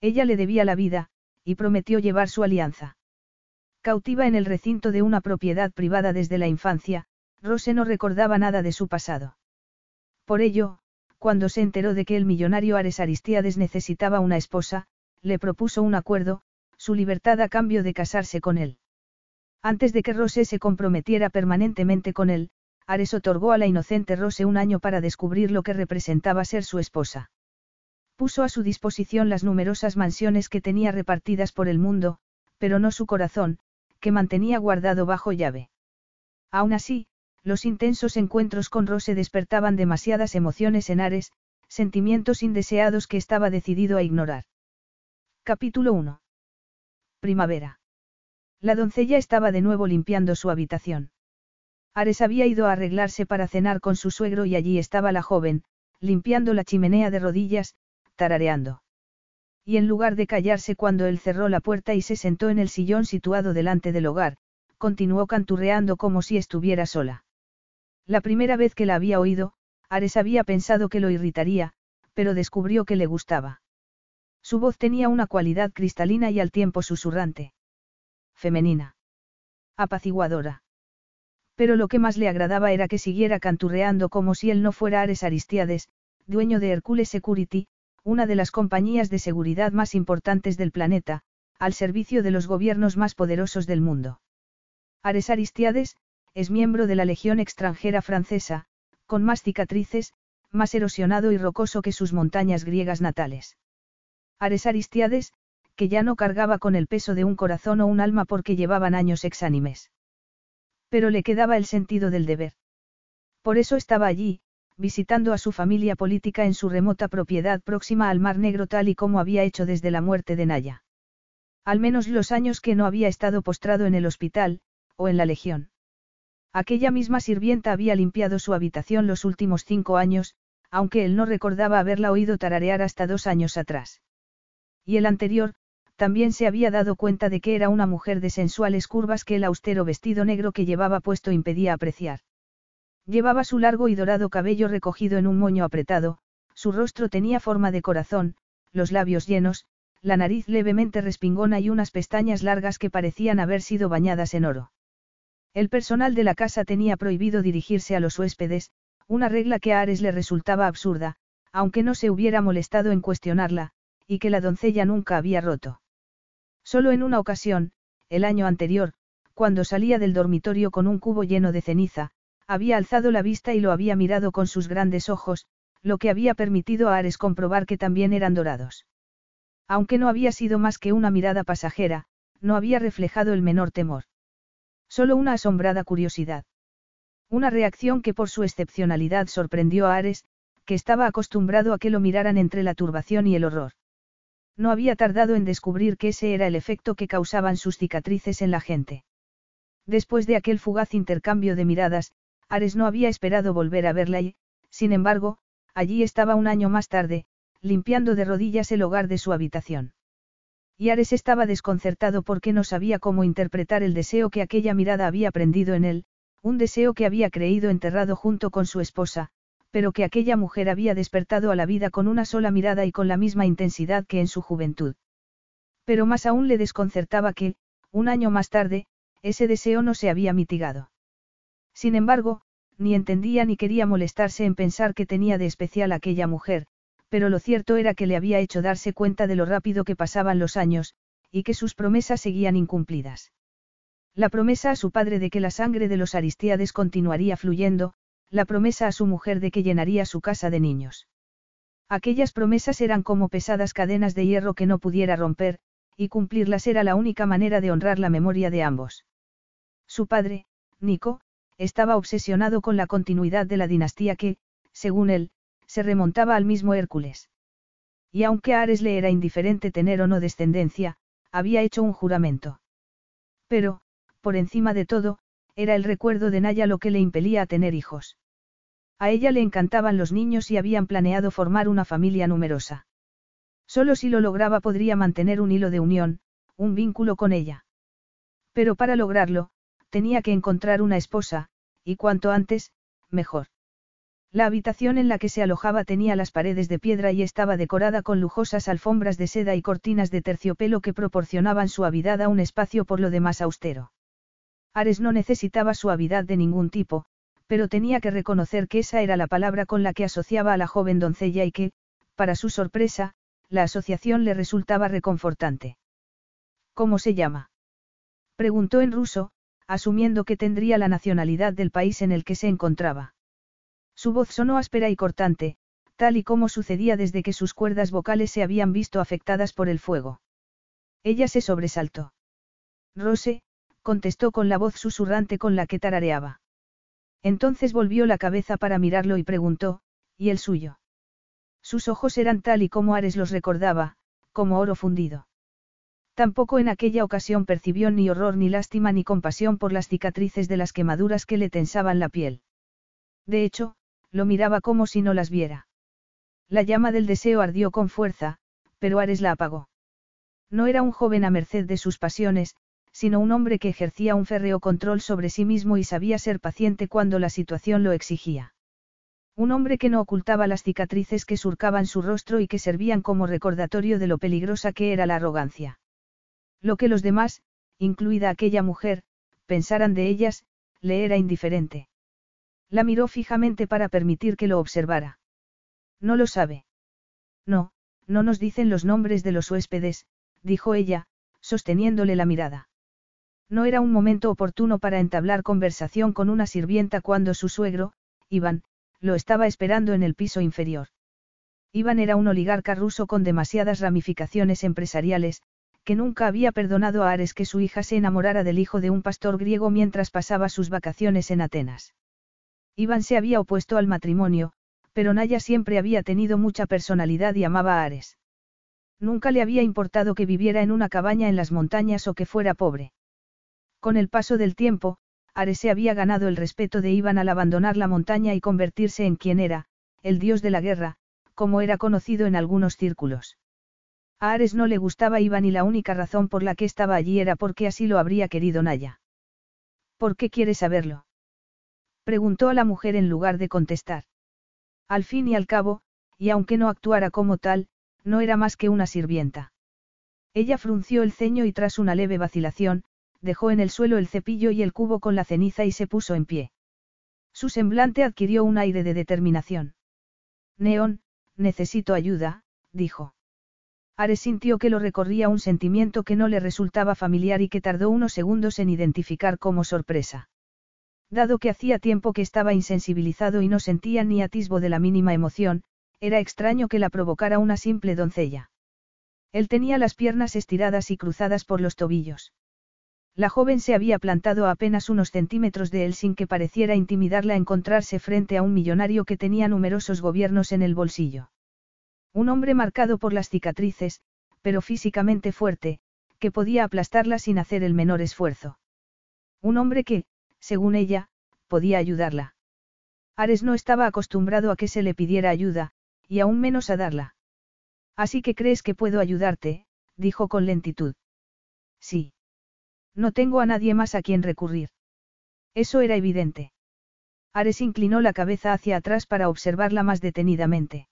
Ella le debía la vida, y prometió llevar su alianza. Cautiva en el recinto de una propiedad privada desde la infancia, Rose no recordaba nada de su pasado. Por ello, cuando se enteró de que el millonario Ares Aristíades necesitaba una esposa, le propuso un acuerdo, su libertad a cambio de casarse con él. Antes de que Rose se comprometiera permanentemente con él, Ares otorgó a la inocente Rose un año para descubrir lo que representaba ser su esposa. Puso a su disposición las numerosas mansiones que tenía repartidas por el mundo, pero no su corazón, que mantenía guardado bajo llave. Aún así, los intensos encuentros con Rose despertaban demasiadas emociones en Ares, sentimientos indeseados que estaba decidido a ignorar. Capítulo 1. Primavera. La doncella estaba de nuevo limpiando su habitación. Ares había ido a arreglarse para cenar con su suegro y allí estaba la joven, limpiando la chimenea de rodillas, tarareando. Y en lugar de callarse cuando él cerró la puerta y se sentó en el sillón situado delante del hogar, continuó canturreando como si estuviera sola. La primera vez que la había oído, Ares había pensado que lo irritaría, pero descubrió que le gustaba. Su voz tenía una cualidad cristalina y al tiempo susurrante. Femenina. Apaciguadora. Pero lo que más le agradaba era que siguiera canturreando como si él no fuera Ares Aristiades, dueño de Hercules Security, una de las compañías de seguridad más importantes del planeta, al servicio de los gobiernos más poderosos del mundo. Ares Aristiades, es miembro de la Legión extranjera francesa, con más cicatrices, más erosionado y rocoso que sus montañas griegas natales. Ares Aristiades, que ya no cargaba con el peso de un corazón o un alma porque llevaban años exánimes. Pero le quedaba el sentido del deber. Por eso estaba allí, visitando a su familia política en su remota propiedad próxima al Mar Negro tal y como había hecho desde la muerte de Naya. Al menos los años que no había estado postrado en el hospital, o en la legión. Aquella misma sirvienta había limpiado su habitación los últimos cinco años, aunque él no recordaba haberla oído tararear hasta dos años atrás. Y el anterior, también se había dado cuenta de que era una mujer de sensuales curvas que el austero vestido negro que llevaba puesto impedía apreciar. Llevaba su largo y dorado cabello recogido en un moño apretado, su rostro tenía forma de corazón, los labios llenos, la nariz levemente respingona y unas pestañas largas que parecían haber sido bañadas en oro. El personal de la casa tenía prohibido dirigirse a los huéspedes, una regla que a Ares le resultaba absurda, aunque no se hubiera molestado en cuestionarla, y que la doncella nunca había roto. Solo en una ocasión, el año anterior, cuando salía del dormitorio con un cubo lleno de ceniza, había alzado la vista y lo había mirado con sus grandes ojos, lo que había permitido a Ares comprobar que también eran dorados. Aunque no había sido más que una mirada pasajera, no había reflejado el menor temor. Solo una asombrada curiosidad. Una reacción que por su excepcionalidad sorprendió a Ares, que estaba acostumbrado a que lo miraran entre la turbación y el horror. No había tardado en descubrir que ese era el efecto que causaban sus cicatrices en la gente. Después de aquel fugaz intercambio de miradas, Ares no había esperado volver a verla y, sin embargo, allí estaba un año más tarde, limpiando de rodillas el hogar de su habitación. Y Ares estaba desconcertado porque no sabía cómo interpretar el deseo que aquella mirada había prendido en él, un deseo que había creído enterrado junto con su esposa, pero que aquella mujer había despertado a la vida con una sola mirada y con la misma intensidad que en su juventud. Pero más aún le desconcertaba que, un año más tarde, ese deseo no se había mitigado. Sin embargo, ni entendía ni quería molestarse en pensar que tenía de especial aquella mujer, pero lo cierto era que le había hecho darse cuenta de lo rápido que pasaban los años, y que sus promesas seguían incumplidas. La promesa a su padre de que la sangre de los Aristíades continuaría fluyendo, la promesa a su mujer de que llenaría su casa de niños. Aquellas promesas eran como pesadas cadenas de hierro que no pudiera romper, y cumplirlas era la única manera de honrar la memoria de ambos. Su padre, Nico, estaba obsesionado con la continuidad de la dinastía que, según él, se remontaba al mismo Hércules. Y aunque a Ares le era indiferente tener o no descendencia, había hecho un juramento. Pero, por encima de todo, era el recuerdo de Naya lo que le impelía a tener hijos. A ella le encantaban los niños y habían planeado formar una familia numerosa. Solo si lo lograba podría mantener un hilo de unión, un vínculo con ella. Pero para lograrlo, tenía que encontrar una esposa, y cuanto antes, mejor. La habitación en la que se alojaba tenía las paredes de piedra y estaba decorada con lujosas alfombras de seda y cortinas de terciopelo que proporcionaban suavidad a un espacio por lo demás austero. Ares no necesitaba suavidad de ningún tipo, pero tenía que reconocer que esa era la palabra con la que asociaba a la joven doncella y que, para su sorpresa, la asociación le resultaba reconfortante. ¿Cómo se llama? Preguntó en ruso, asumiendo que tendría la nacionalidad del país en el que se encontraba. Su voz sonó áspera y cortante, tal y como sucedía desde que sus cuerdas vocales se habían visto afectadas por el fuego. Ella se sobresaltó. Rose, contestó con la voz susurrante con la que tarareaba. Entonces volvió la cabeza para mirarlo y preguntó, ¿y el suyo? Sus ojos eran tal y como Ares los recordaba, como oro fundido. Tampoco en aquella ocasión percibió ni horror ni lástima ni compasión por las cicatrices de las quemaduras que le tensaban la piel. De hecho, lo miraba como si no las viera. La llama del deseo ardió con fuerza, pero Ares la apagó. No era un joven a merced de sus pasiones, sino un hombre que ejercía un férreo control sobre sí mismo y sabía ser paciente cuando la situación lo exigía. Un hombre que no ocultaba las cicatrices que surcaban su rostro y que servían como recordatorio de lo peligrosa que era la arrogancia. Lo que los demás, incluida aquella mujer, pensaran de ellas, le era indiferente. La miró fijamente para permitir que lo observara. No lo sabe. No, no nos dicen los nombres de los huéspedes, dijo ella, sosteniéndole la mirada. No era un momento oportuno para entablar conversación con una sirvienta cuando su suegro, Iván, lo estaba esperando en el piso inferior. Iván era un oligarca ruso con demasiadas ramificaciones empresariales, que nunca había perdonado a Ares que su hija se enamorara del hijo de un pastor griego mientras pasaba sus vacaciones en Atenas. Iván se había opuesto al matrimonio, pero Naya siempre había tenido mucha personalidad y amaba a Ares. Nunca le había importado que viviera en una cabaña en las montañas o que fuera pobre. Con el paso del tiempo, Ares se había ganado el respeto de Iván al abandonar la montaña y convertirse en quien era, el dios de la guerra, como era conocido en algunos círculos. A Ares no le gustaba Iván y la única razón por la que estaba allí era porque así lo habría querido Naya. ¿Por qué quiere saberlo? Preguntó a la mujer en lugar de contestar. Al fin y al cabo, y aunque no actuara como tal, no era más que una sirvienta. Ella frunció el ceño y tras una leve vacilación, dejó en el suelo el cepillo y el cubo con la ceniza y se puso en pie. Su semblante adquirió un aire de determinación. Neón, necesito ayuda, dijo. Ares sintió que lo recorría un sentimiento que no le resultaba familiar y que tardó unos segundos en identificar como sorpresa. Dado que hacía tiempo que estaba insensibilizado y no sentía ni atisbo de la mínima emoción, era extraño que la provocara una simple doncella. Él tenía las piernas estiradas y cruzadas por los tobillos. La joven se había plantado a apenas unos centímetros de él sin que pareciera intimidarla encontrarse frente a un millonario que tenía numerosos gobiernos en el bolsillo. Un hombre marcado por las cicatrices, pero físicamente fuerte, que podía aplastarla sin hacer el menor esfuerzo. Un hombre que, según ella, podía ayudarla. Ares no estaba acostumbrado a que se le pidiera ayuda, y aún menos a darla. Así que crees que puedo ayudarte, dijo con lentitud. Sí. No tengo a nadie más a quien recurrir. Eso era evidente. Ares inclinó la cabeza hacia atrás para observarla más detenidamente.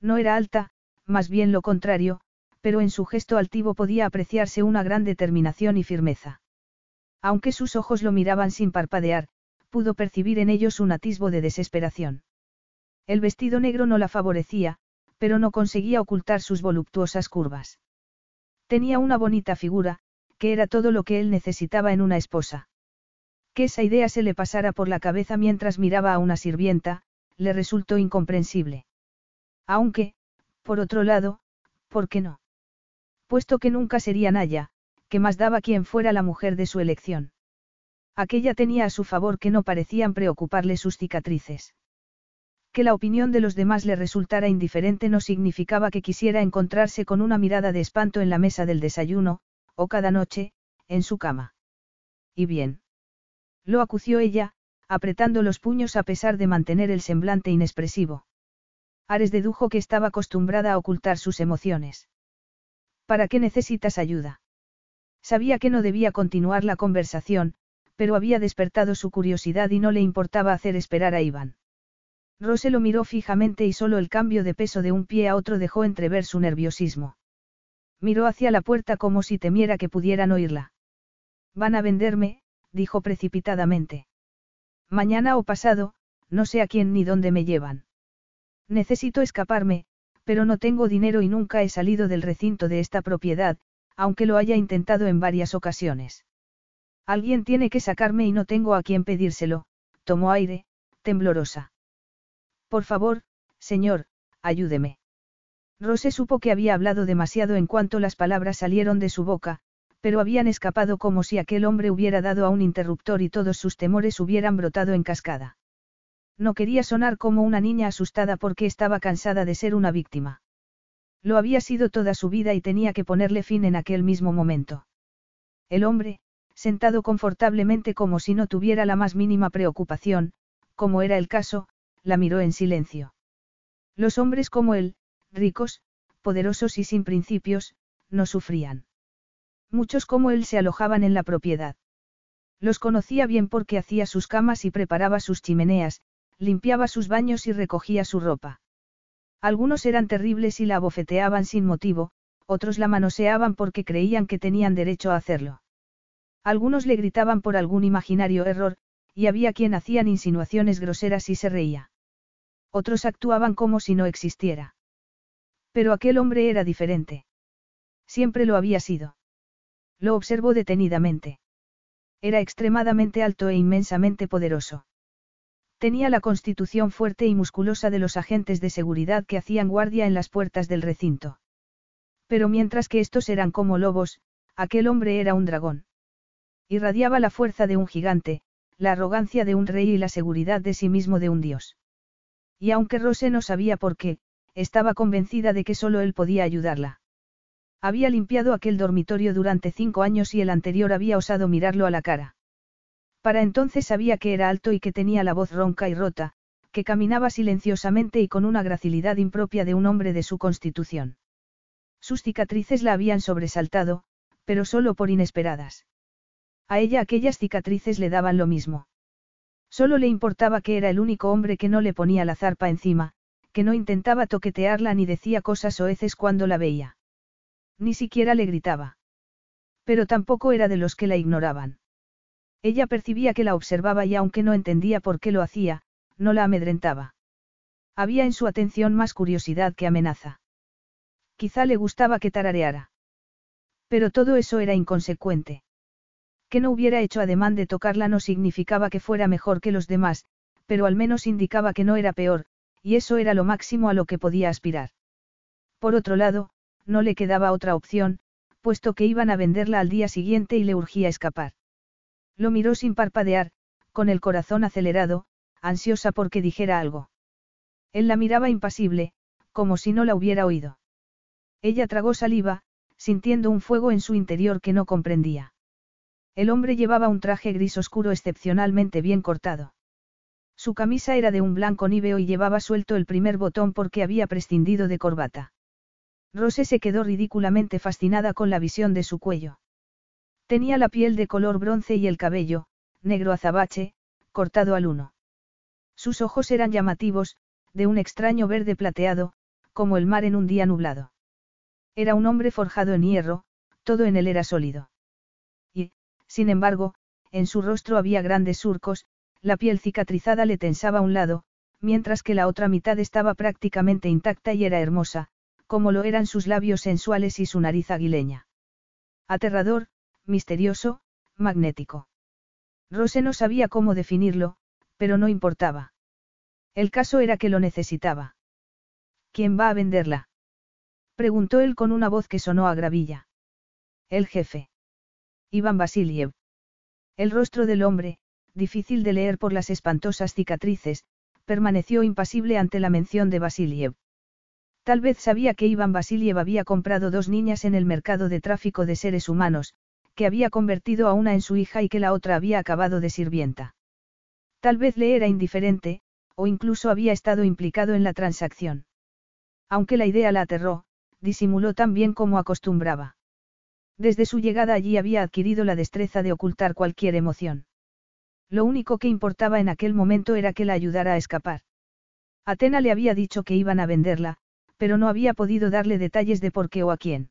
No era alta, más bien lo contrario, pero en su gesto altivo podía apreciarse una gran determinación y firmeza. Aunque sus ojos lo miraban sin parpadear, pudo percibir en ellos un atisbo de desesperación. El vestido negro no la favorecía, pero no conseguía ocultar sus voluptuosas curvas. Tenía una bonita figura, que era todo lo que él necesitaba en una esposa. Que esa idea se le pasara por la cabeza mientras miraba a una sirvienta, le resultó incomprensible. Aunque, por otro lado, ¿por qué no? Puesto que nunca sería Naya, que más daba quien fuera la mujer de su elección. Aquella tenía a su favor que no parecían preocuparle sus cicatrices. Que la opinión de los demás le resultara indiferente no significaba que quisiera encontrarse con una mirada de espanto en la mesa del desayuno, o cada noche, en su cama. ¿Y bien? Lo acució ella, apretando los puños a pesar de mantener el semblante inexpresivo. Ares dedujo que estaba acostumbrada a ocultar sus emociones. ¿Para qué necesitas ayuda? Sabía que no debía continuar la conversación, pero había despertado su curiosidad y no le importaba hacer esperar a Iván. Rose lo miró fijamente y solo el cambio de peso de un pie a otro dejó entrever su nerviosismo. Miró hacia la puerta como si temiera que pudieran oírla. Van a venderme, dijo precipitadamente. Mañana o pasado, no sé a quién ni dónde me llevan. Necesito escaparme, pero no tengo dinero y nunca he salido del recinto de esta propiedad, aunque lo haya intentado en varias ocasiones. Alguien tiene que sacarme y no tengo a quién pedírselo, tomó aire, temblorosa. Por favor, señor, ayúdeme. Rose supo que había hablado demasiado en cuanto las palabras salieron de su boca, pero habían escapado como si aquel hombre hubiera dado a un interruptor y todos sus temores hubieran brotado en cascada. No quería sonar como una niña asustada porque estaba cansada de ser una víctima. Lo había sido toda su vida y tenía que ponerle fin en aquel mismo momento. El hombre, sentado confortablemente como si no tuviera la más mínima preocupación, como era el caso, la miró en silencio. Los hombres como él, ricos, poderosos y sin principios, no sufrían. Muchos como él se alojaban en la propiedad. Los conocía bien porque hacía sus camas y preparaba sus chimeneas, limpiaba sus baños y recogía su ropa. Algunos eran terribles y la abofeteaban sin motivo, otros la manoseaban porque creían que tenían derecho a hacerlo. Algunos le gritaban por algún imaginario error, y había quien hacían insinuaciones groseras y se reía. Otros actuaban como si no existiera. Pero aquel hombre era diferente. Siempre lo había sido. Lo observó detenidamente. Era extremadamente alto e inmensamente poderoso. Tenía la constitución fuerte y musculosa de los agentes de seguridad que hacían guardia en las puertas del recinto. Pero mientras que estos eran como lobos, aquel hombre era un dragón. Irradiaba la fuerza de un gigante, la arrogancia de un rey y la seguridad de sí mismo de un dios. Y aunque Rose no sabía por qué, estaba convencida de que solo él podía ayudarla. Había limpiado aquel dormitorio durante cinco años y el anterior había osado mirarlo a la cara. Para entonces sabía que era alto y que tenía la voz ronca y rota, que caminaba silenciosamente y con una gracilidad impropia de un hombre de su constitución. Sus cicatrices la habían sobresaltado, pero solo por inesperadas. A ella aquellas cicatrices le daban lo mismo. Solo le importaba que era el único hombre que no le ponía la zarpa encima, que no intentaba toquetearla ni decía cosas oeces cuando la veía. Ni siquiera le gritaba. Pero tampoco era de los que la ignoraban. Ella percibía que la observaba y aunque no entendía por qué lo hacía, no la amedrentaba. Había en su atención más curiosidad que amenaza. Quizá le gustaba que tarareara. Pero todo eso era inconsecuente. Que no hubiera hecho ademán de tocarla no significaba que fuera mejor que los demás, pero al menos indicaba que no era peor, y eso era lo máximo a lo que podía aspirar. Por otro lado, no le quedaba otra opción, puesto que iban a venderla al día siguiente y le urgía escapar. Lo miró sin parpadear, con el corazón acelerado, ansiosa porque dijera algo. Él la miraba impasible, como si no la hubiera oído. Ella tragó saliva, sintiendo un fuego en su interior que no comprendía. El hombre llevaba un traje gris oscuro excepcionalmente bien cortado. Su camisa era de un blanco níveo y llevaba suelto el primer botón porque había prescindido de corbata. Rose se quedó ridículamente fascinada con la visión de su cuello. Tenía la piel de color bronce y el cabello, negro azabache, cortado al uno. Sus ojos eran llamativos, de un extraño verde plateado, como el mar en un día nublado. Era un hombre forjado en hierro, todo en él era sólido. Sin embargo, en su rostro había grandes surcos, la piel cicatrizada le tensaba un lado, mientras que la otra mitad estaba prácticamente intacta y era hermosa, como lo eran sus labios sensuales y su nariz aguileña. Aterrador, misterioso, magnético. Rose no sabía cómo definirlo, pero no importaba. El caso era que lo necesitaba. ¿Quién va a venderla? preguntó él con una voz que sonó a gravilla. El jefe. Iván Vasiliev. El rostro del hombre, difícil de leer por las espantosas cicatrices, permaneció impasible ante la mención de Vasiliev. Tal vez sabía que Iván Vasiliev había comprado dos niñas en el mercado de tráfico de seres humanos, que había convertido a una en su hija y que la otra había acabado de sirvienta. Tal vez le era indiferente, o incluso había estado implicado en la transacción. Aunque la idea la aterró, disimuló tan bien como acostumbraba. Desde su llegada allí había adquirido la destreza de ocultar cualquier emoción. Lo único que importaba en aquel momento era que la ayudara a escapar. Atena le había dicho que iban a venderla, pero no había podido darle detalles de por qué o a quién.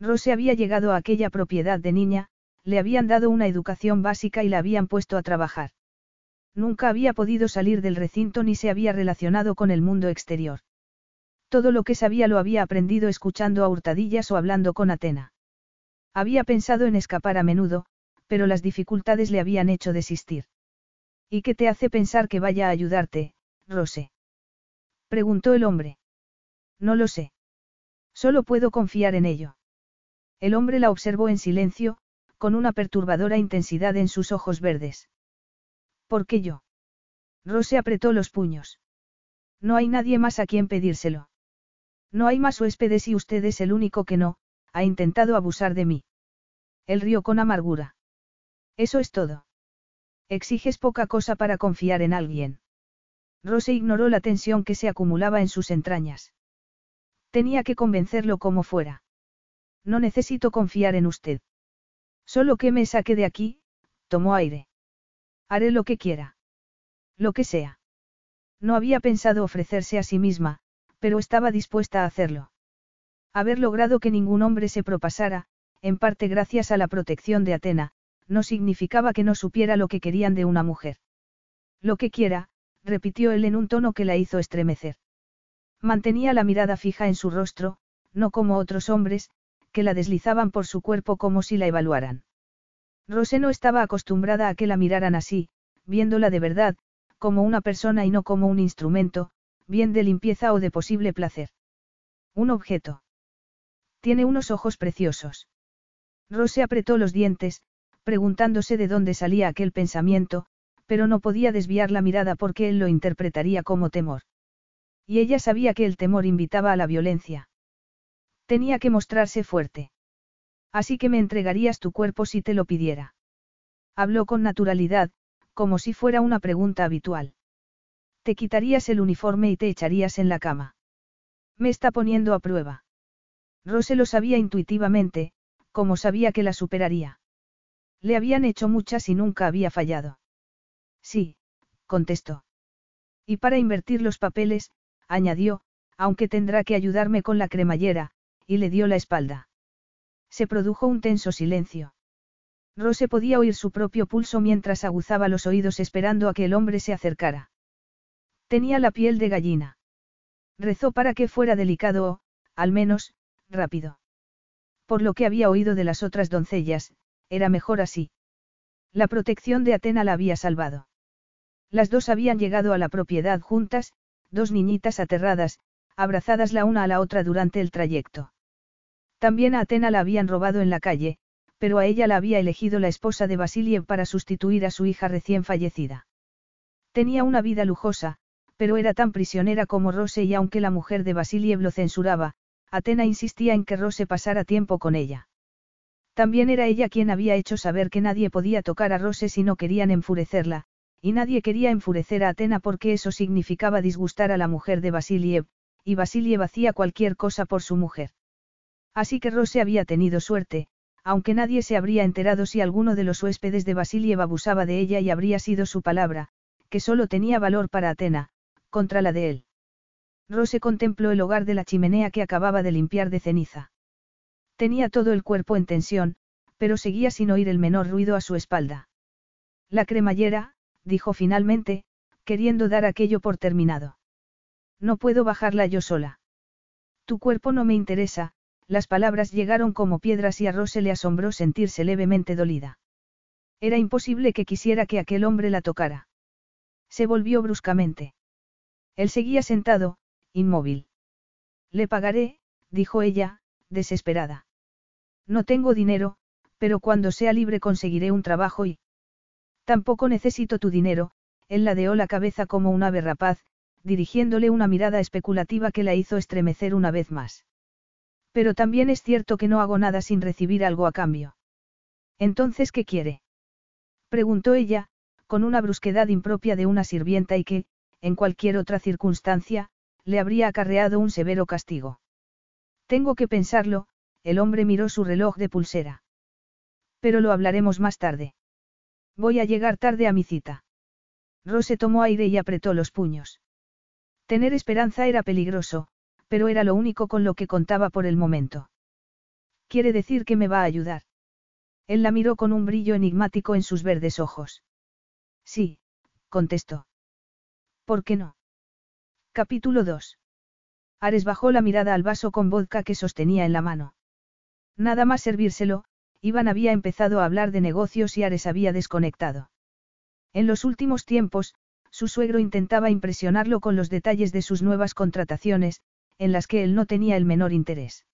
Rose había llegado a aquella propiedad de niña, le habían dado una educación básica y la habían puesto a trabajar. Nunca había podido salir del recinto ni se había relacionado con el mundo exterior. Todo lo que sabía lo había aprendido escuchando a hurtadillas o hablando con Atena. Había pensado en escapar a menudo, pero las dificultades le habían hecho desistir. ¿Y qué te hace pensar que vaya a ayudarte, Rose? Preguntó el hombre. No lo sé. Solo puedo confiar en ello. El hombre la observó en silencio, con una perturbadora intensidad en sus ojos verdes. ¿Por qué yo? Rose apretó los puños. No hay nadie más a quien pedírselo. No hay más huéspedes y usted es el único que no, ha intentado abusar de mí. Él rió con amargura. Eso es todo. Exiges poca cosa para confiar en alguien. Rose ignoró la tensión que se acumulaba en sus entrañas. Tenía que convencerlo como fuera. No necesito confiar en usted. Solo que me saque de aquí, tomó aire. Haré lo que quiera. Lo que sea. No había pensado ofrecerse a sí misma, pero estaba dispuesta a hacerlo. Haber logrado que ningún hombre se propasara, en parte gracias a la protección de Atena, no significaba que no supiera lo que querían de una mujer. Lo que quiera, repitió él en un tono que la hizo estremecer. Mantenía la mirada fija en su rostro, no como otros hombres, que la deslizaban por su cuerpo como si la evaluaran. Rose no estaba acostumbrada a que la miraran así, viéndola de verdad, como una persona y no como un instrumento, bien de limpieza o de posible placer. Un objeto. Tiene unos ojos preciosos. Rose apretó los dientes, preguntándose de dónde salía aquel pensamiento, pero no podía desviar la mirada porque él lo interpretaría como temor. Y ella sabía que el temor invitaba a la violencia. Tenía que mostrarse fuerte. Así que me entregarías tu cuerpo si te lo pidiera. Habló con naturalidad, como si fuera una pregunta habitual. Te quitarías el uniforme y te echarías en la cama. Me está poniendo a prueba. Rose lo sabía intuitivamente, como sabía que la superaría. Le habían hecho muchas y nunca había fallado. Sí, contestó. Y para invertir los papeles, añadió, aunque tendrá que ayudarme con la cremallera, y le dio la espalda. Se produjo un tenso silencio. Rose podía oír su propio pulso mientras aguzaba los oídos esperando a que el hombre se acercara. Tenía la piel de gallina. Rezó para que fuera delicado o, al menos, rápido. Por lo que había oído de las otras doncellas, era mejor así. La protección de Atena la había salvado. Las dos habían llegado a la propiedad juntas, dos niñitas aterradas, abrazadas la una a la otra durante el trayecto. También a Atena la habían robado en la calle, pero a ella la había elegido la esposa de Basiliev para sustituir a su hija recién fallecida. Tenía una vida lujosa, pero era tan prisionera como Rose y aunque la mujer de Basiliev lo censuraba, Atena insistía en que Rose pasara tiempo con ella. También era ella quien había hecho saber que nadie podía tocar a Rose si no querían enfurecerla, y nadie quería enfurecer a Atena porque eso significaba disgustar a la mujer de Basiliev, y Basiliev hacía cualquier cosa por su mujer. Así que Rose había tenido suerte, aunque nadie se habría enterado si alguno de los huéspedes de Basiliev abusaba de ella y habría sido su palabra, que solo tenía valor para Atena, contra la de él. Rose contempló el hogar de la chimenea que acababa de limpiar de ceniza. Tenía todo el cuerpo en tensión, pero seguía sin oír el menor ruido a su espalda. La cremallera, dijo finalmente, queriendo dar aquello por terminado. No puedo bajarla yo sola. Tu cuerpo no me interesa, las palabras llegaron como piedras y a Rose le asombró sentirse levemente dolida. Era imposible que quisiera que aquel hombre la tocara. Se volvió bruscamente. Él seguía sentado, inmóvil. Le pagaré, dijo ella, desesperada. No tengo dinero, pero cuando sea libre conseguiré un trabajo y... Tampoco necesito tu dinero, él ladeó la cabeza como un ave rapaz, dirigiéndole una mirada especulativa que la hizo estremecer una vez más. Pero también es cierto que no hago nada sin recibir algo a cambio. Entonces, ¿qué quiere? Preguntó ella, con una brusquedad impropia de una sirvienta y que, en cualquier otra circunstancia, le habría acarreado un severo castigo. Tengo que pensarlo, el hombre miró su reloj de pulsera. Pero lo hablaremos más tarde. Voy a llegar tarde a mi cita. Rose tomó aire y apretó los puños. Tener esperanza era peligroso, pero era lo único con lo que contaba por el momento. Quiere decir que me va a ayudar. Él la miró con un brillo enigmático en sus verdes ojos. Sí, contestó. ¿Por qué no? Capítulo 2. Ares bajó la mirada al vaso con vodka que sostenía en la mano. Nada más servírselo, Iván había empezado a hablar de negocios y Ares había desconectado. En los últimos tiempos, su suegro intentaba impresionarlo con los detalles de sus nuevas contrataciones, en las que él no tenía el menor interés.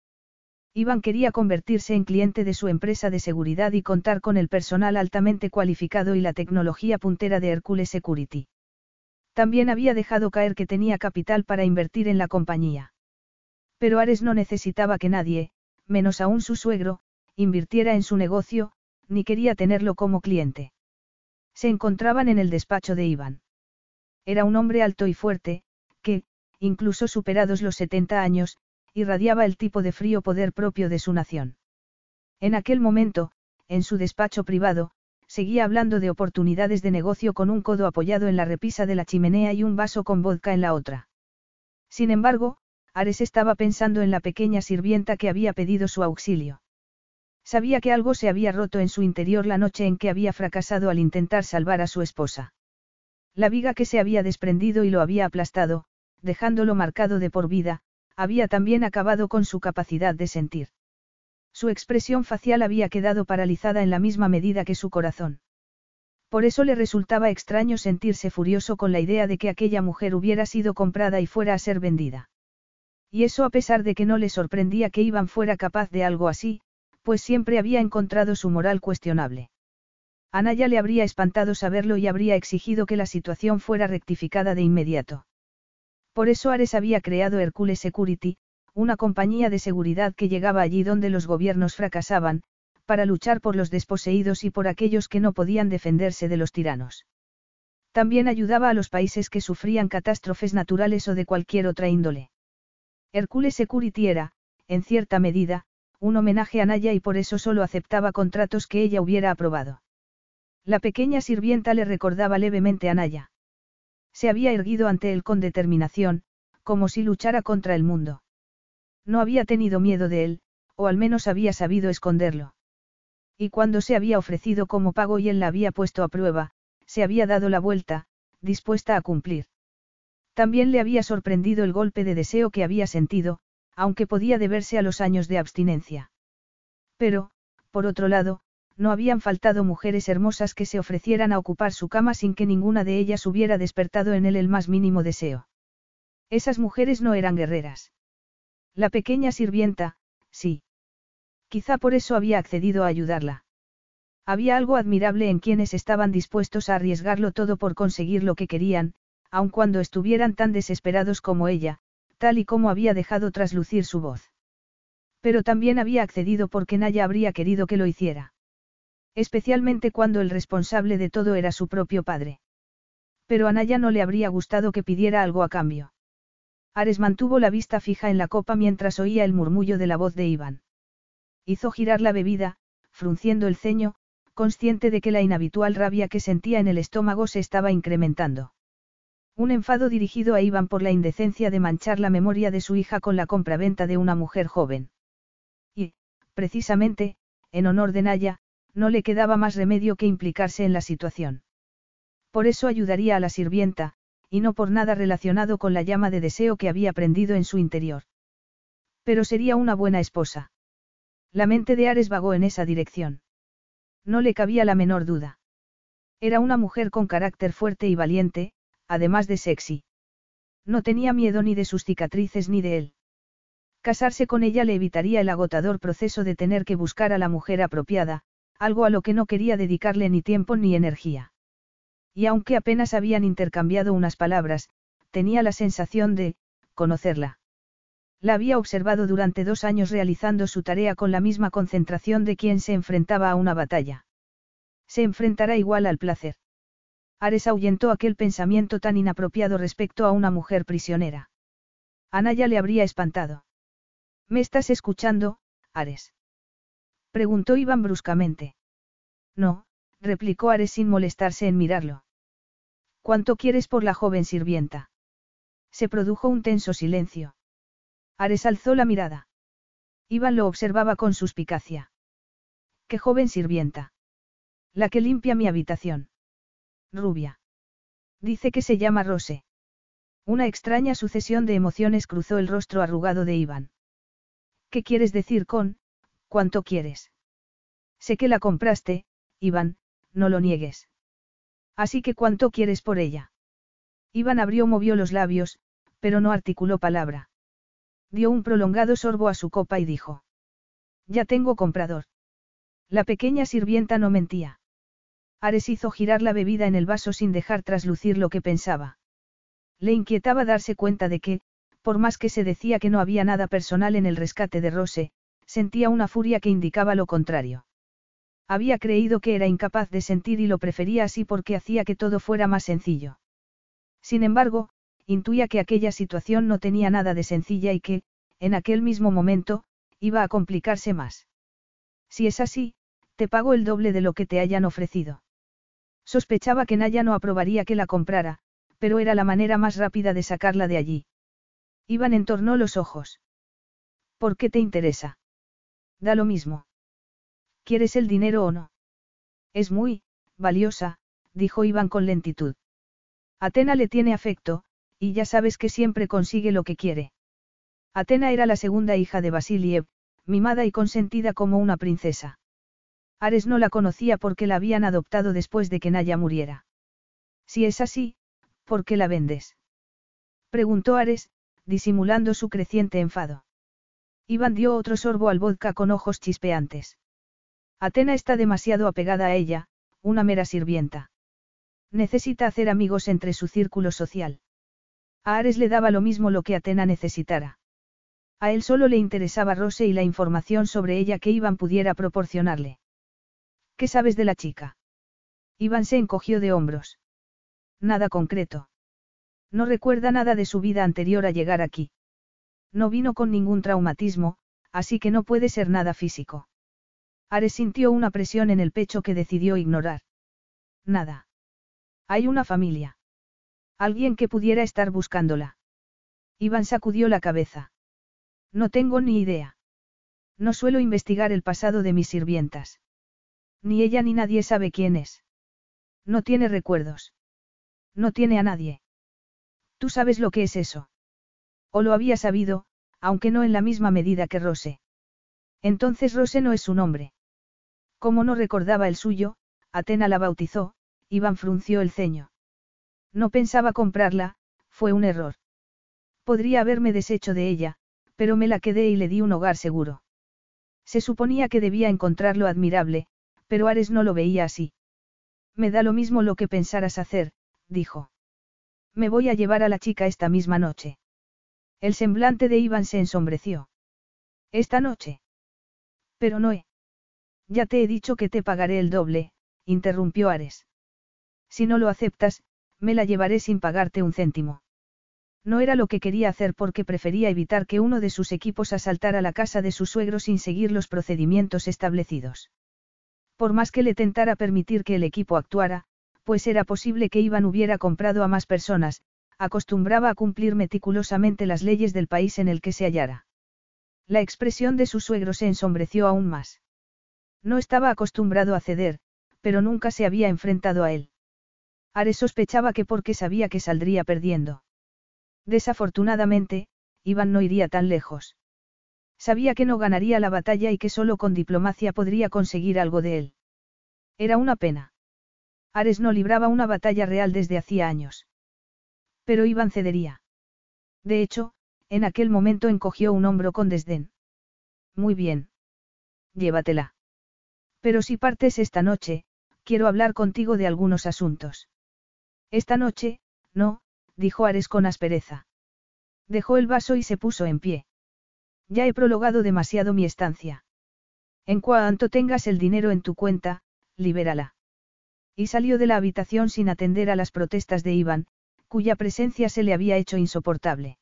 Iván quería convertirse en cliente de su empresa de seguridad y contar con el personal altamente cualificado y la tecnología puntera de Hercules Security. También había dejado caer que tenía capital para invertir en la compañía. Pero Ares no necesitaba que nadie, menos aún su suegro, invirtiera en su negocio, ni quería tenerlo como cliente. Se encontraban en el despacho de Iván. Era un hombre alto y fuerte, que, incluso superados los 70 años, irradiaba el tipo de frío poder propio de su nación. En aquel momento, en su despacho privado, seguía hablando de oportunidades de negocio con un codo apoyado en la repisa de la chimenea y un vaso con vodka en la otra. Sin embargo, Ares estaba pensando en la pequeña sirvienta que había pedido su auxilio. Sabía que algo se había roto en su interior la noche en que había fracasado al intentar salvar a su esposa. La viga que se había desprendido y lo había aplastado, dejándolo marcado de por vida, había también acabado con su capacidad de sentir. Su expresión facial había quedado paralizada en la misma medida que su corazón. Por eso le resultaba extraño sentirse furioso con la idea de que aquella mujer hubiera sido comprada y fuera a ser vendida. Y eso a pesar de que no le sorprendía que Iván fuera capaz de algo así, pues siempre había encontrado su moral cuestionable. Anaya le habría espantado saberlo y habría exigido que la situación fuera rectificada de inmediato. Por eso Ares había creado Hercules Security, una compañía de seguridad que llegaba allí donde los gobiernos fracasaban, para luchar por los desposeídos y por aquellos que no podían defenderse de los tiranos. También ayudaba a los países que sufrían catástrofes naturales o de cualquier otra índole. Hercules Security era, en cierta medida, un homenaje a Naya y por eso solo aceptaba contratos que ella hubiera aprobado. La pequeña sirvienta le recordaba levemente a Naya. Se había erguido ante él con determinación, como si luchara contra el mundo. No había tenido miedo de él, o al menos había sabido esconderlo. Y cuando se había ofrecido como pago y él la había puesto a prueba, se había dado la vuelta, dispuesta a cumplir. También le había sorprendido el golpe de deseo que había sentido, aunque podía deberse a los años de abstinencia. Pero, por otro lado, no habían faltado mujeres hermosas que se ofrecieran a ocupar su cama sin que ninguna de ellas hubiera despertado en él el más mínimo deseo. Esas mujeres no eran guerreras. La pequeña sirvienta, sí. Quizá por eso había accedido a ayudarla. Había algo admirable en quienes estaban dispuestos a arriesgarlo todo por conseguir lo que querían, aun cuando estuvieran tan desesperados como ella, tal y como había dejado traslucir su voz. Pero también había accedido porque Naya habría querido que lo hiciera. Especialmente cuando el responsable de todo era su propio padre. Pero a Naya no le habría gustado que pidiera algo a cambio. Ares mantuvo la vista fija en la copa mientras oía el murmullo de la voz de Iván. Hizo girar la bebida, frunciendo el ceño, consciente de que la inhabitual rabia que sentía en el estómago se estaba incrementando. Un enfado dirigido a Iván por la indecencia de manchar la memoria de su hija con la compraventa de una mujer joven. Y, precisamente, en honor de Naya, no le quedaba más remedio que implicarse en la situación. Por eso ayudaría a la sirvienta, y no por nada relacionado con la llama de deseo que había prendido en su interior. Pero sería una buena esposa. La mente de Ares vagó en esa dirección. No le cabía la menor duda. Era una mujer con carácter fuerte y valiente, además de sexy. No tenía miedo ni de sus cicatrices ni de él. Casarse con ella le evitaría el agotador proceso de tener que buscar a la mujer apropiada, algo a lo que no quería dedicarle ni tiempo ni energía. y aunque apenas habían intercambiado unas palabras, tenía la sensación de, conocerla. La había observado durante dos años realizando su tarea con la misma concentración de quien se enfrentaba a una batalla. Se enfrentará igual al placer. Ares ahuyentó aquel pensamiento tan inapropiado respecto a una mujer prisionera. Anaya le habría espantado. ¿Me estás escuchando, Ares? Preguntó Iván bruscamente. No, replicó Ares sin molestarse en mirarlo. ¿Cuánto quieres por la joven sirvienta? Se produjo un tenso silencio. Ares alzó la mirada. Iván lo observaba con suspicacia. ¿Qué joven sirvienta? La que limpia mi habitación. Rubia. Dice que se llama Rose. Una extraña sucesión de emociones cruzó el rostro arrugado de Iván. ¿Qué quieres decir con, cuánto quieres? Sé que la compraste, Iván, no lo niegues. Así que cuánto quieres por ella. Iván abrió movió los labios, pero no articuló palabra. Dio un prolongado sorbo a su copa y dijo. Ya tengo comprador. La pequeña sirvienta no mentía. Ares hizo girar la bebida en el vaso sin dejar traslucir lo que pensaba. Le inquietaba darse cuenta de que, por más que se decía que no había nada personal en el rescate de Rose, sentía una furia que indicaba lo contrario. Había creído que era incapaz de sentir y lo prefería así porque hacía que todo fuera más sencillo. Sin embargo, intuía que aquella situación no tenía nada de sencilla y que, en aquel mismo momento, iba a complicarse más. Si es así, te pago el doble de lo que te hayan ofrecido. Sospechaba que Naya no aprobaría que la comprara, pero era la manera más rápida de sacarla de allí. Iván entornó los ojos. ¿Por qué te interesa? Da lo mismo. ¿Quieres el dinero o no? Es muy, valiosa, dijo Iván con lentitud. Atena le tiene afecto, y ya sabes que siempre consigue lo que quiere. Atena era la segunda hija de Basiliev, mimada y consentida como una princesa. Ares no la conocía porque la habían adoptado después de que Naya muriera. Si es así, ¿por qué la vendes? Preguntó Ares, disimulando su creciente enfado. Iván dio otro sorbo al vodka con ojos chispeantes. Atena está demasiado apegada a ella, una mera sirvienta. Necesita hacer amigos entre su círculo social. A Ares le daba lo mismo lo que Atena necesitara. A él solo le interesaba Rose y la información sobre ella que Iván pudiera proporcionarle. ¿Qué sabes de la chica? Iván se encogió de hombros. Nada concreto. No recuerda nada de su vida anterior a llegar aquí. No vino con ningún traumatismo, así que no puede ser nada físico. Ares sintió una presión en el pecho que decidió ignorar. Nada. Hay una familia. Alguien que pudiera estar buscándola. Iván sacudió la cabeza. No tengo ni idea. No suelo investigar el pasado de mis sirvientas. Ni ella ni nadie sabe quién es. No tiene recuerdos. No tiene a nadie. Tú sabes lo que es eso. O lo había sabido, aunque no en la misma medida que Rose. Entonces Rose no es su nombre. Como no recordaba el suyo, Atena la bautizó, Iván frunció el ceño. No pensaba comprarla, fue un error. Podría haberme deshecho de ella, pero me la quedé y le di un hogar seguro. Se suponía que debía encontrarlo admirable, pero Ares no lo veía así. Me da lo mismo lo que pensaras hacer, dijo. Me voy a llevar a la chica esta misma noche. El semblante de Iván se ensombreció. Esta noche. Pero no he. Ya te he dicho que te pagaré el doble, interrumpió Ares. Si no lo aceptas, me la llevaré sin pagarte un céntimo. No era lo que quería hacer porque prefería evitar que uno de sus equipos asaltara la casa de su suegro sin seguir los procedimientos establecidos. Por más que le tentara permitir que el equipo actuara, pues era posible que Iván hubiera comprado a más personas, acostumbraba a cumplir meticulosamente las leyes del país en el que se hallara. La expresión de su suegro se ensombreció aún más. No estaba acostumbrado a ceder, pero nunca se había enfrentado a él. Ares sospechaba que porque sabía que saldría perdiendo. Desafortunadamente, Iván no iría tan lejos. Sabía que no ganaría la batalla y que solo con diplomacia podría conseguir algo de él. Era una pena. Ares no libraba una batalla real desde hacía años. Pero Iván cedería. De hecho, en aquel momento encogió un hombro con desdén. Muy bien. Llévatela. Pero si partes esta noche, quiero hablar contigo de algunos asuntos. Esta noche, no, dijo Ares con aspereza. Dejó el vaso y se puso en pie. Ya he prologado demasiado mi estancia. En cuanto tengas el dinero en tu cuenta, libérala. Y salió de la habitación sin atender a las protestas de Iván, cuya presencia se le había hecho insoportable.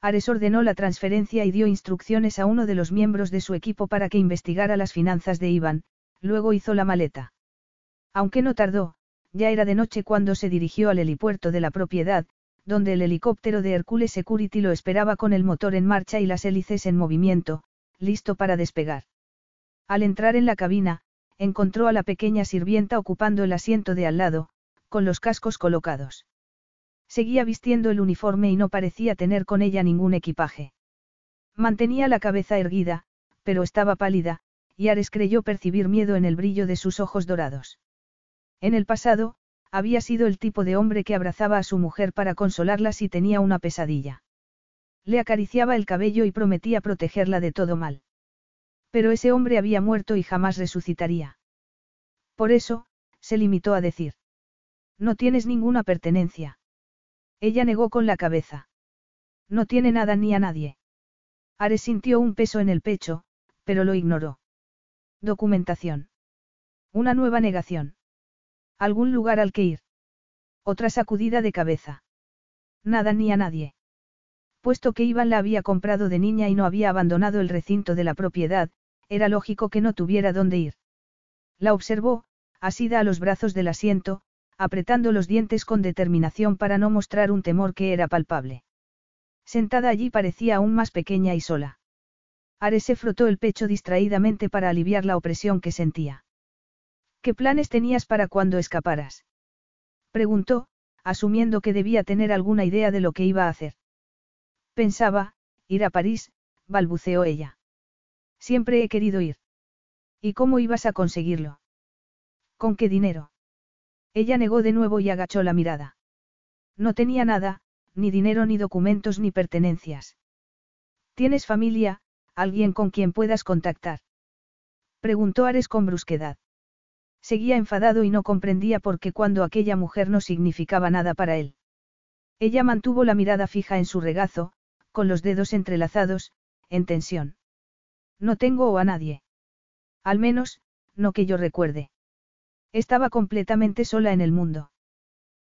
Ares ordenó la transferencia y dio instrucciones a uno de los miembros de su equipo para que investigara las finanzas de Iván, luego hizo la maleta. Aunque no tardó, ya era de noche cuando se dirigió al helipuerto de la propiedad, donde el helicóptero de Hercules Security lo esperaba con el motor en marcha y las hélices en movimiento, listo para despegar. Al entrar en la cabina, encontró a la pequeña sirvienta ocupando el asiento de al lado, con los cascos colocados. Seguía vistiendo el uniforme y no parecía tener con ella ningún equipaje. Mantenía la cabeza erguida, pero estaba pálida, y Ares creyó percibir miedo en el brillo de sus ojos dorados. En el pasado, había sido el tipo de hombre que abrazaba a su mujer para consolarla si tenía una pesadilla. Le acariciaba el cabello y prometía protegerla de todo mal. Pero ese hombre había muerto y jamás resucitaría. Por eso, se limitó a decir. No tienes ninguna pertenencia. Ella negó con la cabeza. No tiene nada ni a nadie. Ares sintió un peso en el pecho, pero lo ignoró. Documentación. Una nueva negación. ¿Algún lugar al que ir? Otra sacudida de cabeza. Nada ni a nadie. Puesto que Iván la había comprado de niña y no había abandonado el recinto de la propiedad, era lógico que no tuviera dónde ir. La observó, asida a los brazos del asiento, apretando los dientes con determinación para no mostrar un temor que era palpable. Sentada allí parecía aún más pequeña y sola. Ares se frotó el pecho distraídamente para aliviar la opresión que sentía. ¿Qué planes tenías para cuando escaparas? Preguntó, asumiendo que debía tener alguna idea de lo que iba a hacer. Pensaba, ir a París, balbuceó ella. Siempre he querido ir. ¿Y cómo ibas a conseguirlo? ¿Con qué dinero? Ella negó de nuevo y agachó la mirada. No tenía nada, ni dinero ni documentos ni pertenencias. ¿Tienes familia, alguien con quien puedas contactar? Preguntó Ares con brusquedad. Seguía enfadado y no comprendía por qué cuando aquella mujer no significaba nada para él. Ella mantuvo la mirada fija en su regazo, con los dedos entrelazados, en tensión. No tengo a nadie. Al menos, no que yo recuerde. Estaba completamente sola en el mundo.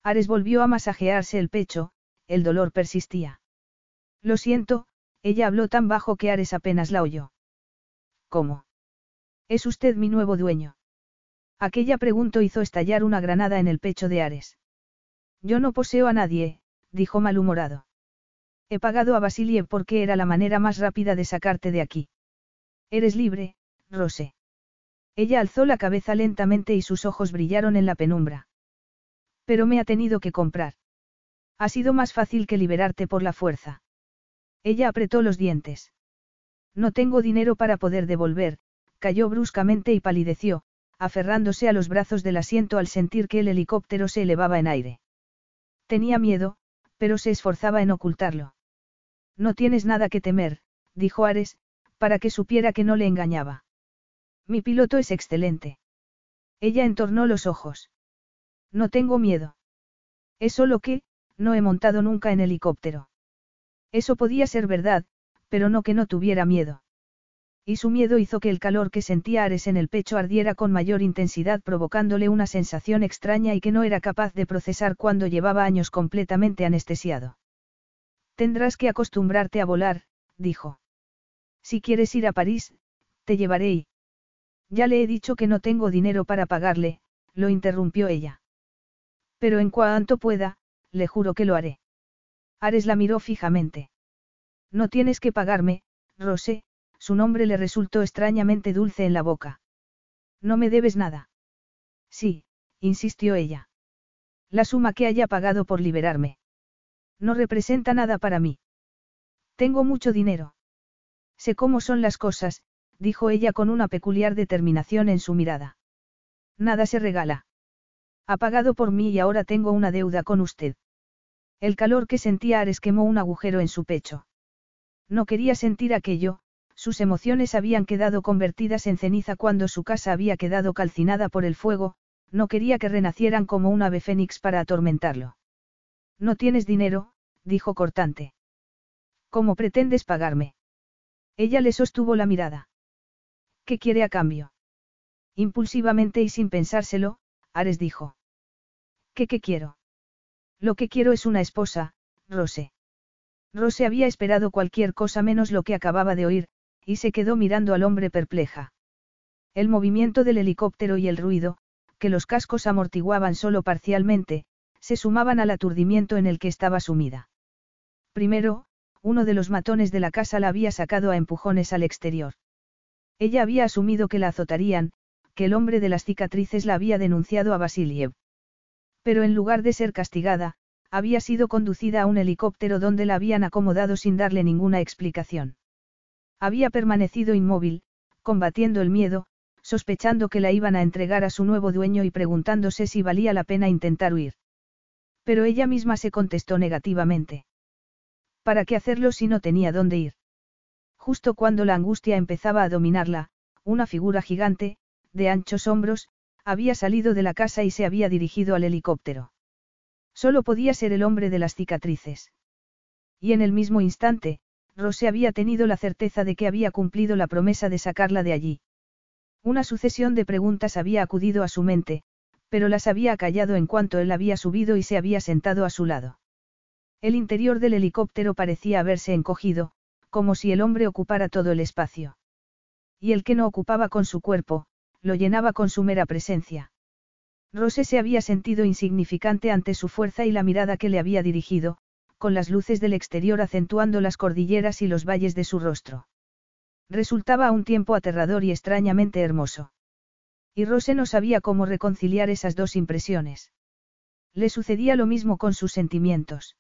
Ares volvió a masajearse el pecho, el dolor persistía. Lo siento, ella habló tan bajo que Ares apenas la oyó. ¿Cómo? ¿Es usted mi nuevo dueño? Aquella pregunta hizo estallar una granada en el pecho de Ares. Yo no poseo a nadie, dijo malhumorado. He pagado a Basilie porque era la manera más rápida de sacarte de aquí. Eres libre, Rose. Ella alzó la cabeza lentamente y sus ojos brillaron en la penumbra. Pero me ha tenido que comprar. Ha sido más fácil que liberarte por la fuerza. Ella apretó los dientes. No tengo dinero para poder devolver, cayó bruscamente y palideció, aferrándose a los brazos del asiento al sentir que el helicóptero se elevaba en aire. Tenía miedo, pero se esforzaba en ocultarlo. No tienes nada que temer, dijo Ares, para que supiera que no le engañaba. Mi piloto es excelente. Ella entornó los ojos. No tengo miedo. Es solo que, no he montado nunca en helicóptero. Eso podía ser verdad, pero no que no tuviera miedo. Y su miedo hizo que el calor que sentía Ares en el pecho ardiera con mayor intensidad provocándole una sensación extraña y que no era capaz de procesar cuando llevaba años completamente anestesiado. Tendrás que acostumbrarte a volar, dijo. Si quieres ir a París, te llevaré y... Ya le he dicho que no tengo dinero para pagarle, lo interrumpió ella. Pero en cuanto pueda, le juro que lo haré. Ares la miró fijamente. No tienes que pagarme, Rosé, su nombre le resultó extrañamente dulce en la boca. No me debes nada. Sí, insistió ella. La suma que haya pagado por liberarme. No representa nada para mí. Tengo mucho dinero. Sé cómo son las cosas, dijo ella con una peculiar determinación en su mirada. Nada se regala. Ha pagado por mí y ahora tengo una deuda con usted. El calor que sentía Ares quemó un agujero en su pecho. No quería sentir aquello, sus emociones habían quedado convertidas en ceniza cuando su casa había quedado calcinada por el fuego, No quería que renacieran como un ave fénix para atormentarlo. No tienes dinero, dijo cortante. ¿Cómo pretendes pagarme? Ella le sostuvo la mirada. ¿Qué quiere a cambio? Impulsivamente y sin pensárselo, Ares dijo. ¿Qué qué quiero? Lo que quiero es una esposa, Rose. Rose había esperado cualquier cosa menos lo que acababa de oír, y se quedó mirando al hombre perpleja. El movimiento del helicóptero y el ruido, que los cascos amortiguaban solo parcialmente, se sumaban al aturdimiento en el que estaba sumida. Primero, uno de los matones de la casa la había sacado a empujones al exterior. Ella había asumido que la azotarían, que el hombre de las cicatrices la había denunciado a Vasiliev. Pero en lugar de ser castigada, había sido conducida a un helicóptero donde la habían acomodado sin darle ninguna explicación. Había permanecido inmóvil, combatiendo el miedo, sospechando que la iban a entregar a su nuevo dueño y preguntándose si valía la pena intentar huir. Pero ella misma se contestó negativamente. ¿Para qué hacerlo si no tenía dónde ir? Justo cuando la angustia empezaba a dominarla, una figura gigante, de anchos hombros, había salido de la casa y se había dirigido al helicóptero. Solo podía ser el hombre de las cicatrices. Y en el mismo instante, Rose había tenido la certeza de que había cumplido la promesa de sacarla de allí. Una sucesión de preguntas había acudido a su mente, pero las había callado en cuanto él había subido y se había sentado a su lado. El interior del helicóptero parecía haberse encogido, como si el hombre ocupara todo el espacio. Y el que no ocupaba con su cuerpo, lo llenaba con su mera presencia. Rose se había sentido insignificante ante su fuerza y la mirada que le había dirigido, con las luces del exterior acentuando las cordilleras y los valles de su rostro. Resultaba a un tiempo aterrador y extrañamente hermoso. Y Rose no sabía cómo reconciliar esas dos impresiones. Le sucedía lo mismo con sus sentimientos.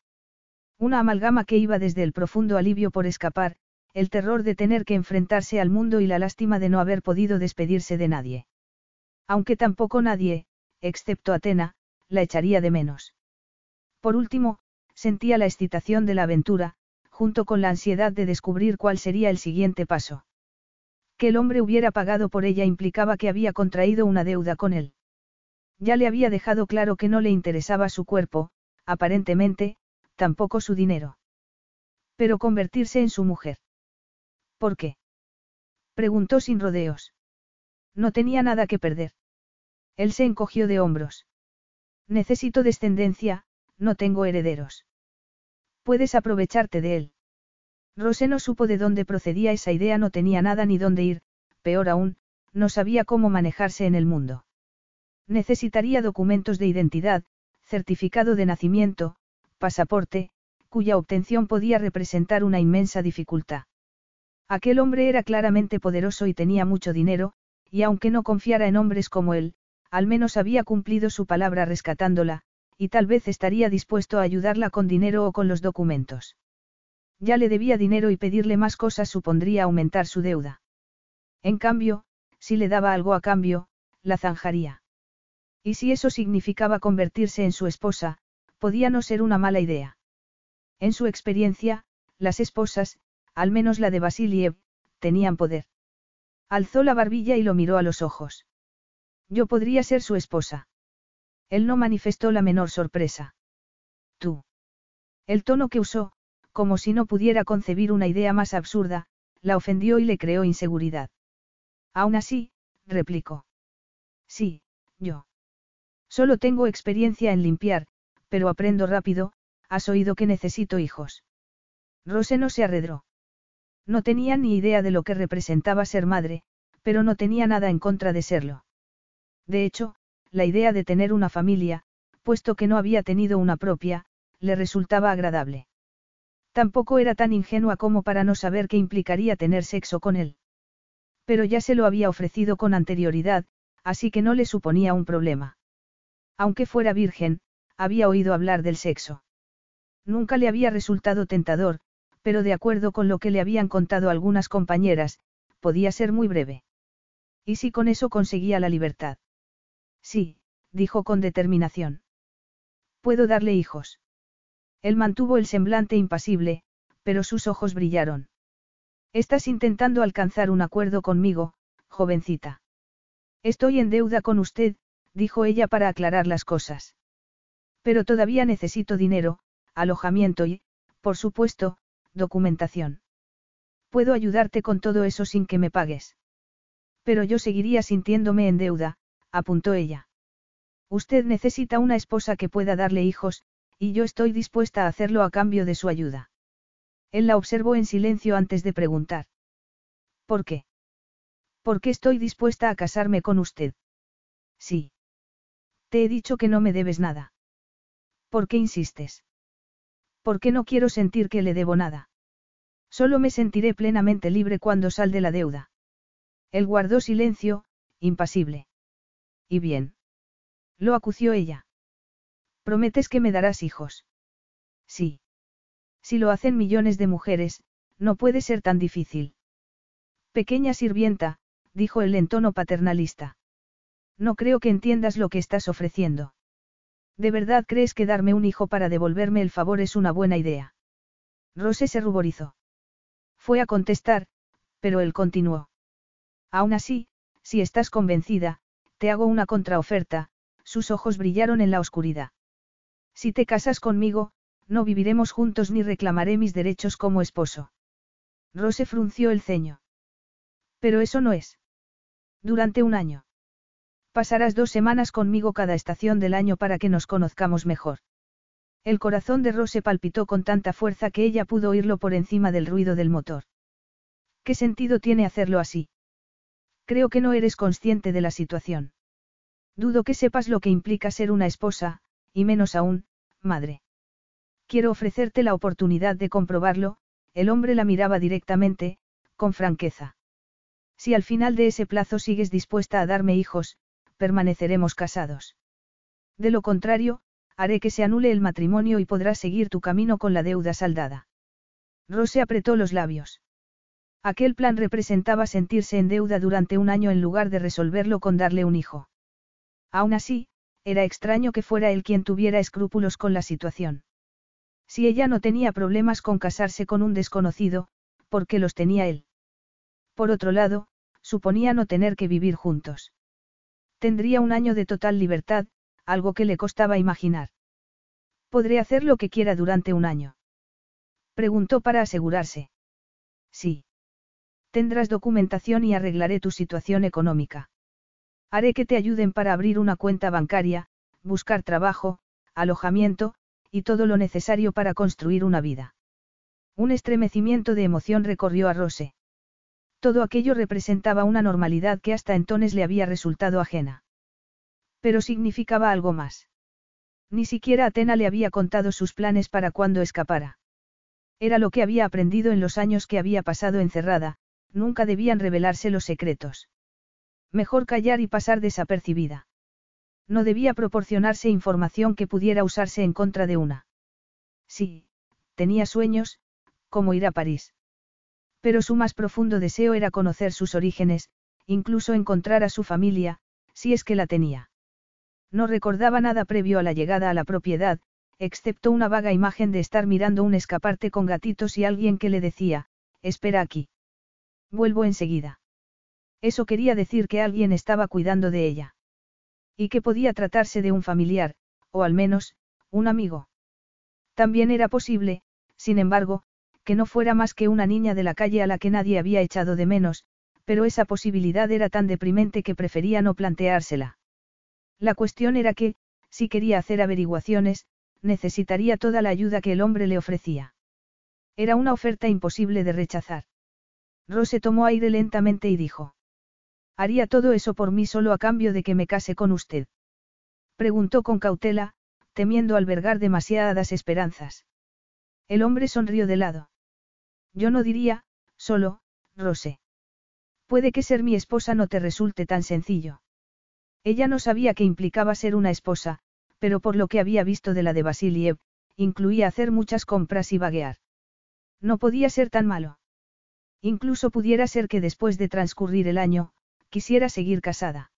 Una amalgama que iba desde el profundo alivio por escapar, el terror de tener que enfrentarse al mundo y la lástima de no haber podido despedirse de nadie. Aunque tampoco nadie, excepto Atena, la echaría de menos. Por último, sentía la excitación de la aventura, junto con la ansiedad de descubrir cuál sería el siguiente paso. Que el hombre hubiera pagado por ella implicaba que había contraído una deuda con él. Ya le había dejado claro que no le interesaba su cuerpo, aparentemente, tampoco su dinero. Pero convertirse en su mujer. ¿Por qué? Preguntó sin rodeos. No tenía nada que perder. Él se encogió de hombros. Necesito descendencia, no tengo herederos. Puedes aprovecharte de él. Rose no supo de dónde procedía esa idea, no tenía nada ni dónde ir, peor aún, no sabía cómo manejarse en el mundo. Necesitaría documentos de identidad, certificado de nacimiento, pasaporte, cuya obtención podía representar una inmensa dificultad. Aquel hombre era claramente poderoso y tenía mucho dinero, y aunque no confiara en hombres como él, al menos había cumplido su palabra rescatándola, y tal vez estaría dispuesto a ayudarla con dinero o con los documentos. Ya le debía dinero y pedirle más cosas supondría aumentar su deuda. En cambio, si le daba algo a cambio, la zanjaría. Y si eso significaba convertirse en su esposa, podía no ser una mala idea. En su experiencia, las esposas, al menos la de Basiliev, tenían poder. Alzó la barbilla y lo miró a los ojos. Yo podría ser su esposa. Él no manifestó la menor sorpresa. Tú. El tono que usó, como si no pudiera concebir una idea más absurda, la ofendió y le creó inseguridad. Aún así, replicó. Sí, yo. Solo tengo experiencia en limpiar, pero aprendo rápido, has oído que necesito hijos. Rose no se arredró. No tenía ni idea de lo que representaba ser madre, pero no tenía nada en contra de serlo. De hecho, la idea de tener una familia, puesto que no había tenido una propia, le resultaba agradable. Tampoco era tan ingenua como para no saber qué implicaría tener sexo con él. Pero ya se lo había ofrecido con anterioridad, así que no le suponía un problema. Aunque fuera virgen, había oído hablar del sexo. Nunca le había resultado tentador, pero de acuerdo con lo que le habían contado algunas compañeras, podía ser muy breve. ¿Y si con eso conseguía la libertad? Sí, dijo con determinación. Puedo darle hijos. Él mantuvo el semblante impasible, pero sus ojos brillaron. Estás intentando alcanzar un acuerdo conmigo, jovencita. Estoy en deuda con usted, dijo ella para aclarar las cosas. Pero todavía necesito dinero, alojamiento y, por supuesto, documentación. Puedo ayudarte con todo eso sin que me pagues. Pero yo seguiría sintiéndome en deuda, apuntó ella. Usted necesita una esposa que pueda darle hijos, y yo estoy dispuesta a hacerlo a cambio de su ayuda. Él la observó en silencio antes de preguntar. ¿Por qué? ¿Por qué estoy dispuesta a casarme con usted? Sí. Te he dicho que no me debes nada. ¿Por qué insistes? ¿Por qué no quiero sentir que le debo nada? Solo me sentiré plenamente libre cuando sal de la deuda. Él guardó silencio, impasible. ¿Y bien? Lo acució ella. ¿Prometes que me darás hijos? Sí. Si lo hacen millones de mujeres, no puede ser tan difícil. Pequeña sirvienta, dijo él en tono paternalista. No creo que entiendas lo que estás ofreciendo. ¿De verdad crees que darme un hijo para devolverme el favor es una buena idea? Rose se ruborizó. Fue a contestar, pero él continuó. Aún así, si estás convencida, te hago una contraoferta, sus ojos brillaron en la oscuridad. Si te casas conmigo, no viviremos juntos ni reclamaré mis derechos como esposo. Rose frunció el ceño. Pero eso no es. Durante un año. Pasarás dos semanas conmigo cada estación del año para que nos conozcamos mejor. El corazón de Rose palpitó con tanta fuerza que ella pudo oírlo por encima del ruido del motor. ¿Qué sentido tiene hacerlo así? Creo que no eres consciente de la situación. Dudo que sepas lo que implica ser una esposa, y menos aún, madre. Quiero ofrecerte la oportunidad de comprobarlo, el hombre la miraba directamente, con franqueza. Si al final de ese plazo sigues dispuesta a darme hijos, permaneceremos casados. De lo contrario, haré que se anule el matrimonio y podrás seguir tu camino con la deuda saldada. Rose apretó los labios. Aquel plan representaba sentirse en deuda durante un año en lugar de resolverlo con darle un hijo. Aún así, era extraño que fuera él quien tuviera escrúpulos con la situación. Si ella no tenía problemas con casarse con un desconocido, ¿por qué los tenía él? Por otro lado, suponía no tener que vivir juntos. Tendría un año de total libertad, algo que le costaba imaginar. ¿Podré hacer lo que quiera durante un año? Preguntó para asegurarse. Sí. Tendrás documentación y arreglaré tu situación económica. Haré que te ayuden para abrir una cuenta bancaria, buscar trabajo, alojamiento, y todo lo necesario para construir una vida. Un estremecimiento de emoción recorrió a Rose. Todo aquello representaba una normalidad que hasta entonces le había resultado ajena. Pero significaba algo más. Ni siquiera Atena le había contado sus planes para cuando escapara. Era lo que había aprendido en los años que había pasado encerrada, nunca debían revelarse los secretos. Mejor callar y pasar desapercibida. No debía proporcionarse información que pudiera usarse en contra de una. Sí, tenía sueños, como ir a París. Pero su más profundo deseo era conocer sus orígenes, incluso encontrar a su familia, si es que la tenía. No recordaba nada previo a la llegada a la propiedad, excepto una vaga imagen de estar mirando un escaparte con gatitos y alguien que le decía, espera aquí. Vuelvo enseguida. Eso quería decir que alguien estaba cuidando de ella. Y que podía tratarse de un familiar, o al menos, un amigo. También era posible, sin embargo, que no fuera más que una niña de la calle a la que nadie había echado de menos, pero esa posibilidad era tan deprimente que prefería no planteársela. La cuestión era que, si quería hacer averiguaciones, necesitaría toda la ayuda que el hombre le ofrecía. Era una oferta imposible de rechazar. Rose tomó aire lentamente y dijo. Haría todo eso por mí solo a cambio de que me case con usted. Preguntó con cautela, temiendo albergar demasiadas esperanzas. El hombre sonrió de lado. Yo no diría, solo, Rose. Puede que ser mi esposa no te resulte tan sencillo. Ella no sabía qué implicaba ser una esposa, pero por lo que había visto de la de Basiliev, incluía hacer muchas compras y vaguear. No podía ser tan malo. Incluso pudiera ser que después de transcurrir el año, quisiera seguir casada.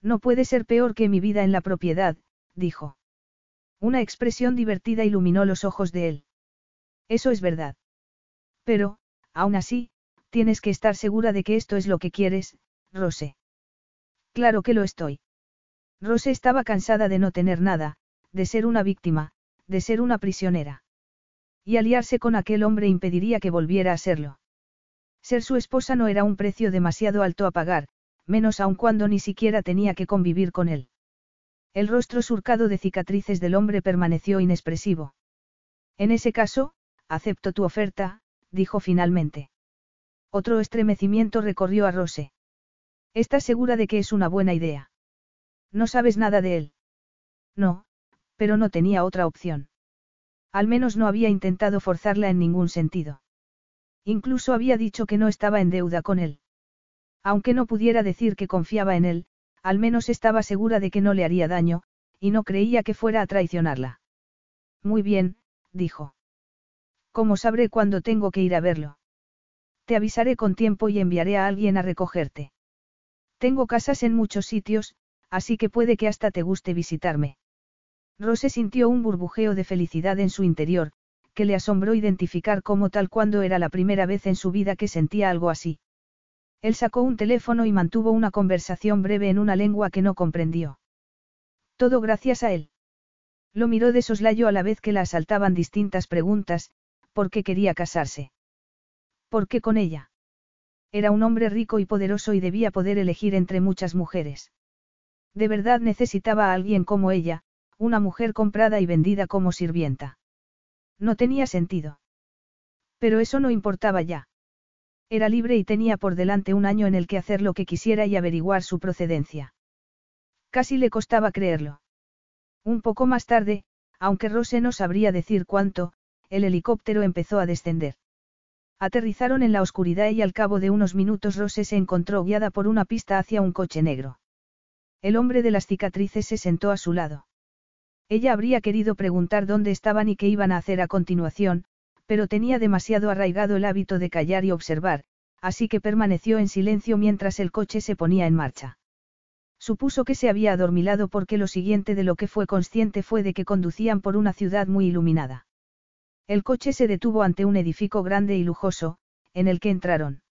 No puede ser peor que mi vida en la propiedad, dijo. Una expresión divertida iluminó los ojos de él. Eso es verdad. Pero, aún así, tienes que estar segura de que esto es lo que quieres, Rose. Claro que lo estoy. Rose estaba cansada de no tener nada, de ser una víctima, de ser una prisionera. Y aliarse con aquel hombre impediría que volviera a serlo. Ser su esposa no era un precio demasiado alto a pagar, menos aun cuando ni siquiera tenía que convivir con él. El rostro surcado de cicatrices del hombre permaneció inexpresivo. En ese caso, acepto tu oferta, dijo finalmente. Otro estremecimiento recorrió a Rose. ¿Estás segura de que es una buena idea? No sabes nada de él. No, pero no tenía otra opción. Al menos no había intentado forzarla en ningún sentido. Incluso había dicho que no estaba en deuda con él. Aunque no pudiera decir que confiaba en él, al menos estaba segura de que no le haría daño, y no creía que fuera a traicionarla. Muy bien, dijo. ¿Cómo sabré cuándo tengo que ir a verlo? Te avisaré con tiempo y enviaré a alguien a recogerte. Tengo casas en muchos sitios, así que puede que hasta te guste visitarme. Rose sintió un burbujeo de felicidad en su interior, que le asombró identificar como tal cuando era la primera vez en su vida que sentía algo así. Él sacó un teléfono y mantuvo una conversación breve en una lengua que no comprendió. Todo gracias a él. Lo miró de soslayo a la vez que la asaltaban distintas preguntas, ¿por qué quería casarse? ¿Por qué con ella? Era un hombre rico y poderoso y debía poder elegir entre muchas mujeres. De verdad necesitaba a alguien como ella, una mujer comprada y vendida como sirvienta. No tenía sentido. Pero eso no importaba ya. Era libre y tenía por delante un año en el que hacer lo que quisiera y averiguar su procedencia. Casi le costaba creerlo. Un poco más tarde, aunque Rose no sabría decir cuánto, el helicóptero empezó a descender. Aterrizaron en la oscuridad y al cabo de unos minutos Rose se encontró guiada por una pista hacia un coche negro. El hombre de las cicatrices se sentó a su lado. Ella habría querido preguntar dónde estaban y qué iban a hacer a continuación, pero tenía demasiado arraigado el hábito de callar y observar, así que permaneció en silencio mientras el coche se ponía en marcha. Supuso que se había adormilado porque lo siguiente de lo que fue consciente fue de que conducían por una ciudad muy iluminada. El coche se detuvo ante un edificio grande y lujoso, en el que entraron.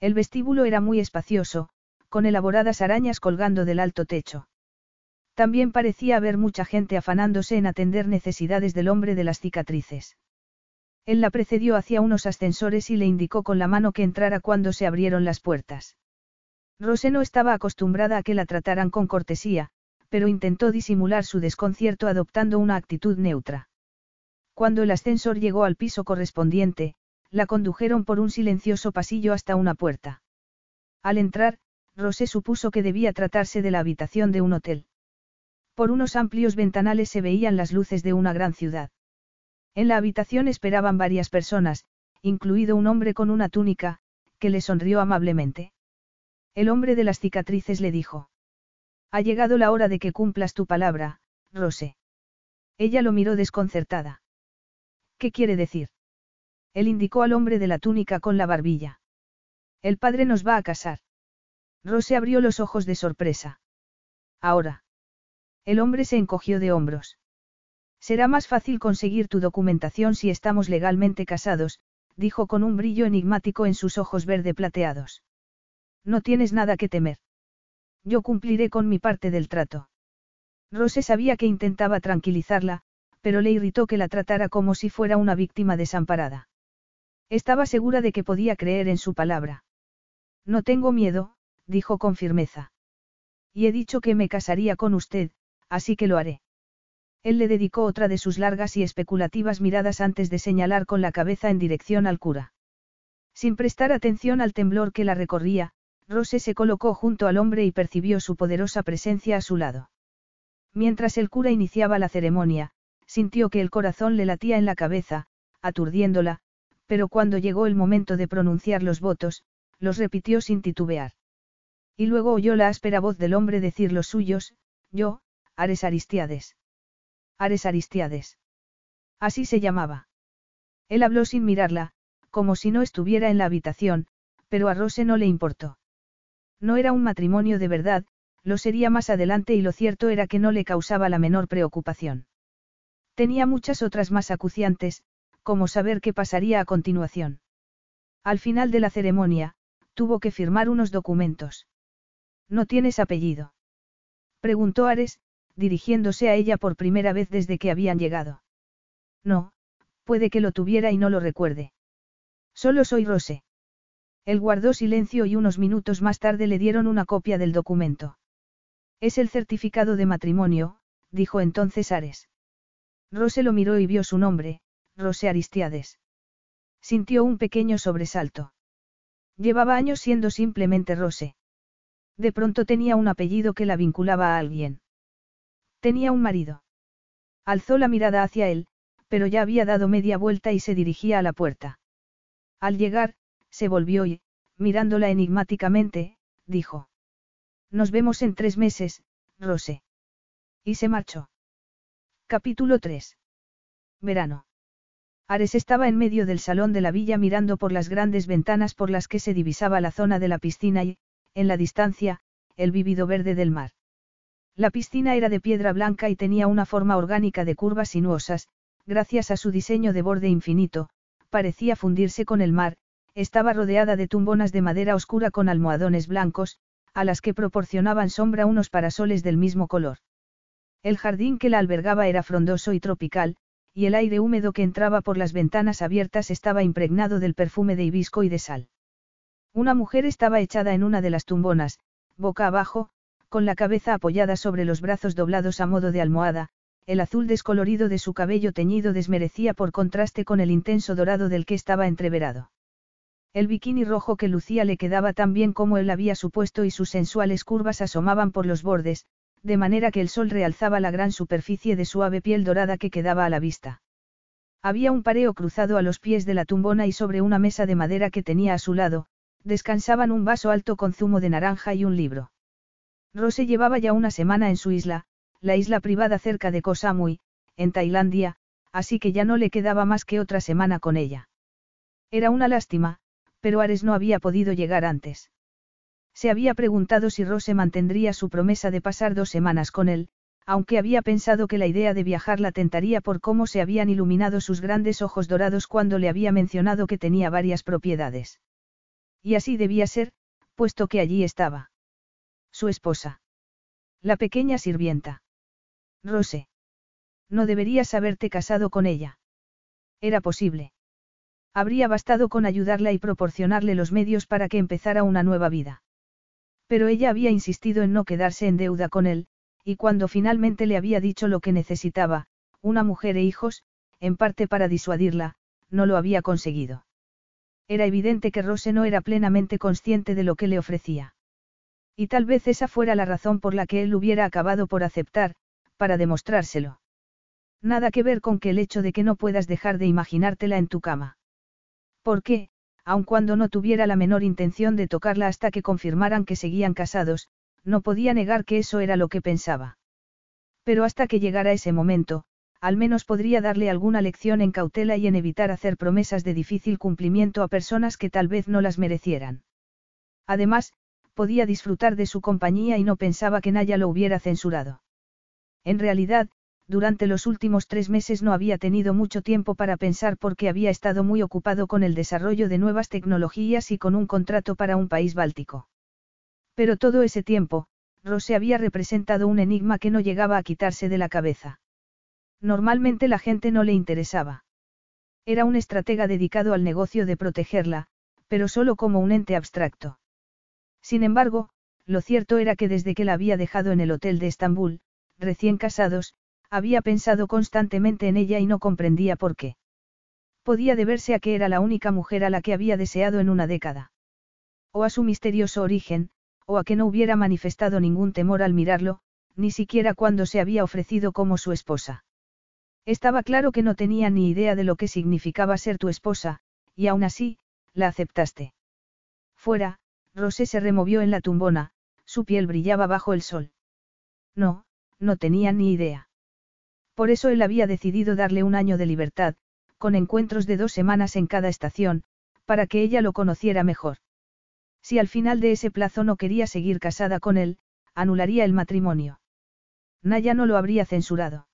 El vestíbulo era muy espacioso, con elaboradas arañas colgando del alto techo. También parecía haber mucha gente afanándose en atender necesidades del hombre de las cicatrices. Él la precedió hacia unos ascensores y le indicó con la mano que entrara cuando se abrieron las puertas. Rose no estaba acostumbrada a que la trataran con cortesía, pero intentó disimular su desconcierto adoptando una actitud neutra. Cuando el ascensor llegó al piso correspondiente, la condujeron por un silencioso pasillo hasta una puerta. Al entrar, Rose supuso que debía tratarse de la habitación de un hotel. Por unos amplios ventanales se veían las luces de una gran ciudad. En la habitación esperaban varias personas, incluido un hombre con una túnica, que le sonrió amablemente. El hombre de las cicatrices le dijo. Ha llegado la hora de que cumplas tu palabra, Rose. Ella lo miró desconcertada. ¿Qué quiere decir? Él indicó al hombre de la túnica con la barbilla. El padre nos va a casar. Rose abrió los ojos de sorpresa. Ahora. El hombre se encogió de hombros. Será más fácil conseguir tu documentación si estamos legalmente casados, dijo con un brillo enigmático en sus ojos verde plateados. No tienes nada que temer. Yo cumpliré con mi parte del trato. Rose sabía que intentaba tranquilizarla, pero le irritó que la tratara como si fuera una víctima desamparada. Estaba segura de que podía creer en su palabra. No tengo miedo, dijo con firmeza. Y he dicho que me casaría con usted, así que lo haré. Él le dedicó otra de sus largas y especulativas miradas antes de señalar con la cabeza en dirección al cura. Sin prestar atención al temblor que la recorría, Rose se colocó junto al hombre y percibió su poderosa presencia a su lado. Mientras el cura iniciaba la ceremonia, sintió que el corazón le latía en la cabeza, aturdiéndola, pero cuando llegó el momento de pronunciar los votos, los repitió sin titubear. Y luego oyó la áspera voz del hombre decir los suyos, yo, Ares Aristiades. Ares Aristiades. Así se llamaba. Él habló sin mirarla, como si no estuviera en la habitación, pero a Rose no le importó. No era un matrimonio de verdad, lo sería más adelante y lo cierto era que no le causaba la menor preocupación. Tenía muchas otras más acuciantes, como saber qué pasaría a continuación. Al final de la ceremonia, tuvo que firmar unos documentos. No tienes apellido. Preguntó Ares, dirigiéndose a ella por primera vez desde que habían llegado. No, puede que lo tuviera y no lo recuerde. Solo soy Rose. Él guardó silencio y unos minutos más tarde le dieron una copia del documento. Es el certificado de matrimonio, dijo entonces Ares. Rose lo miró y vio su nombre, Rose Aristiades. Sintió un pequeño sobresalto. Llevaba años siendo simplemente Rose. De pronto tenía un apellido que la vinculaba a alguien. Tenía un marido. Alzó la mirada hacia él, pero ya había dado media vuelta y se dirigía a la puerta. Al llegar, se volvió y, mirándola enigmáticamente, dijo. Nos vemos en tres meses, Rose. Y se marchó. Capítulo 3. Verano. Ares estaba en medio del salón de la villa mirando por las grandes ventanas por las que se divisaba la zona de la piscina y, en la distancia, el vívido verde del mar. La piscina era de piedra blanca y tenía una forma orgánica de curvas sinuosas, gracias a su diseño de borde infinito, parecía fundirse con el mar, estaba rodeada de tumbonas de madera oscura con almohadones blancos, a las que proporcionaban sombra unos parasoles del mismo color. El jardín que la albergaba era frondoso y tropical, y el aire húmedo que entraba por las ventanas abiertas estaba impregnado del perfume de hibisco y de sal. Una mujer estaba echada en una de las tumbonas, boca abajo, con la cabeza apoyada sobre los brazos doblados a modo de almohada, el azul descolorido de su cabello teñido desmerecía por contraste con el intenso dorado del que estaba entreverado. El bikini rojo que lucía le quedaba tan bien como él había supuesto y sus sensuales curvas asomaban por los bordes, de manera que el sol realzaba la gran superficie de suave piel dorada que quedaba a la vista. Había un pareo cruzado a los pies de la tumbona y sobre una mesa de madera que tenía a su lado, descansaban un vaso alto con zumo de naranja y un libro. Rose llevaba ya una semana en su isla, la isla privada cerca de Koh Samui, en Tailandia, así que ya no le quedaba más que otra semana con ella. Era una lástima, pero Ares no había podido llegar antes. Se había preguntado si Rose mantendría su promesa de pasar dos semanas con él, aunque había pensado que la idea de viajar la tentaría por cómo se habían iluminado sus grandes ojos dorados cuando le había mencionado que tenía varias propiedades. Y así debía ser, puesto que allí estaba. Su esposa. La pequeña sirvienta. Rose. No deberías haberte casado con ella. Era posible. Habría bastado con ayudarla y proporcionarle los medios para que empezara una nueva vida. Pero ella había insistido en no quedarse en deuda con él, y cuando finalmente le había dicho lo que necesitaba, una mujer e hijos, en parte para disuadirla, no lo había conseguido. Era evidente que Rose no era plenamente consciente de lo que le ofrecía. Y tal vez esa fuera la razón por la que él hubiera acabado por aceptar, para demostrárselo. Nada que ver con que el hecho de que no puedas dejar de imaginártela en tu cama. ¿Por qué, aun cuando no tuviera la menor intención de tocarla hasta que confirmaran que seguían casados, no podía negar que eso era lo que pensaba. Pero hasta que llegara ese momento, al menos podría darle alguna lección en cautela y en evitar hacer promesas de difícil cumplimiento a personas que tal vez no las merecieran. Además, podía disfrutar de su compañía y no pensaba que Naya lo hubiera censurado. En realidad, durante los últimos tres meses no había tenido mucho tiempo para pensar porque había estado muy ocupado con el desarrollo de nuevas tecnologías y con un contrato para un país báltico. Pero todo ese tiempo, Rose había representado un enigma que no llegaba a quitarse de la cabeza. Normalmente la gente no le interesaba. Era un estratega dedicado al negocio de protegerla, pero solo como un ente abstracto. Sin embargo, lo cierto era que desde que la había dejado en el hotel de Estambul, recién casados, había pensado constantemente en ella y no comprendía por qué. Podía deberse a que era la única mujer a la que había deseado en una década. O a su misterioso origen, o a que no hubiera manifestado ningún temor al mirarlo, ni siquiera cuando se había ofrecido como su esposa. Estaba claro que no tenía ni idea de lo que significaba ser tu esposa, y aún así, la aceptaste. Fuera, Rosé se removió en la tumbona, su piel brillaba bajo el sol. No, no tenía ni idea. Por eso él había decidido darle un año de libertad, con encuentros de dos semanas en cada estación, para que ella lo conociera mejor. Si al final de ese plazo no quería seguir casada con él, anularía el matrimonio. Naya no lo habría censurado.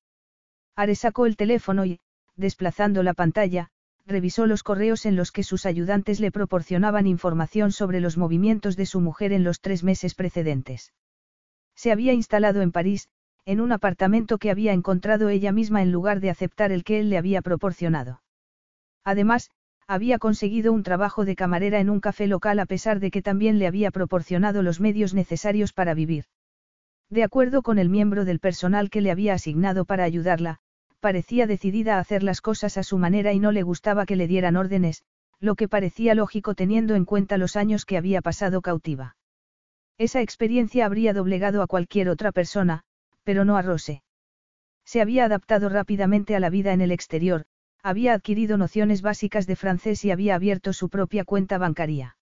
Are sacó el teléfono y, desplazando la pantalla, revisó los correos en los que sus ayudantes le proporcionaban información sobre los movimientos de su mujer en los tres meses precedentes. Se había instalado en París, en un apartamento que había encontrado ella misma en lugar de aceptar el que él le había proporcionado. Además, había conseguido un trabajo de camarera en un café local a pesar de que también le había proporcionado los medios necesarios para vivir. De acuerdo con el miembro del personal que le había asignado para ayudarla, parecía decidida a hacer las cosas a su manera y no le gustaba que le dieran órdenes, lo que parecía lógico teniendo en cuenta los años que había pasado cautiva. Esa experiencia habría doblegado a cualquier otra persona, pero no a Rose. Se había adaptado rápidamente a la vida en el exterior, había adquirido nociones básicas de francés y había abierto su propia cuenta bancaria.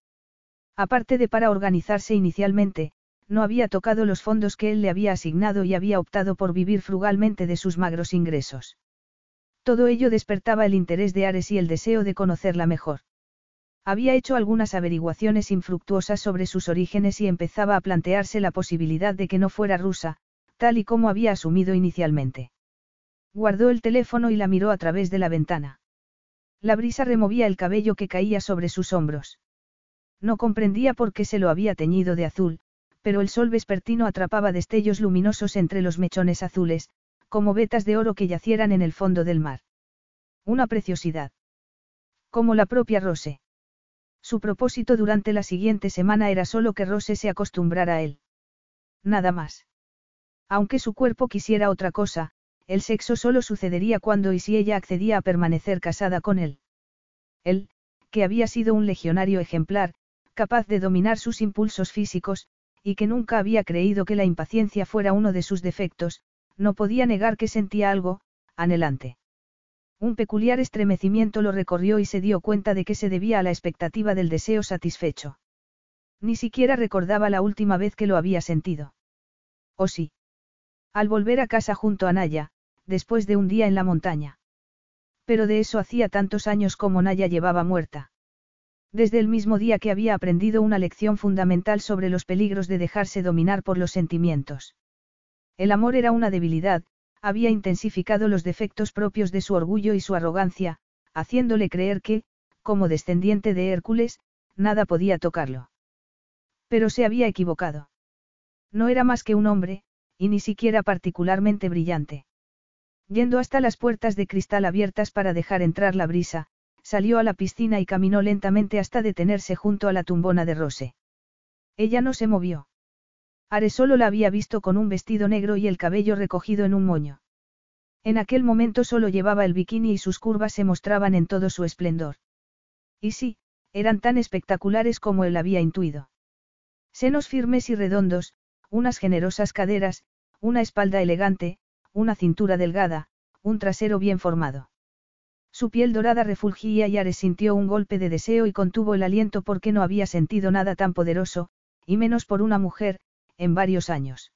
Aparte de para organizarse inicialmente, no había tocado los fondos que él le había asignado y había optado por vivir frugalmente de sus magros ingresos. Todo ello despertaba el interés de Ares y el deseo de conocerla mejor. Había hecho algunas averiguaciones infructuosas sobre sus orígenes y empezaba a plantearse la posibilidad de que no fuera rusa, tal y como había asumido inicialmente. Guardó el teléfono y la miró a través de la ventana. La brisa removía el cabello que caía sobre sus hombros. No comprendía por qué se lo había teñido de azul, pero el sol vespertino atrapaba destellos luminosos entre los mechones azules, como vetas de oro que yacieran en el fondo del mar. Una preciosidad. Como la propia Rose. Su propósito durante la siguiente semana era solo que Rose se acostumbrara a él. Nada más. Aunque su cuerpo quisiera otra cosa, el sexo solo sucedería cuando y si ella accedía a permanecer casada con él. Él, que había sido un legionario ejemplar, capaz de dominar sus impulsos físicos, y que nunca había creído que la impaciencia fuera uno de sus defectos, no podía negar que sentía algo, anhelante. Un peculiar estremecimiento lo recorrió y se dio cuenta de que se debía a la expectativa del deseo satisfecho. Ni siquiera recordaba la última vez que lo había sentido. ¿O sí? Al volver a casa junto a Naya, después de un día en la montaña. Pero de eso hacía tantos años como Naya llevaba muerta. Desde el mismo día que había aprendido una lección fundamental sobre los peligros de dejarse dominar por los sentimientos. El amor era una debilidad, había intensificado los defectos propios de su orgullo y su arrogancia, haciéndole creer que, como descendiente de Hércules, nada podía tocarlo. Pero se había equivocado. No era más que un hombre, y ni siquiera particularmente brillante. Yendo hasta las puertas de cristal abiertas para dejar entrar la brisa, salió a la piscina y caminó lentamente hasta detenerse junto a la tumbona de Rose. Ella no se movió. Are solo la había visto con un vestido negro y el cabello recogido en un moño. En aquel momento solo llevaba el bikini y sus curvas se mostraban en todo su esplendor. Y sí, eran tan espectaculares como él había intuido. Senos firmes y redondos, unas generosas caderas, una espalda elegante, una cintura delgada, un trasero bien formado. Su piel dorada refulgía y Ares sintió un golpe de deseo y contuvo el aliento porque no había sentido nada tan poderoso, y menos por una mujer, en varios años.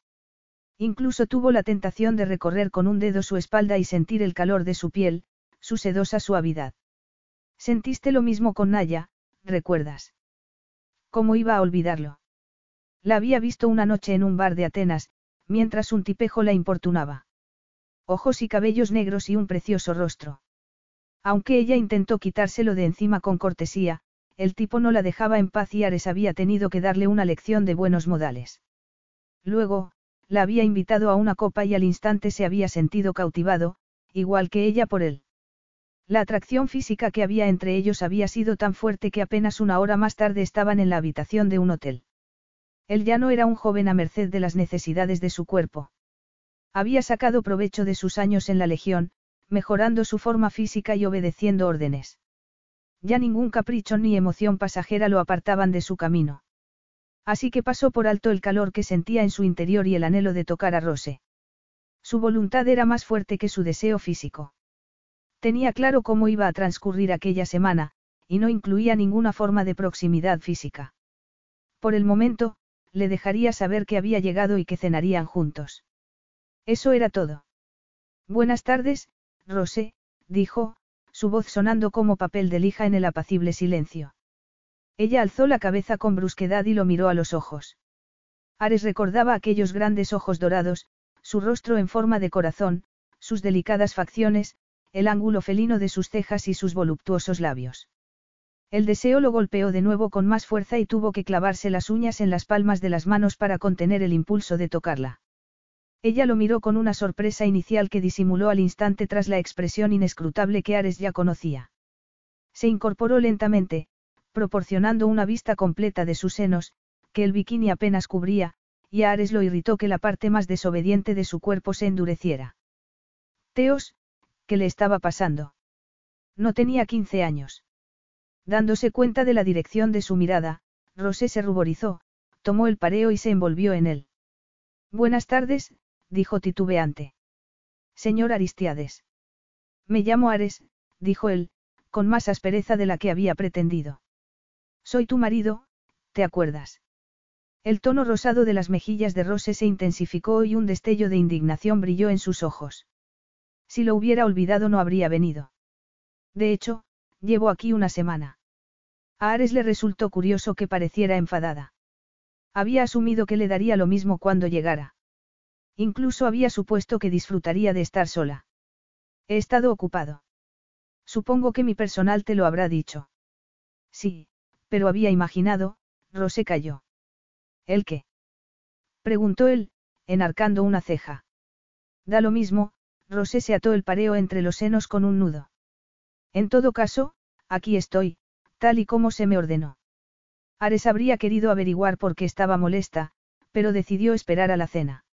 Incluso tuvo la tentación de recorrer con un dedo su espalda y sentir el calor de su piel, su sedosa suavidad. Sentiste lo mismo con Naya, ¿recuerdas? ¿Cómo iba a olvidarlo? La había visto una noche en un bar de Atenas, mientras un tipejo la importunaba. Ojos y cabellos negros y un precioso rostro. Aunque ella intentó quitárselo de encima con cortesía, el tipo no la dejaba en paz y Ares había tenido que darle una lección de buenos modales. Luego, la había invitado a una copa y al instante se había sentido cautivado, igual que ella por él. La atracción física que había entre ellos había sido tan fuerte que apenas una hora más tarde estaban en la habitación de un hotel. Él ya no era un joven a merced de las necesidades de su cuerpo. Había sacado provecho de sus años en la Legión, mejorando su forma física y obedeciendo órdenes. Ya ningún capricho ni emoción pasajera lo apartaban de su camino. Así que pasó por alto el calor que sentía en su interior y el anhelo de tocar a Rose. Su voluntad era más fuerte que su deseo físico. Tenía claro cómo iba a transcurrir aquella semana, y no incluía ninguna forma de proximidad física. Por el momento, le dejaría saber que había llegado y que cenarían juntos. Eso era todo. Buenas tardes, Rosé, dijo, su voz sonando como papel de lija en el apacible silencio. Ella alzó la cabeza con brusquedad y lo miró a los ojos. Ares recordaba aquellos grandes ojos dorados, su rostro en forma de corazón, sus delicadas facciones, el ángulo felino de sus cejas y sus voluptuosos labios. El deseo lo golpeó de nuevo con más fuerza y tuvo que clavarse las uñas en las palmas de las manos para contener el impulso de tocarla. Ella lo miró con una sorpresa inicial que disimuló al instante tras la expresión inescrutable que Ares ya conocía. Se incorporó lentamente, proporcionando una vista completa de sus senos, que el bikini apenas cubría, y a Ares lo irritó que la parte más desobediente de su cuerpo se endureciera. Teos, ¿qué le estaba pasando? No tenía 15 años. Dándose cuenta de la dirección de su mirada, Rosé se ruborizó, tomó el pareo y se envolvió en él. Buenas tardes, dijo titubeante. Señor Aristiades. Me llamo Ares, dijo él, con más aspereza de la que había pretendido. Soy tu marido, ¿te acuerdas? El tono rosado de las mejillas de Rose se intensificó y un destello de indignación brilló en sus ojos. Si lo hubiera olvidado no habría venido. De hecho, llevo aquí una semana. A Ares le resultó curioso que pareciera enfadada. Había asumido que le daría lo mismo cuando llegara. Incluso había supuesto que disfrutaría de estar sola. He estado ocupado. Supongo que mi personal te lo habrá dicho. Sí, pero había imaginado, Rosé cayó. ¿El qué? Preguntó él, enarcando una ceja. Da lo mismo, Rosé se ató el pareo entre los senos con un nudo. En todo caso, aquí estoy, tal y como se me ordenó. Ares habría querido averiguar por qué estaba molesta, pero decidió esperar a la cena.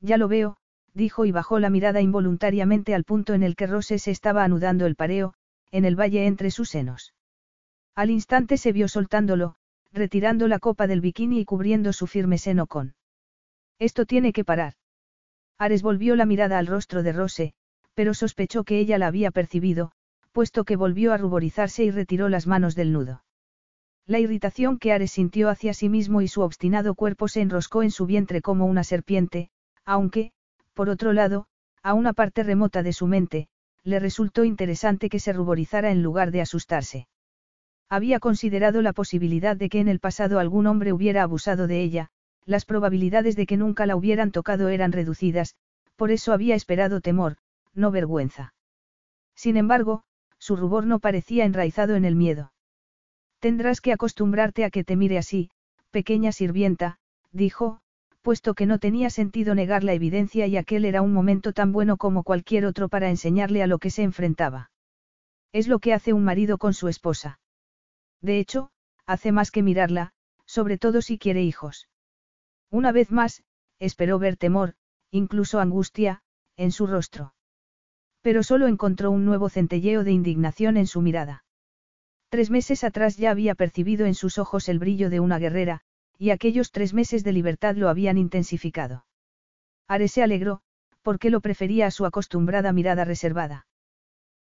Ya lo veo, dijo y bajó la mirada involuntariamente al punto en el que Rose se estaba anudando el pareo, en el valle entre sus senos. Al instante se vio soltándolo, retirando la copa del bikini y cubriendo su firme seno con. Esto tiene que parar. Ares volvió la mirada al rostro de Rose, pero sospechó que ella la había percibido, puesto que volvió a ruborizarse y retiró las manos del nudo. La irritación que Ares sintió hacia sí mismo y su obstinado cuerpo se enroscó en su vientre como una serpiente, aunque, por otro lado, a una parte remota de su mente, le resultó interesante que se ruborizara en lugar de asustarse. Había considerado la posibilidad de que en el pasado algún hombre hubiera abusado de ella, las probabilidades de que nunca la hubieran tocado eran reducidas, por eso había esperado temor, no vergüenza. Sin embargo, su rubor no parecía enraizado en el miedo. Tendrás que acostumbrarte a que te mire así, pequeña sirvienta, dijo, puesto que no tenía sentido negar la evidencia y aquel era un momento tan bueno como cualquier otro para enseñarle a lo que se enfrentaba. Es lo que hace un marido con su esposa. De hecho, hace más que mirarla, sobre todo si quiere hijos. Una vez más, esperó ver temor, incluso angustia, en su rostro. Pero solo encontró un nuevo centelleo de indignación en su mirada. Tres meses atrás ya había percibido en sus ojos el brillo de una guerrera, y aquellos tres meses de libertad lo habían intensificado. Ares se alegró, porque lo prefería a su acostumbrada mirada reservada.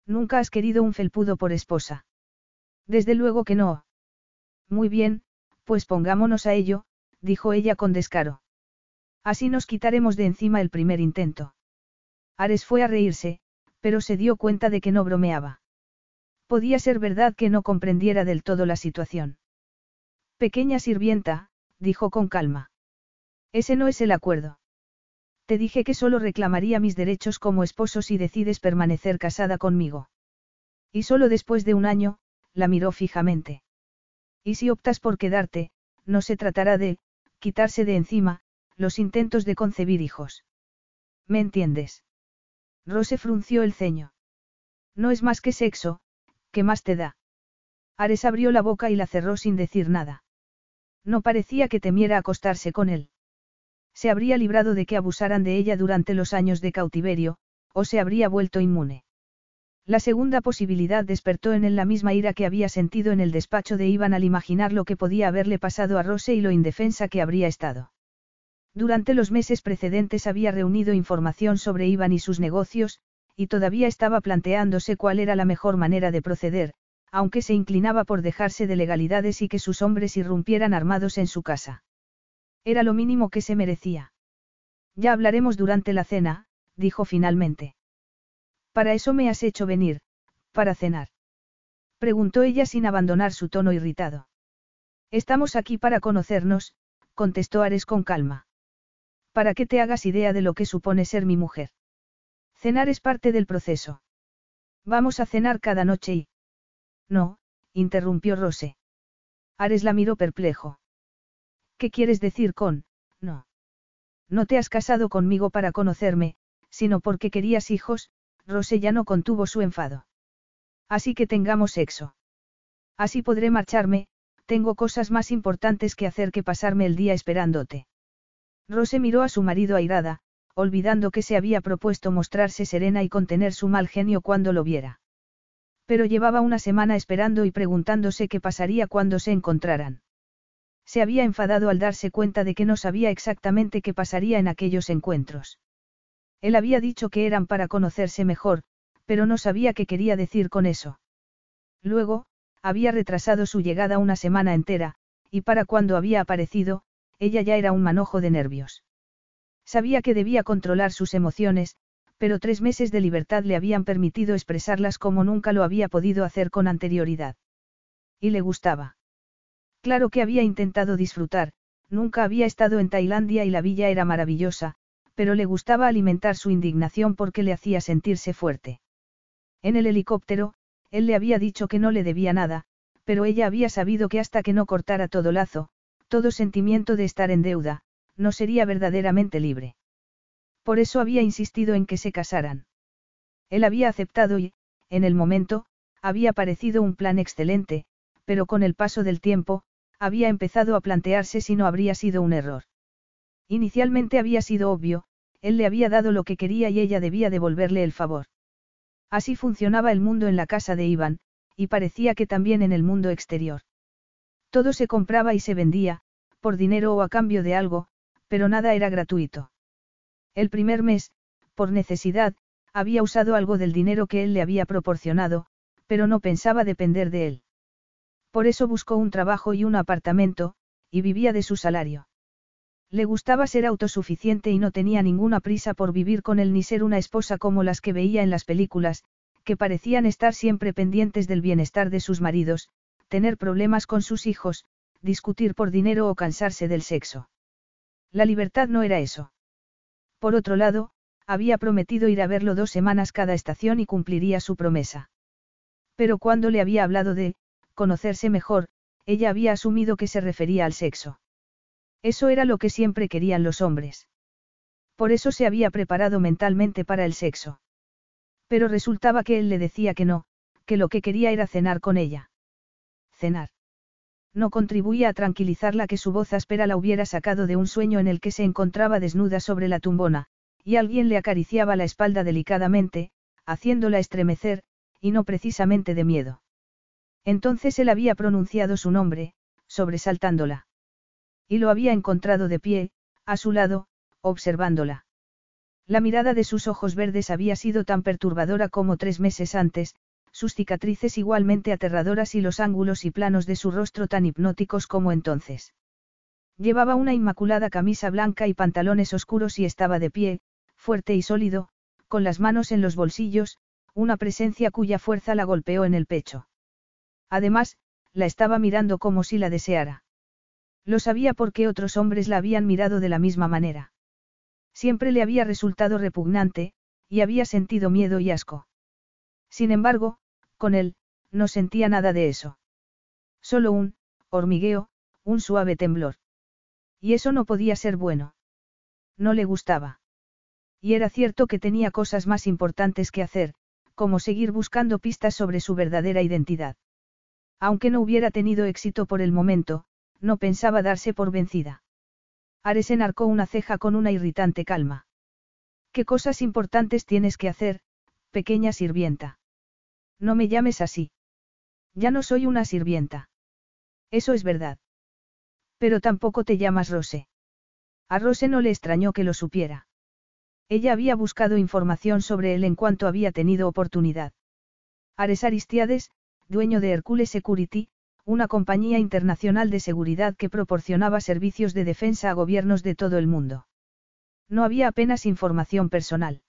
Nunca has querido un felpudo por esposa. Desde luego que no. Muy bien, pues pongámonos a ello, dijo ella con descaro. Así nos quitaremos de encima el primer intento. Ares fue a reírse, pero se dio cuenta de que no bromeaba. Podía ser verdad que no comprendiera del todo la situación. Pequeña sirvienta, dijo con calma. Ese no es el acuerdo. Te dije que solo reclamaría mis derechos como esposo si decides permanecer casada conmigo. Y solo después de un año, la miró fijamente. Y si optas por quedarte, no se tratará de, quitarse de encima, los intentos de concebir hijos. ¿Me entiendes? Rose frunció el ceño. No es más que sexo, ¿qué más te da? Ares abrió la boca y la cerró sin decir nada. No parecía que temiera acostarse con él. Se habría librado de que abusaran de ella durante los años de cautiverio, o se habría vuelto inmune. La segunda posibilidad despertó en él la misma ira que había sentido en el despacho de Iván al imaginar lo que podía haberle pasado a Rose y lo indefensa que habría estado. Durante los meses precedentes había reunido información sobre Iván y sus negocios, y todavía estaba planteándose cuál era la mejor manera de proceder, aunque se inclinaba por dejarse de legalidades y que sus hombres irrumpieran armados en su casa. Era lo mínimo que se merecía. Ya hablaremos durante la cena, dijo finalmente. Para eso me has hecho venir, para cenar. Preguntó ella sin abandonar su tono irritado. Estamos aquí para conocernos, contestó Ares con calma. Para que te hagas idea de lo que supone ser mi mujer. Cenar es parte del proceso. Vamos a cenar cada noche y... No, interrumpió Rose. Ares la miró perplejo. ¿Qué quieres decir con, no? No te has casado conmigo para conocerme, sino porque querías hijos, Rose ya no contuvo su enfado. Así que tengamos sexo. Así podré marcharme, tengo cosas más importantes que hacer que pasarme el día esperándote. Rose miró a su marido airada, olvidando que se había propuesto mostrarse serena y contener su mal genio cuando lo viera. Pero llevaba una semana esperando y preguntándose qué pasaría cuando se encontraran. Se había enfadado al darse cuenta de que no sabía exactamente qué pasaría en aquellos encuentros. Él había dicho que eran para conocerse mejor, pero no sabía qué quería decir con eso. Luego, había retrasado su llegada una semana entera, y para cuando había aparecido, ella ya era un manojo de nervios. Sabía que debía controlar sus emociones, pero tres meses de libertad le habían permitido expresarlas como nunca lo había podido hacer con anterioridad. Y le gustaba. Claro que había intentado disfrutar, nunca había estado en Tailandia y la villa era maravillosa, pero le gustaba alimentar su indignación porque le hacía sentirse fuerte. En el helicóptero, él le había dicho que no le debía nada, pero ella había sabido que hasta que no cortara todo lazo, todo sentimiento de estar en deuda, no sería verdaderamente libre. Por eso había insistido en que se casaran. Él había aceptado y, en el momento, había parecido un plan excelente, pero con el paso del tiempo, había empezado a plantearse si no habría sido un error. Inicialmente había sido obvio, él le había dado lo que quería y ella debía devolverle el favor. Así funcionaba el mundo en la casa de Iván, y parecía que también en el mundo exterior. Todo se compraba y se vendía, por dinero o a cambio de algo, pero nada era gratuito. El primer mes, por necesidad, había usado algo del dinero que él le había proporcionado, pero no pensaba depender de él. Por eso buscó un trabajo y un apartamento, y vivía de su salario. Le gustaba ser autosuficiente y no tenía ninguna prisa por vivir con él ni ser una esposa como las que veía en las películas, que parecían estar siempre pendientes del bienestar de sus maridos, tener problemas con sus hijos, discutir por dinero o cansarse del sexo. La libertad no era eso. Por otro lado, había prometido ir a verlo dos semanas cada estación y cumpliría su promesa. Pero cuando le había hablado de, conocerse mejor, ella había asumido que se refería al sexo. Eso era lo que siempre querían los hombres. Por eso se había preparado mentalmente para el sexo. Pero resultaba que él le decía que no, que lo que quería era cenar con ella. Cenar. No contribuía a tranquilizarla que su voz áspera la hubiera sacado de un sueño en el que se encontraba desnuda sobre la tumbona, y alguien le acariciaba la espalda delicadamente, haciéndola estremecer, y no precisamente de miedo. Entonces él había pronunciado su nombre, sobresaltándola. Y lo había encontrado de pie, a su lado, observándola. La mirada de sus ojos verdes había sido tan perturbadora como tres meses antes, sus cicatrices igualmente aterradoras y los ángulos y planos de su rostro tan hipnóticos como entonces. Llevaba una inmaculada camisa blanca y pantalones oscuros y estaba de pie, fuerte y sólido, con las manos en los bolsillos, una presencia cuya fuerza la golpeó en el pecho. Además, la estaba mirando como si la deseara. Lo sabía porque otros hombres la habían mirado de la misma manera. Siempre le había resultado repugnante, y había sentido miedo y asco. Sin embargo, con él, no sentía nada de eso. Solo un, hormigueo, un suave temblor. Y eso no podía ser bueno. No le gustaba. Y era cierto que tenía cosas más importantes que hacer, como seguir buscando pistas sobre su verdadera identidad. Aunque no hubiera tenido éxito por el momento, no pensaba darse por vencida. Ares enarcó una ceja con una irritante calma. ¿Qué cosas importantes tienes que hacer, pequeña sirvienta? No me llames así. Ya no soy una sirvienta. Eso es verdad. Pero tampoco te llamas Rose. A Rose no le extrañó que lo supiera. Ella había buscado información sobre él en cuanto había tenido oportunidad. Ares Aristiades, dueño de Hercules Security, una compañía internacional de seguridad que proporcionaba servicios de defensa a gobiernos de todo el mundo. No había apenas información personal.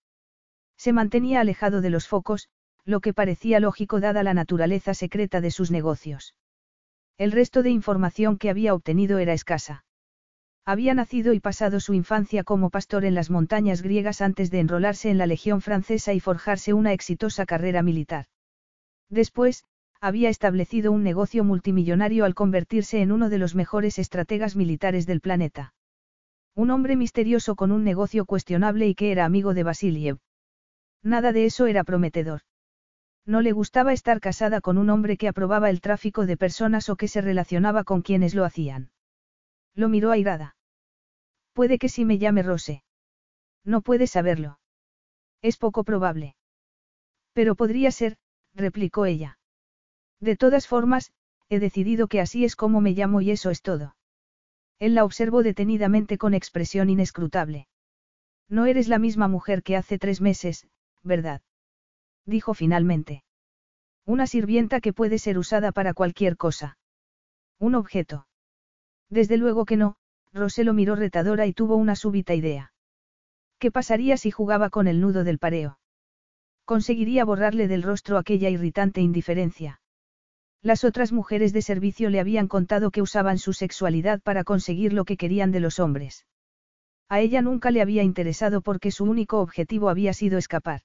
Se mantenía alejado de los focos, lo que parecía lógico dada la naturaleza secreta de sus negocios. El resto de información que había obtenido era escasa. Había nacido y pasado su infancia como pastor en las montañas griegas antes de enrolarse en la Legión francesa y forjarse una exitosa carrera militar. Después, había establecido un negocio multimillonario al convertirse en uno de los mejores estrategas militares del planeta. Un hombre misterioso con un negocio cuestionable y que era amigo de Vasiliev. Nada de eso era prometedor. No le gustaba estar casada con un hombre que aprobaba el tráfico de personas o que se relacionaba con quienes lo hacían. Lo miró airada. Puede que sí me llame Rose. No puede saberlo. Es poco probable. Pero podría ser, replicó ella. De todas formas, he decidido que así es como me llamo y eso es todo. Él la observó detenidamente con expresión inescrutable. No eres la misma mujer que hace tres meses, ¿verdad? Dijo finalmente. Una sirvienta que puede ser usada para cualquier cosa. Un objeto. Desde luego que no, Roselo miró retadora y tuvo una súbita idea. ¿Qué pasaría si jugaba con el nudo del pareo? Conseguiría borrarle del rostro aquella irritante indiferencia. Las otras mujeres de servicio le habían contado que usaban su sexualidad para conseguir lo que querían de los hombres. A ella nunca le había interesado porque su único objetivo había sido escapar.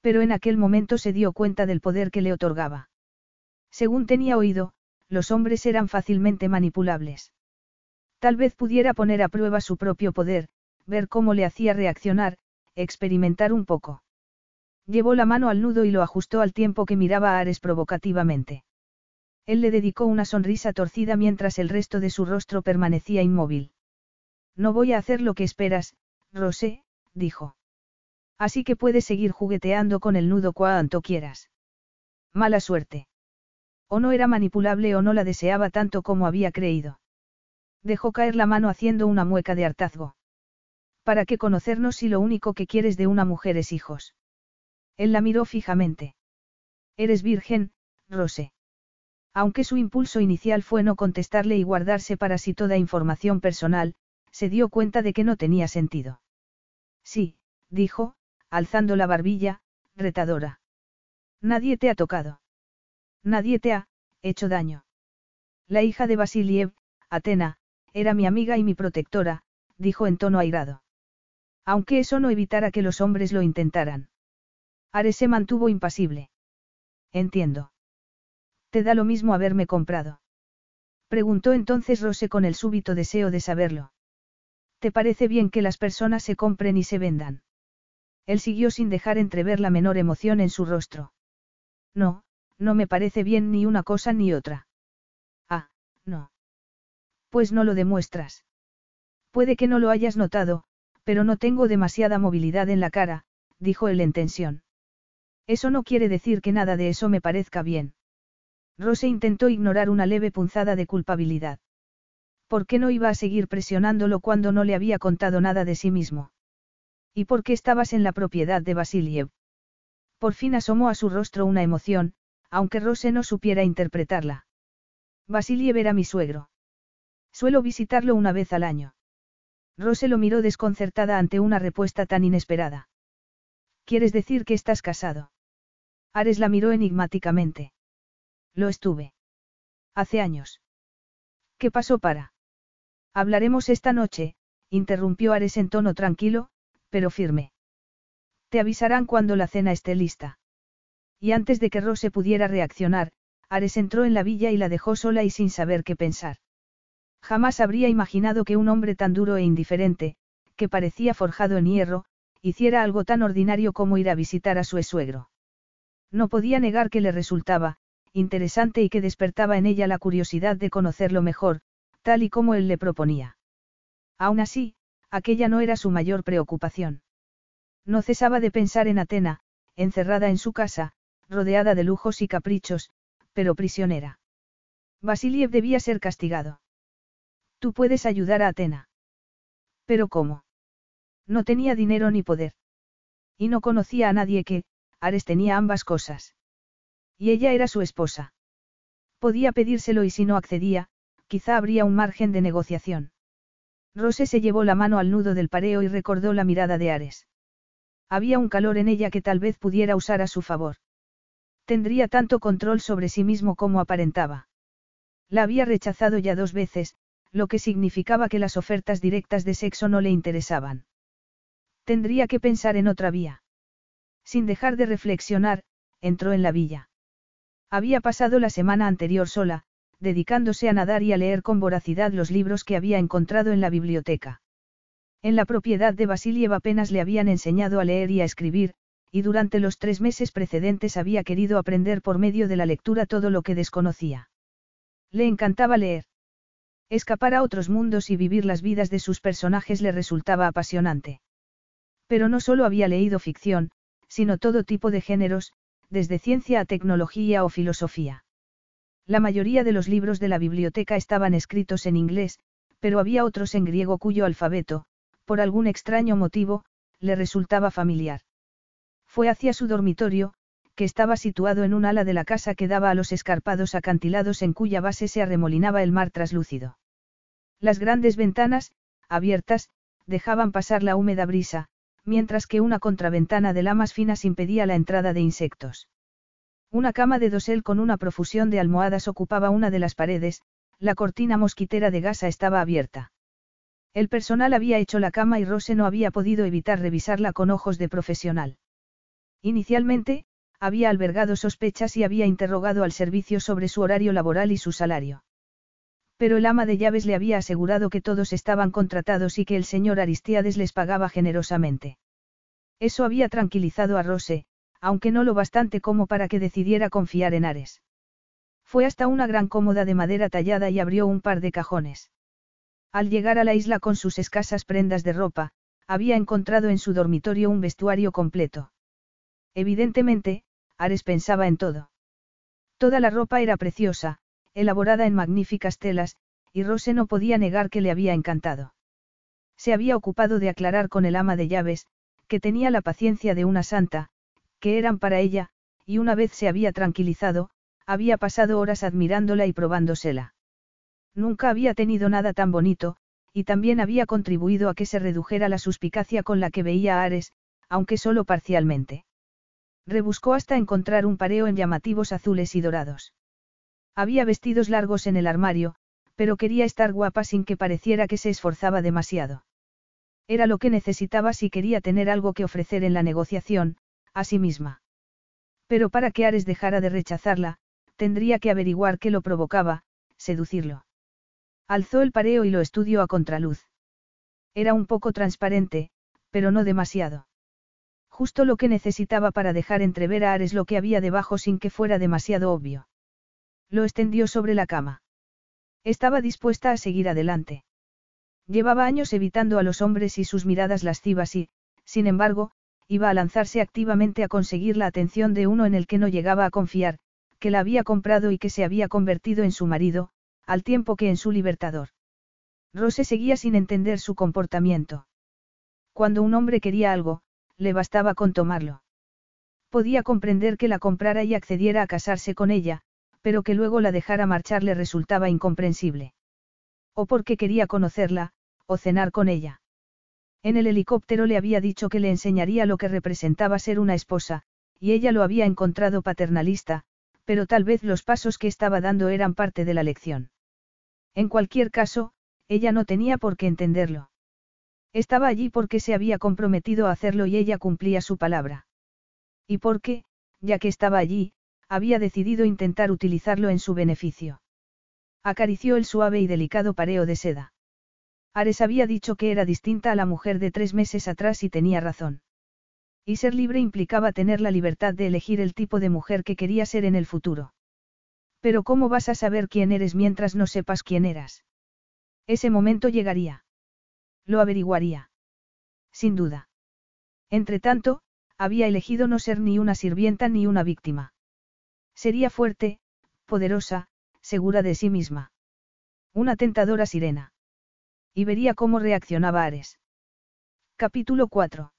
Pero en aquel momento se dio cuenta del poder que le otorgaba. Según tenía oído, los hombres eran fácilmente manipulables. Tal vez pudiera poner a prueba su propio poder, ver cómo le hacía reaccionar, experimentar un poco. Llevó la mano al nudo y lo ajustó al tiempo que miraba a Ares provocativamente. Él le dedicó una sonrisa torcida mientras el resto de su rostro permanecía inmóvil. No voy a hacer lo que esperas, Rosé, dijo. Así que puedes seguir jugueteando con el nudo cuanto quieras. Mala suerte. O no era manipulable o no la deseaba tanto como había creído. Dejó caer la mano haciendo una mueca de hartazgo. ¿Para qué conocernos si lo único que quieres de una mujer es hijos? Él la miró fijamente. Eres virgen, Rose. Aunque su impulso inicial fue no contestarle y guardarse para sí toda información personal, se dio cuenta de que no tenía sentido. Sí, dijo, alzando la barbilla, retadora. Nadie te ha tocado. Nadie te ha, hecho daño. La hija de Basiliev, Atena, era mi amiga y mi protectora, dijo en tono airado. Aunque eso no evitara que los hombres lo intentaran. Ares se mantuvo impasible. Entiendo. ¿Te da lo mismo haberme comprado? Preguntó entonces Rose con el súbito deseo de saberlo. ¿Te parece bien que las personas se compren y se vendan? Él siguió sin dejar entrever la menor emoción en su rostro. No, no me parece bien ni una cosa ni otra. Ah, no. Pues no lo demuestras. Puede que no lo hayas notado, pero no tengo demasiada movilidad en la cara, dijo él en tensión. Eso no quiere decir que nada de eso me parezca bien. Rose intentó ignorar una leve punzada de culpabilidad. ¿Por qué no iba a seguir presionándolo cuando no le había contado nada de sí mismo? ¿Y por qué estabas en la propiedad de Basiliev? Por fin asomó a su rostro una emoción, aunque Rose no supiera interpretarla. Vasiliev era mi suegro. Suelo visitarlo una vez al año. Rose lo miró desconcertada ante una respuesta tan inesperada. ¿Quieres decir que estás casado? Ares la miró enigmáticamente. Lo estuve. Hace años. ¿Qué pasó para? Hablaremos esta noche, interrumpió Ares en tono tranquilo, pero firme. Te avisarán cuando la cena esté lista. Y antes de que Rose pudiera reaccionar, Ares entró en la villa y la dejó sola y sin saber qué pensar. Jamás habría imaginado que un hombre tan duro e indiferente, que parecía forjado en hierro, hiciera algo tan ordinario como ir a visitar a su suegro. No podía negar que le resultaba, interesante y que despertaba en ella la curiosidad de conocerlo mejor, tal y como él le proponía. Aún así, aquella no era su mayor preocupación. No cesaba de pensar en Atena, encerrada en su casa, rodeada de lujos y caprichos, pero prisionera. Vasiliev debía ser castigado. Tú puedes ayudar a Atena. ¿Pero cómo? No tenía dinero ni poder. Y no conocía a nadie que, Ares tenía ambas cosas. Y ella era su esposa. Podía pedírselo y si no accedía, quizá habría un margen de negociación. Rose se llevó la mano al nudo del pareo y recordó la mirada de Ares. Había un calor en ella que tal vez pudiera usar a su favor. Tendría tanto control sobre sí mismo como aparentaba. La había rechazado ya dos veces, lo que significaba que las ofertas directas de sexo no le interesaban. Tendría que pensar en otra vía. Sin dejar de reflexionar, entró en la villa. Había pasado la semana anterior sola, dedicándose a nadar y a leer con voracidad los libros que había encontrado en la biblioteca. En la propiedad de Basiliev apenas le habían enseñado a leer y a escribir, y durante los tres meses precedentes había querido aprender por medio de la lectura todo lo que desconocía. Le encantaba leer. Escapar a otros mundos y vivir las vidas de sus personajes le resultaba apasionante. Pero no solo había leído ficción, sino todo tipo de géneros, desde ciencia a tecnología o filosofía. La mayoría de los libros de la biblioteca estaban escritos en inglés, pero había otros en griego cuyo alfabeto, por algún extraño motivo, le resultaba familiar. Fue hacia su dormitorio, que estaba situado en un ala de la casa que daba a los escarpados acantilados en cuya base se arremolinaba el mar traslúcido. Las grandes ventanas, abiertas, dejaban pasar la húmeda brisa, mientras que una contraventana de lamas finas impedía la entrada de insectos. Una cama de dosel con una profusión de almohadas ocupaba una de las paredes, la cortina mosquitera de gasa estaba abierta. El personal había hecho la cama y Rose no había podido evitar revisarla con ojos de profesional. Inicialmente, había albergado sospechas y había interrogado al servicio sobre su horario laboral y su salario. Pero el ama de llaves le había asegurado que todos estaban contratados y que el señor Aristiades les pagaba generosamente. Eso había tranquilizado a Rose, aunque no lo bastante como para que decidiera confiar en Ares. Fue hasta una gran cómoda de madera tallada y abrió un par de cajones. Al llegar a la isla con sus escasas prendas de ropa, había encontrado en su dormitorio un vestuario completo. Evidentemente, Ares pensaba en todo. Toda la ropa era preciosa, elaborada en magníficas telas, y Rose no podía negar que le había encantado. Se había ocupado de aclarar con el ama de llaves, que tenía la paciencia de una santa, que eran para ella, y una vez se había tranquilizado, había pasado horas admirándola y probándosela. Nunca había tenido nada tan bonito, y también había contribuido a que se redujera la suspicacia con la que veía a Ares, aunque solo parcialmente. Rebuscó hasta encontrar un pareo en llamativos azules y dorados. Había vestidos largos en el armario, pero quería estar guapa sin que pareciera que se esforzaba demasiado. Era lo que necesitaba si quería tener algo que ofrecer en la negociación, a sí misma. Pero para que Ares dejara de rechazarla, tendría que averiguar qué lo provocaba, seducirlo. Alzó el pareo y lo estudió a contraluz. Era un poco transparente, pero no demasiado. Justo lo que necesitaba para dejar entrever a Ares lo que había debajo sin que fuera demasiado obvio. Lo extendió sobre la cama. Estaba dispuesta a seguir adelante. Llevaba años evitando a los hombres y sus miradas lascivas y, sin embargo, iba a lanzarse activamente a conseguir la atención de uno en el que no llegaba a confiar, que la había comprado y que se había convertido en su marido, al tiempo que en su libertador. Rose seguía sin entender su comportamiento. Cuando un hombre quería algo, le bastaba con tomarlo. Podía comprender que la comprara y accediera a casarse con ella, pero que luego la dejara marchar le resultaba incomprensible. O porque quería conocerla, o cenar con ella. En el helicóptero le había dicho que le enseñaría lo que representaba ser una esposa, y ella lo había encontrado paternalista, pero tal vez los pasos que estaba dando eran parte de la lección. En cualquier caso, ella no tenía por qué entenderlo. Estaba allí porque se había comprometido a hacerlo y ella cumplía su palabra. Y porque, ya que estaba allí, había decidido intentar utilizarlo en su beneficio. Acarició el suave y delicado pareo de seda. Ares había dicho que era distinta a la mujer de tres meses atrás y tenía razón. Y ser libre implicaba tener la libertad de elegir el tipo de mujer que quería ser en el futuro. Pero ¿cómo vas a saber quién eres mientras no sepas quién eras? Ese momento llegaría. Lo averiguaría. Sin duda. Entretanto, había elegido no ser ni una sirvienta ni una víctima. Sería fuerte, poderosa, segura de sí misma. Una tentadora sirena. Y vería cómo reaccionaba Ares. Capítulo 4.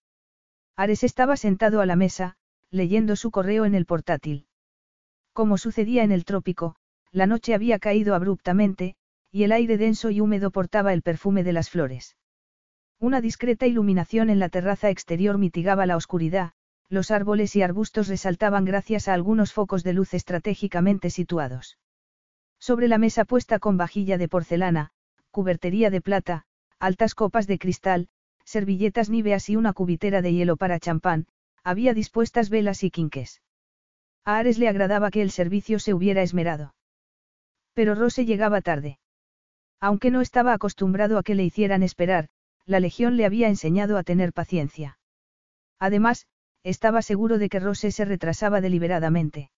Ares estaba sentado a la mesa, leyendo su correo en el portátil. Como sucedía en el trópico, la noche había caído abruptamente, y el aire denso y húmedo portaba el perfume de las flores. Una discreta iluminación en la terraza exterior mitigaba la oscuridad, los árboles y arbustos resaltaban gracias a algunos focos de luz estratégicamente situados. Sobre la mesa puesta con vajilla de porcelana, cubertería de plata, altas copas de cristal, servilletas níveas y una cubitera de hielo para champán, había dispuestas velas y quinques. A Ares le agradaba que el servicio se hubiera esmerado. Pero Rose llegaba tarde. Aunque no estaba acostumbrado a que le hicieran esperar, la Legión le había enseñado a tener paciencia. Además, estaba seguro de que Rose se retrasaba deliberadamente.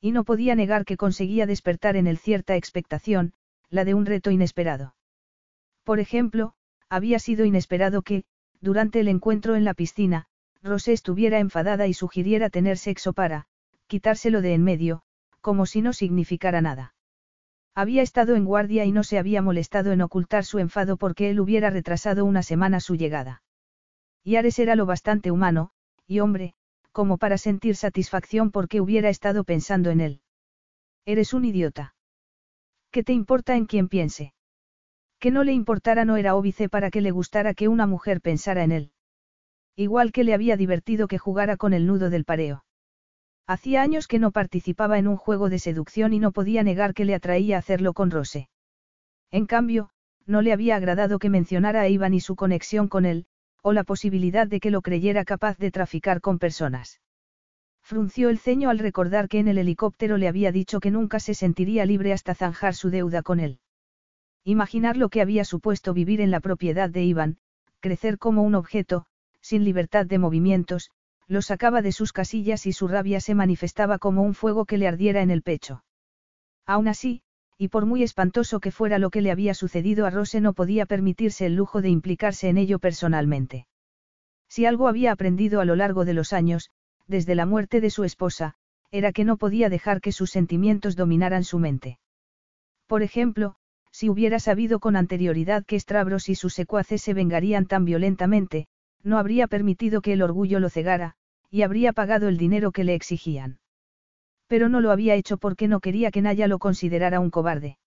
Y no podía negar que conseguía despertar en él cierta expectación, la de un reto inesperado. Por ejemplo, había sido inesperado que, durante el encuentro en la piscina, Rose estuviera enfadada y sugiriera tener sexo para, quitárselo de en medio, como si no significara nada. Había estado en guardia y no se había molestado en ocultar su enfado porque él hubiera retrasado una semana su llegada. Y Ares era lo bastante humano, y hombre, como para sentir satisfacción porque hubiera estado pensando en él. Eres un idiota. ¿Qué te importa en quién piense? Que no le importara no era óbice para que le gustara que una mujer pensara en él. Igual que le había divertido que jugara con el nudo del pareo. Hacía años que no participaba en un juego de seducción y no podía negar que le atraía hacerlo con Rose. En cambio, no le había agradado que mencionara a Iván y su conexión con él, o la posibilidad de que lo creyera capaz de traficar con personas. Frunció el ceño al recordar que en el helicóptero le había dicho que nunca se sentiría libre hasta zanjar su deuda con él. Imaginar lo que había supuesto vivir en la propiedad de Iván, crecer como un objeto, sin libertad de movimientos, lo sacaba de sus casillas y su rabia se manifestaba como un fuego que le ardiera en el pecho. Aún así, y por muy espantoso que fuera lo que le había sucedido a Rose no podía permitirse el lujo de implicarse en ello personalmente. Si algo había aprendido a lo largo de los años, desde la muerte de su esposa, era que no podía dejar que sus sentimientos dominaran su mente. Por ejemplo, si hubiera sabido con anterioridad que Stravros y sus secuaces se vengarían tan violentamente, no habría permitido que el orgullo lo cegara, y habría pagado el dinero que le exigían. Pero no lo había hecho porque no quería que Naya lo considerara un cobarde.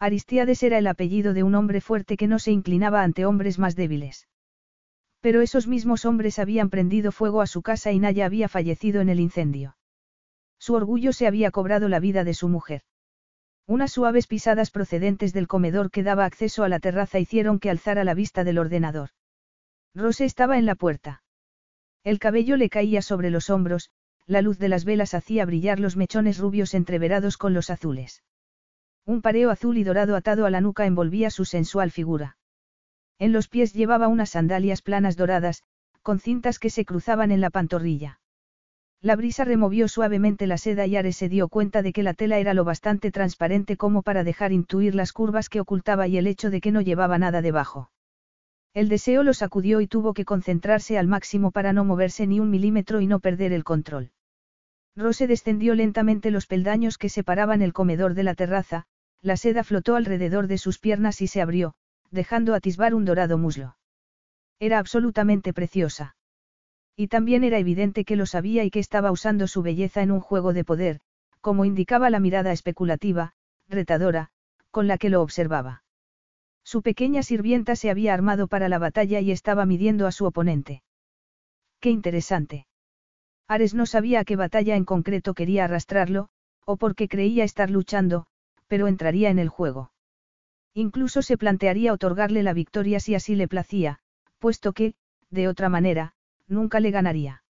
Aristiades era el apellido de un hombre fuerte que no se inclinaba ante hombres más débiles. Pero esos mismos hombres habían prendido fuego a su casa y Naya había fallecido en el incendio. Su orgullo se había cobrado la vida de su mujer. Unas suaves pisadas procedentes del comedor que daba acceso a la terraza hicieron que alzara la vista del ordenador. Rose estaba en la puerta. El cabello le caía sobre los hombros, la luz de las velas hacía brillar los mechones rubios entreverados con los azules. Un pareo azul y dorado atado a la nuca envolvía su sensual figura. En los pies llevaba unas sandalias planas doradas, con cintas que se cruzaban en la pantorrilla. La brisa removió suavemente la seda y Ares se dio cuenta de que la tela era lo bastante transparente como para dejar intuir las curvas que ocultaba y el hecho de que no llevaba nada debajo. El deseo lo sacudió y tuvo que concentrarse al máximo para no moverse ni un milímetro y no perder el control. Rose descendió lentamente los peldaños que separaban el comedor de la terraza, la seda flotó alrededor de sus piernas y se abrió, dejando atisbar un dorado muslo. Era absolutamente preciosa. Y también era evidente que lo sabía y que estaba usando su belleza en un juego de poder, como indicaba la mirada especulativa, retadora, con la que lo observaba. Su pequeña sirvienta se había armado para la batalla y estaba midiendo a su oponente. Qué interesante. Ares no sabía a qué batalla en concreto quería arrastrarlo, o porque creía estar luchando, pero entraría en el juego. Incluso se plantearía otorgarle la victoria si así le placía, puesto que, de otra manera, nunca le ganaría.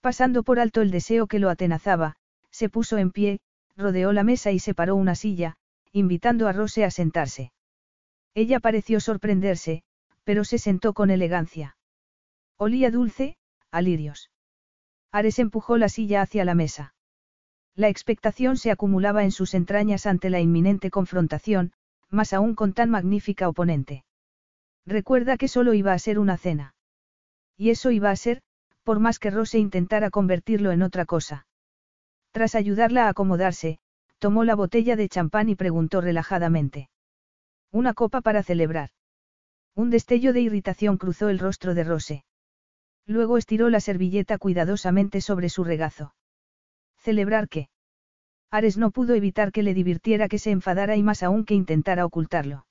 Pasando por alto el deseo que lo atenazaba, se puso en pie, rodeó la mesa y separó una silla, invitando a Rose a sentarse. Ella pareció sorprenderse, pero se sentó con elegancia. Olía dulce, a lirios. Ares empujó la silla hacia la mesa. La expectación se acumulaba en sus entrañas ante la inminente confrontación, más aún con tan magnífica oponente. Recuerda que solo iba a ser una cena. Y eso iba a ser, por más que Rose intentara convertirlo en otra cosa. Tras ayudarla a acomodarse, tomó la botella de champán y preguntó relajadamente. Una copa para celebrar. Un destello de irritación cruzó el rostro de Rose. Luego estiró la servilleta cuidadosamente sobre su regazo. ¿Celebrar qué? Ares no pudo evitar que le divirtiera que se enfadara y más aún que intentara ocultarlo.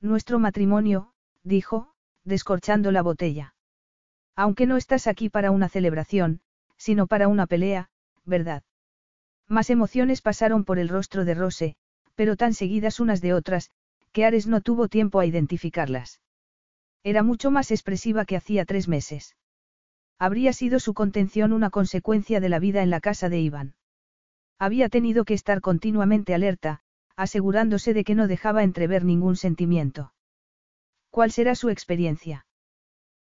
Nuestro matrimonio, dijo, descorchando la botella. Aunque no estás aquí para una celebración, sino para una pelea, ¿verdad? Más emociones pasaron por el rostro de Rose, pero tan seguidas unas de otras, que Ares no tuvo tiempo a identificarlas. Era mucho más expresiva que hacía tres meses. Habría sido su contención una consecuencia de la vida en la casa de Iván. Había tenido que estar continuamente alerta, asegurándose de que no dejaba entrever ningún sentimiento. ¿Cuál será su experiencia?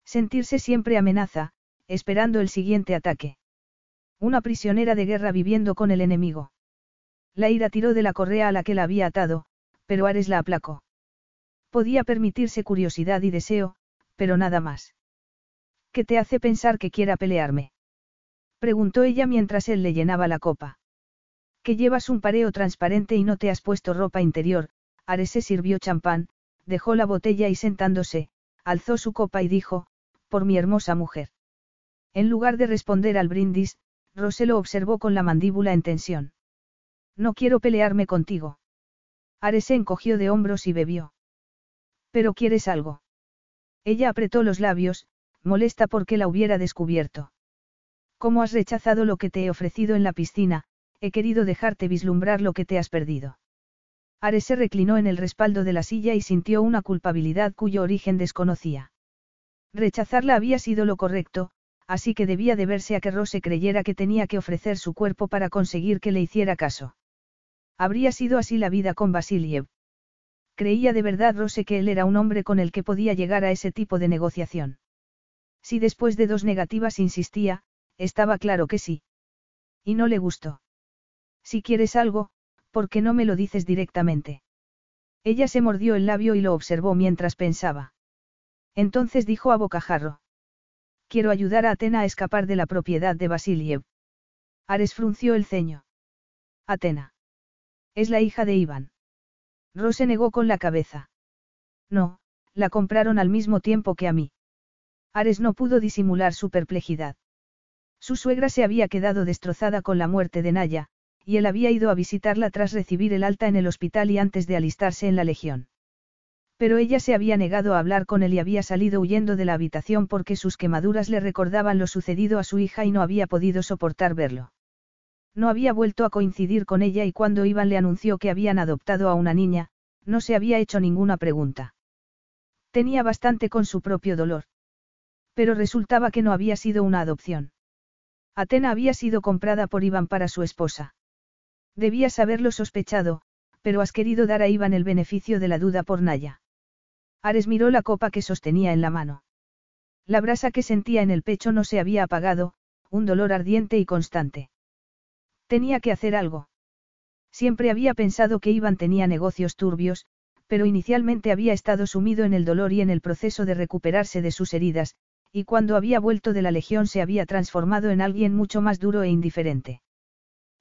Sentirse siempre amenaza, esperando el siguiente ataque. Una prisionera de guerra viviendo con el enemigo. La ira tiró de la correa a la que la había atado, pero Ares la aplacó. Podía permitirse curiosidad y deseo, pero nada más. ¿Qué te hace pensar que quiera pelearme? Preguntó ella mientras él le llenaba la copa. Que llevas un pareo transparente y no te has puesto ropa interior, Ares se sirvió champán, dejó la botella y sentándose, alzó su copa y dijo, por mi hermosa mujer. En lugar de responder al brindis, Rosé lo observó con la mandíbula en tensión. No quiero pelearme contigo. Ares encogió de hombros y bebió. ¿Pero quieres algo? Ella apretó los labios, molesta porque la hubiera descubierto. ¿Cómo has rechazado lo que te he ofrecido en la piscina? He querido dejarte vislumbrar lo que te has perdido. Ares se reclinó en el respaldo de la silla y sintió una culpabilidad cuyo origen desconocía. Rechazarla había sido lo correcto, así que debía deberse a que Rose creyera que tenía que ofrecer su cuerpo para conseguir que le hiciera caso. Habría sido así la vida con Basiliev. Creía de verdad Rose que él era un hombre con el que podía llegar a ese tipo de negociación. Si después de dos negativas insistía, estaba claro que sí. Y no le gustó. Si quieres algo, ¿por qué no me lo dices directamente? Ella se mordió el labio y lo observó mientras pensaba. Entonces dijo a bocajarro. Quiero ayudar a Atena a escapar de la propiedad de Basiliev. Ares frunció el ceño. Atena. Es la hija de Iván. Rose negó con la cabeza. No, la compraron al mismo tiempo que a mí. Ares no pudo disimular su perplejidad. Su suegra se había quedado destrozada con la muerte de Naya, y él había ido a visitarla tras recibir el alta en el hospital y antes de alistarse en la legión. Pero ella se había negado a hablar con él y había salido huyendo de la habitación porque sus quemaduras le recordaban lo sucedido a su hija y no había podido soportar verlo. No había vuelto a coincidir con ella y cuando Iván le anunció que habían adoptado a una niña, no se había hecho ninguna pregunta. Tenía bastante con su propio dolor. Pero resultaba que no había sido una adopción. Atena había sido comprada por Iván para su esposa. Debías haberlo sospechado, pero has querido dar a Iván el beneficio de la duda por Naya. Ares miró la copa que sostenía en la mano. La brasa que sentía en el pecho no se había apagado, un dolor ardiente y constante. Tenía que hacer algo. Siempre había pensado que Iván tenía negocios turbios, pero inicialmente había estado sumido en el dolor y en el proceso de recuperarse de sus heridas, y cuando había vuelto de la legión se había transformado en alguien mucho más duro e indiferente.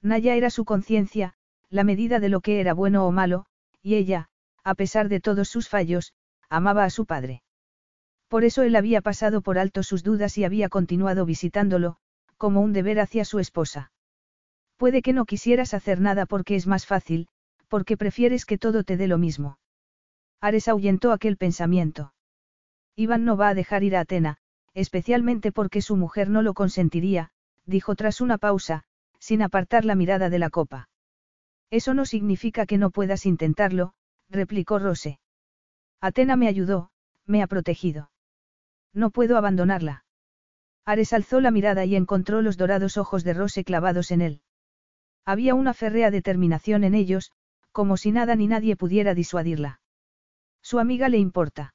Naya era su conciencia, la medida de lo que era bueno o malo, y ella, a pesar de todos sus fallos, amaba a su padre. Por eso él había pasado por alto sus dudas y había continuado visitándolo, como un deber hacia su esposa. Puede que no quisieras hacer nada porque es más fácil, porque prefieres que todo te dé lo mismo. Ares ahuyentó aquel pensamiento. Iván no va a dejar ir a Atena, especialmente porque su mujer no lo consentiría, dijo tras una pausa, sin apartar la mirada de la copa. Eso no significa que no puedas intentarlo, replicó Rose. Atena me ayudó, me ha protegido. No puedo abandonarla. Ares alzó la mirada y encontró los dorados ojos de Rose clavados en él. Había una férrea determinación en ellos, como si nada ni nadie pudiera disuadirla. Su amiga le importa.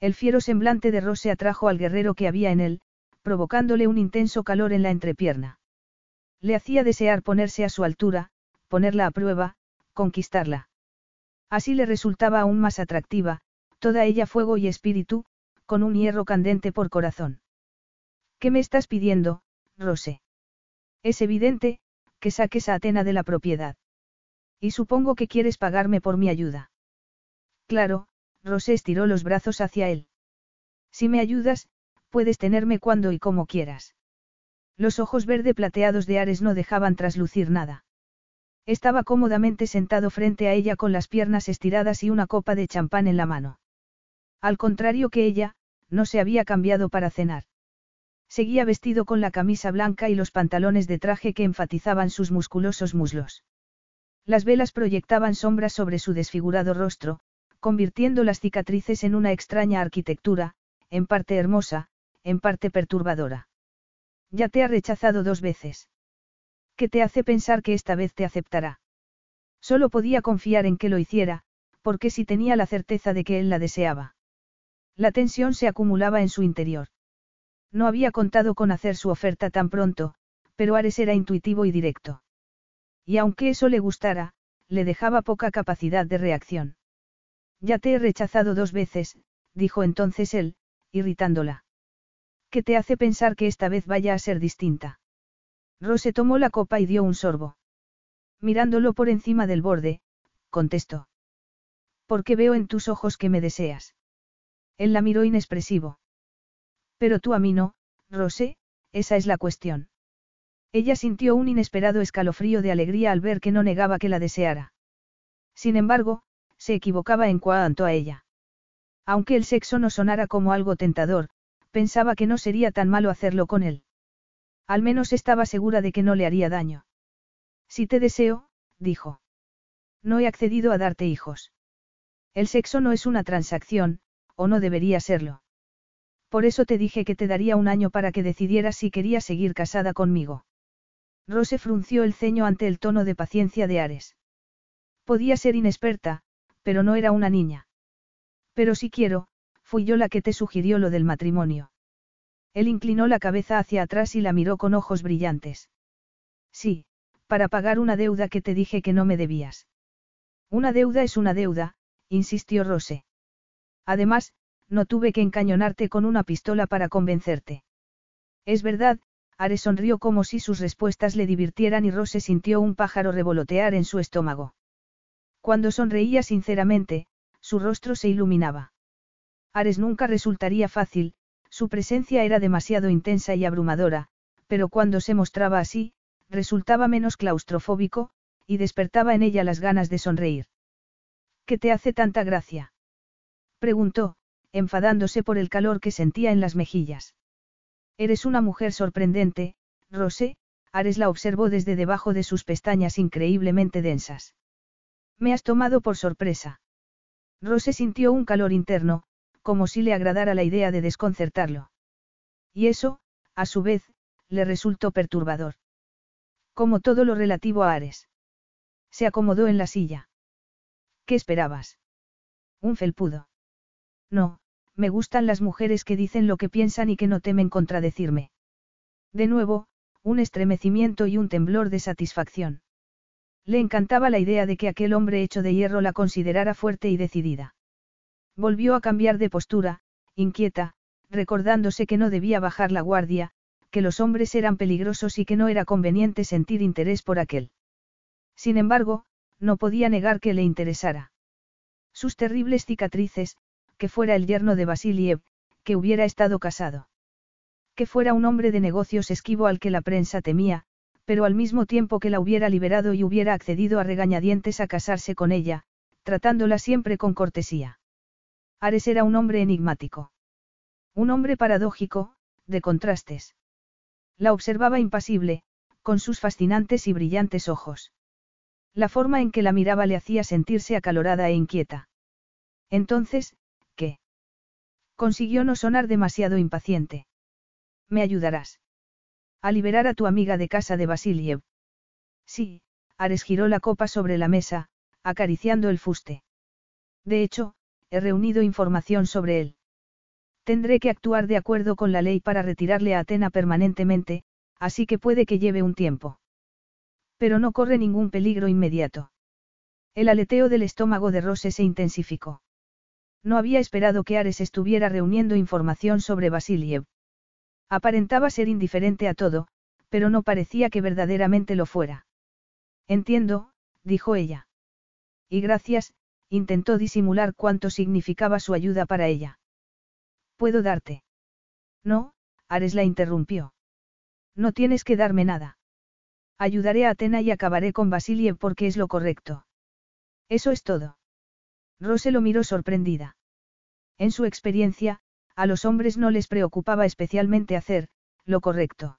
El fiero semblante de Rose atrajo al guerrero que había en él, provocándole un intenso calor en la entrepierna. Le hacía desear ponerse a su altura, ponerla a prueba, conquistarla. Así le resultaba aún más atractiva, toda ella fuego y espíritu, con un hierro candente por corazón. ¿Qué me estás pidiendo, Rose? Es evidente, que saques a Atena de la propiedad. Y supongo que quieres pagarme por mi ayuda. Claro, Rose estiró los brazos hacia él. Si me ayudas, puedes tenerme cuando y como quieras. Los ojos verde plateados de Ares no dejaban traslucir nada. Estaba cómodamente sentado frente a ella con las piernas estiradas y una copa de champán en la mano. Al contrario que ella, no se había cambiado para cenar. Seguía vestido con la camisa blanca y los pantalones de traje que enfatizaban sus musculosos muslos. Las velas proyectaban sombras sobre su desfigurado rostro, convirtiendo las cicatrices en una extraña arquitectura, en parte hermosa, en parte perturbadora. Ya te ha rechazado dos veces. ¿Qué te hace pensar que esta vez te aceptará? Solo podía confiar en que lo hiciera, porque si tenía la certeza de que él la deseaba. La tensión se acumulaba en su interior. No había contado con hacer su oferta tan pronto, pero Ares era intuitivo y directo. Y aunque eso le gustara, le dejaba poca capacidad de reacción. Ya te he rechazado dos veces, dijo entonces él, irritándola. ¿Qué te hace pensar que esta vez vaya a ser distinta? Rose tomó la copa y dio un sorbo. Mirándolo por encima del borde, contestó. Porque veo en tus ojos que me deseas. Él la miró inexpresivo. Pero tú a mí no, Rose, esa es la cuestión. Ella sintió un inesperado escalofrío de alegría al ver que no negaba que la deseara. Sin embargo, se equivocaba en cuanto a ella. Aunque el sexo no sonara como algo tentador, pensaba que no sería tan malo hacerlo con él. Al menos estaba segura de que no le haría daño. Si te deseo, dijo. No he accedido a darte hijos. El sexo no es una transacción, o no debería serlo. Por eso te dije que te daría un año para que decidieras si querías seguir casada conmigo. Rose frunció el ceño ante el tono de paciencia de Ares. Podía ser inexperta, pero no era una niña. Pero si quiero, fui yo la que te sugirió lo del matrimonio. Él inclinó la cabeza hacia atrás y la miró con ojos brillantes. Sí, para pagar una deuda que te dije que no me debías. Una deuda es una deuda, insistió Rose. Además, no tuve que encañonarte con una pistola para convencerte. Es verdad, Ares sonrió como si sus respuestas le divirtieran y Rose sintió un pájaro revolotear en su estómago. Cuando sonreía sinceramente, su rostro se iluminaba. Ares nunca resultaría fácil, su presencia era demasiado intensa y abrumadora, pero cuando se mostraba así, resultaba menos claustrofóbico, y despertaba en ella las ganas de sonreír. ¿Qué te hace tanta gracia? preguntó, enfadándose por el calor que sentía en las mejillas. Eres una mujer sorprendente, Rosé, Ares la observó desde debajo de sus pestañas increíblemente densas. Me has tomado por sorpresa. Rose sintió un calor interno, como si le agradara la idea de desconcertarlo. Y eso, a su vez, le resultó perturbador. Como todo lo relativo a Ares. Se acomodó en la silla. ¿Qué esperabas? Un felpudo. No, me gustan las mujeres que dicen lo que piensan y que no temen contradecirme. De nuevo, un estremecimiento y un temblor de satisfacción. Le encantaba la idea de que aquel hombre hecho de hierro la considerara fuerte y decidida. Volvió a cambiar de postura, inquieta, recordándose que no debía bajar la guardia, que los hombres eran peligrosos y que no era conveniente sentir interés por aquel. Sin embargo, no podía negar que le interesara. Sus terribles cicatrices, que fuera el yerno de Basiliev, que hubiera estado casado. Que fuera un hombre de negocios esquivo al que la prensa temía, pero al mismo tiempo que la hubiera liberado y hubiera accedido a regañadientes a casarse con ella, tratándola siempre con cortesía. Ares era un hombre enigmático. Un hombre paradójico, de contrastes. La observaba impasible, con sus fascinantes y brillantes ojos. La forma en que la miraba le hacía sentirse acalorada e inquieta. Entonces, ¿Qué? Consiguió no sonar demasiado impaciente. ¿Me ayudarás? A liberar a tu amiga de casa de Basiliev. Sí, Ares giró la copa sobre la mesa, acariciando el fuste. De hecho, he reunido información sobre él. Tendré que actuar de acuerdo con la ley para retirarle a Atena permanentemente, así que puede que lleve un tiempo. Pero no corre ningún peligro inmediato. El aleteo del estómago de Rose se intensificó. No había esperado que Ares estuviera reuniendo información sobre Basiliev. Aparentaba ser indiferente a todo, pero no parecía que verdaderamente lo fuera. Entiendo, dijo ella. Y gracias, intentó disimular cuánto significaba su ayuda para ella. ¿Puedo darte? No, Ares la interrumpió. No tienes que darme nada. Ayudaré a Atena y acabaré con Basiliev porque es lo correcto. Eso es todo. Rose lo miró sorprendida. En su experiencia, a los hombres no les preocupaba especialmente hacer, lo correcto.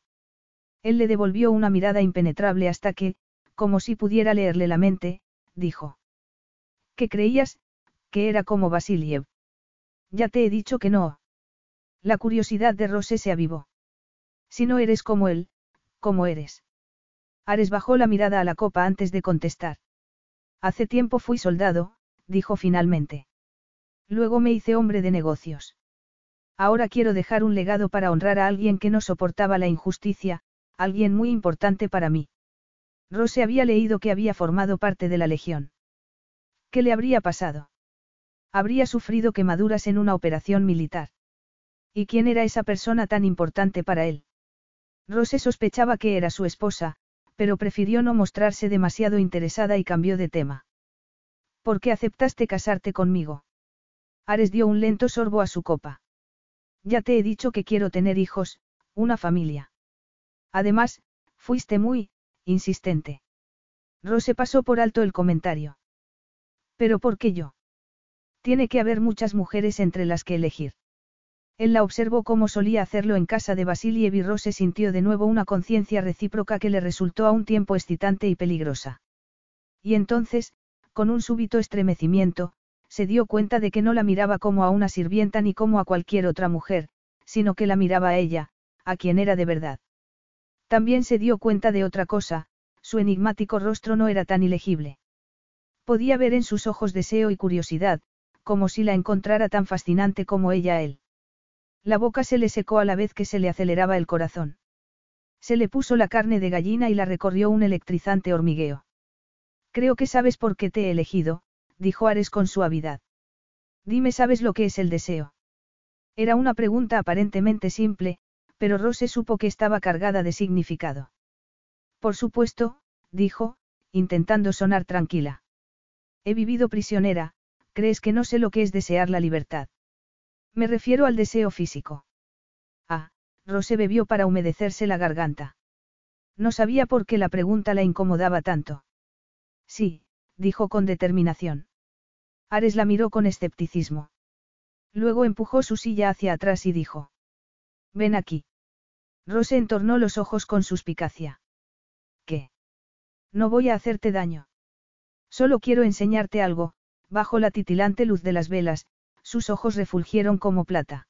Él le devolvió una mirada impenetrable hasta que, como si pudiera leerle la mente, dijo. ¿Qué creías? Que era como Basiliev. Ya te he dicho que no. La curiosidad de Rose se avivó. Si no eres como él, ¿cómo eres? Ares bajó la mirada a la copa antes de contestar. Hace tiempo fui soldado, dijo finalmente. Luego me hice hombre de negocios. Ahora quiero dejar un legado para honrar a alguien que no soportaba la injusticia, alguien muy importante para mí. Rose había leído que había formado parte de la Legión. ¿Qué le habría pasado? Habría sufrido quemaduras en una operación militar. ¿Y quién era esa persona tan importante para él? Rose sospechaba que era su esposa, pero prefirió no mostrarse demasiado interesada y cambió de tema. ¿Por qué aceptaste casarte conmigo? Ares dio un lento sorbo a su copa. Ya te he dicho que quiero tener hijos, una familia. Además, fuiste muy, insistente. Rose pasó por alto el comentario. ¿Pero por qué yo? Tiene que haber muchas mujeres entre las que elegir. Él la observó como solía hacerlo en casa de Basiliev y Rose sintió de nuevo una conciencia recíproca que le resultó a un tiempo excitante y peligrosa. Y entonces, con un súbito estremecimiento, se dio cuenta de que no la miraba como a una sirvienta ni como a cualquier otra mujer, sino que la miraba a ella, a quien era de verdad. También se dio cuenta de otra cosa, su enigmático rostro no era tan ilegible. Podía ver en sus ojos deseo y curiosidad, como si la encontrara tan fascinante como ella a él. La boca se le secó a la vez que se le aceleraba el corazón. Se le puso la carne de gallina y la recorrió un electrizante hormigueo. Creo que sabes por qué te he elegido, dijo Ares con suavidad. Dime, ¿sabes lo que es el deseo? Era una pregunta aparentemente simple, pero Rose supo que estaba cargada de significado. Por supuesto, dijo, intentando sonar tranquila. He vivido prisionera, ¿crees que no sé lo que es desear la libertad? Me refiero al deseo físico. Ah, Rose bebió para humedecerse la garganta. No sabía por qué la pregunta la incomodaba tanto. Sí, dijo con determinación. Ares la miró con escepticismo. Luego empujó su silla hacia atrás y dijo. Ven aquí. Rose entornó los ojos con suspicacia. ¿Qué? No voy a hacerte daño. Solo quiero enseñarte algo, bajo la titilante luz de las velas, sus ojos refulgieron como plata.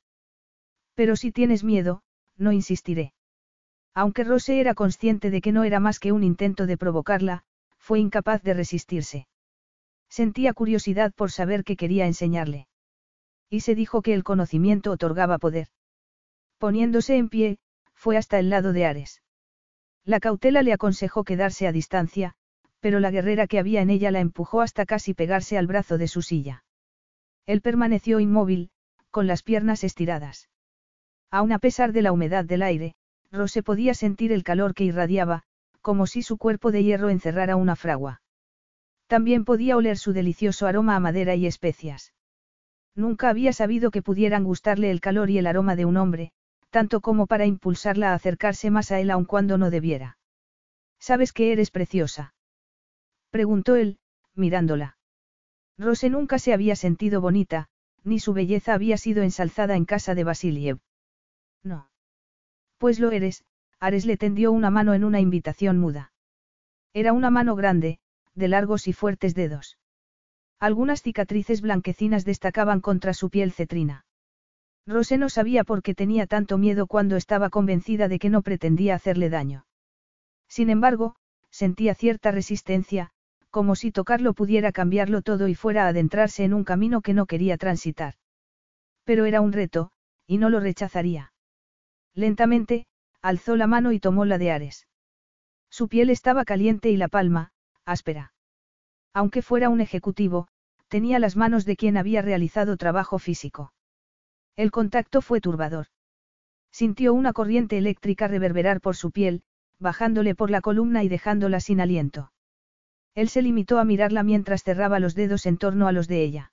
Pero si tienes miedo, no insistiré. Aunque Rose era consciente de que no era más que un intento de provocarla, fue incapaz de resistirse. Sentía curiosidad por saber qué quería enseñarle. Y se dijo que el conocimiento otorgaba poder. Poniéndose en pie, fue hasta el lado de Ares. La cautela le aconsejó quedarse a distancia, pero la guerrera que había en ella la empujó hasta casi pegarse al brazo de su silla. Él permaneció inmóvil, con las piernas estiradas. Aun a pesar de la humedad del aire, Rose podía sentir el calor que irradiaba, como si su cuerpo de hierro encerrara una fragua. También podía oler su delicioso aroma a madera y especias. Nunca había sabido que pudieran gustarle el calor y el aroma de un hombre, tanto como para impulsarla a acercarse más a él aun cuando no debiera. ¿Sabes que eres preciosa? Preguntó él, mirándola. Rose nunca se había sentido bonita, ni su belleza había sido ensalzada en casa de Basiliev. No. Pues lo eres, Ares le tendió una mano en una invitación muda. Era una mano grande, de largos y fuertes dedos. Algunas cicatrices blanquecinas destacaban contra su piel cetrina. Rose no sabía por qué tenía tanto miedo cuando estaba convencida de que no pretendía hacerle daño. Sin embargo, sentía cierta resistencia, como si tocarlo pudiera cambiarlo todo y fuera a adentrarse en un camino que no quería transitar. Pero era un reto, y no lo rechazaría. Lentamente, alzó la mano y tomó la de Ares. Su piel estaba caliente y la palma, áspera. Aunque fuera un ejecutivo, tenía las manos de quien había realizado trabajo físico. El contacto fue turbador. Sintió una corriente eléctrica reverberar por su piel, bajándole por la columna y dejándola sin aliento. Él se limitó a mirarla mientras cerraba los dedos en torno a los de ella.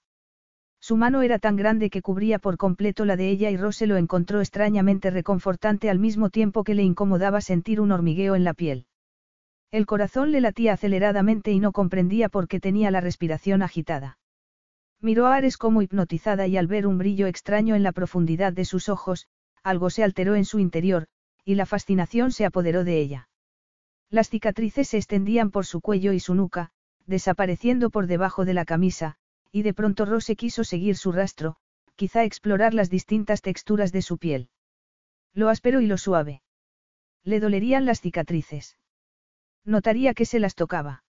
Su mano era tan grande que cubría por completo la de ella y Rose lo encontró extrañamente reconfortante al mismo tiempo que le incomodaba sentir un hormigueo en la piel. El corazón le latía aceleradamente y no comprendía por qué tenía la respiración agitada. Miró a Ares como hipnotizada y al ver un brillo extraño en la profundidad de sus ojos, algo se alteró en su interior, y la fascinación se apoderó de ella. Las cicatrices se extendían por su cuello y su nuca, desapareciendo por debajo de la camisa, y de pronto Rose quiso seguir su rastro, quizá explorar las distintas texturas de su piel. Lo áspero y lo suave. Le dolerían las cicatrices. Notaría que se las tocaba.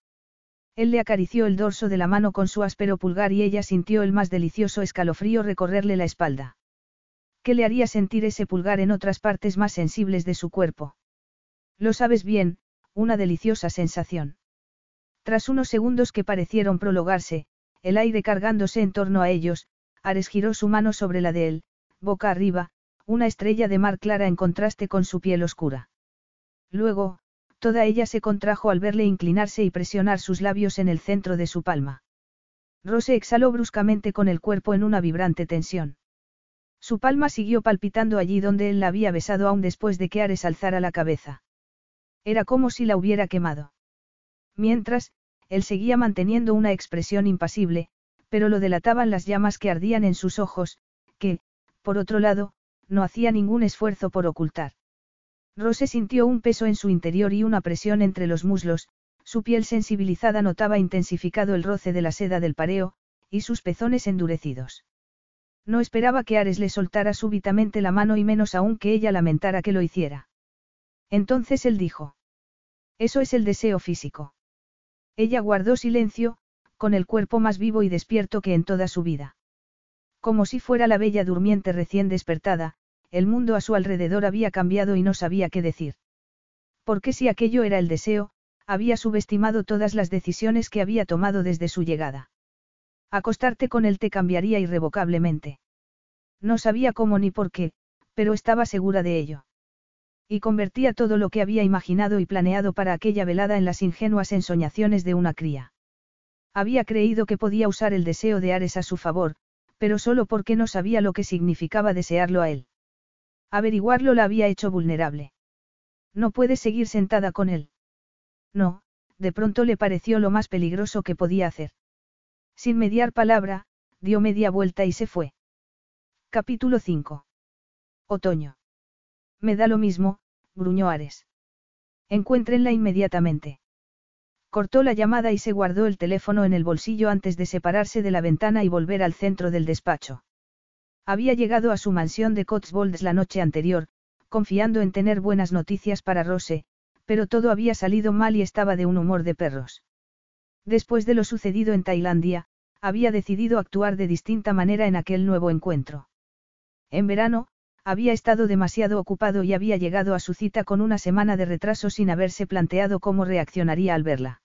Él le acarició el dorso de la mano con su áspero pulgar y ella sintió el más delicioso escalofrío recorrerle la espalda. ¿Qué le haría sentir ese pulgar en otras partes más sensibles de su cuerpo? Lo sabes bien, una deliciosa sensación. Tras unos segundos que parecieron prolongarse, el aire cargándose en torno a ellos, Ares giró su mano sobre la de él, boca arriba, una estrella de mar clara en contraste con su piel oscura. Luego, toda ella se contrajo al verle inclinarse y presionar sus labios en el centro de su palma. Rose exhaló bruscamente con el cuerpo en una vibrante tensión. Su palma siguió palpitando allí donde él la había besado aún después de que Ares alzara la cabeza. Era como si la hubiera quemado. Mientras, él seguía manteniendo una expresión impasible, pero lo delataban las llamas que ardían en sus ojos, que, por otro lado, no hacía ningún esfuerzo por ocultar. Rose sintió un peso en su interior y una presión entre los muslos, su piel sensibilizada notaba intensificado el roce de la seda del pareo, y sus pezones endurecidos. No esperaba que Ares le soltara súbitamente la mano y menos aún que ella lamentara que lo hiciera. Entonces él dijo. Eso es el deseo físico. Ella guardó silencio, con el cuerpo más vivo y despierto que en toda su vida. Como si fuera la bella durmiente recién despertada, el mundo a su alrededor había cambiado y no sabía qué decir. Porque si aquello era el deseo, había subestimado todas las decisiones que había tomado desde su llegada. Acostarte con él te cambiaría irrevocablemente. No sabía cómo ni por qué, pero estaba segura de ello. Y convertía todo lo que había imaginado y planeado para aquella velada en las ingenuas ensoñaciones de una cría. Había creído que podía usar el deseo de Ares a su favor, pero solo porque no sabía lo que significaba desearlo a él. Averiguarlo la había hecho vulnerable. No puede seguir sentada con él. No, de pronto le pareció lo más peligroso que podía hacer. Sin mediar palabra, dio media vuelta y se fue. Capítulo 5. Otoño. Me da lo mismo, gruñó Ares. Encuéntrenla inmediatamente. Cortó la llamada y se guardó el teléfono en el bolsillo antes de separarse de la ventana y volver al centro del despacho. Había llegado a su mansión de Cotswolds la noche anterior, confiando en tener buenas noticias para Rose, pero todo había salido mal y estaba de un humor de perros. Después de lo sucedido en Tailandia, había decidido actuar de distinta manera en aquel nuevo encuentro. En verano, había estado demasiado ocupado y había llegado a su cita con una semana de retraso sin haberse planteado cómo reaccionaría al verla.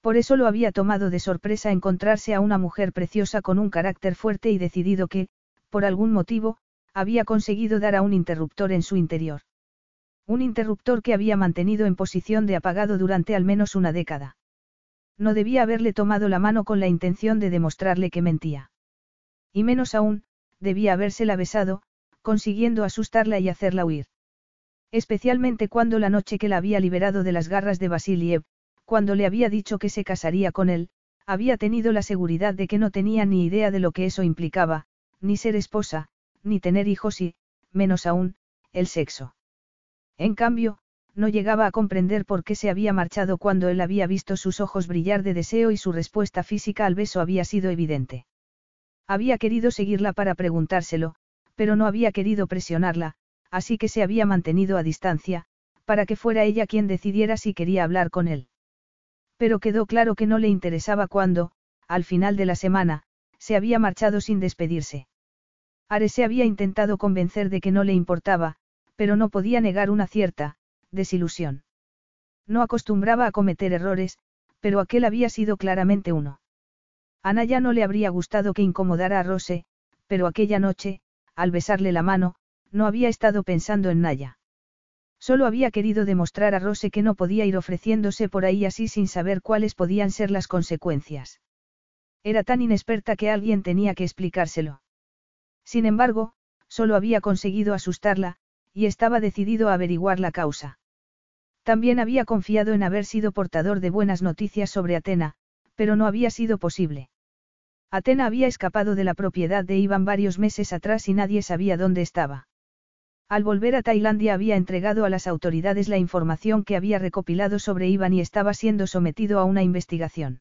Por eso lo había tomado de sorpresa encontrarse a una mujer preciosa con un carácter fuerte y decidido que, por algún motivo, había conseguido dar a un interruptor en su interior. Un interruptor que había mantenido en posición de apagado durante al menos una década. No debía haberle tomado la mano con la intención de demostrarle que mentía. Y menos aún, debía habérsela besado, consiguiendo asustarla y hacerla huir. Especialmente cuando la noche que la había liberado de las garras de Basiliev, cuando le había dicho que se casaría con él, había tenido la seguridad de que no tenía ni idea de lo que eso implicaba, ni ser esposa, ni tener hijos y, menos aún, el sexo. En cambio, no llegaba a comprender por qué se había marchado cuando él había visto sus ojos brillar de deseo y su respuesta física al beso había sido evidente. Había querido seguirla para preguntárselo, pero no había querido presionarla, así que se había mantenido a distancia, para que fuera ella quien decidiera si quería hablar con él. Pero quedó claro que no le interesaba cuando, al final de la semana, se había marchado sin despedirse. Ares se había intentado convencer de que no le importaba, pero no podía negar una cierta, desilusión. No acostumbraba a cometer errores, pero aquel había sido claramente uno. A Naya no le habría gustado que incomodara a Rose, pero aquella noche, al besarle la mano, no había estado pensando en Naya. Solo había querido demostrar a Rose que no podía ir ofreciéndose por ahí así sin saber cuáles podían ser las consecuencias. Era tan inexperta que alguien tenía que explicárselo. Sin embargo, solo había conseguido asustarla, y estaba decidido a averiguar la causa. También había confiado en haber sido portador de buenas noticias sobre Atena, pero no había sido posible. Atena había escapado de la propiedad de Iván varios meses atrás y nadie sabía dónde estaba. Al volver a Tailandia había entregado a las autoridades la información que había recopilado sobre Iván y estaba siendo sometido a una investigación.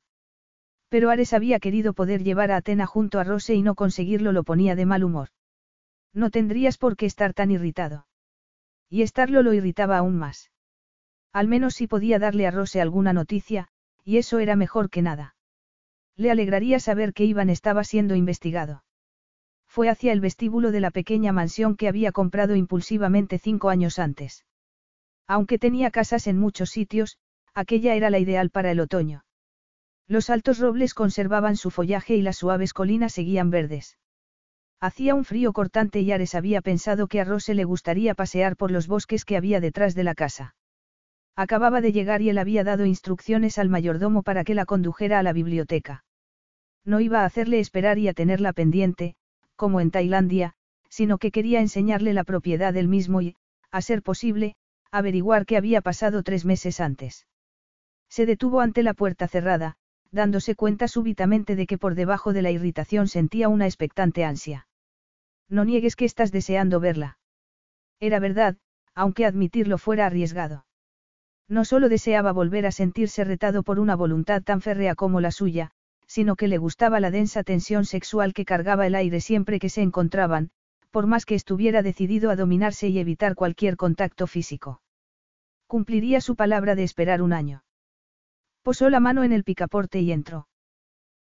Pero Ares había querido poder llevar a Atena junto a Rose y no conseguirlo lo ponía de mal humor. No tendrías por qué estar tan irritado. Y estarlo lo irritaba aún más. Al menos si podía darle a Rose alguna noticia, y eso era mejor que nada. Le alegraría saber que Iván estaba siendo investigado. Fue hacia el vestíbulo de la pequeña mansión que había comprado impulsivamente cinco años antes. Aunque tenía casas en muchos sitios, aquella era la ideal para el otoño. Los altos robles conservaban su follaje y las suaves colinas seguían verdes. Hacía un frío cortante y Ares había pensado que a Rose le gustaría pasear por los bosques que había detrás de la casa. Acababa de llegar y él había dado instrucciones al mayordomo para que la condujera a la biblioteca. No iba a hacerle esperar y a tenerla pendiente, como en Tailandia, sino que quería enseñarle la propiedad del mismo y, a ser posible, averiguar qué había pasado tres meses antes. Se detuvo ante la puerta cerrada, dándose cuenta súbitamente de que por debajo de la irritación sentía una expectante ansia. No niegues que estás deseando verla. Era verdad, aunque admitirlo fuera arriesgado. No solo deseaba volver a sentirse retado por una voluntad tan férrea como la suya, sino que le gustaba la densa tensión sexual que cargaba el aire siempre que se encontraban, por más que estuviera decidido a dominarse y evitar cualquier contacto físico. Cumpliría su palabra de esperar un año. Posó la mano en el picaporte y entró.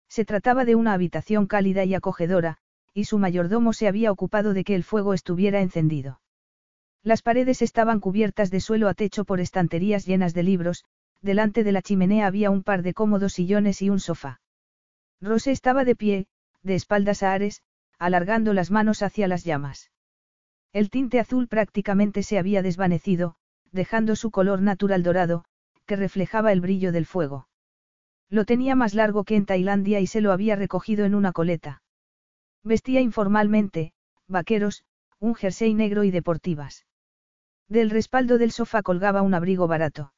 Se trataba de una habitación cálida y acogedora, y su mayordomo se había ocupado de que el fuego estuviera encendido. Las paredes estaban cubiertas de suelo a techo por estanterías llenas de libros, delante de la chimenea había un par de cómodos sillones y un sofá. Rose estaba de pie, de espaldas a Ares, alargando las manos hacia las llamas. El tinte azul prácticamente se había desvanecido, dejando su color natural dorado, que reflejaba el brillo del fuego. Lo tenía más largo que en Tailandia y se lo había recogido en una coleta. Vestía informalmente, vaqueros, un jersey negro y deportivas. Del respaldo del sofá colgaba un abrigo barato.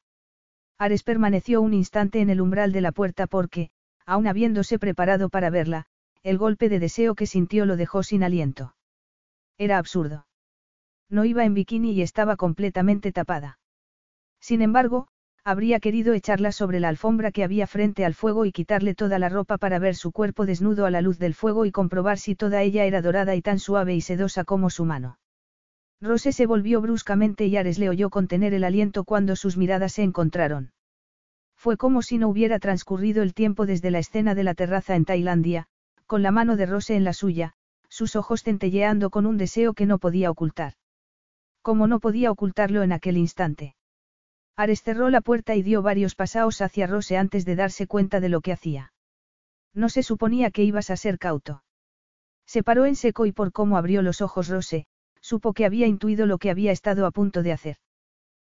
Ares permaneció un instante en el umbral de la puerta porque, aun habiéndose preparado para verla, el golpe de deseo que sintió lo dejó sin aliento. Era absurdo. No iba en bikini y estaba completamente tapada. Sin embargo, habría querido echarla sobre la alfombra que había frente al fuego y quitarle toda la ropa para ver su cuerpo desnudo a la luz del fuego y comprobar si toda ella era dorada y tan suave y sedosa como su mano. Rose se volvió bruscamente y Ares le oyó contener el aliento cuando sus miradas se encontraron. Fue como si no hubiera transcurrido el tiempo desde la escena de la terraza en Tailandia, con la mano de Rose en la suya, sus ojos centelleando con un deseo que no podía ocultar. Como no podía ocultarlo en aquel instante. Ares cerró la puerta y dio varios pasaos hacia Rose antes de darse cuenta de lo que hacía. No se suponía que ibas a ser cauto. Se paró en seco y por cómo abrió los ojos Rose, supo que había intuido lo que había estado a punto de hacer.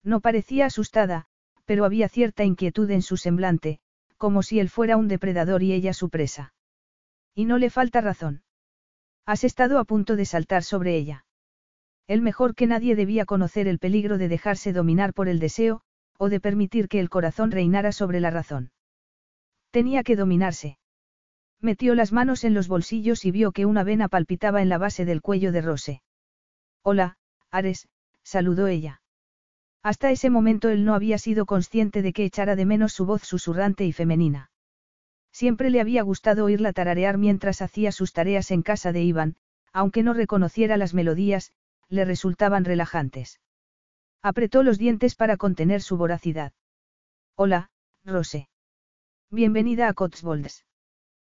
No parecía asustada, pero había cierta inquietud en su semblante, como si él fuera un depredador y ella su presa. Y no le falta razón. Has estado a punto de saltar sobre ella. El mejor que nadie debía conocer el peligro de dejarse dominar por el deseo, o de permitir que el corazón reinara sobre la razón. Tenía que dominarse. Metió las manos en los bolsillos y vio que una vena palpitaba en la base del cuello de Rose. Hola, Ares, saludó ella. Hasta ese momento él no había sido consciente de que echara de menos su voz susurrante y femenina. Siempre le había gustado oírla tararear mientras hacía sus tareas en casa de Iván, aunque no reconociera las melodías, le resultaban relajantes. Apretó los dientes para contener su voracidad. Hola, Rose. Bienvenida a Cotswolds.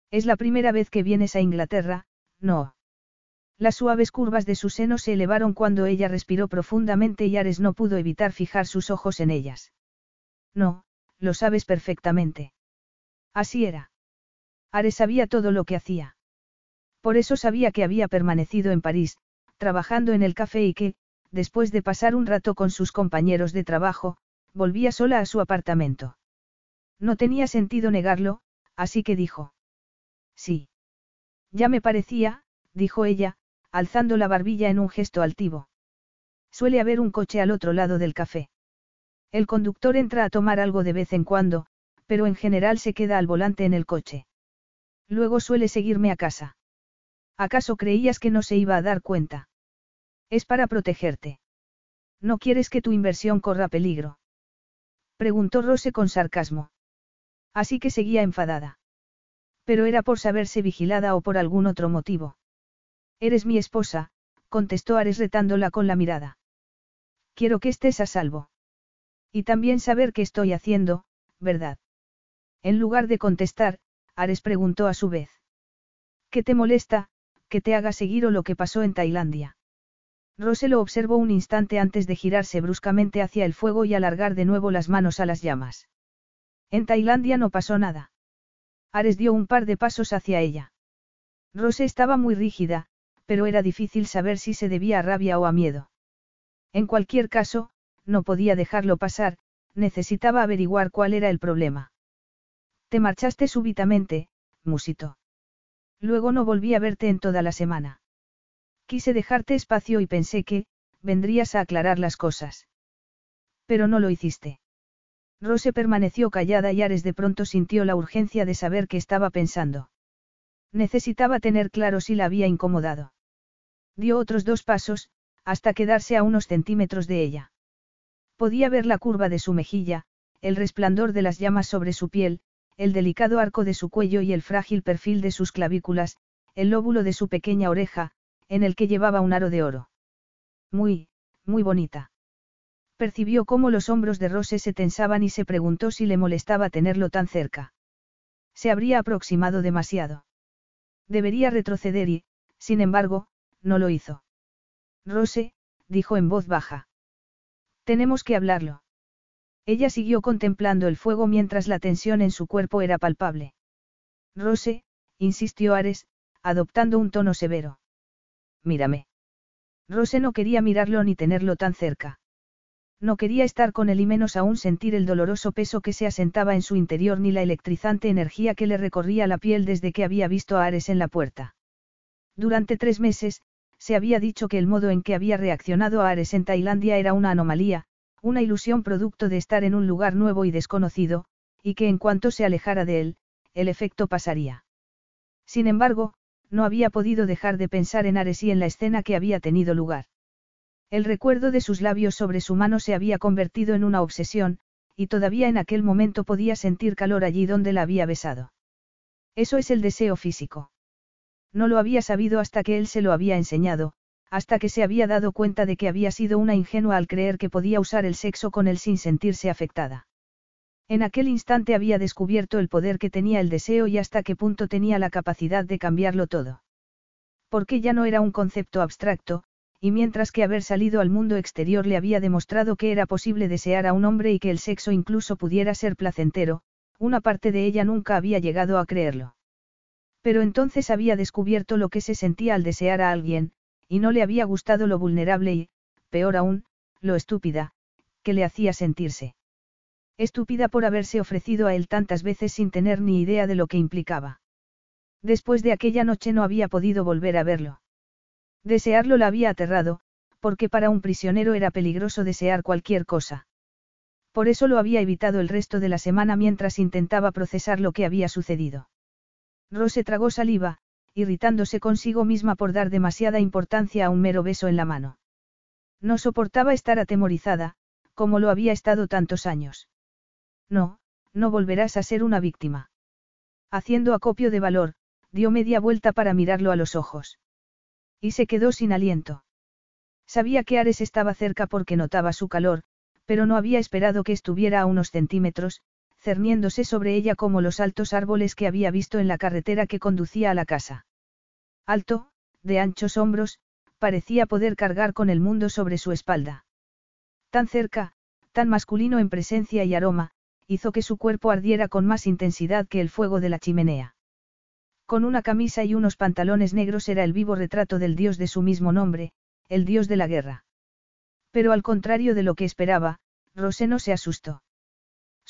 Es la primera vez que vienes a Inglaterra, no. Las suaves curvas de su seno se elevaron cuando ella respiró profundamente y Ares no pudo evitar fijar sus ojos en ellas. No, lo sabes perfectamente. Así era. Ares sabía todo lo que hacía. Por eso sabía que había permanecido en París, trabajando en el café y que, después de pasar un rato con sus compañeros de trabajo, volvía sola a su apartamento. No tenía sentido negarlo, así que dijo. Sí. Ya me parecía, dijo ella, alzando la barbilla en un gesto altivo. Suele haber un coche al otro lado del café. El conductor entra a tomar algo de vez en cuando, pero en general se queda al volante en el coche. Luego suele seguirme a casa. ¿Acaso creías que no se iba a dar cuenta? Es para protegerte. ¿No quieres que tu inversión corra peligro? Preguntó Rose con sarcasmo. Así que seguía enfadada. Pero era por saberse vigilada o por algún otro motivo. Eres mi esposa, contestó Ares retándola con la mirada. Quiero que estés a salvo. Y también saber qué estoy haciendo, ¿verdad? En lugar de contestar, Ares preguntó a su vez. ¿Qué te molesta, que te haga seguir o lo que pasó en Tailandia? Rose lo observó un instante antes de girarse bruscamente hacia el fuego y alargar de nuevo las manos a las llamas. En Tailandia no pasó nada. Ares dio un par de pasos hacia ella. Rose estaba muy rígida, pero era difícil saber si se debía a rabia o a miedo. En cualquier caso, no podía dejarlo pasar, necesitaba averiguar cuál era el problema. Te marchaste súbitamente, musito. Luego no volví a verte en toda la semana. Quise dejarte espacio y pensé que, vendrías a aclarar las cosas. Pero no lo hiciste. Rose permaneció callada y Ares de pronto sintió la urgencia de saber qué estaba pensando. Necesitaba tener claro si la había incomodado. Dio otros dos pasos, hasta quedarse a unos centímetros de ella. Podía ver la curva de su mejilla, el resplandor de las llamas sobre su piel, el delicado arco de su cuello y el frágil perfil de sus clavículas, el lóbulo de su pequeña oreja, en el que llevaba un aro de oro. Muy, muy bonita. Percibió cómo los hombros de Rose se tensaban y se preguntó si le molestaba tenerlo tan cerca. Se habría aproximado demasiado. Debería retroceder y, sin embargo, no lo hizo. Rose, dijo en voz baja. Tenemos que hablarlo. Ella siguió contemplando el fuego mientras la tensión en su cuerpo era palpable. Rose, insistió Ares, adoptando un tono severo. Mírame. Rose no quería mirarlo ni tenerlo tan cerca. No quería estar con él y menos aún sentir el doloroso peso que se asentaba en su interior ni la electrizante energía que le recorría la piel desde que había visto a Ares en la puerta. Durante tres meses, se había dicho que el modo en que había reaccionado a Ares en Tailandia era una anomalía, una ilusión producto de estar en un lugar nuevo y desconocido, y que en cuanto se alejara de él, el efecto pasaría. Sin embargo, no había podido dejar de pensar en Ares y en la escena que había tenido lugar. El recuerdo de sus labios sobre su mano se había convertido en una obsesión, y todavía en aquel momento podía sentir calor allí donde la había besado. Eso es el deseo físico. No lo había sabido hasta que él se lo había enseñado, hasta que se había dado cuenta de que había sido una ingenua al creer que podía usar el sexo con él sin sentirse afectada. En aquel instante había descubierto el poder que tenía el deseo y hasta qué punto tenía la capacidad de cambiarlo todo. Porque ya no era un concepto abstracto, y mientras que haber salido al mundo exterior le había demostrado que era posible desear a un hombre y que el sexo incluso pudiera ser placentero, una parte de ella nunca había llegado a creerlo. Pero entonces había descubierto lo que se sentía al desear a alguien, y no le había gustado lo vulnerable y, peor aún, lo estúpida, que le hacía sentirse. Estúpida por haberse ofrecido a él tantas veces sin tener ni idea de lo que implicaba. Después de aquella noche no había podido volver a verlo. Desearlo la había aterrado, porque para un prisionero era peligroso desear cualquier cosa. Por eso lo había evitado el resto de la semana mientras intentaba procesar lo que había sucedido. Rose tragó saliva, irritándose consigo misma por dar demasiada importancia a un mero beso en la mano. No soportaba estar atemorizada, como lo había estado tantos años. No, no volverás a ser una víctima. Haciendo acopio de valor, dio media vuelta para mirarlo a los ojos. Y se quedó sin aliento. Sabía que Ares estaba cerca porque notaba su calor, pero no había esperado que estuviera a unos centímetros, cerniéndose sobre ella como los altos árboles que había visto en la carretera que conducía a la casa. Alto, de anchos hombros, parecía poder cargar con el mundo sobre su espalda. Tan cerca, tan masculino en presencia y aroma, hizo que su cuerpo ardiera con más intensidad que el fuego de la chimenea. Con una camisa y unos pantalones negros era el vivo retrato del dios de su mismo nombre, el dios de la guerra. Pero al contrario de lo que esperaba, Roseno se asustó.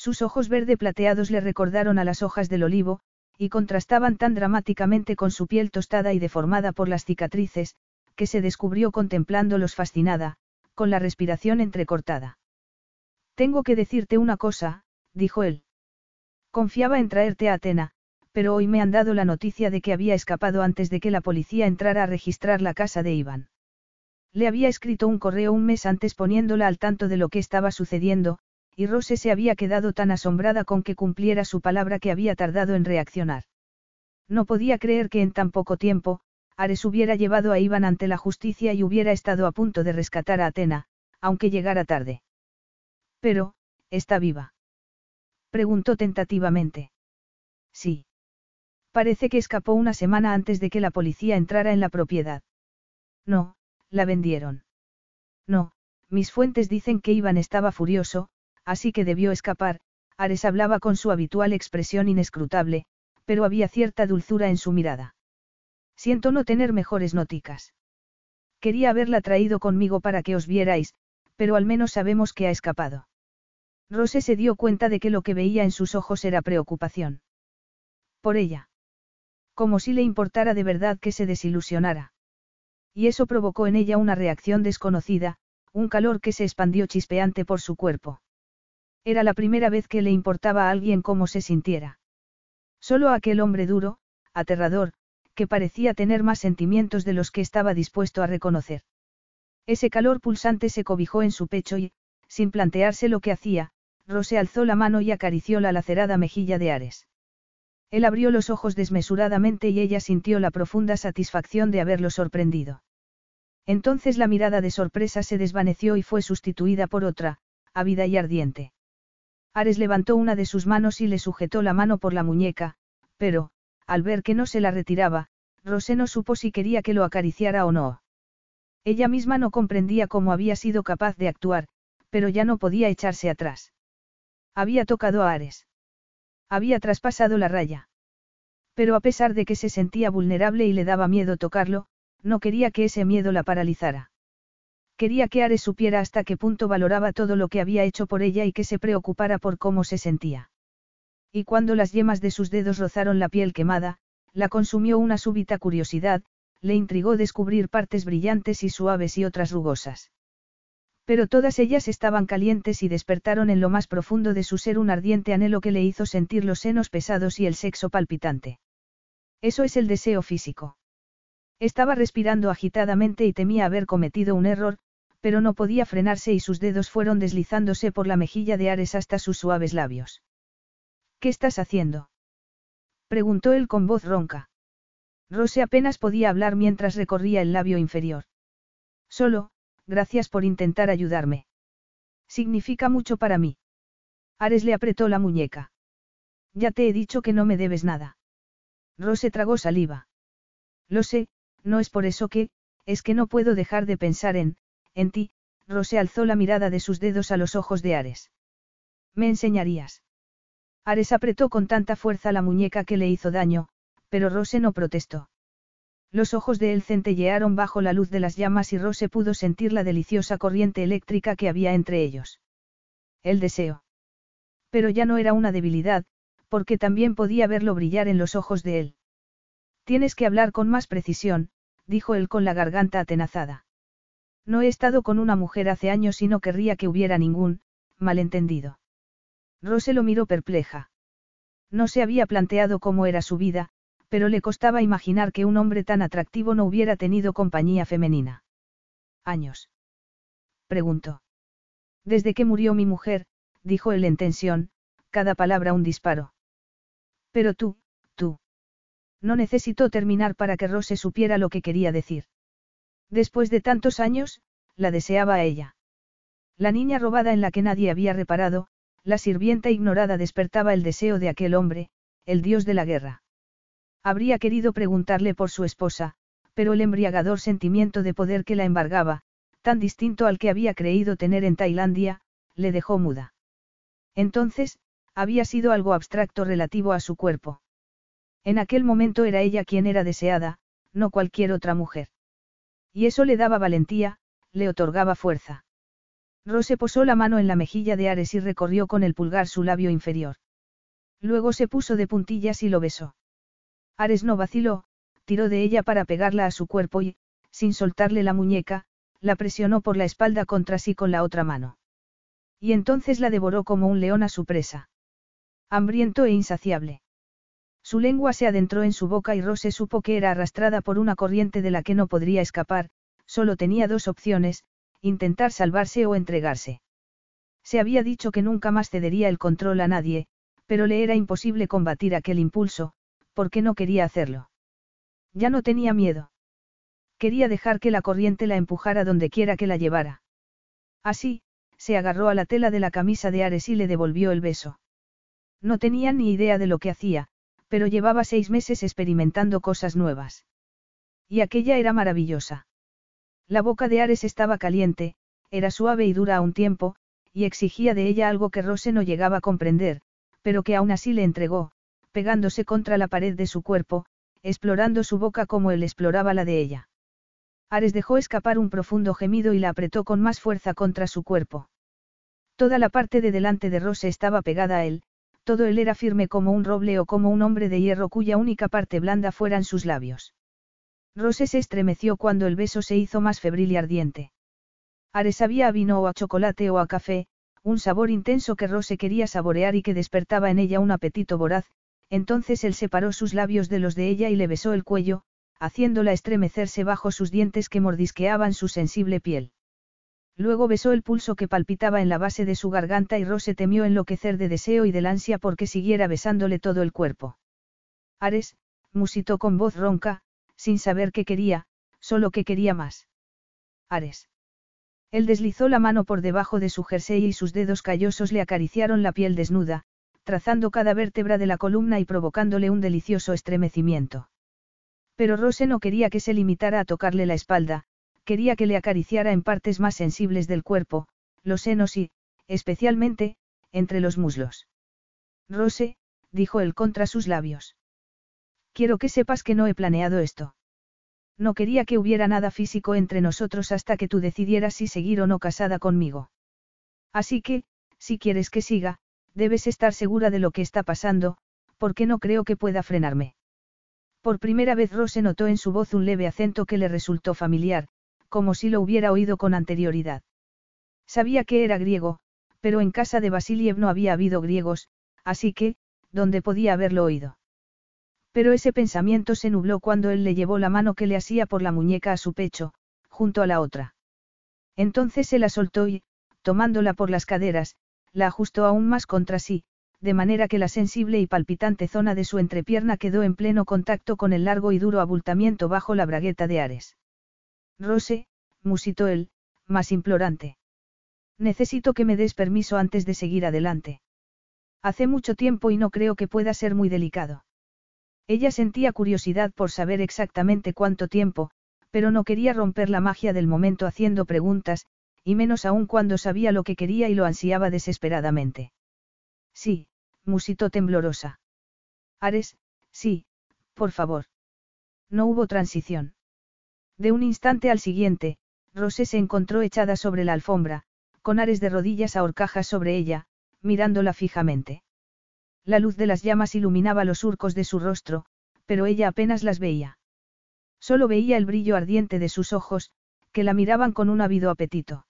Sus ojos verde plateados le recordaron a las hojas del olivo, y contrastaban tan dramáticamente con su piel tostada y deformada por las cicatrices, que se descubrió contemplándolos fascinada, con la respiración entrecortada. Tengo que decirte una cosa, dijo él. Confiaba en traerte a Atena, pero hoy me han dado la noticia de que había escapado antes de que la policía entrara a registrar la casa de Iván. Le había escrito un correo un mes antes poniéndola al tanto de lo que estaba sucediendo, y Rose se había quedado tan asombrada con que cumpliera su palabra que había tardado en reaccionar. No podía creer que en tan poco tiempo, Ares hubiera llevado a Iván ante la justicia y hubiera estado a punto de rescatar a Atena, aunque llegara tarde. Pero, ¿está viva? Preguntó tentativamente. Sí. Parece que escapó una semana antes de que la policía entrara en la propiedad. No, la vendieron. No, mis fuentes dicen que Iván estaba furioso, así que debió escapar, Ares hablaba con su habitual expresión inescrutable, pero había cierta dulzura en su mirada. Siento no tener mejores noticas. Quería haberla traído conmigo para que os vierais, pero al menos sabemos que ha escapado. Rose se dio cuenta de que lo que veía en sus ojos era preocupación. Por ella. Como si le importara de verdad que se desilusionara. Y eso provocó en ella una reacción desconocida, un calor que se expandió chispeante por su cuerpo. Era la primera vez que le importaba a alguien cómo se sintiera. Solo aquel hombre duro, aterrador, que parecía tener más sentimientos de los que estaba dispuesto a reconocer. Ese calor pulsante se cobijó en su pecho y, sin plantearse lo que hacía, Rose alzó la mano y acarició la lacerada mejilla de Ares. Él abrió los ojos desmesuradamente y ella sintió la profunda satisfacción de haberlo sorprendido. Entonces la mirada de sorpresa se desvaneció y fue sustituida por otra, ávida y ardiente. Ares levantó una de sus manos y le sujetó la mano por la muñeca, pero, al ver que no se la retiraba, Rosé no supo si quería que lo acariciara o no. Ella misma no comprendía cómo había sido capaz de actuar, pero ya no podía echarse atrás. Había tocado a Ares. Había traspasado la raya. Pero a pesar de que se sentía vulnerable y le daba miedo tocarlo, no quería que ese miedo la paralizara. Quería que Ares supiera hasta qué punto valoraba todo lo que había hecho por ella y que se preocupara por cómo se sentía. Y cuando las yemas de sus dedos rozaron la piel quemada, la consumió una súbita curiosidad, le intrigó descubrir partes brillantes y suaves y otras rugosas. Pero todas ellas estaban calientes y despertaron en lo más profundo de su ser un ardiente anhelo que le hizo sentir los senos pesados y el sexo palpitante. Eso es el deseo físico. Estaba respirando agitadamente y temía haber cometido un error, pero no podía frenarse y sus dedos fueron deslizándose por la mejilla de Ares hasta sus suaves labios. ¿Qué estás haciendo? preguntó él con voz ronca. Rose apenas podía hablar mientras recorría el labio inferior. Solo, gracias por intentar ayudarme. Significa mucho para mí. Ares le apretó la muñeca. Ya te he dicho que no me debes nada. Rose tragó saliva. Lo sé, no es por eso que, es que no puedo dejar de pensar en, en ti, Rose alzó la mirada de sus dedos a los ojos de Ares. ¿Me enseñarías? Ares apretó con tanta fuerza la muñeca que le hizo daño, pero Rose no protestó. Los ojos de él centellearon bajo la luz de las llamas y Rose pudo sentir la deliciosa corriente eléctrica que había entre ellos. El deseo. Pero ya no era una debilidad, porque también podía verlo brillar en los ojos de él. Tienes que hablar con más precisión, dijo él con la garganta atenazada. No he estado con una mujer hace años y no querría que hubiera ningún, malentendido. Rose lo miró perpleja. No se había planteado cómo era su vida, pero le costaba imaginar que un hombre tan atractivo no hubiera tenido compañía femenina. ¿Años? Preguntó. Desde que murió mi mujer, dijo él en tensión, cada palabra un disparo. Pero tú. No necesitó terminar para que Rose supiera lo que quería decir. Después de tantos años, la deseaba a ella. La niña robada en la que nadie había reparado, la sirvienta ignorada despertaba el deseo de aquel hombre, el dios de la guerra. Habría querido preguntarle por su esposa, pero el embriagador sentimiento de poder que la embargaba, tan distinto al que había creído tener en Tailandia, le dejó muda. Entonces, había sido algo abstracto relativo a su cuerpo. En aquel momento era ella quien era deseada, no cualquier otra mujer. Y eso le daba valentía, le otorgaba fuerza. Rose posó la mano en la mejilla de Ares y recorrió con el pulgar su labio inferior. Luego se puso de puntillas y lo besó. Ares no vaciló, tiró de ella para pegarla a su cuerpo y, sin soltarle la muñeca, la presionó por la espalda contra sí con la otra mano. Y entonces la devoró como un león a su presa. Hambriento e insaciable. Su lengua se adentró en su boca y Rose supo que era arrastrada por una corriente de la que no podría escapar, solo tenía dos opciones, intentar salvarse o entregarse. Se había dicho que nunca más cedería el control a nadie, pero le era imposible combatir aquel impulso, porque no quería hacerlo. Ya no tenía miedo. Quería dejar que la corriente la empujara donde quiera que la llevara. Así, se agarró a la tela de la camisa de Ares y le devolvió el beso. No tenía ni idea de lo que hacía, pero llevaba seis meses experimentando cosas nuevas. Y aquella era maravillosa. La boca de Ares estaba caliente, era suave y dura a un tiempo, y exigía de ella algo que Rose no llegaba a comprender, pero que aún así le entregó, pegándose contra la pared de su cuerpo, explorando su boca como él exploraba la de ella. Ares dejó escapar un profundo gemido y la apretó con más fuerza contra su cuerpo. Toda la parte de delante de Rose estaba pegada a él, todo él era firme como un roble o como un hombre de hierro cuya única parte blanda fueran sus labios. Rose se estremeció cuando el beso se hizo más febril y ardiente. Ares sabía a vino o a chocolate o a café, un sabor intenso que Rose quería saborear y que despertaba en ella un apetito voraz, entonces él separó sus labios de los de ella y le besó el cuello, haciéndola estremecerse bajo sus dientes que mordisqueaban su sensible piel. Luego besó el pulso que palpitaba en la base de su garganta y Rose temió enloquecer de deseo y del ansia porque siguiera besándole todo el cuerpo. Ares, musitó con voz ronca, sin saber qué quería, solo que quería más. Ares. Él deslizó la mano por debajo de su jersey y sus dedos callosos le acariciaron la piel desnuda, trazando cada vértebra de la columna y provocándole un delicioso estremecimiento. Pero Rose no quería que se limitara a tocarle la espalda, quería que le acariciara en partes más sensibles del cuerpo, los senos y, especialmente, entre los muslos. Rose, dijo él contra sus labios. Quiero que sepas que no he planeado esto. No quería que hubiera nada físico entre nosotros hasta que tú decidieras si seguir o no casada conmigo. Así que, si quieres que siga, debes estar segura de lo que está pasando, porque no creo que pueda frenarme. Por primera vez Rose notó en su voz un leve acento que le resultó familiar, como si lo hubiera oído con anterioridad. Sabía que era griego, pero en casa de Basiliev no había habido griegos, así que, ¿dónde podía haberlo oído? Pero ese pensamiento se nubló cuando él le llevó la mano que le asía por la muñeca a su pecho, junto a la otra. Entonces se la soltó y, tomándola por las caderas, la ajustó aún más contra sí, de manera que la sensible y palpitante zona de su entrepierna quedó en pleno contacto con el largo y duro abultamiento bajo la bragueta de Ares. Rose, musitó él, más implorante. Necesito que me des permiso antes de seguir adelante. Hace mucho tiempo y no creo que pueda ser muy delicado. Ella sentía curiosidad por saber exactamente cuánto tiempo, pero no quería romper la magia del momento haciendo preguntas, y menos aún cuando sabía lo que quería y lo ansiaba desesperadamente. Sí, musitó temblorosa. Ares, sí, por favor. No hubo transición. De un instante al siguiente, Rosé se encontró echada sobre la alfombra, con Ares de rodillas a horcajas sobre ella, mirándola fijamente. La luz de las llamas iluminaba los surcos de su rostro, pero ella apenas las veía. Solo veía el brillo ardiente de sus ojos, que la miraban con un ávido apetito.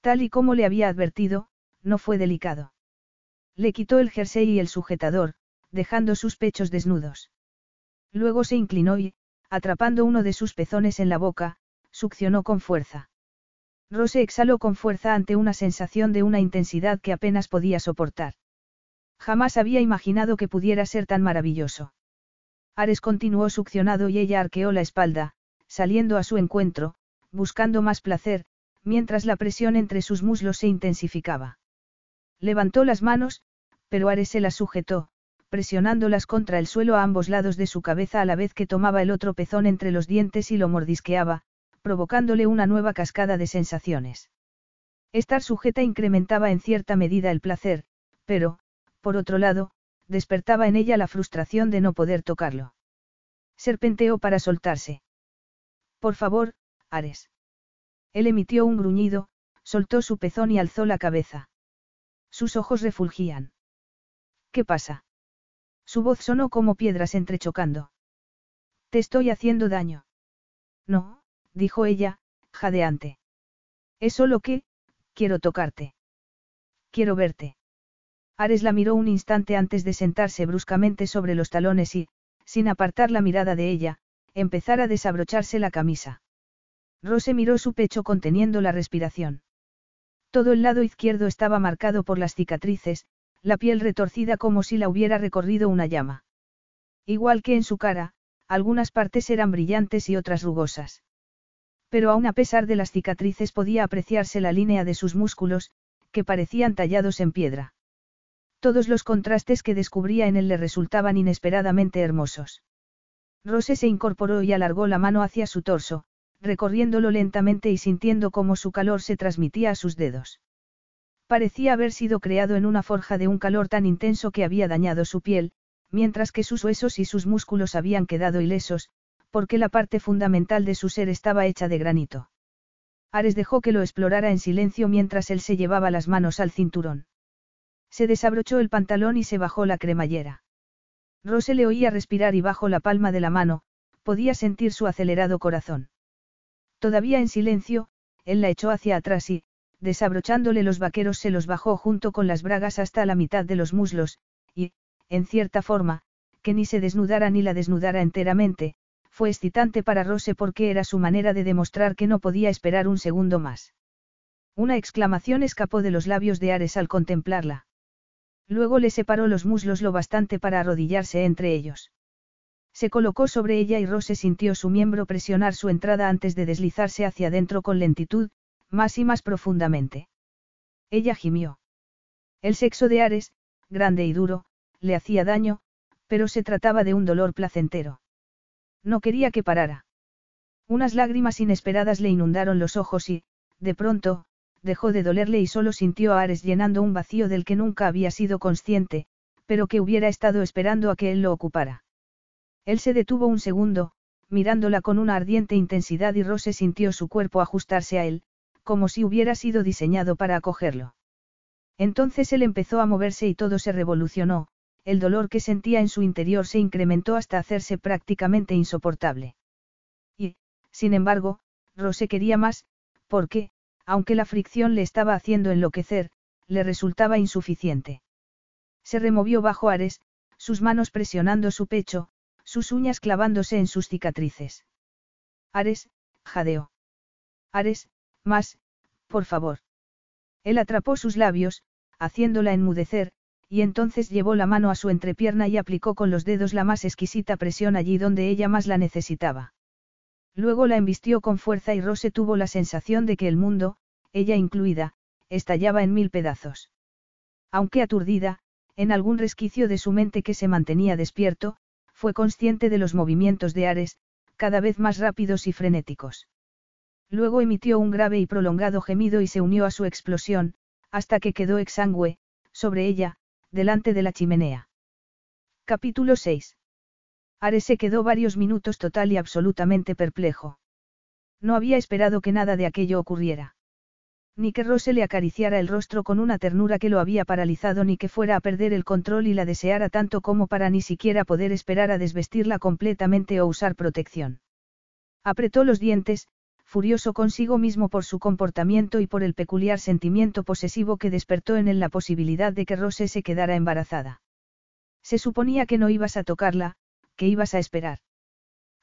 Tal y como le había advertido, no fue delicado. Le quitó el jersey y el sujetador, dejando sus pechos desnudos. Luego se inclinó y, atrapando uno de sus pezones en la boca, succionó con fuerza. Rose exhaló con fuerza ante una sensación de una intensidad que apenas podía soportar. Jamás había imaginado que pudiera ser tan maravilloso. Ares continuó succionado y ella arqueó la espalda, saliendo a su encuentro, buscando más placer, mientras la presión entre sus muslos se intensificaba. Levantó las manos, pero Ares se las sujetó, presionándolas contra el suelo a ambos lados de su cabeza a la vez que tomaba el otro pezón entre los dientes y lo mordisqueaba, provocándole una nueva cascada de sensaciones. Estar sujeta incrementaba en cierta medida el placer, pero, por otro lado, despertaba en ella la frustración de no poder tocarlo. Serpenteó para soltarse. Por favor, Ares. Él emitió un gruñido, soltó su pezón y alzó la cabeza. Sus ojos refulgían. ¿Qué pasa? Su voz sonó como piedras entrechocando. Te estoy haciendo daño. No, dijo ella, jadeante. Es solo que, quiero tocarte. Quiero verte. Ares la miró un instante antes de sentarse bruscamente sobre los talones y, sin apartar la mirada de ella, empezar a desabrocharse la camisa. Rose miró su pecho conteniendo la respiración. Todo el lado izquierdo estaba marcado por las cicatrices, la piel retorcida como si la hubiera recorrido una llama. Igual que en su cara, algunas partes eran brillantes y otras rugosas. Pero aún a pesar de las cicatrices podía apreciarse la línea de sus músculos, que parecían tallados en piedra. Todos los contrastes que descubría en él le resultaban inesperadamente hermosos. Rose se incorporó y alargó la mano hacia su torso, recorriéndolo lentamente y sintiendo cómo su calor se transmitía a sus dedos. Parecía haber sido creado en una forja de un calor tan intenso que había dañado su piel, mientras que sus huesos y sus músculos habían quedado ilesos, porque la parte fundamental de su ser estaba hecha de granito. Ares dejó que lo explorara en silencio mientras él se llevaba las manos al cinturón. Se desabrochó el pantalón y se bajó la cremallera. Rose le oía respirar y bajo la palma de la mano, podía sentir su acelerado corazón. Todavía en silencio, él la echó hacia atrás y, desabrochándole los vaqueros, se los bajó junto con las bragas hasta la mitad de los muslos, y, en cierta forma, que ni se desnudara ni la desnudara enteramente, fue excitante para Rose porque era su manera de demostrar que no podía esperar un segundo más. Una exclamación escapó de los labios de Ares al contemplarla. Luego le separó los muslos lo bastante para arrodillarse entre ellos. Se colocó sobre ella y Rose sintió su miembro presionar su entrada antes de deslizarse hacia adentro con lentitud, más y más profundamente. Ella gimió. El sexo de Ares, grande y duro, le hacía daño, pero se trataba de un dolor placentero. No quería que parara. Unas lágrimas inesperadas le inundaron los ojos y, de pronto, dejó de dolerle y solo sintió a Ares llenando un vacío del que nunca había sido consciente, pero que hubiera estado esperando a que él lo ocupara. Él se detuvo un segundo, mirándola con una ardiente intensidad y Rose sintió su cuerpo ajustarse a él, como si hubiera sido diseñado para acogerlo. Entonces él empezó a moverse y todo se revolucionó, el dolor que sentía en su interior se incrementó hasta hacerse prácticamente insoportable. Y, sin embargo, Rose quería más, porque, aunque la fricción le estaba haciendo enloquecer, le resultaba insuficiente. Se removió bajo Ares, sus manos presionando su pecho, sus uñas clavándose en sus cicatrices. Ares, jadeó. Ares, más, por favor. Él atrapó sus labios, haciéndola enmudecer, y entonces llevó la mano a su entrepierna y aplicó con los dedos la más exquisita presión allí donde ella más la necesitaba. Luego la embistió con fuerza y Rose tuvo la sensación de que el mundo, ella incluida, estallaba en mil pedazos. Aunque aturdida, en algún resquicio de su mente que se mantenía despierto, fue consciente de los movimientos de Ares, cada vez más rápidos y frenéticos. Luego emitió un grave y prolongado gemido y se unió a su explosión, hasta que quedó exangüe, sobre ella, delante de la chimenea. Capítulo 6. Ares se quedó varios minutos total y absolutamente perplejo. No había esperado que nada de aquello ocurriera. Ni que Rose le acariciara el rostro con una ternura que lo había paralizado ni que fuera a perder el control y la deseara tanto como para ni siquiera poder esperar a desvestirla completamente o usar protección. Apretó los dientes, furioso consigo mismo por su comportamiento y por el peculiar sentimiento posesivo que despertó en él la posibilidad de que Rose se quedara embarazada. Se suponía que no ibas a tocarla, que ibas a esperar.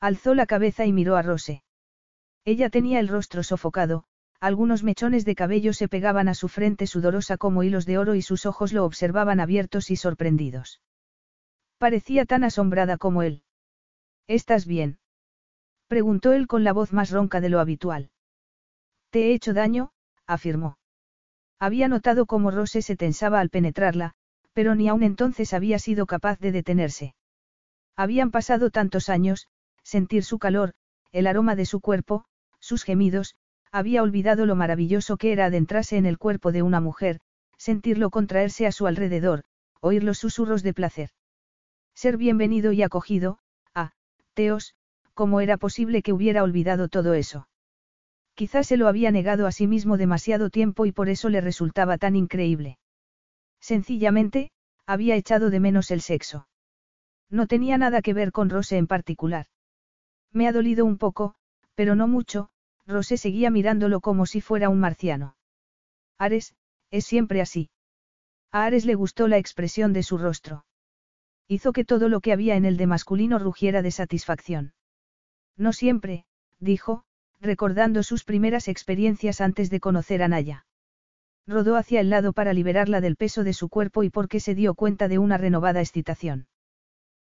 Alzó la cabeza y miró a Rose. Ella tenía el rostro sofocado, algunos mechones de cabello se pegaban a su frente sudorosa como hilos de oro y sus ojos lo observaban abiertos y sorprendidos. Parecía tan asombrada como él. ¿Estás bien? Preguntó él con la voz más ronca de lo habitual. Te he hecho daño, afirmó. Había notado cómo Rose se tensaba al penetrarla, pero ni aun entonces había sido capaz de detenerse. Habían pasado tantos años, sentir su calor, el aroma de su cuerpo, sus gemidos, había olvidado lo maravilloso que era adentrarse en el cuerpo de una mujer, sentirlo contraerse a su alrededor, oír los susurros de placer. Ser bienvenido y acogido, ah, Teos, ¿cómo era posible que hubiera olvidado todo eso? Quizás se lo había negado a sí mismo demasiado tiempo y por eso le resultaba tan increíble. Sencillamente, había echado de menos el sexo. No tenía nada que ver con Rose en particular. Me ha dolido un poco, pero no mucho, Rose seguía mirándolo como si fuera un marciano. Ares, es siempre así. A Ares le gustó la expresión de su rostro. Hizo que todo lo que había en el de masculino rugiera de satisfacción. No siempre, dijo, recordando sus primeras experiencias antes de conocer a Naya. Rodó hacia el lado para liberarla del peso de su cuerpo y porque se dio cuenta de una renovada excitación.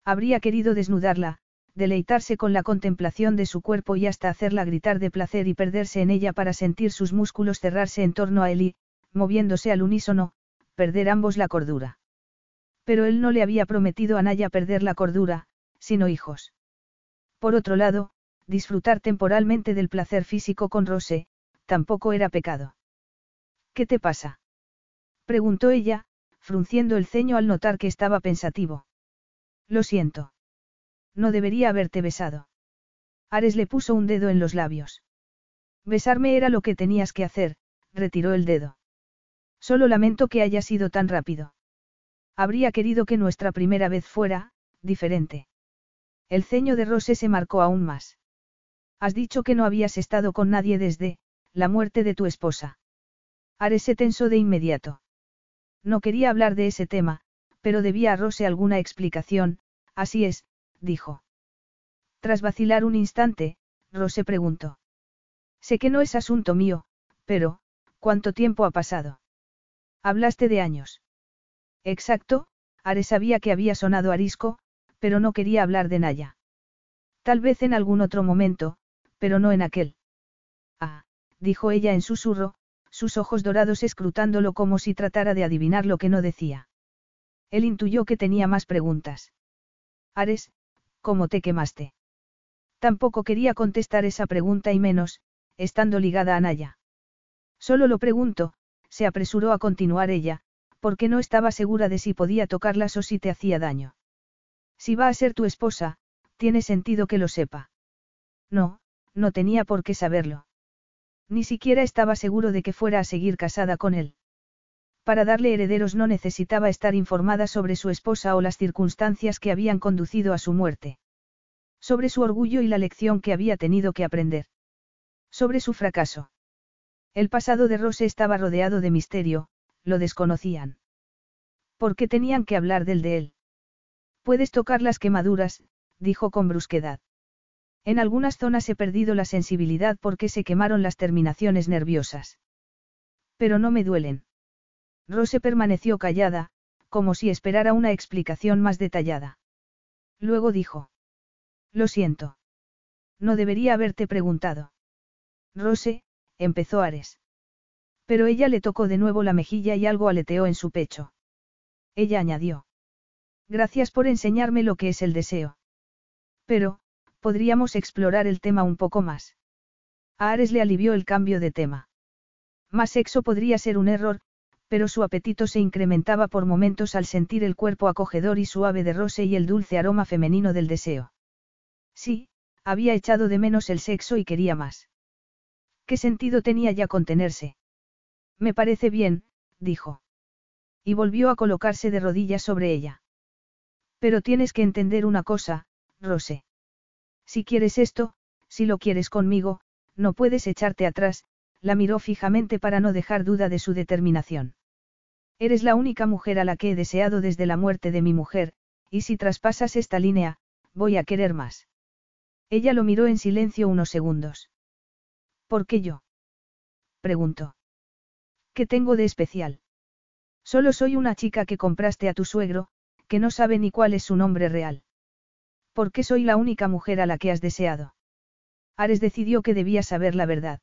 Habría querido desnudarla, deleitarse con la contemplación de su cuerpo y hasta hacerla gritar de placer y perderse en ella para sentir sus músculos cerrarse en torno a él y, moviéndose al unísono, perder ambos la cordura. Pero él no le había prometido a Naya perder la cordura, sino hijos. Por otro lado, disfrutar temporalmente del placer físico con Rose, tampoco era pecado. ¿Qué te pasa? preguntó ella, frunciendo el ceño al notar que estaba pensativo. Lo siento. No debería haberte besado. Ares le puso un dedo en los labios. Besarme era lo que tenías que hacer, retiró el dedo. Solo lamento que haya sido tan rápido. Habría querido que nuestra primera vez fuera, diferente. El ceño de Rose se marcó aún más. Has dicho que no habías estado con nadie desde, la muerte de tu esposa. Ares se tensó de inmediato. No quería hablar de ese tema, pero debía a Rose alguna explicación, así es, dijo. Tras vacilar un instante, Rose preguntó. Sé que no es asunto mío, pero, ¿cuánto tiempo ha pasado? Hablaste de años. Exacto, Ares sabía que había sonado arisco, pero no quería hablar de Naya. Tal vez en algún otro momento, pero no en aquel. Ah, dijo ella en susurro, sus ojos dorados escrutándolo como si tratara de adivinar lo que no decía. Él intuyó que tenía más preguntas. Ares, ¿cómo te quemaste? Tampoco quería contestar esa pregunta y menos, estando ligada a Naya. Solo lo pregunto, se apresuró a continuar ella, porque no estaba segura de si podía tocarlas o si te hacía daño. Si va a ser tu esposa, tiene sentido que lo sepa. No, no tenía por qué saberlo. Ni siquiera estaba seguro de que fuera a seguir casada con él. Para darle herederos no necesitaba estar informada sobre su esposa o las circunstancias que habían conducido a su muerte. Sobre su orgullo y la lección que había tenido que aprender. Sobre su fracaso. El pasado de Rose estaba rodeado de misterio, lo desconocían. ¿Por qué tenían que hablar del de él? Puedes tocar las quemaduras, dijo con brusquedad. En algunas zonas he perdido la sensibilidad porque se quemaron las terminaciones nerviosas. Pero no me duelen. Rose permaneció callada, como si esperara una explicación más detallada. Luego dijo. Lo siento. No debería haberte preguntado. Rose, empezó Ares. Pero ella le tocó de nuevo la mejilla y algo aleteó en su pecho. Ella añadió. Gracias por enseñarme lo que es el deseo. Pero, podríamos explorar el tema un poco más. A Ares le alivió el cambio de tema. Más sexo podría ser un error, pero su apetito se incrementaba por momentos al sentir el cuerpo acogedor y suave de Rose y el dulce aroma femenino del deseo. Sí, había echado de menos el sexo y quería más. ¿Qué sentido tenía ya contenerse? Me parece bien, dijo. Y volvió a colocarse de rodillas sobre ella. Pero tienes que entender una cosa, Rose. Si quieres esto, si lo quieres conmigo, no puedes echarte atrás, la miró fijamente para no dejar duda de su determinación. Eres la única mujer a la que he deseado desde la muerte de mi mujer, y si traspasas esta línea, voy a querer más. Ella lo miró en silencio unos segundos. ¿Por qué yo? preguntó. ¿Qué tengo de especial? Solo soy una chica que compraste a tu suegro, que no sabe ni cuál es su nombre real. ¿Por qué soy la única mujer a la que has deseado? Ares decidió que debía saber la verdad.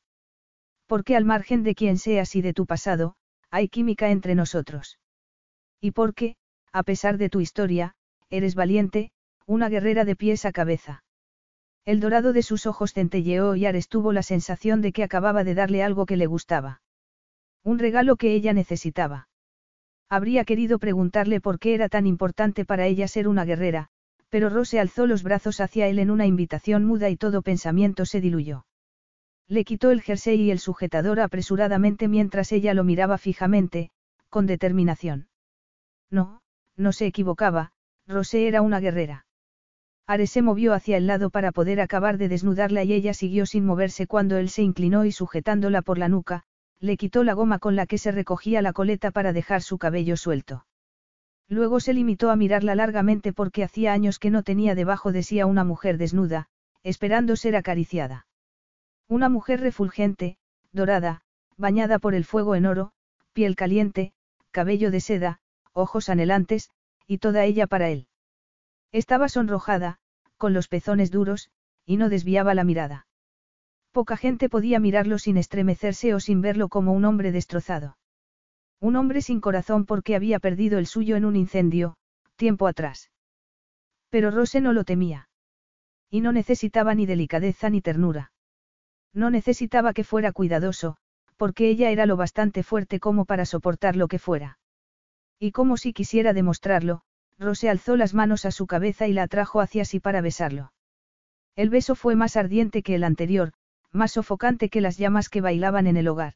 Porque al margen de quién seas y de tu pasado, hay química entre nosotros. Y porque, a pesar de tu historia, eres valiente, una guerrera de pies a cabeza. El dorado de sus ojos centelleó y Ares tuvo la sensación de que acababa de darle algo que le gustaba. Un regalo que ella necesitaba. Habría querido preguntarle por qué era tan importante para ella ser una guerrera, pero Rose alzó los brazos hacia él en una invitación muda y todo pensamiento se diluyó. Le quitó el jersey y el sujetador apresuradamente mientras ella lo miraba fijamente, con determinación. No, no se equivocaba, Rose era una guerrera. Ares se movió hacia el lado para poder acabar de desnudarla y ella siguió sin moverse cuando él se inclinó y sujetándola por la nuca, le quitó la goma con la que se recogía la coleta para dejar su cabello suelto. Luego se limitó a mirarla largamente porque hacía años que no tenía debajo de sí a una mujer desnuda, esperando ser acariciada. Una mujer refulgente, dorada, bañada por el fuego en oro, piel caliente, cabello de seda, ojos anhelantes, y toda ella para él. Estaba sonrojada, con los pezones duros, y no desviaba la mirada. Poca gente podía mirarlo sin estremecerse o sin verlo como un hombre destrozado. Un hombre sin corazón porque había perdido el suyo en un incendio, tiempo atrás. Pero Rose no lo temía. Y no necesitaba ni delicadeza ni ternura. No necesitaba que fuera cuidadoso, porque ella era lo bastante fuerte como para soportar lo que fuera. Y como si quisiera demostrarlo, Rose alzó las manos a su cabeza y la atrajo hacia sí para besarlo. El beso fue más ardiente que el anterior, más sofocante que las llamas que bailaban en el hogar.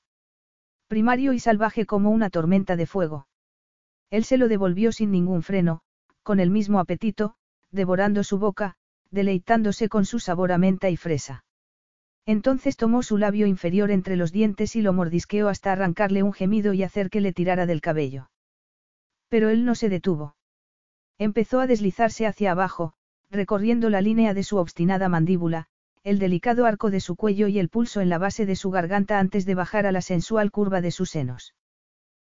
Primario y salvaje como una tormenta de fuego. Él se lo devolvió sin ningún freno, con el mismo apetito, devorando su boca, deleitándose con su sabor a menta y fresa. Entonces tomó su labio inferior entre los dientes y lo mordisqueó hasta arrancarle un gemido y hacer que le tirara del cabello. Pero él no se detuvo. Empezó a deslizarse hacia abajo, recorriendo la línea de su obstinada mandíbula, el delicado arco de su cuello y el pulso en la base de su garganta antes de bajar a la sensual curva de sus senos.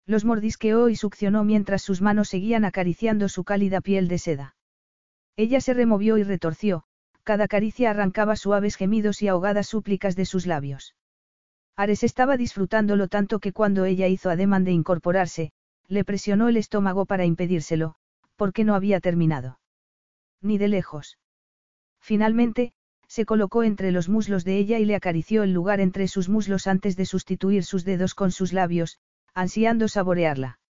Los mordisqueó y succionó mientras sus manos seguían acariciando su cálida piel de seda. Ella se removió y retorció, cada caricia arrancaba suaves gemidos y ahogadas súplicas de sus labios. Ares estaba disfrutándolo tanto que cuando ella hizo ademán de incorporarse, le presionó el estómago para impedírselo, porque no había terminado. Ni de lejos. Finalmente, se colocó entre los muslos de ella y le acarició el lugar entre sus muslos antes de sustituir sus dedos con sus labios, ansiando saborearla.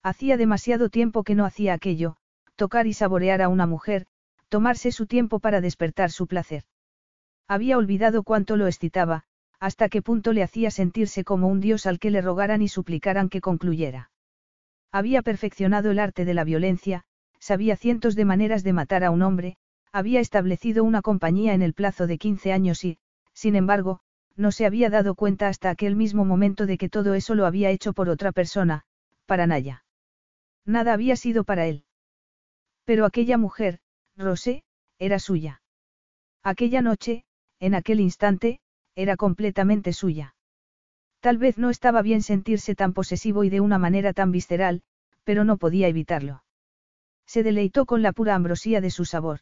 Hacía demasiado tiempo que no hacía aquello, tocar y saborear a una mujer, tomarse su tiempo para despertar su placer. Había olvidado cuánto lo excitaba, hasta qué punto le hacía sentirse como un dios al que le rogaran y suplicaran que concluyera. Había perfeccionado el arte de la violencia, sabía cientos de maneras de matar a un hombre, había establecido una compañía en el plazo de 15 años y, sin embargo, no se había dado cuenta hasta aquel mismo momento de que todo eso lo había hecho por otra persona, para Naya. Nada había sido para él. Pero aquella mujer, Rosé, era suya. Aquella noche, en aquel instante, era completamente suya. Tal vez no estaba bien sentirse tan posesivo y de una manera tan visceral, pero no podía evitarlo. Se deleitó con la pura ambrosía de su sabor.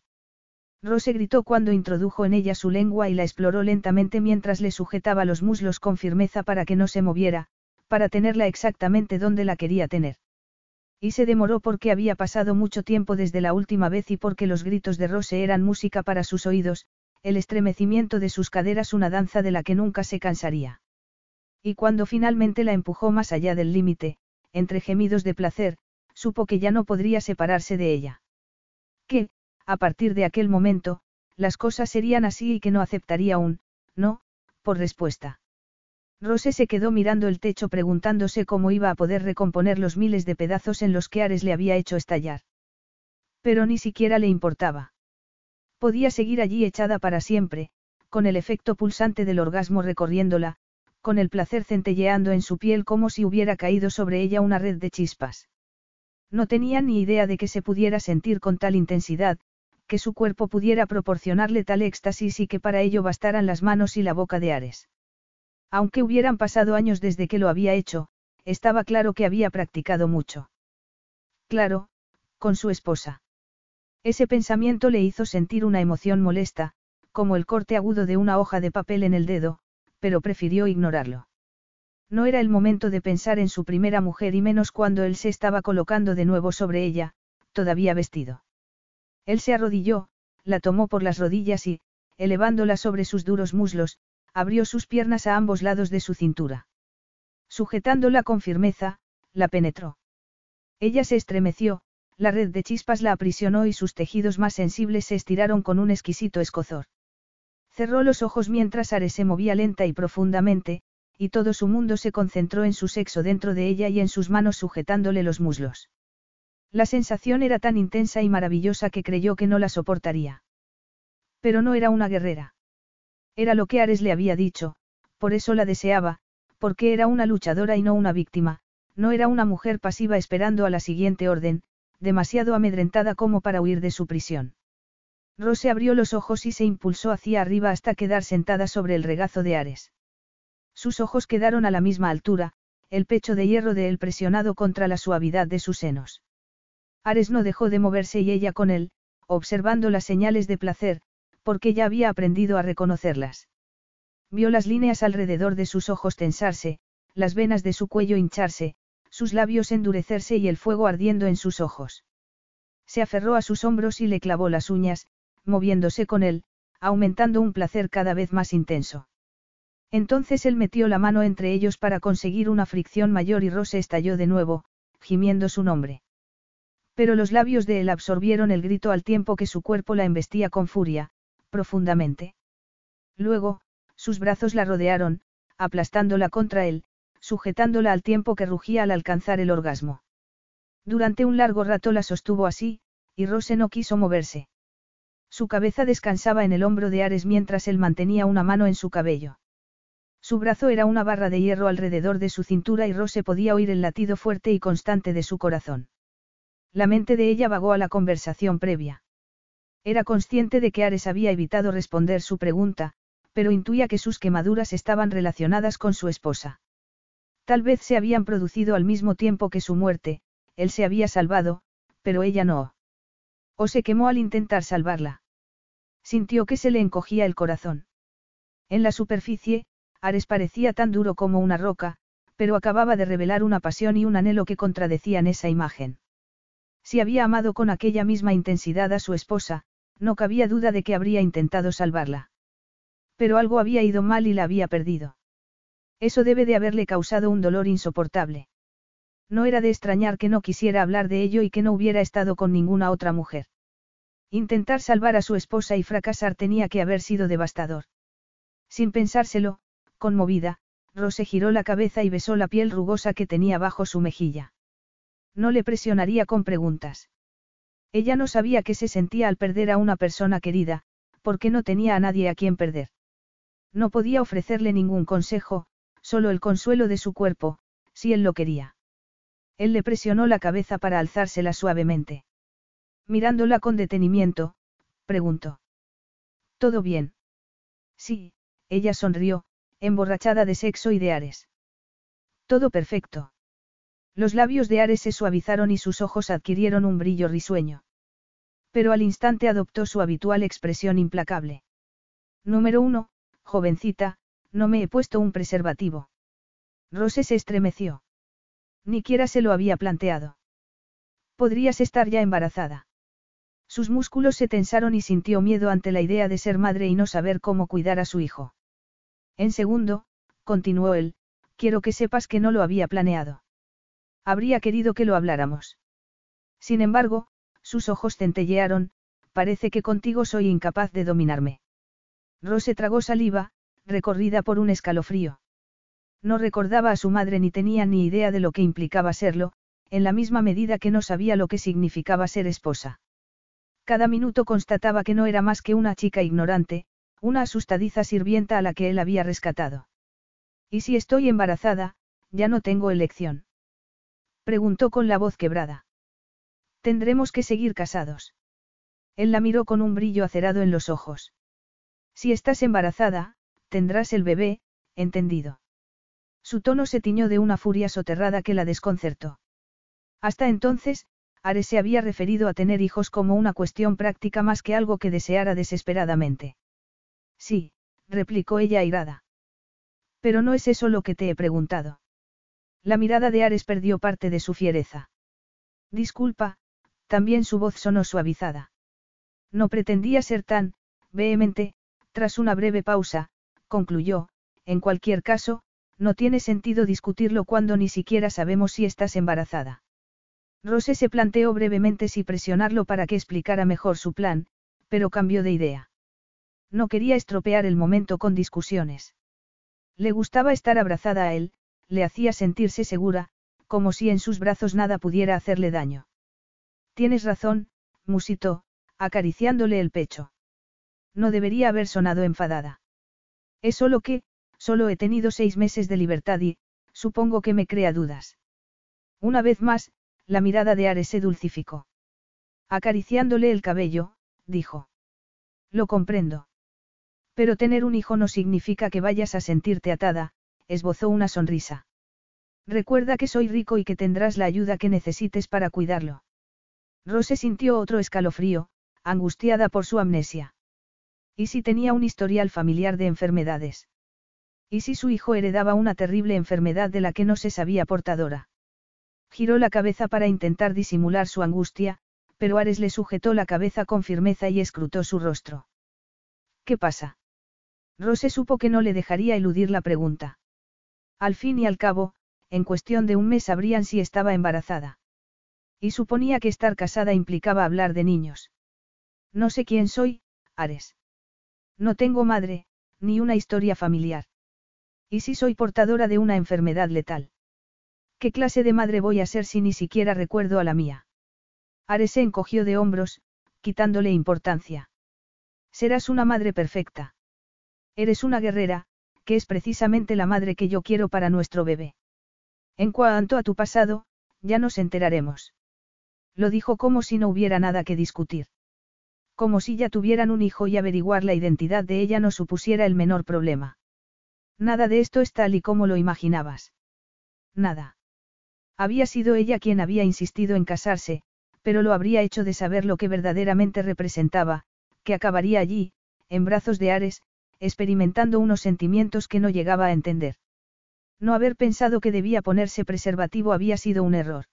Rose gritó cuando introdujo en ella su lengua y la exploró lentamente mientras le sujetaba los muslos con firmeza para que no se moviera, para tenerla exactamente donde la quería tener. Y se demoró porque había pasado mucho tiempo desde la última vez y porque los gritos de Rose eran música para sus oídos, el estremecimiento de sus caderas una danza de la que nunca se cansaría. Y cuando finalmente la empujó más allá del límite, entre gemidos de placer, supo que ya no podría separarse de ella. Que, a partir de aquel momento, las cosas serían así y que no aceptaría un, no, por respuesta. Rose se quedó mirando el techo preguntándose cómo iba a poder recomponer los miles de pedazos en los que Ares le había hecho estallar. Pero ni siquiera le importaba. Podía seguir allí echada para siempre, con el efecto pulsante del orgasmo recorriéndola, con el placer centelleando en su piel como si hubiera caído sobre ella una red de chispas. No tenía ni idea de que se pudiera sentir con tal intensidad, que su cuerpo pudiera proporcionarle tal éxtasis y que para ello bastaran las manos y la boca de Ares. Aunque hubieran pasado años desde que lo había hecho, estaba claro que había practicado mucho. Claro, con su esposa. Ese pensamiento le hizo sentir una emoción molesta, como el corte agudo de una hoja de papel en el dedo, pero prefirió ignorarlo. No era el momento de pensar en su primera mujer y menos cuando él se estaba colocando de nuevo sobre ella, todavía vestido. Él se arrodilló, la tomó por las rodillas y, elevándola sobre sus duros muslos, abrió sus piernas a ambos lados de su cintura. Sujetándola con firmeza, la penetró. Ella se estremeció, la red de chispas la aprisionó y sus tejidos más sensibles se estiraron con un exquisito escozor. Cerró los ojos mientras Ares se movía lenta y profundamente, y todo su mundo se concentró en su sexo dentro de ella y en sus manos sujetándole los muslos. La sensación era tan intensa y maravillosa que creyó que no la soportaría. Pero no era una guerrera. Era lo que Ares le había dicho, por eso la deseaba, porque era una luchadora y no una víctima, no era una mujer pasiva esperando a la siguiente orden, demasiado amedrentada como para huir de su prisión. Rose abrió los ojos y se impulsó hacia arriba hasta quedar sentada sobre el regazo de Ares. Sus ojos quedaron a la misma altura, el pecho de hierro de él presionado contra la suavidad de sus senos. Ares no dejó de moverse y ella con él, observando las señales de placer, porque ya había aprendido a reconocerlas. Vio las líneas alrededor de sus ojos tensarse, las venas de su cuello hincharse, sus labios endurecerse y el fuego ardiendo en sus ojos. Se aferró a sus hombros y le clavó las uñas, moviéndose con él, aumentando un placer cada vez más intenso. Entonces él metió la mano entre ellos para conseguir una fricción mayor y Rose estalló de nuevo, gimiendo su nombre. Pero los labios de él absorbieron el grito al tiempo que su cuerpo la embestía con furia, profundamente. Luego, sus brazos la rodearon, aplastándola contra él, sujetándola al tiempo que rugía al alcanzar el orgasmo. Durante un largo rato la sostuvo así, y Rose no quiso moverse. Su cabeza descansaba en el hombro de Ares mientras él mantenía una mano en su cabello. Su brazo era una barra de hierro alrededor de su cintura y Rose podía oír el latido fuerte y constante de su corazón. La mente de ella vagó a la conversación previa. Era consciente de que Ares había evitado responder su pregunta, pero intuía que sus quemaduras estaban relacionadas con su esposa. Tal vez se habían producido al mismo tiempo que su muerte, él se había salvado, pero ella no. O se quemó al intentar salvarla. Sintió que se le encogía el corazón. En la superficie, Ares parecía tan duro como una roca, pero acababa de revelar una pasión y un anhelo que contradecían esa imagen. Si había amado con aquella misma intensidad a su esposa, no cabía duda de que habría intentado salvarla. Pero algo había ido mal y la había perdido. Eso debe de haberle causado un dolor insoportable. No era de extrañar que no quisiera hablar de ello y que no hubiera estado con ninguna otra mujer. Intentar salvar a su esposa y fracasar tenía que haber sido devastador. Sin pensárselo, conmovida, Rose giró la cabeza y besó la piel rugosa que tenía bajo su mejilla. No le presionaría con preguntas. Ella no sabía qué se sentía al perder a una persona querida, porque no tenía a nadie a quien perder. No podía ofrecerle ningún consejo, solo el consuelo de su cuerpo, si él lo quería. Él le presionó la cabeza para alzársela suavemente. Mirándola con detenimiento, preguntó. ¿Todo bien? Sí, ella sonrió, emborrachada de sexo y de Ares. Todo perfecto. Los labios de Ares se suavizaron y sus ojos adquirieron un brillo risueño. Pero al instante adoptó su habitual expresión implacable. Número uno, jovencita, no me he puesto un preservativo. Rose se estremeció. Ni siquiera se lo había planteado. Podrías estar ya embarazada. Sus músculos se tensaron y sintió miedo ante la idea de ser madre y no saber cómo cuidar a su hijo. En segundo, continuó él, quiero que sepas que no lo había planeado. Habría querido que lo habláramos. Sin embargo, sus ojos centellearon, parece que contigo soy incapaz de dominarme. Rose tragó saliva, recorrida por un escalofrío. No recordaba a su madre ni tenía ni idea de lo que implicaba serlo, en la misma medida que no sabía lo que significaba ser esposa. Cada minuto constataba que no era más que una chica ignorante, una asustadiza sirvienta a la que él había rescatado. ¿Y si estoy embarazada, ya no tengo elección? Preguntó con la voz quebrada. Tendremos que seguir casados. Él la miró con un brillo acerado en los ojos. Si estás embarazada, tendrás el bebé, entendido. Su tono se tiñó de una furia soterrada que la desconcertó. Hasta entonces, Ares se había referido a tener hijos como una cuestión práctica más que algo que deseara desesperadamente. Sí, replicó ella airada. Pero no es eso lo que te he preguntado. La mirada de Ares perdió parte de su fiereza. Disculpa, también su voz sonó suavizada. No pretendía ser tan, vehemente, tras una breve pausa, concluyó, en cualquier caso, no tiene sentido discutirlo cuando ni siquiera sabemos si estás embarazada. Rose se planteó brevemente si presionarlo para que explicara mejor su plan, pero cambió de idea. No quería estropear el momento con discusiones. Le gustaba estar abrazada a él, le hacía sentirse segura, como si en sus brazos nada pudiera hacerle daño. Tienes razón, musitó, acariciándole el pecho. No debería haber sonado enfadada. Es solo que, solo he tenido seis meses de libertad y, supongo que me crea dudas. Una vez más, la mirada de Ares se dulcificó. Acariciándole el cabello, dijo. Lo comprendo. Pero tener un hijo no significa que vayas a sentirte atada, esbozó una sonrisa. Recuerda que soy rico y que tendrás la ayuda que necesites para cuidarlo. Rose sintió otro escalofrío, angustiada por su amnesia. ¿Y si tenía un historial familiar de enfermedades? ¿Y si su hijo heredaba una terrible enfermedad de la que no se sabía portadora? Giró la cabeza para intentar disimular su angustia, pero Ares le sujetó la cabeza con firmeza y escrutó su rostro. ¿Qué pasa? Rose supo que no le dejaría eludir la pregunta. Al fin y al cabo, en cuestión de un mes sabrían si estaba embarazada. Y suponía que estar casada implicaba hablar de niños. No sé quién soy, Ares. No tengo madre, ni una historia familiar. ¿Y si soy portadora de una enfermedad letal? ¿Qué clase de madre voy a ser si ni siquiera recuerdo a la mía? Ares se encogió de hombros, quitándole importancia. Serás una madre perfecta. Eres una guerrera, que es precisamente la madre que yo quiero para nuestro bebé. En cuanto a tu pasado, ya nos enteraremos. Lo dijo como si no hubiera nada que discutir. Como si ya tuvieran un hijo y averiguar la identidad de ella no supusiera el menor problema. Nada de esto es tal y como lo imaginabas. Nada. Había sido ella quien había insistido en casarse, pero lo habría hecho de saber lo que verdaderamente representaba, que acabaría allí, en brazos de Ares, experimentando unos sentimientos que no llegaba a entender. No haber pensado que debía ponerse preservativo había sido un error.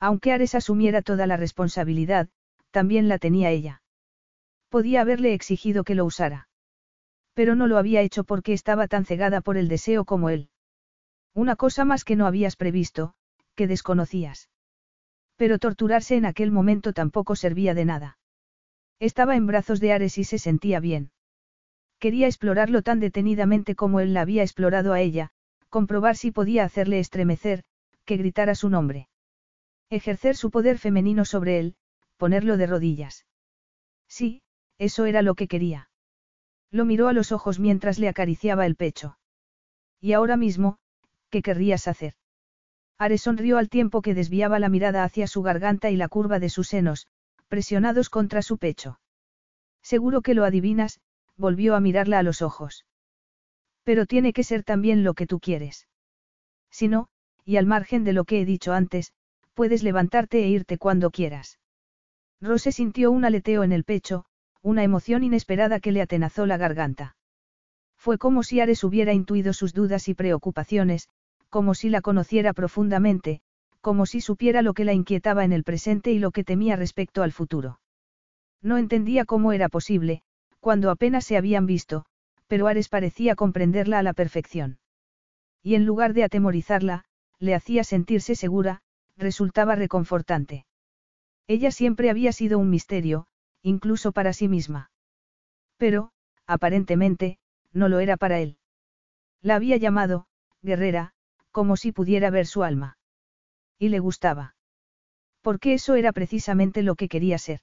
Aunque Ares asumiera toda la responsabilidad, también la tenía ella. Podía haberle exigido que lo usara. Pero no lo había hecho porque estaba tan cegada por el deseo como él. Una cosa más que no habías previsto, que desconocías. Pero torturarse en aquel momento tampoco servía de nada. Estaba en brazos de Ares y se sentía bien. Quería explorarlo tan detenidamente como él la había explorado a ella, comprobar si podía hacerle estremecer, que gritara su nombre. Ejercer su poder femenino sobre él, ponerlo de rodillas. Sí, eso era lo que quería. Lo miró a los ojos mientras le acariciaba el pecho. Y ahora mismo, ¿qué querrías hacer? Ares sonrió al tiempo que desviaba la mirada hacia su garganta y la curva de sus senos, presionados contra su pecho. Seguro que lo adivinas, volvió a mirarla a los ojos. Pero tiene que ser también lo que tú quieres. Si no, y al margen de lo que he dicho antes, puedes levantarte e irte cuando quieras. Rose sintió un aleteo en el pecho, una emoción inesperada que le atenazó la garganta. Fue como si Ares hubiera intuido sus dudas y preocupaciones, como si la conociera profundamente, como si supiera lo que la inquietaba en el presente y lo que temía respecto al futuro. No entendía cómo era posible, cuando apenas se habían visto, pero Ares parecía comprenderla a la perfección. Y en lugar de atemorizarla, le hacía sentirse segura, resultaba reconfortante. Ella siempre había sido un misterio, incluso para sí misma. Pero, aparentemente, no lo era para él. La había llamado, guerrera, como si pudiera ver su alma. Y le gustaba. Porque eso era precisamente lo que quería ser.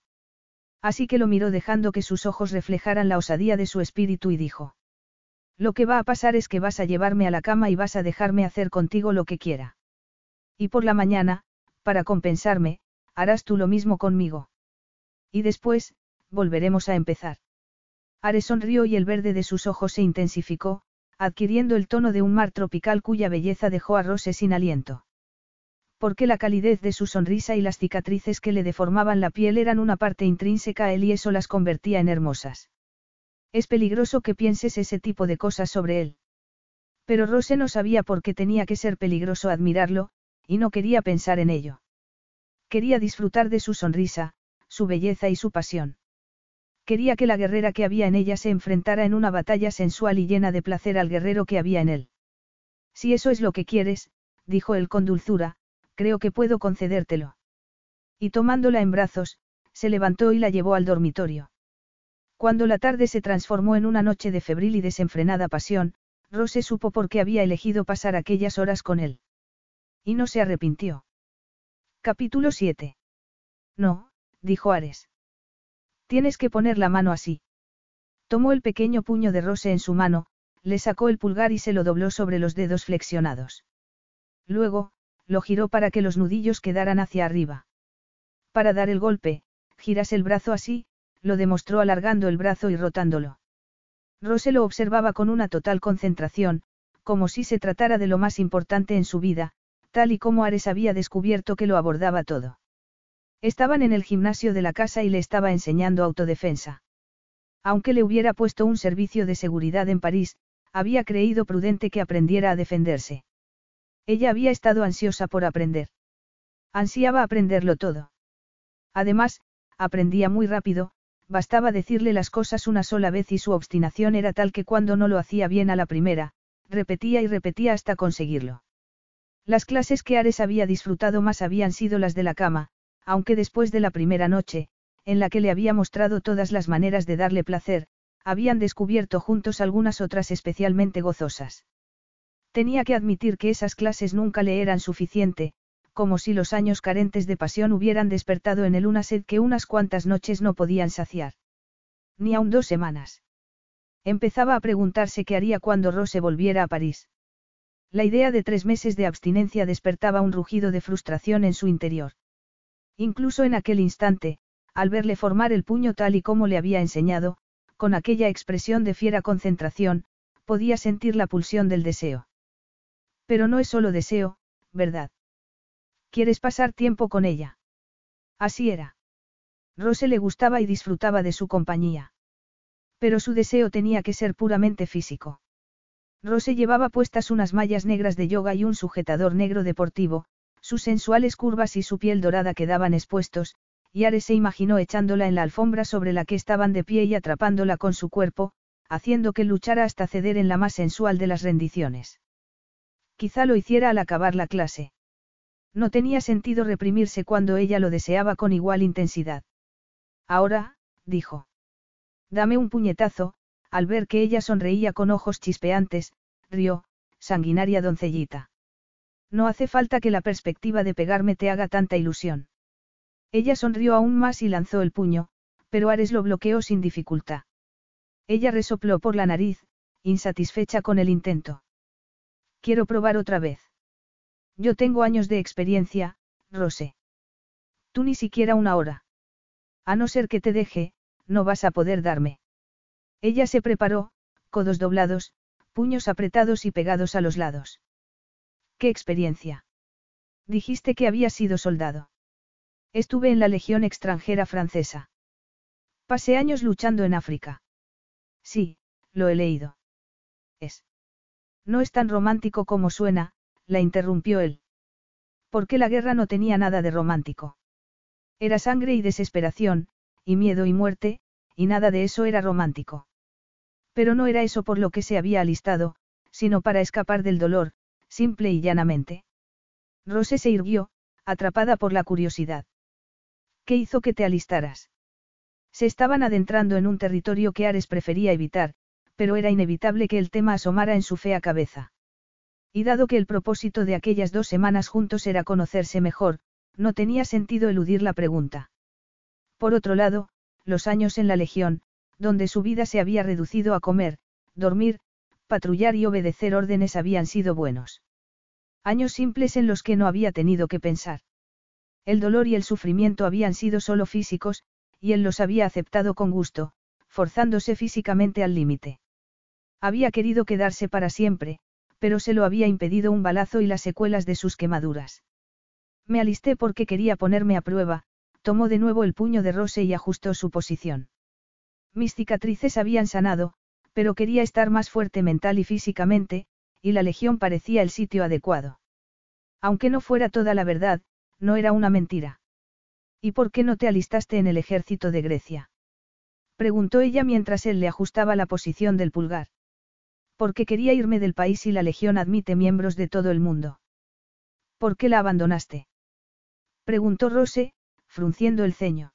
Así que lo miró dejando que sus ojos reflejaran la osadía de su espíritu y dijo. Lo que va a pasar es que vas a llevarme a la cama y vas a dejarme hacer contigo lo que quiera. Y por la mañana, para compensarme, harás tú lo mismo conmigo. Y después, volveremos a empezar. Ares sonrió y el verde de sus ojos se intensificó, adquiriendo el tono de un mar tropical cuya belleza dejó a Rose sin aliento. Porque la calidez de su sonrisa y las cicatrices que le deformaban la piel eran una parte intrínseca a él y eso las convertía en hermosas. Es peligroso que pienses ese tipo de cosas sobre él. Pero Rose no sabía por qué tenía que ser peligroso admirarlo, y no quería pensar en ello. Quería disfrutar de su sonrisa, su belleza y su pasión. Quería que la guerrera que había en ella se enfrentara en una batalla sensual y llena de placer al guerrero que había en él. Si eso es lo que quieres, dijo él con dulzura, creo que puedo concedértelo. Y tomándola en brazos, se levantó y la llevó al dormitorio. Cuando la tarde se transformó en una noche de febril y desenfrenada pasión, Rose supo por qué había elegido pasar aquellas horas con él. Y no se arrepintió. Capítulo 7. No, dijo Ares. Tienes que poner la mano así. Tomó el pequeño puño de Rose en su mano, le sacó el pulgar y se lo dobló sobre los dedos flexionados. Luego, lo giró para que los nudillos quedaran hacia arriba. Para dar el golpe, giras el brazo así, lo demostró alargando el brazo y rotándolo. Rose lo observaba con una total concentración, como si se tratara de lo más importante en su vida, tal y como Ares había descubierto que lo abordaba todo. Estaban en el gimnasio de la casa y le estaba enseñando autodefensa. Aunque le hubiera puesto un servicio de seguridad en París, había creído prudente que aprendiera a defenderse. Ella había estado ansiosa por aprender. Ansiaba aprenderlo todo. Además, aprendía muy rápido, bastaba decirle las cosas una sola vez y su obstinación era tal que cuando no lo hacía bien a la primera, repetía y repetía hasta conseguirlo. Las clases que Ares había disfrutado más habían sido las de la cama, aunque después de la primera noche, en la que le había mostrado todas las maneras de darle placer, habían descubierto juntos algunas otras especialmente gozosas. Tenía que admitir que esas clases nunca le eran suficiente, como si los años carentes de pasión hubieran despertado en él una sed que unas cuantas noches no podían saciar. Ni aun dos semanas. Empezaba a preguntarse qué haría cuando Rose volviera a París. La idea de tres meses de abstinencia despertaba un rugido de frustración en su interior. Incluso en aquel instante, al verle formar el puño tal y como le había enseñado, con aquella expresión de fiera concentración, podía sentir la pulsión del deseo. Pero no es solo deseo, ¿verdad? ¿Quieres pasar tiempo con ella? Así era. Rose le gustaba y disfrutaba de su compañía. Pero su deseo tenía que ser puramente físico. Rose llevaba puestas unas mallas negras de yoga y un sujetador negro deportivo, sus sensuales curvas y su piel dorada quedaban expuestos, y Ares se imaginó echándola en la alfombra sobre la que estaban de pie y atrapándola con su cuerpo, haciendo que luchara hasta ceder en la más sensual de las rendiciones. Quizá lo hiciera al acabar la clase. No tenía sentido reprimirse cuando ella lo deseaba con igual intensidad. Ahora, dijo. Dame un puñetazo, al ver que ella sonreía con ojos chispeantes, rió, sanguinaria doncellita. No hace falta que la perspectiva de pegarme te haga tanta ilusión. Ella sonrió aún más y lanzó el puño, pero Ares lo bloqueó sin dificultad. Ella resopló por la nariz, insatisfecha con el intento. Quiero probar otra vez. Yo tengo años de experiencia, Rose. Tú ni siquiera una hora. A no ser que te deje, no vas a poder darme. Ella se preparó, codos doblados, puños apretados y pegados a los lados. ¿Qué experiencia? Dijiste que había sido soldado. Estuve en la Legión extranjera francesa. Pasé años luchando en África. Sí, lo he leído. Es. No es tan romántico como suena, la interrumpió él. Porque la guerra no tenía nada de romántico. Era sangre y desesperación, y miedo y muerte, y nada de eso era romántico. Pero no era eso por lo que se había alistado, sino para escapar del dolor, simple y llanamente. Rose se irguió, atrapada por la curiosidad. ¿Qué hizo que te alistaras? Se estaban adentrando en un territorio que Ares prefería evitar, pero era inevitable que el tema asomara en su fea cabeza. Y dado que el propósito de aquellas dos semanas juntos era conocerse mejor, no tenía sentido eludir la pregunta. Por otro lado, los años en la Legión, donde su vida se había reducido a comer, dormir, patrullar y obedecer órdenes habían sido buenos. Años simples en los que no había tenido que pensar. El dolor y el sufrimiento habían sido solo físicos, y él los había aceptado con gusto, forzándose físicamente al límite. Había querido quedarse para siempre, pero se lo había impedido un balazo y las secuelas de sus quemaduras. Me alisté porque quería ponerme a prueba, tomó de nuevo el puño de Rose y ajustó su posición. Mis cicatrices habían sanado, pero quería estar más fuerte mental y físicamente, y la Legión parecía el sitio adecuado. Aunque no fuera toda la verdad, no era una mentira. ¿Y por qué no te alistaste en el ejército de Grecia? Preguntó ella mientras él le ajustaba la posición del pulgar. Porque quería irme del país y la Legión admite miembros de todo el mundo. ¿Por qué la abandonaste? Preguntó Rose, frunciendo el ceño.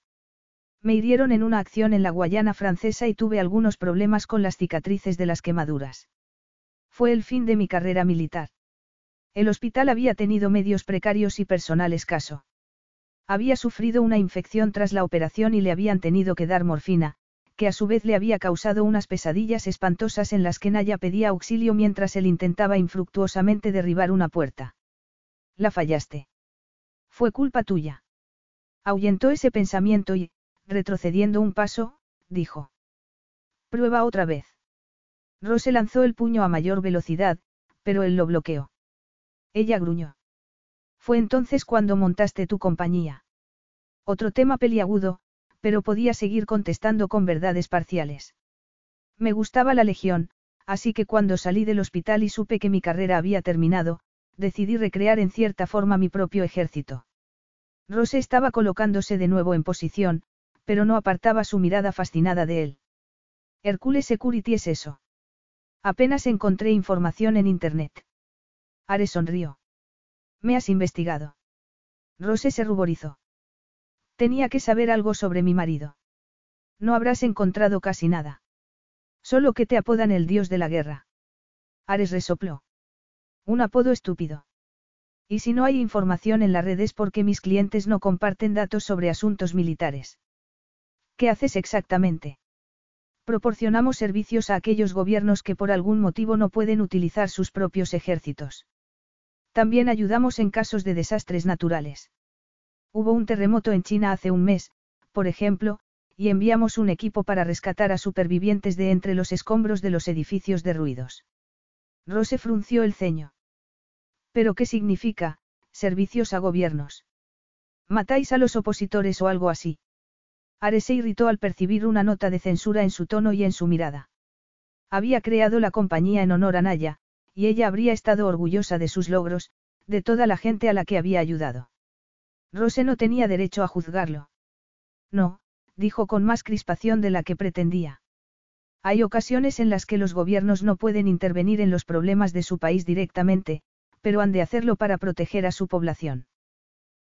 Me hirieron en una acción en la Guayana francesa y tuve algunos problemas con las cicatrices de las quemaduras. Fue el fin de mi carrera militar. El hospital había tenido medios precarios y personal escaso. Había sufrido una infección tras la operación y le habían tenido que dar morfina, que a su vez le había causado unas pesadillas espantosas en las que Naya pedía auxilio mientras él intentaba infructuosamente derribar una puerta. La fallaste. Fue culpa tuya. Ahuyentó ese pensamiento y, retrocediendo un paso, dijo. Prueba otra vez. Rose lanzó el puño a mayor velocidad, pero él lo bloqueó. Ella gruñó. Fue entonces cuando montaste tu compañía. Otro tema peliagudo, pero podía seguir contestando con verdades parciales. Me gustaba la legión, así que cuando salí del hospital y supe que mi carrera había terminado, decidí recrear en cierta forma mi propio ejército. Rose estaba colocándose de nuevo en posición, pero no apartaba su mirada fascinada de él. Hercules Security es eso. Apenas encontré información en Internet. Ares sonrió. ¿Me has investigado? Rose se ruborizó. Tenía que saber algo sobre mi marido. No habrás encontrado casi nada. Solo que te apodan el dios de la guerra. Ares resopló. Un apodo estúpido. Y si no hay información en la red es porque mis clientes no comparten datos sobre asuntos militares. ¿Qué haces exactamente? Proporcionamos servicios a aquellos gobiernos que por algún motivo no pueden utilizar sus propios ejércitos. También ayudamos en casos de desastres naturales. Hubo un terremoto en China hace un mes, por ejemplo, y enviamos un equipo para rescatar a supervivientes de entre los escombros de los edificios derruidos. Rose frunció el ceño. ¿Pero qué significa, servicios a gobiernos? ¿Matáis a los opositores o algo así? Ares se irritó al percibir una nota de censura en su tono y en su mirada. Había creado la compañía en honor a Naya, y ella habría estado orgullosa de sus logros, de toda la gente a la que había ayudado. Rose no tenía derecho a juzgarlo. No, dijo con más crispación de la que pretendía. Hay ocasiones en las que los gobiernos no pueden intervenir en los problemas de su país directamente, pero han de hacerlo para proteger a su población.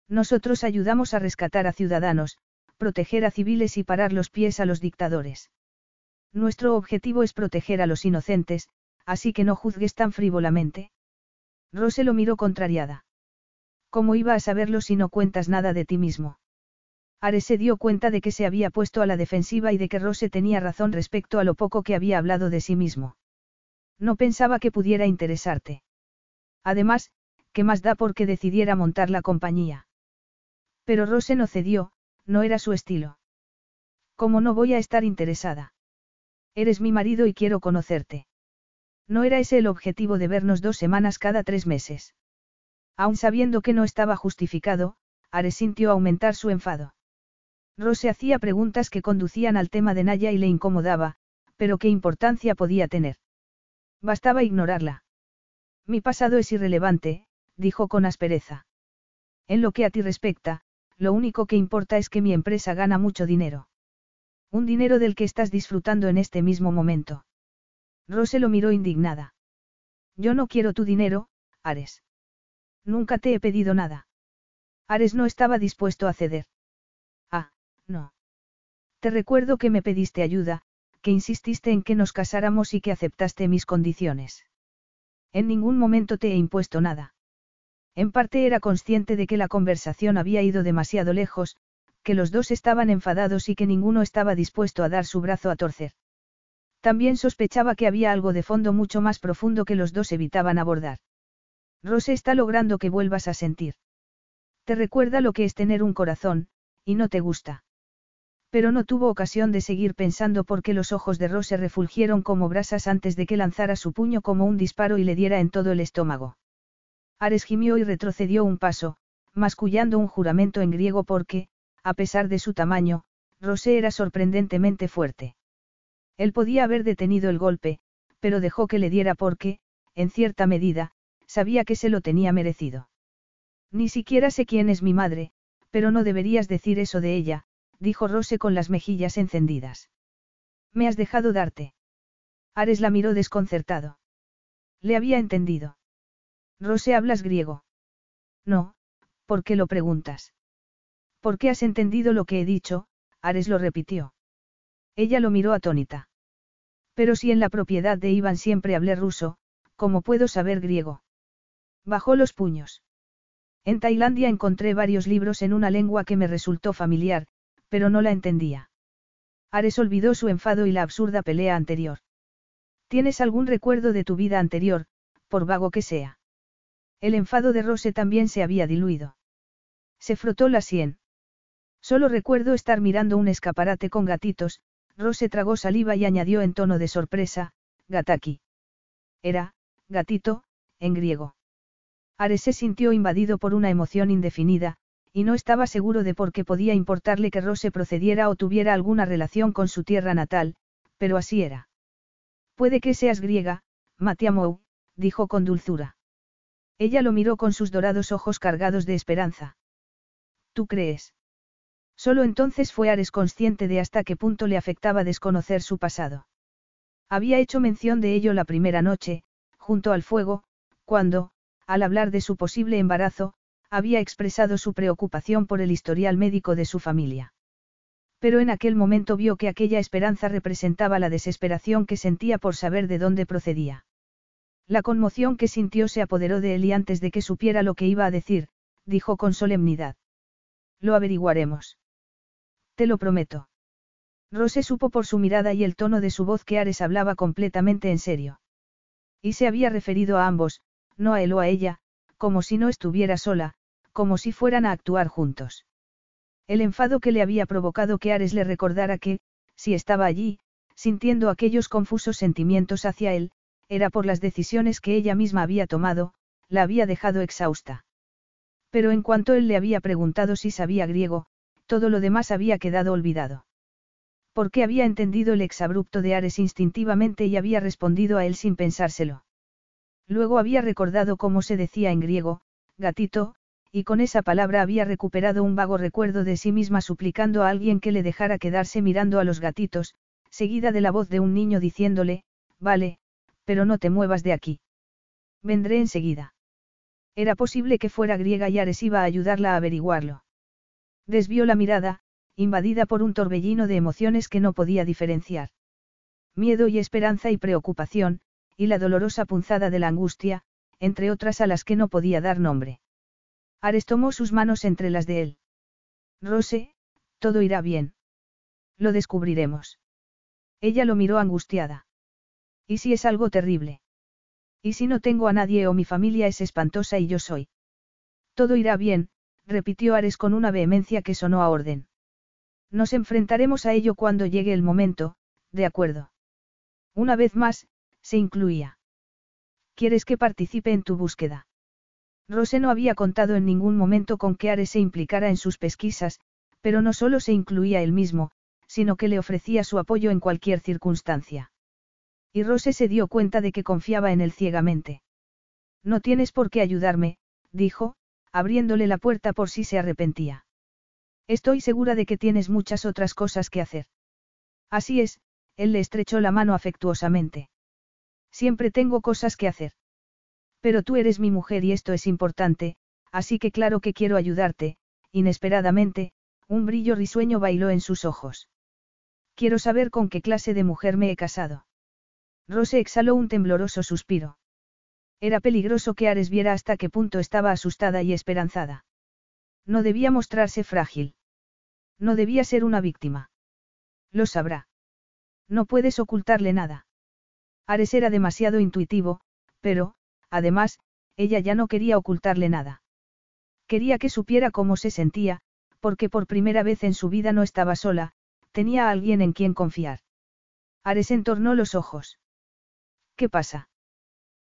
Nosotros ayudamos a rescatar a ciudadanos, proteger a civiles y parar los pies a los dictadores. Nuestro objetivo es proteger a los inocentes, así que no juzgues tan frívolamente. Rose lo miró contrariada. ¿Cómo iba a saberlo si no cuentas nada de ti mismo? Ares se dio cuenta de que se había puesto a la defensiva y de que Rose tenía razón respecto a lo poco que había hablado de sí mismo. No pensaba que pudiera interesarte. Además, ¿qué más da porque decidiera montar la compañía? Pero Rose no cedió, no era su estilo. ¿Cómo no voy a estar interesada? Eres mi marido y quiero conocerte. No era ese el objetivo de vernos dos semanas cada tres meses. Aun sabiendo que no estaba justificado, Ares sintió aumentar su enfado. Rose hacía preguntas que conducían al tema de Naya y le incomodaba, pero qué importancia podía tener. Bastaba ignorarla. Mi pasado es irrelevante, dijo con aspereza. En lo que a ti respecta, lo único que importa es que mi empresa gana mucho dinero. Un dinero del que estás disfrutando en este mismo momento. Rose lo miró indignada. Yo no quiero tu dinero, Ares. Nunca te he pedido nada. Ares no estaba dispuesto a ceder. Ah, no. Te recuerdo que me pediste ayuda, que insististe en que nos casáramos y que aceptaste mis condiciones. En ningún momento te he impuesto nada. En parte era consciente de que la conversación había ido demasiado lejos, que los dos estaban enfadados y que ninguno estaba dispuesto a dar su brazo a torcer. También sospechaba que había algo de fondo mucho más profundo que los dos evitaban abordar. Rose está logrando que vuelvas a sentir. Te recuerda lo que es tener un corazón, y no te gusta. Pero no tuvo ocasión de seguir pensando porque los ojos de Rose refulgieron como brasas antes de que lanzara su puño como un disparo y le diera en todo el estómago. Ares gimió y retrocedió un paso, mascullando un juramento en griego porque, a pesar de su tamaño, Rose era sorprendentemente fuerte. Él podía haber detenido el golpe, pero dejó que le diera porque, en cierta medida, sabía que se lo tenía merecido. Ni siquiera sé quién es mi madre, pero no deberías decir eso de ella, dijo Rose con las mejillas encendidas. Me has dejado darte. Ares la miró desconcertado. Le había entendido. Rose, ¿hablas griego? No, ¿por qué lo preguntas? ¿Por qué has entendido lo que he dicho? Ares lo repitió. Ella lo miró atónita. Pero si en la propiedad de Iván siempre hablé ruso, ¿cómo puedo saber griego? Bajó los puños. En Tailandia encontré varios libros en una lengua que me resultó familiar, pero no la entendía. Ares olvidó su enfado y la absurda pelea anterior. ¿Tienes algún recuerdo de tu vida anterior, por vago que sea? El enfado de Rose también se había diluido. Se frotó la sien. Solo recuerdo estar mirando un escaparate con gatitos, Rose tragó saliva y añadió en tono de sorpresa, gataki. Era, gatito, en griego. Ares se sintió invadido por una emoción indefinida, y no estaba seguro de por qué podía importarle que Rose procediera o tuviera alguna relación con su tierra natal, pero así era. Puede que seas griega, Matiamou, dijo con dulzura. Ella lo miró con sus dorados ojos cargados de esperanza. ¿Tú crees? Solo entonces fue Ares consciente de hasta qué punto le afectaba desconocer su pasado. Había hecho mención de ello la primera noche, junto al fuego, cuando, al hablar de su posible embarazo, había expresado su preocupación por el historial médico de su familia. Pero en aquel momento vio que aquella esperanza representaba la desesperación que sentía por saber de dónde procedía. La conmoción que sintió se apoderó de él y antes de que supiera lo que iba a decir, dijo con solemnidad. Lo averiguaremos. Te lo prometo. Rose supo por su mirada y el tono de su voz que Ares hablaba completamente en serio. Y se había referido a ambos, no a él o a ella, como si no estuviera sola, como si fueran a actuar juntos. El enfado que le había provocado que Ares le recordara que, si estaba allí, sintiendo aquellos confusos sentimientos hacia él, era por las decisiones que ella misma había tomado, la había dejado exhausta. Pero en cuanto él le había preguntado si sabía griego, todo lo demás había quedado olvidado. Porque había entendido el exabrupto de Ares instintivamente y había respondido a él sin pensárselo. Luego había recordado cómo se decía en griego, gatito, y con esa palabra había recuperado un vago recuerdo de sí misma suplicando a alguien que le dejara quedarse mirando a los gatitos, seguida de la voz de un niño diciéndole, vale, pero no te muevas de aquí. Vendré enseguida. Era posible que fuera griega y Ares iba a ayudarla a averiguarlo. Desvió la mirada, invadida por un torbellino de emociones que no podía diferenciar. Miedo y esperanza y preocupación, y la dolorosa punzada de la angustia, entre otras a las que no podía dar nombre. Ares tomó sus manos entre las de él. Rose, todo irá bien. Lo descubriremos. Ella lo miró angustiada. ¿Y si es algo terrible? ¿Y si no tengo a nadie o mi familia es espantosa y yo soy? Todo irá bien, repitió Ares con una vehemencia que sonó a orden. Nos enfrentaremos a ello cuando llegue el momento, de acuerdo. Una vez más, se incluía. ¿Quieres que participe en tu búsqueda? Rose no había contado en ningún momento con que Ares se implicara en sus pesquisas, pero no solo se incluía él mismo, sino que le ofrecía su apoyo en cualquier circunstancia. Y Rose se dio cuenta de que confiaba en él ciegamente. No tienes por qué ayudarme, dijo, abriéndole la puerta por si se arrepentía. Estoy segura de que tienes muchas otras cosas que hacer. Así es, él le estrechó la mano afectuosamente. Siempre tengo cosas que hacer. Pero tú eres mi mujer y esto es importante, así que claro que quiero ayudarte, inesperadamente, un brillo risueño bailó en sus ojos. Quiero saber con qué clase de mujer me he casado. Rose exhaló un tembloroso suspiro. Era peligroso que Ares viera hasta qué punto estaba asustada y esperanzada. No debía mostrarse frágil. No debía ser una víctima. Lo sabrá. No puedes ocultarle nada. Ares era demasiado intuitivo, pero, además, ella ya no quería ocultarle nada. Quería que supiera cómo se sentía, porque por primera vez en su vida no estaba sola, tenía a alguien en quien confiar. Ares entornó los ojos. ¿Qué pasa?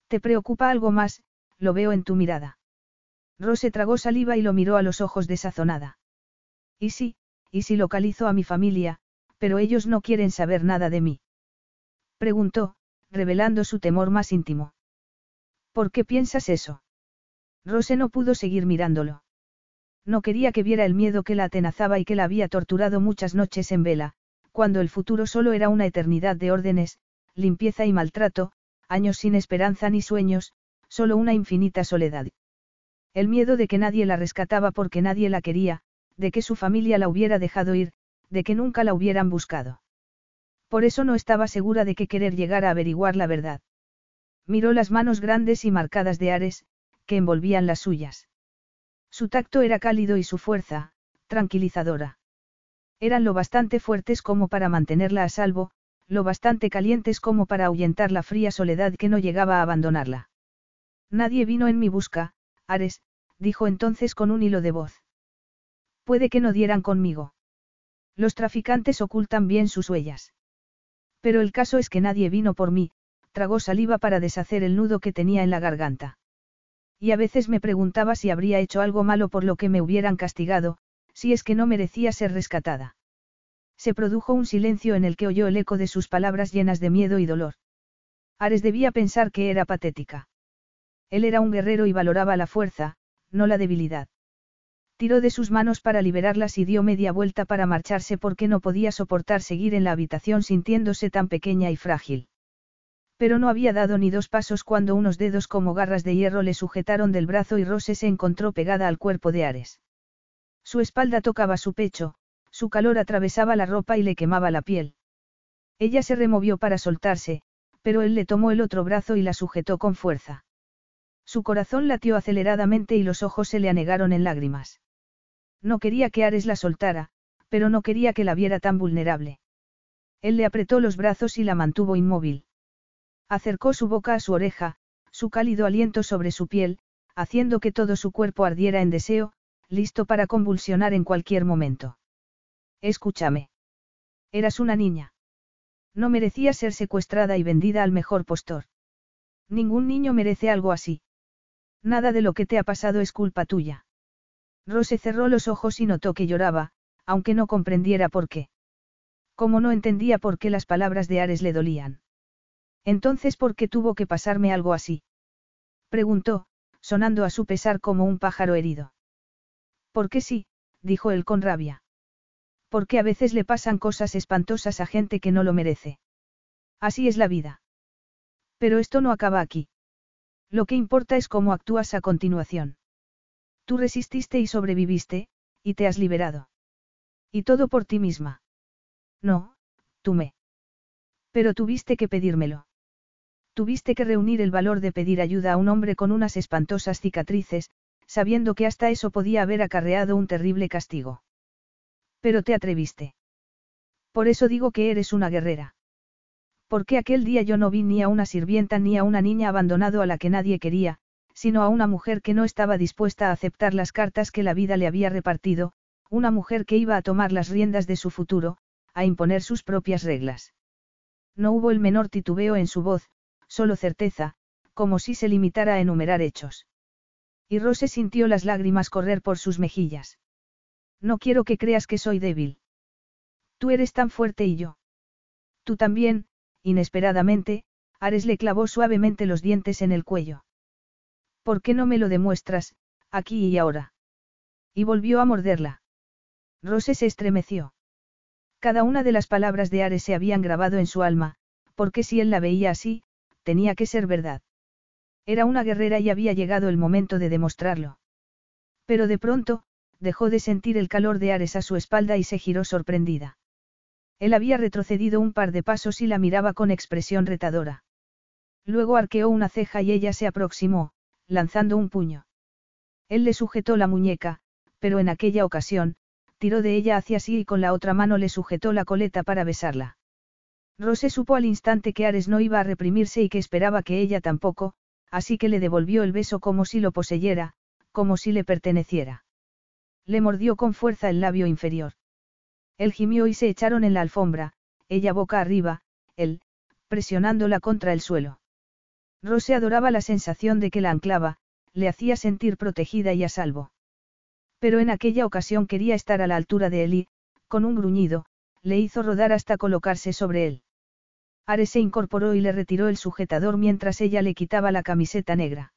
¿Te preocupa algo más? Lo veo en tu mirada. Rose tragó saliva y lo miró a los ojos desazonada. Y sí, y si localizo a mi familia, pero ellos no quieren saber nada de mí. Preguntó, revelando su temor más íntimo. ¿Por qué piensas eso? Rose no pudo seguir mirándolo. No quería que viera el miedo que la atenazaba y que la había torturado muchas noches en vela, cuando el futuro solo era una eternidad de órdenes, limpieza y maltrato, años sin esperanza ni sueños, solo una infinita soledad. El miedo de que nadie la rescataba porque nadie la quería, de que su familia la hubiera dejado ir, de que nunca la hubieran buscado. Por eso no estaba segura de que querer llegar a averiguar la verdad. Miró las manos grandes y marcadas de Ares, que envolvían las suyas. Su tacto era cálido y su fuerza, tranquilizadora. Eran lo bastante fuertes como para mantenerla a salvo, lo bastante calientes como para ahuyentar la fría soledad que no llegaba a abandonarla. Nadie vino en mi busca, Ares, dijo entonces con un hilo de voz. Puede que no dieran conmigo. Los traficantes ocultan bien sus huellas. Pero el caso es que nadie vino por mí, tragó saliva para deshacer el nudo que tenía en la garganta. Y a veces me preguntaba si habría hecho algo malo por lo que me hubieran castigado, si es que no merecía ser rescatada. Se produjo un silencio en el que oyó el eco de sus palabras llenas de miedo y dolor. Ares debía pensar que era patética. Él era un guerrero y valoraba la fuerza, no la debilidad. Tiró de sus manos para liberarlas y dio media vuelta para marcharse porque no podía soportar seguir en la habitación sintiéndose tan pequeña y frágil. Pero no había dado ni dos pasos cuando unos dedos como garras de hierro le sujetaron del brazo y Rose se encontró pegada al cuerpo de Ares. Su espalda tocaba su pecho, su calor atravesaba la ropa y le quemaba la piel. Ella se removió para soltarse, pero él le tomó el otro brazo y la sujetó con fuerza. Su corazón latió aceleradamente y los ojos se le anegaron en lágrimas. No quería que Ares la soltara, pero no quería que la viera tan vulnerable. Él le apretó los brazos y la mantuvo inmóvil. Acercó su boca a su oreja, su cálido aliento sobre su piel, haciendo que todo su cuerpo ardiera en deseo, listo para convulsionar en cualquier momento. Escúchame. Eras una niña. No merecía ser secuestrada y vendida al mejor postor. Ningún niño merece algo así. Nada de lo que te ha pasado es culpa tuya. Rose cerró los ojos y notó que lloraba, aunque no comprendiera por qué. Como no entendía por qué las palabras de Ares le dolían. Entonces, ¿por qué tuvo que pasarme algo así? Preguntó, sonando a su pesar como un pájaro herido. ¿Por qué sí? dijo él con rabia. Porque a veces le pasan cosas espantosas a gente que no lo merece. Así es la vida. Pero esto no acaba aquí. Lo que importa es cómo actúas a continuación. Tú resististe y sobreviviste, y te has liberado. Y todo por ti misma. No, tú me. Pero tuviste que pedírmelo. Tuviste que reunir el valor de pedir ayuda a un hombre con unas espantosas cicatrices, sabiendo que hasta eso podía haber acarreado un terrible castigo. Pero te atreviste. Por eso digo que eres una guerrera. Porque aquel día yo no vi ni a una sirvienta ni a una niña abandonado a la que nadie quería, sino a una mujer que no estaba dispuesta a aceptar las cartas que la vida le había repartido, una mujer que iba a tomar las riendas de su futuro, a imponer sus propias reglas. No hubo el menor titubeo en su voz, solo certeza, como si se limitara a enumerar hechos. Y Rose sintió las lágrimas correr por sus mejillas. No quiero que creas que soy débil. Tú eres tan fuerte y yo. Tú también, inesperadamente, Ares le clavó suavemente los dientes en el cuello. ¿Por qué no me lo demuestras, aquí y ahora? Y volvió a morderla. Rose se estremeció. Cada una de las palabras de Ares se habían grabado en su alma, porque si él la veía así, tenía que ser verdad. Era una guerrera y había llegado el momento de demostrarlo. Pero de pronto, dejó de sentir el calor de Ares a su espalda y se giró sorprendida. Él había retrocedido un par de pasos y la miraba con expresión retadora. Luego arqueó una ceja y ella se aproximó, lanzando un puño. Él le sujetó la muñeca, pero en aquella ocasión, tiró de ella hacia sí y con la otra mano le sujetó la coleta para besarla. Rose supo al instante que Ares no iba a reprimirse y que esperaba que ella tampoco, así que le devolvió el beso como si lo poseyera, como si le perteneciera. Le mordió con fuerza el labio inferior. Él gimió y se echaron en la alfombra, ella boca arriba, él, presionándola contra el suelo. Rose adoraba la sensación de que la anclaba, le hacía sentir protegida y a salvo. Pero en aquella ocasión quería estar a la altura de él y, con un gruñido, le hizo rodar hasta colocarse sobre él. Ares se incorporó y le retiró el sujetador mientras ella le quitaba la camiseta negra.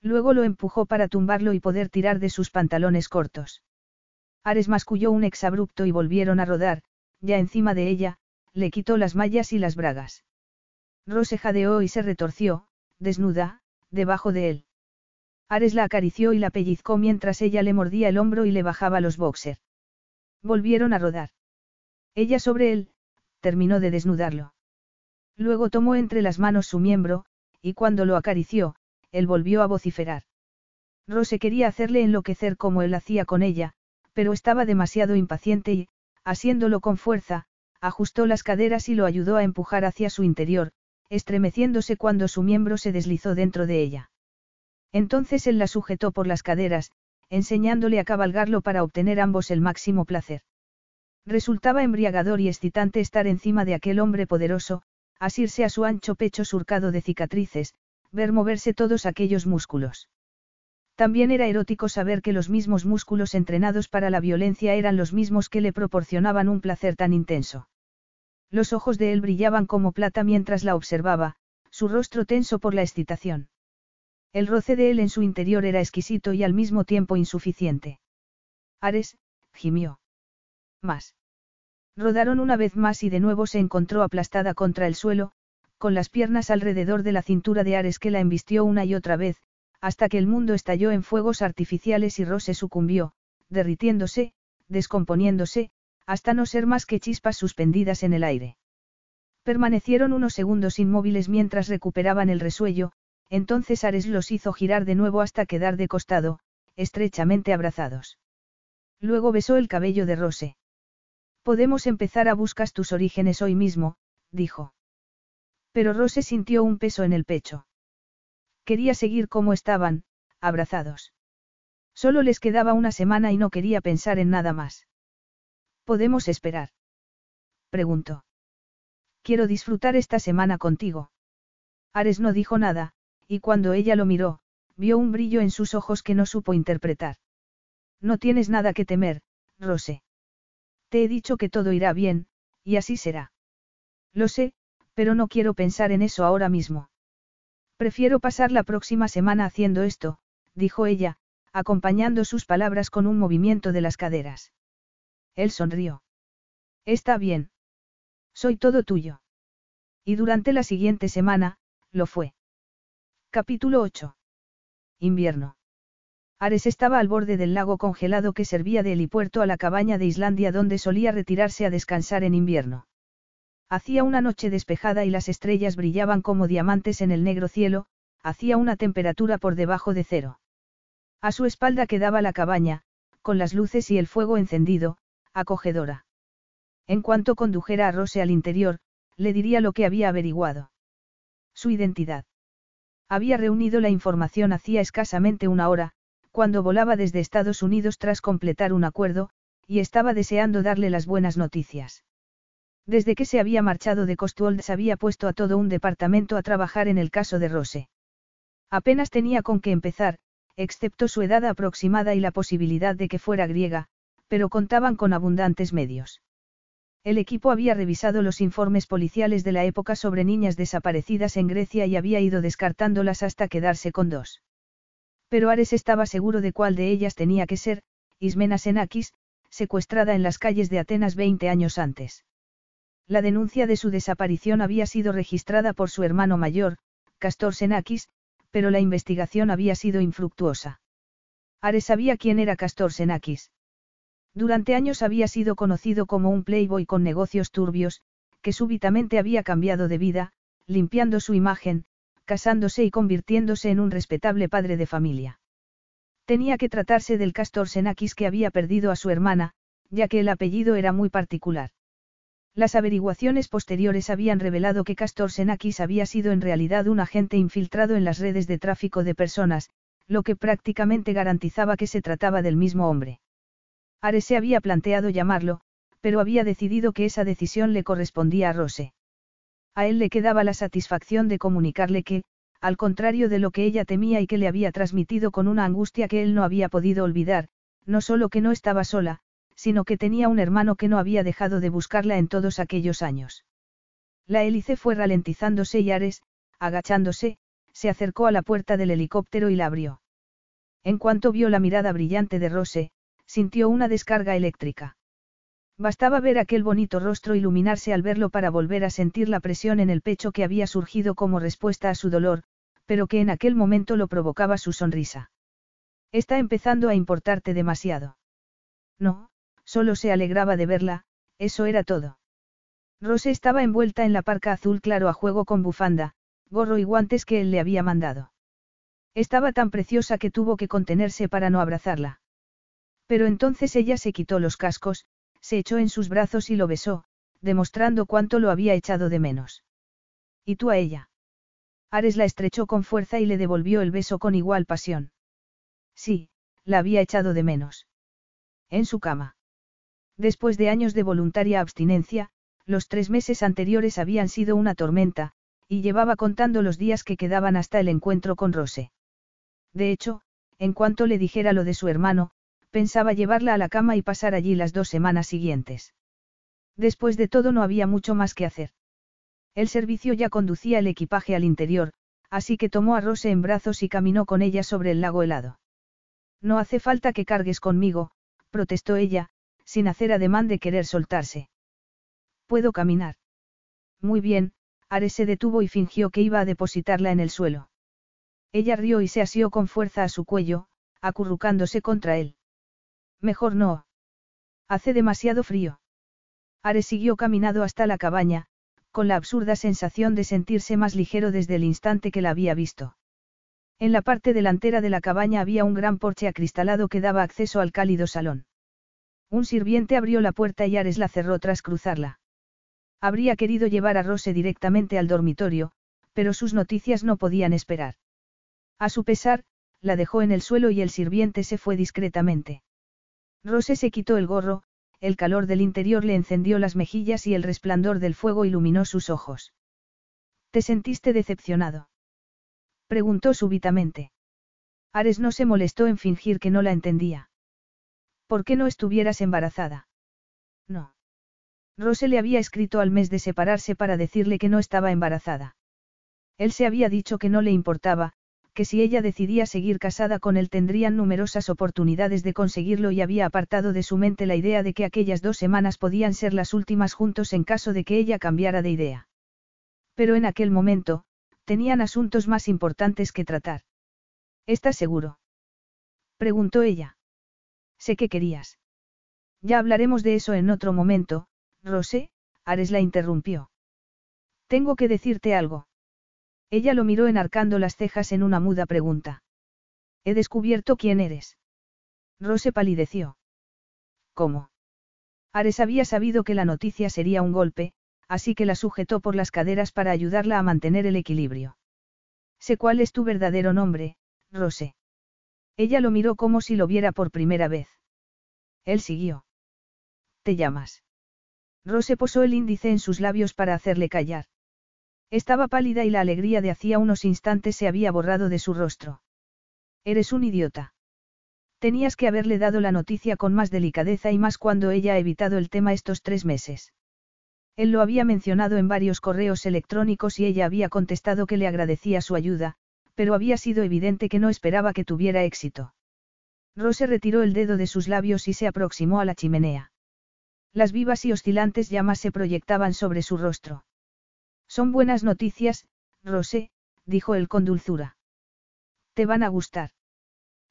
Luego lo empujó para tumbarlo y poder tirar de sus pantalones cortos. Ares masculló un exabrupto y volvieron a rodar, ya encima de ella, le quitó las mallas y las bragas. Rose jadeó y se retorció, desnuda, debajo de él. Ares la acarició y la pellizcó mientras ella le mordía el hombro y le bajaba los boxer. Volvieron a rodar. Ella sobre él, terminó de desnudarlo. Luego tomó entre las manos su miembro, y cuando lo acarició, él volvió a vociferar. Rose quería hacerle enloquecer como él hacía con ella, pero estaba demasiado impaciente y, haciéndolo con fuerza, ajustó las caderas y lo ayudó a empujar hacia su interior, estremeciéndose cuando su miembro se deslizó dentro de ella. Entonces él la sujetó por las caderas, enseñándole a cabalgarlo para obtener ambos el máximo placer. Resultaba embriagador y excitante estar encima de aquel hombre poderoso, asirse a su ancho pecho surcado de cicatrices, ver moverse todos aquellos músculos. También era erótico saber que los mismos músculos entrenados para la violencia eran los mismos que le proporcionaban un placer tan intenso. Los ojos de él brillaban como plata mientras la observaba, su rostro tenso por la excitación. El roce de él en su interior era exquisito y al mismo tiempo insuficiente. Ares, gimió. Más. Rodaron una vez más y de nuevo se encontró aplastada contra el suelo, con las piernas alrededor de la cintura de Ares que la embistió una y otra vez, hasta que el mundo estalló en fuegos artificiales y Rose sucumbió, derritiéndose, descomponiéndose, hasta no ser más que chispas suspendidas en el aire. Permanecieron unos segundos inmóviles mientras recuperaban el resuello, entonces Ares los hizo girar de nuevo hasta quedar de costado, estrechamente abrazados. Luego besó el cabello de Rose. Podemos empezar a buscar tus orígenes hoy mismo, dijo. Pero Rose sintió un peso en el pecho. Quería seguir como estaban, abrazados. Solo les quedaba una semana y no quería pensar en nada más. ¿Podemos esperar? Preguntó. Quiero disfrutar esta semana contigo. Ares no dijo nada, y cuando ella lo miró, vio un brillo en sus ojos que no supo interpretar. No tienes nada que temer, Rose. Te he dicho que todo irá bien, y así será. Lo sé, pero no quiero pensar en eso ahora mismo. Prefiero pasar la próxima semana haciendo esto, dijo ella, acompañando sus palabras con un movimiento de las caderas. Él sonrió. Está bien. Soy todo tuyo. Y durante la siguiente semana, lo fue. Capítulo 8. Invierno. Ares estaba al borde del lago congelado que servía de helipuerto a la cabaña de Islandia donde solía retirarse a descansar en invierno. Hacía una noche despejada y las estrellas brillaban como diamantes en el negro cielo, hacía una temperatura por debajo de cero. A su espalda quedaba la cabaña, con las luces y el fuego encendido, acogedora. En cuanto condujera a Rose al interior, le diría lo que había averiguado. Su identidad. Había reunido la información hacía escasamente una hora, cuando volaba desde Estados Unidos tras completar un acuerdo, y estaba deseando darle las buenas noticias. Desde que se había marchado de Costuold se había puesto a todo un departamento a trabajar en el caso de Rose. Apenas tenía con qué empezar, excepto su edad aproximada y la posibilidad de que fuera griega, pero contaban con abundantes medios. El equipo había revisado los informes policiales de la época sobre niñas desaparecidas en Grecia y había ido descartándolas hasta quedarse con dos. Pero Ares estaba seguro de cuál de ellas tenía que ser, Ismena Senakis, secuestrada en las calles de Atenas 20 años antes. La denuncia de su desaparición había sido registrada por su hermano mayor, Castor Senakis, pero la investigación había sido infructuosa. Ares sabía quién era Castor Senakis. Durante años había sido conocido como un playboy con negocios turbios, que súbitamente había cambiado de vida, limpiando su imagen, casándose y convirtiéndose en un respetable padre de familia. Tenía que tratarse del castor Senakis que había perdido a su hermana, ya que el apellido era muy particular. Las averiguaciones posteriores habían revelado que Castor Senakis había sido en realidad un agente infiltrado en las redes de tráfico de personas, lo que prácticamente garantizaba que se trataba del mismo hombre. Ares se había planteado llamarlo, pero había decidido que esa decisión le correspondía a Rose. A él le quedaba la satisfacción de comunicarle que, al contrario de lo que ella temía y que le había transmitido con una angustia que él no había podido olvidar, no solo que no estaba sola, sino que tenía un hermano que no había dejado de buscarla en todos aquellos años. La hélice fue ralentizándose y Ares, agachándose, se acercó a la puerta del helicóptero y la abrió. En cuanto vio la mirada brillante de Rose, sintió una descarga eléctrica. Bastaba ver aquel bonito rostro iluminarse al verlo para volver a sentir la presión en el pecho que había surgido como respuesta a su dolor, pero que en aquel momento lo provocaba su sonrisa. Está empezando a importarte demasiado. No, solo se alegraba de verla, eso era todo. Rose estaba envuelta en la parca azul claro a juego con bufanda, gorro y guantes que él le había mandado. Estaba tan preciosa que tuvo que contenerse para no abrazarla. Pero entonces ella se quitó los cascos, se echó en sus brazos y lo besó, demostrando cuánto lo había echado de menos. ¿Y tú a ella? Ares la estrechó con fuerza y le devolvió el beso con igual pasión. Sí, la había echado de menos. En su cama. Después de años de voluntaria abstinencia, los tres meses anteriores habían sido una tormenta, y llevaba contando los días que quedaban hasta el encuentro con Rose. De hecho, en cuanto le dijera lo de su hermano, pensaba llevarla a la cama y pasar allí las dos semanas siguientes. Después de todo no había mucho más que hacer. El servicio ya conducía el equipaje al interior, así que tomó a Rose en brazos y caminó con ella sobre el lago helado. No hace falta que cargues conmigo, protestó ella, sin hacer ademán de querer soltarse. Puedo caminar. Muy bien, Ares se detuvo y fingió que iba a depositarla en el suelo. Ella rió y se asió con fuerza a su cuello, acurrucándose contra él. Mejor no. Hace demasiado frío. Ares siguió caminando hasta la cabaña, con la absurda sensación de sentirse más ligero desde el instante que la había visto. En la parte delantera de la cabaña había un gran porche acristalado que daba acceso al cálido salón. Un sirviente abrió la puerta y Ares la cerró tras cruzarla. Habría querido llevar a Rose directamente al dormitorio, pero sus noticias no podían esperar. A su pesar, la dejó en el suelo y el sirviente se fue discretamente. Rose se quitó el gorro, el calor del interior le encendió las mejillas y el resplandor del fuego iluminó sus ojos. ¿Te sentiste decepcionado? Preguntó súbitamente. Ares no se molestó en fingir que no la entendía. ¿Por qué no estuvieras embarazada? No. Rose le había escrito al mes de separarse para decirle que no estaba embarazada. Él se había dicho que no le importaba, que si ella decidía seguir casada con él tendrían numerosas oportunidades de conseguirlo y había apartado de su mente la idea de que aquellas dos semanas podían ser las últimas juntos en caso de que ella cambiara de idea. Pero en aquel momento, tenían asuntos más importantes que tratar. ¿Estás seguro? preguntó ella. Sé que querías. Ya hablaremos de eso en otro momento, Rosé, Ares la interrumpió. Tengo que decirte algo. Ella lo miró enarcando las cejas en una muda pregunta. He descubierto quién eres. Rose palideció. ¿Cómo? Ares había sabido que la noticia sería un golpe, así que la sujetó por las caderas para ayudarla a mantener el equilibrio. Sé cuál es tu verdadero nombre, Rose. Ella lo miró como si lo viera por primera vez. Él siguió. ¿Te llamas? Rose posó el índice en sus labios para hacerle callar. Estaba pálida y la alegría de hacía unos instantes se había borrado de su rostro. Eres un idiota. Tenías que haberle dado la noticia con más delicadeza y más cuando ella ha evitado el tema estos tres meses. Él lo había mencionado en varios correos electrónicos y ella había contestado que le agradecía su ayuda, pero había sido evidente que no esperaba que tuviera éxito. Rose retiró el dedo de sus labios y se aproximó a la chimenea. Las vivas y oscilantes llamas se proyectaban sobre su rostro. Son buenas noticias, Rosé, dijo él con dulzura. Te van a gustar.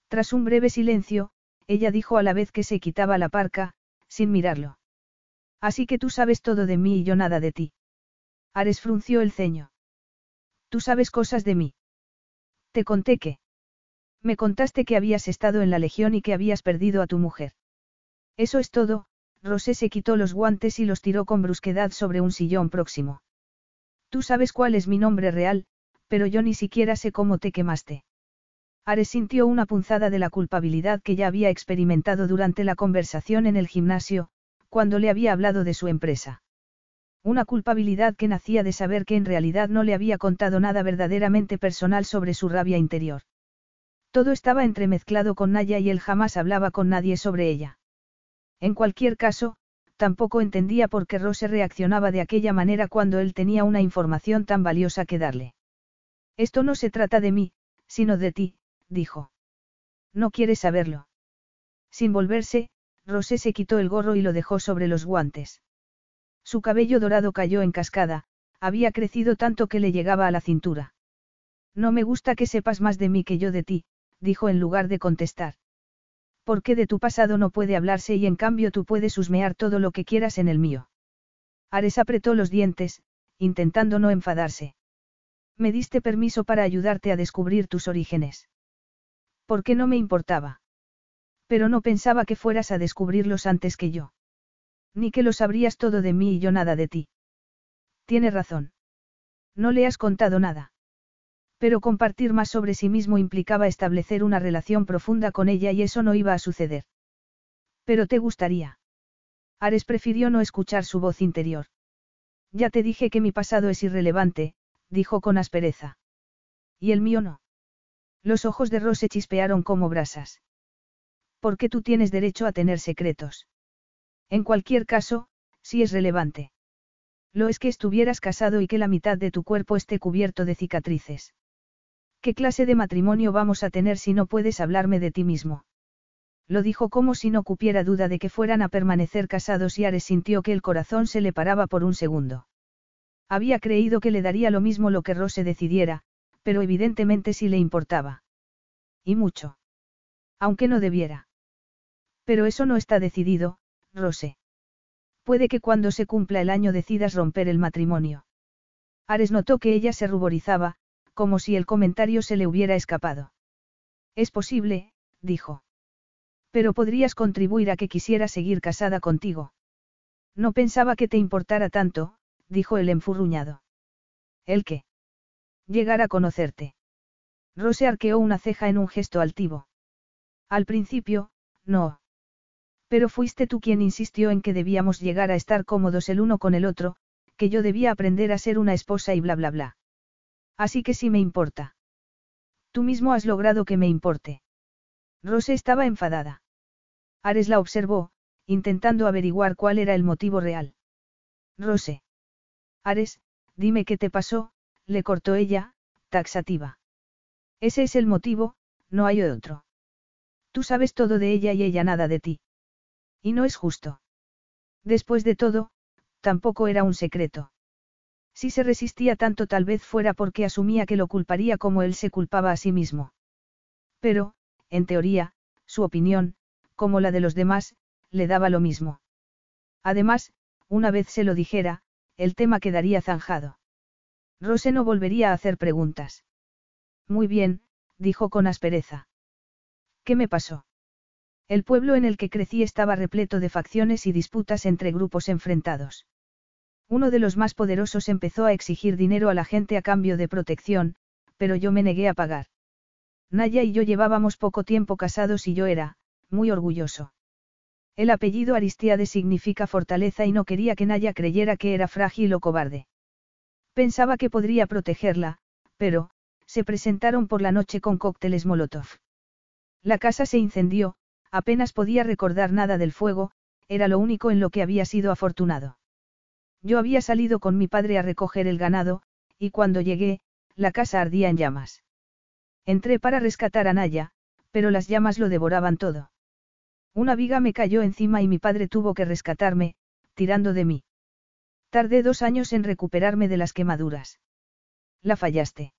Tras un breve silencio, ella dijo a la vez que se quitaba la parca, sin mirarlo. Así que tú sabes todo de mí y yo nada de ti. Ares frunció el ceño. Tú sabes cosas de mí. Te conté que. Me contaste que habías estado en la Legión y que habías perdido a tu mujer. Eso es todo, Rosé se quitó los guantes y los tiró con brusquedad sobre un sillón próximo. Tú sabes cuál es mi nombre real, pero yo ni siquiera sé cómo te quemaste. Ares sintió una punzada de la culpabilidad que ya había experimentado durante la conversación en el gimnasio, cuando le había hablado de su empresa. Una culpabilidad que nacía de saber que en realidad no le había contado nada verdaderamente personal sobre su rabia interior. Todo estaba entremezclado con Naya y él jamás hablaba con nadie sobre ella. En cualquier caso, tampoco entendía por qué Rose reaccionaba de aquella manera cuando él tenía una información tan valiosa que darle. Esto no se trata de mí, sino de ti, dijo. No quieres saberlo. Sin volverse, Rosé se quitó el gorro y lo dejó sobre los guantes. Su cabello dorado cayó en cascada, había crecido tanto que le llegaba a la cintura. No me gusta que sepas más de mí que yo de ti, dijo en lugar de contestar. ¿Por qué de tu pasado no puede hablarse y en cambio tú puedes husmear todo lo que quieras en el mío? Ares apretó los dientes, intentando no enfadarse. Me diste permiso para ayudarte a descubrir tus orígenes. ¿Por qué no me importaba? Pero no pensaba que fueras a descubrirlos antes que yo. Ni que lo sabrías todo de mí y yo nada de ti. Tienes razón. No le has contado nada. Pero compartir más sobre sí mismo implicaba establecer una relación profunda con ella y eso no iba a suceder. Pero te gustaría. Ares prefirió no escuchar su voz interior. Ya te dije que mi pasado es irrelevante, dijo con aspereza. Y el mío no. Los ojos de Rose chispearon como brasas. ¿Por qué tú tienes derecho a tener secretos? En cualquier caso, si es relevante. Lo es que estuvieras casado y que la mitad de tu cuerpo esté cubierto de cicatrices. ¿Qué clase de matrimonio vamos a tener si no puedes hablarme de ti mismo? Lo dijo como si no cupiera duda de que fueran a permanecer casados y Ares sintió que el corazón se le paraba por un segundo. Había creído que le daría lo mismo lo que Rose decidiera, pero evidentemente sí le importaba. Y mucho. Aunque no debiera. Pero eso no está decidido, Rose. Puede que cuando se cumpla el año decidas romper el matrimonio. Ares notó que ella se ruborizaba, como si el comentario se le hubiera escapado. Es posible, dijo. Pero podrías contribuir a que quisiera seguir casada contigo. No pensaba que te importara tanto, dijo el enfurruñado. ¿El qué? Llegar a conocerte. Rose arqueó una ceja en un gesto altivo. Al principio, no. Pero fuiste tú quien insistió en que debíamos llegar a estar cómodos el uno con el otro, que yo debía aprender a ser una esposa y bla bla bla. Así que sí me importa. Tú mismo has logrado que me importe. Rose estaba enfadada. Ares la observó, intentando averiguar cuál era el motivo real. Rose. Ares, dime qué te pasó, le cortó ella, taxativa. Ese es el motivo, no hay otro. Tú sabes todo de ella y ella nada de ti. Y no es justo. Después de todo, tampoco era un secreto. Si se resistía tanto tal vez fuera porque asumía que lo culparía como él se culpaba a sí mismo. Pero, en teoría, su opinión, como la de los demás, le daba lo mismo. Además, una vez se lo dijera, el tema quedaría zanjado. Rose no volvería a hacer preguntas. Muy bien, dijo con aspereza. ¿Qué me pasó? El pueblo en el que crecí estaba repleto de facciones y disputas entre grupos enfrentados. Uno de los más poderosos empezó a exigir dinero a la gente a cambio de protección, pero yo me negué a pagar. Naya y yo llevábamos poco tiempo casados y yo era, muy orgulloso. El apellido Aristiade significa fortaleza y no quería que Naya creyera que era frágil o cobarde. Pensaba que podría protegerla, pero, se presentaron por la noche con cócteles Molotov. La casa se incendió, apenas podía recordar nada del fuego, era lo único en lo que había sido afortunado. Yo había salido con mi padre a recoger el ganado, y cuando llegué, la casa ardía en llamas. Entré para rescatar a Naya, pero las llamas lo devoraban todo. Una viga me cayó encima y mi padre tuvo que rescatarme, tirando de mí. Tardé dos años en recuperarme de las quemaduras. La fallaste.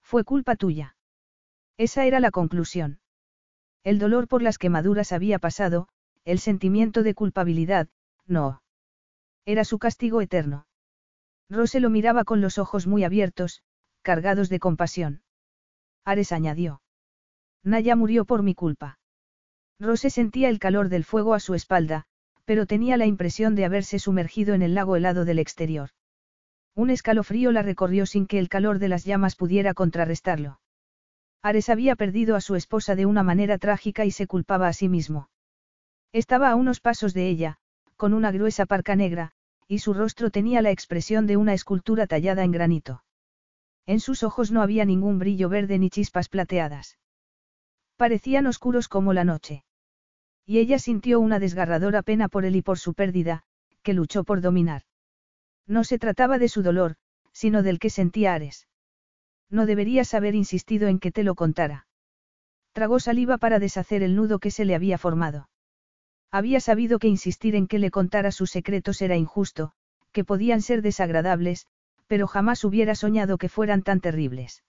Fue culpa tuya. Esa era la conclusión. El dolor por las quemaduras había pasado, el sentimiento de culpabilidad, no. Era su castigo eterno. Rose lo miraba con los ojos muy abiertos, cargados de compasión. Ares añadió. Naya murió por mi culpa. Rose sentía el calor del fuego a su espalda, pero tenía la impresión de haberse sumergido en el lago helado del exterior. Un escalofrío la recorrió sin que el calor de las llamas pudiera contrarrestarlo. Ares había perdido a su esposa de una manera trágica y se culpaba a sí mismo. Estaba a unos pasos de ella, con una gruesa parca negra, y su rostro tenía la expresión de una escultura tallada en granito. En sus ojos no había ningún brillo verde ni chispas plateadas. Parecían oscuros como la noche. Y ella sintió una desgarradora pena por él y por su pérdida, que luchó por dominar. No se trataba de su dolor, sino del que sentía Ares. No deberías haber insistido en que te lo contara. Tragó saliva para deshacer el nudo que se le había formado. Había sabido que insistir en que le contara sus secretos era injusto, que podían ser desagradables, pero jamás hubiera soñado que fueran tan terribles.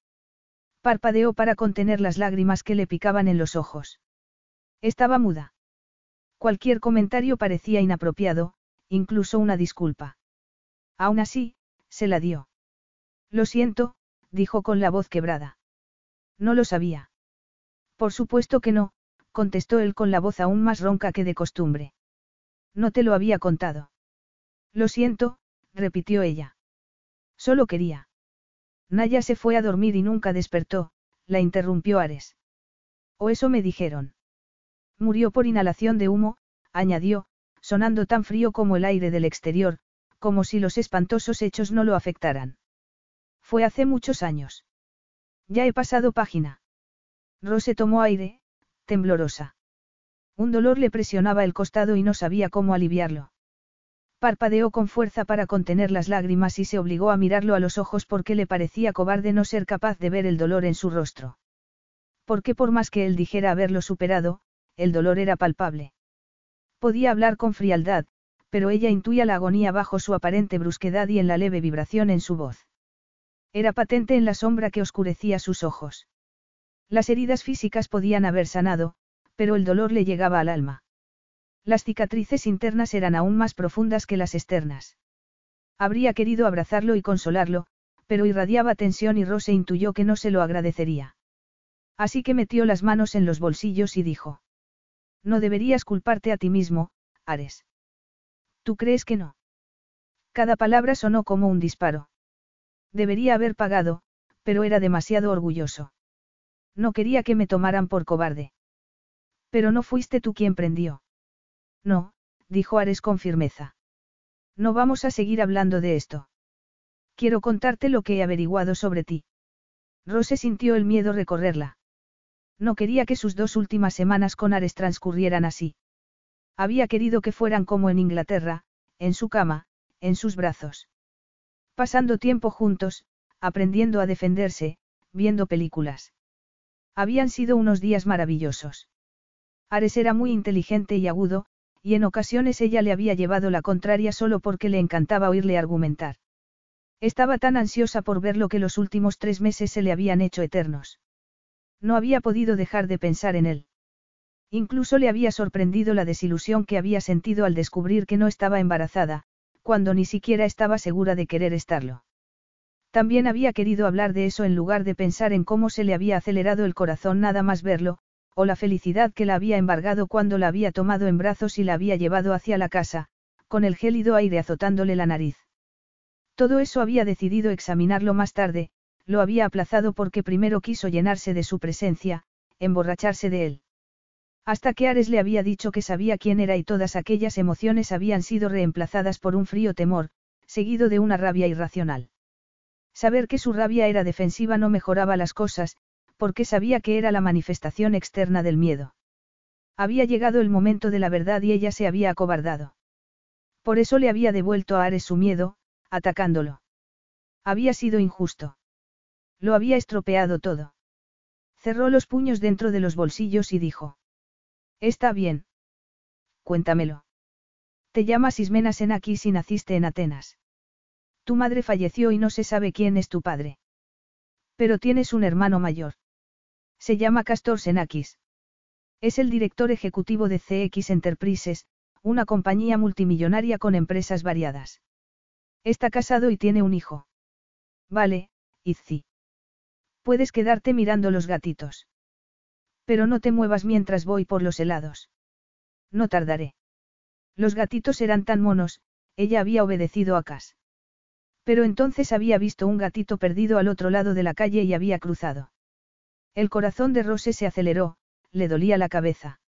Parpadeó para contener las lágrimas que le picaban en los ojos. Estaba muda. Cualquier comentario parecía inapropiado, incluso una disculpa. Aún así, se la dio. Lo siento, dijo con la voz quebrada. No lo sabía. Por supuesto que no, contestó él con la voz aún más ronca que de costumbre. No te lo había contado. Lo siento, repitió ella. Solo quería. Naya se fue a dormir y nunca despertó, la interrumpió Ares. O eso me dijeron. Murió por inhalación de humo, añadió, sonando tan frío como el aire del exterior, como si los espantosos hechos no lo afectaran. Fue hace muchos años. Ya he pasado página. Rose tomó aire, temblorosa. Un dolor le presionaba el costado y no sabía cómo aliviarlo. Parpadeó con fuerza para contener las lágrimas y se obligó a mirarlo a los ojos porque le parecía cobarde no ser capaz de ver el dolor en su rostro. Porque por más que él dijera haberlo superado, el dolor era palpable. Podía hablar con frialdad, pero ella intuía la agonía bajo su aparente brusquedad y en la leve vibración en su voz. Era patente en la sombra que oscurecía sus ojos. Las heridas físicas podían haber sanado, pero el dolor le llegaba al alma. Las cicatrices internas eran aún más profundas que las externas. Habría querido abrazarlo y consolarlo, pero irradiaba tensión y Rose intuyó que no se lo agradecería. Así que metió las manos en los bolsillos y dijo. No deberías culparte a ti mismo, Ares. ¿Tú crees que no? Cada palabra sonó como un disparo. Debería haber pagado, pero era demasiado orgulloso. No quería que me tomaran por cobarde. Pero no fuiste tú quien prendió. No, dijo Ares con firmeza. No vamos a seguir hablando de esto. Quiero contarte lo que he averiguado sobre ti. Rose sintió el miedo recorrerla. No quería que sus dos últimas semanas con Ares transcurrieran así. Había querido que fueran como en Inglaterra, en su cama, en sus brazos. Pasando tiempo juntos, aprendiendo a defenderse, viendo películas. Habían sido unos días maravillosos. Ares era muy inteligente y agudo, y en ocasiones ella le había llevado la contraria solo porque le encantaba oírle argumentar. Estaba tan ansiosa por ver lo que los últimos tres meses se le habían hecho eternos. No había podido dejar de pensar en él. Incluso le había sorprendido la desilusión que había sentido al descubrir que no estaba embarazada, cuando ni siquiera estaba segura de querer estarlo. También había querido hablar de eso en lugar de pensar en cómo se le había acelerado el corazón nada más verlo, o la felicidad que la había embargado cuando la había tomado en brazos y la había llevado hacia la casa, con el gélido aire azotándole la nariz. Todo eso había decidido examinarlo más tarde, lo había aplazado porque primero quiso llenarse de su presencia, emborracharse de él. Hasta que Ares le había dicho que sabía quién era y todas aquellas emociones habían sido reemplazadas por un frío temor, seguido de una rabia irracional. Saber que su rabia era defensiva no mejoraba las cosas, porque sabía que era la manifestación externa del miedo. Había llegado el momento de la verdad y ella se había acobardado. Por eso le había devuelto a Ares su miedo, atacándolo. Había sido injusto. Lo había estropeado todo. Cerró los puños dentro de los bolsillos y dijo. Está bien. Cuéntamelo. Te llamas Ismena Senakis y naciste en Atenas. Tu madre falleció y no se sabe quién es tu padre. Pero tienes un hermano mayor. Se llama Castor Senakis. Es el director ejecutivo de CX Enterprises, una compañía multimillonaria con empresas variadas. Está casado y tiene un hijo. Vale, Izzi. Puedes quedarte mirando los gatitos. Pero no te muevas mientras voy por los helados. No tardaré. Los gatitos eran tan monos, ella había obedecido a Cas. Pero entonces había visto un gatito perdido al otro lado de la calle y había cruzado. El corazón de Rose se aceleró, le dolía la cabeza.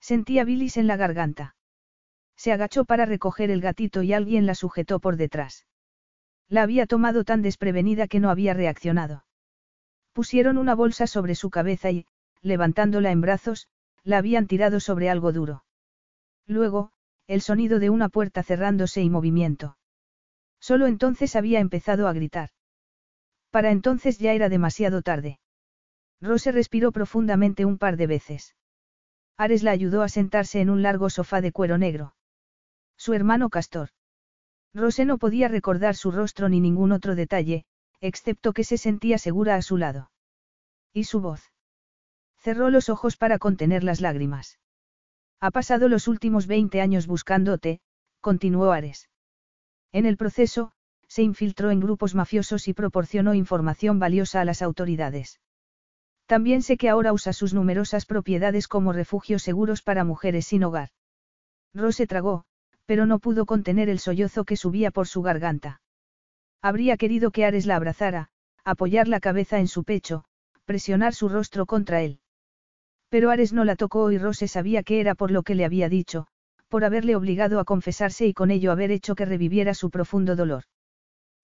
Sentía bilis en la garganta. Se agachó para recoger el gatito y alguien la sujetó por detrás. La había tomado tan desprevenida que no había reaccionado. Pusieron una bolsa sobre su cabeza y, levantándola en brazos, la habían tirado sobre algo duro. Luego, el sonido de una puerta cerrándose y movimiento. Solo entonces había empezado a gritar. Para entonces ya era demasiado tarde. Rose respiró profundamente un par de veces. Ares la ayudó a sentarse en un largo sofá de cuero negro. Su hermano Castor. Rose no podía recordar su rostro ni ningún otro detalle, excepto que se sentía segura a su lado. ¿Y su voz? Cerró los ojos para contener las lágrimas. Ha pasado los últimos 20 años buscándote, continuó Ares. En el proceso, se infiltró en grupos mafiosos y proporcionó información valiosa a las autoridades. También sé que ahora usa sus numerosas propiedades como refugios seguros para mujeres sin hogar. Rose tragó, pero no pudo contener el sollozo que subía por su garganta. Habría querido que Ares la abrazara, apoyar la cabeza en su pecho, presionar su rostro contra él. Pero Ares no la tocó y Rose sabía que era por lo que le había dicho, por haberle obligado a confesarse y con ello haber hecho que reviviera su profundo dolor.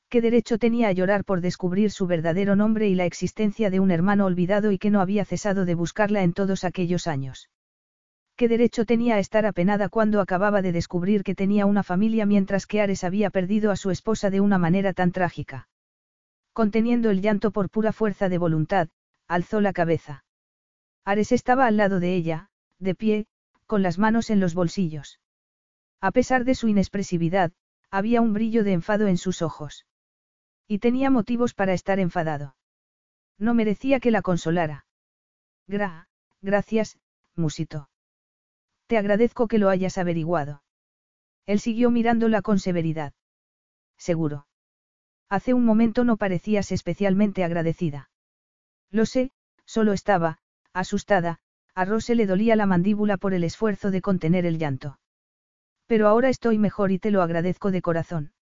¿Qué derecho tenía a llorar por descubrir su verdadero nombre y la existencia de un hermano olvidado y que no había cesado de buscarla en todos aquellos años? ¿Qué derecho tenía a estar apenada cuando acababa de descubrir que tenía una familia mientras que Ares había perdido a su esposa de una manera tan trágica? Conteniendo el llanto por pura fuerza de voluntad, alzó la cabeza. Ares estaba al lado de ella, de pie, con las manos en los bolsillos. A pesar de su inexpresividad, había un brillo de enfado en sus ojos. Y tenía motivos para estar enfadado. No merecía que la consolara. Gra, gracias, musito. Te agradezco que lo hayas averiguado. Él siguió mirándola con severidad. Seguro. Hace un momento no parecías especialmente agradecida. Lo sé, solo estaba, asustada, a Rose le dolía la mandíbula por el esfuerzo de contener el llanto. Pero ahora estoy mejor y te lo agradezco de corazón.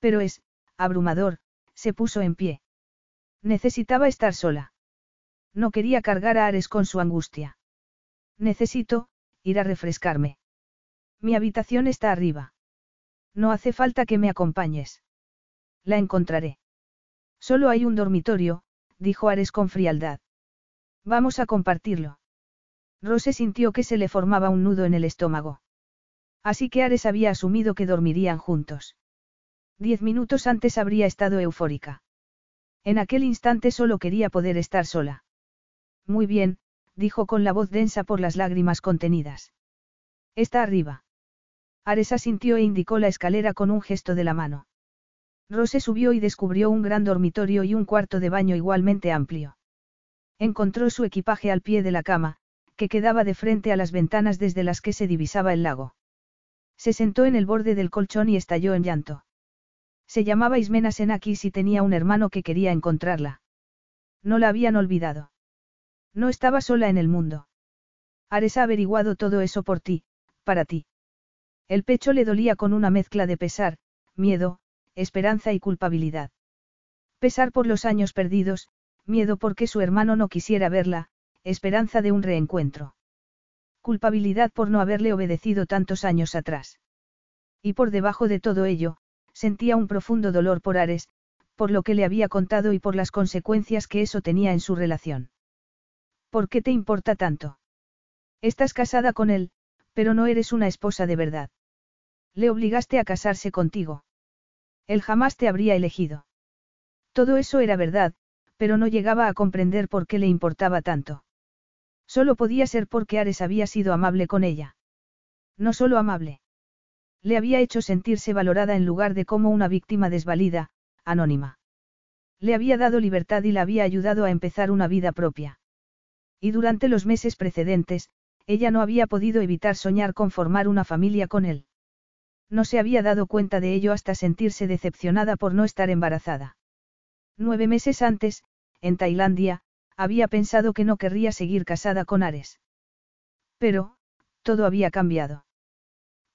Pero es, abrumador, se puso en pie. Necesitaba estar sola. No quería cargar a Ares con su angustia. Necesito, ir a refrescarme. Mi habitación está arriba. No hace falta que me acompañes. La encontraré. Solo hay un dormitorio, dijo Ares con frialdad. Vamos a compartirlo. Rose sintió que se le formaba un nudo en el estómago. Así que Ares había asumido que dormirían juntos. Diez minutos antes habría estado eufórica. En aquel instante solo quería poder estar sola. Muy bien, dijo con la voz densa por las lágrimas contenidas. Está arriba. Ares asintió e indicó la escalera con un gesto de la mano. Rose subió y descubrió un gran dormitorio y un cuarto de baño igualmente amplio. Encontró su equipaje al pie de la cama, que quedaba de frente a las ventanas desde las que se divisaba el lago. Se sentó en el borde del colchón y estalló en llanto. Se llamaba Ismena Senakis y tenía un hermano que quería encontrarla. No la habían olvidado. No estaba sola en el mundo. Ares ha averiguado todo eso por ti, para ti. El pecho le dolía con una mezcla de pesar, miedo, esperanza y culpabilidad. Pesar por los años perdidos, miedo porque su hermano no quisiera verla, esperanza de un reencuentro. Culpabilidad por no haberle obedecido tantos años atrás. Y por debajo de todo ello, sentía un profundo dolor por Ares, por lo que le había contado y por las consecuencias que eso tenía en su relación. ¿Por qué te importa tanto? Estás casada con él, pero no eres una esposa de verdad. Le obligaste a casarse contigo. Él jamás te habría elegido. Todo eso era verdad, pero no llegaba a comprender por qué le importaba tanto. Solo podía ser porque Ares había sido amable con ella. No solo amable. Le había hecho sentirse valorada en lugar de como una víctima desvalida, anónima. Le había dado libertad y la había ayudado a empezar una vida propia. Y durante los meses precedentes, ella no había podido evitar soñar con formar una familia con él. No se había dado cuenta de ello hasta sentirse decepcionada por no estar embarazada. Nueve meses antes, en Tailandia, había pensado que no querría seguir casada con Ares. Pero, todo había cambiado.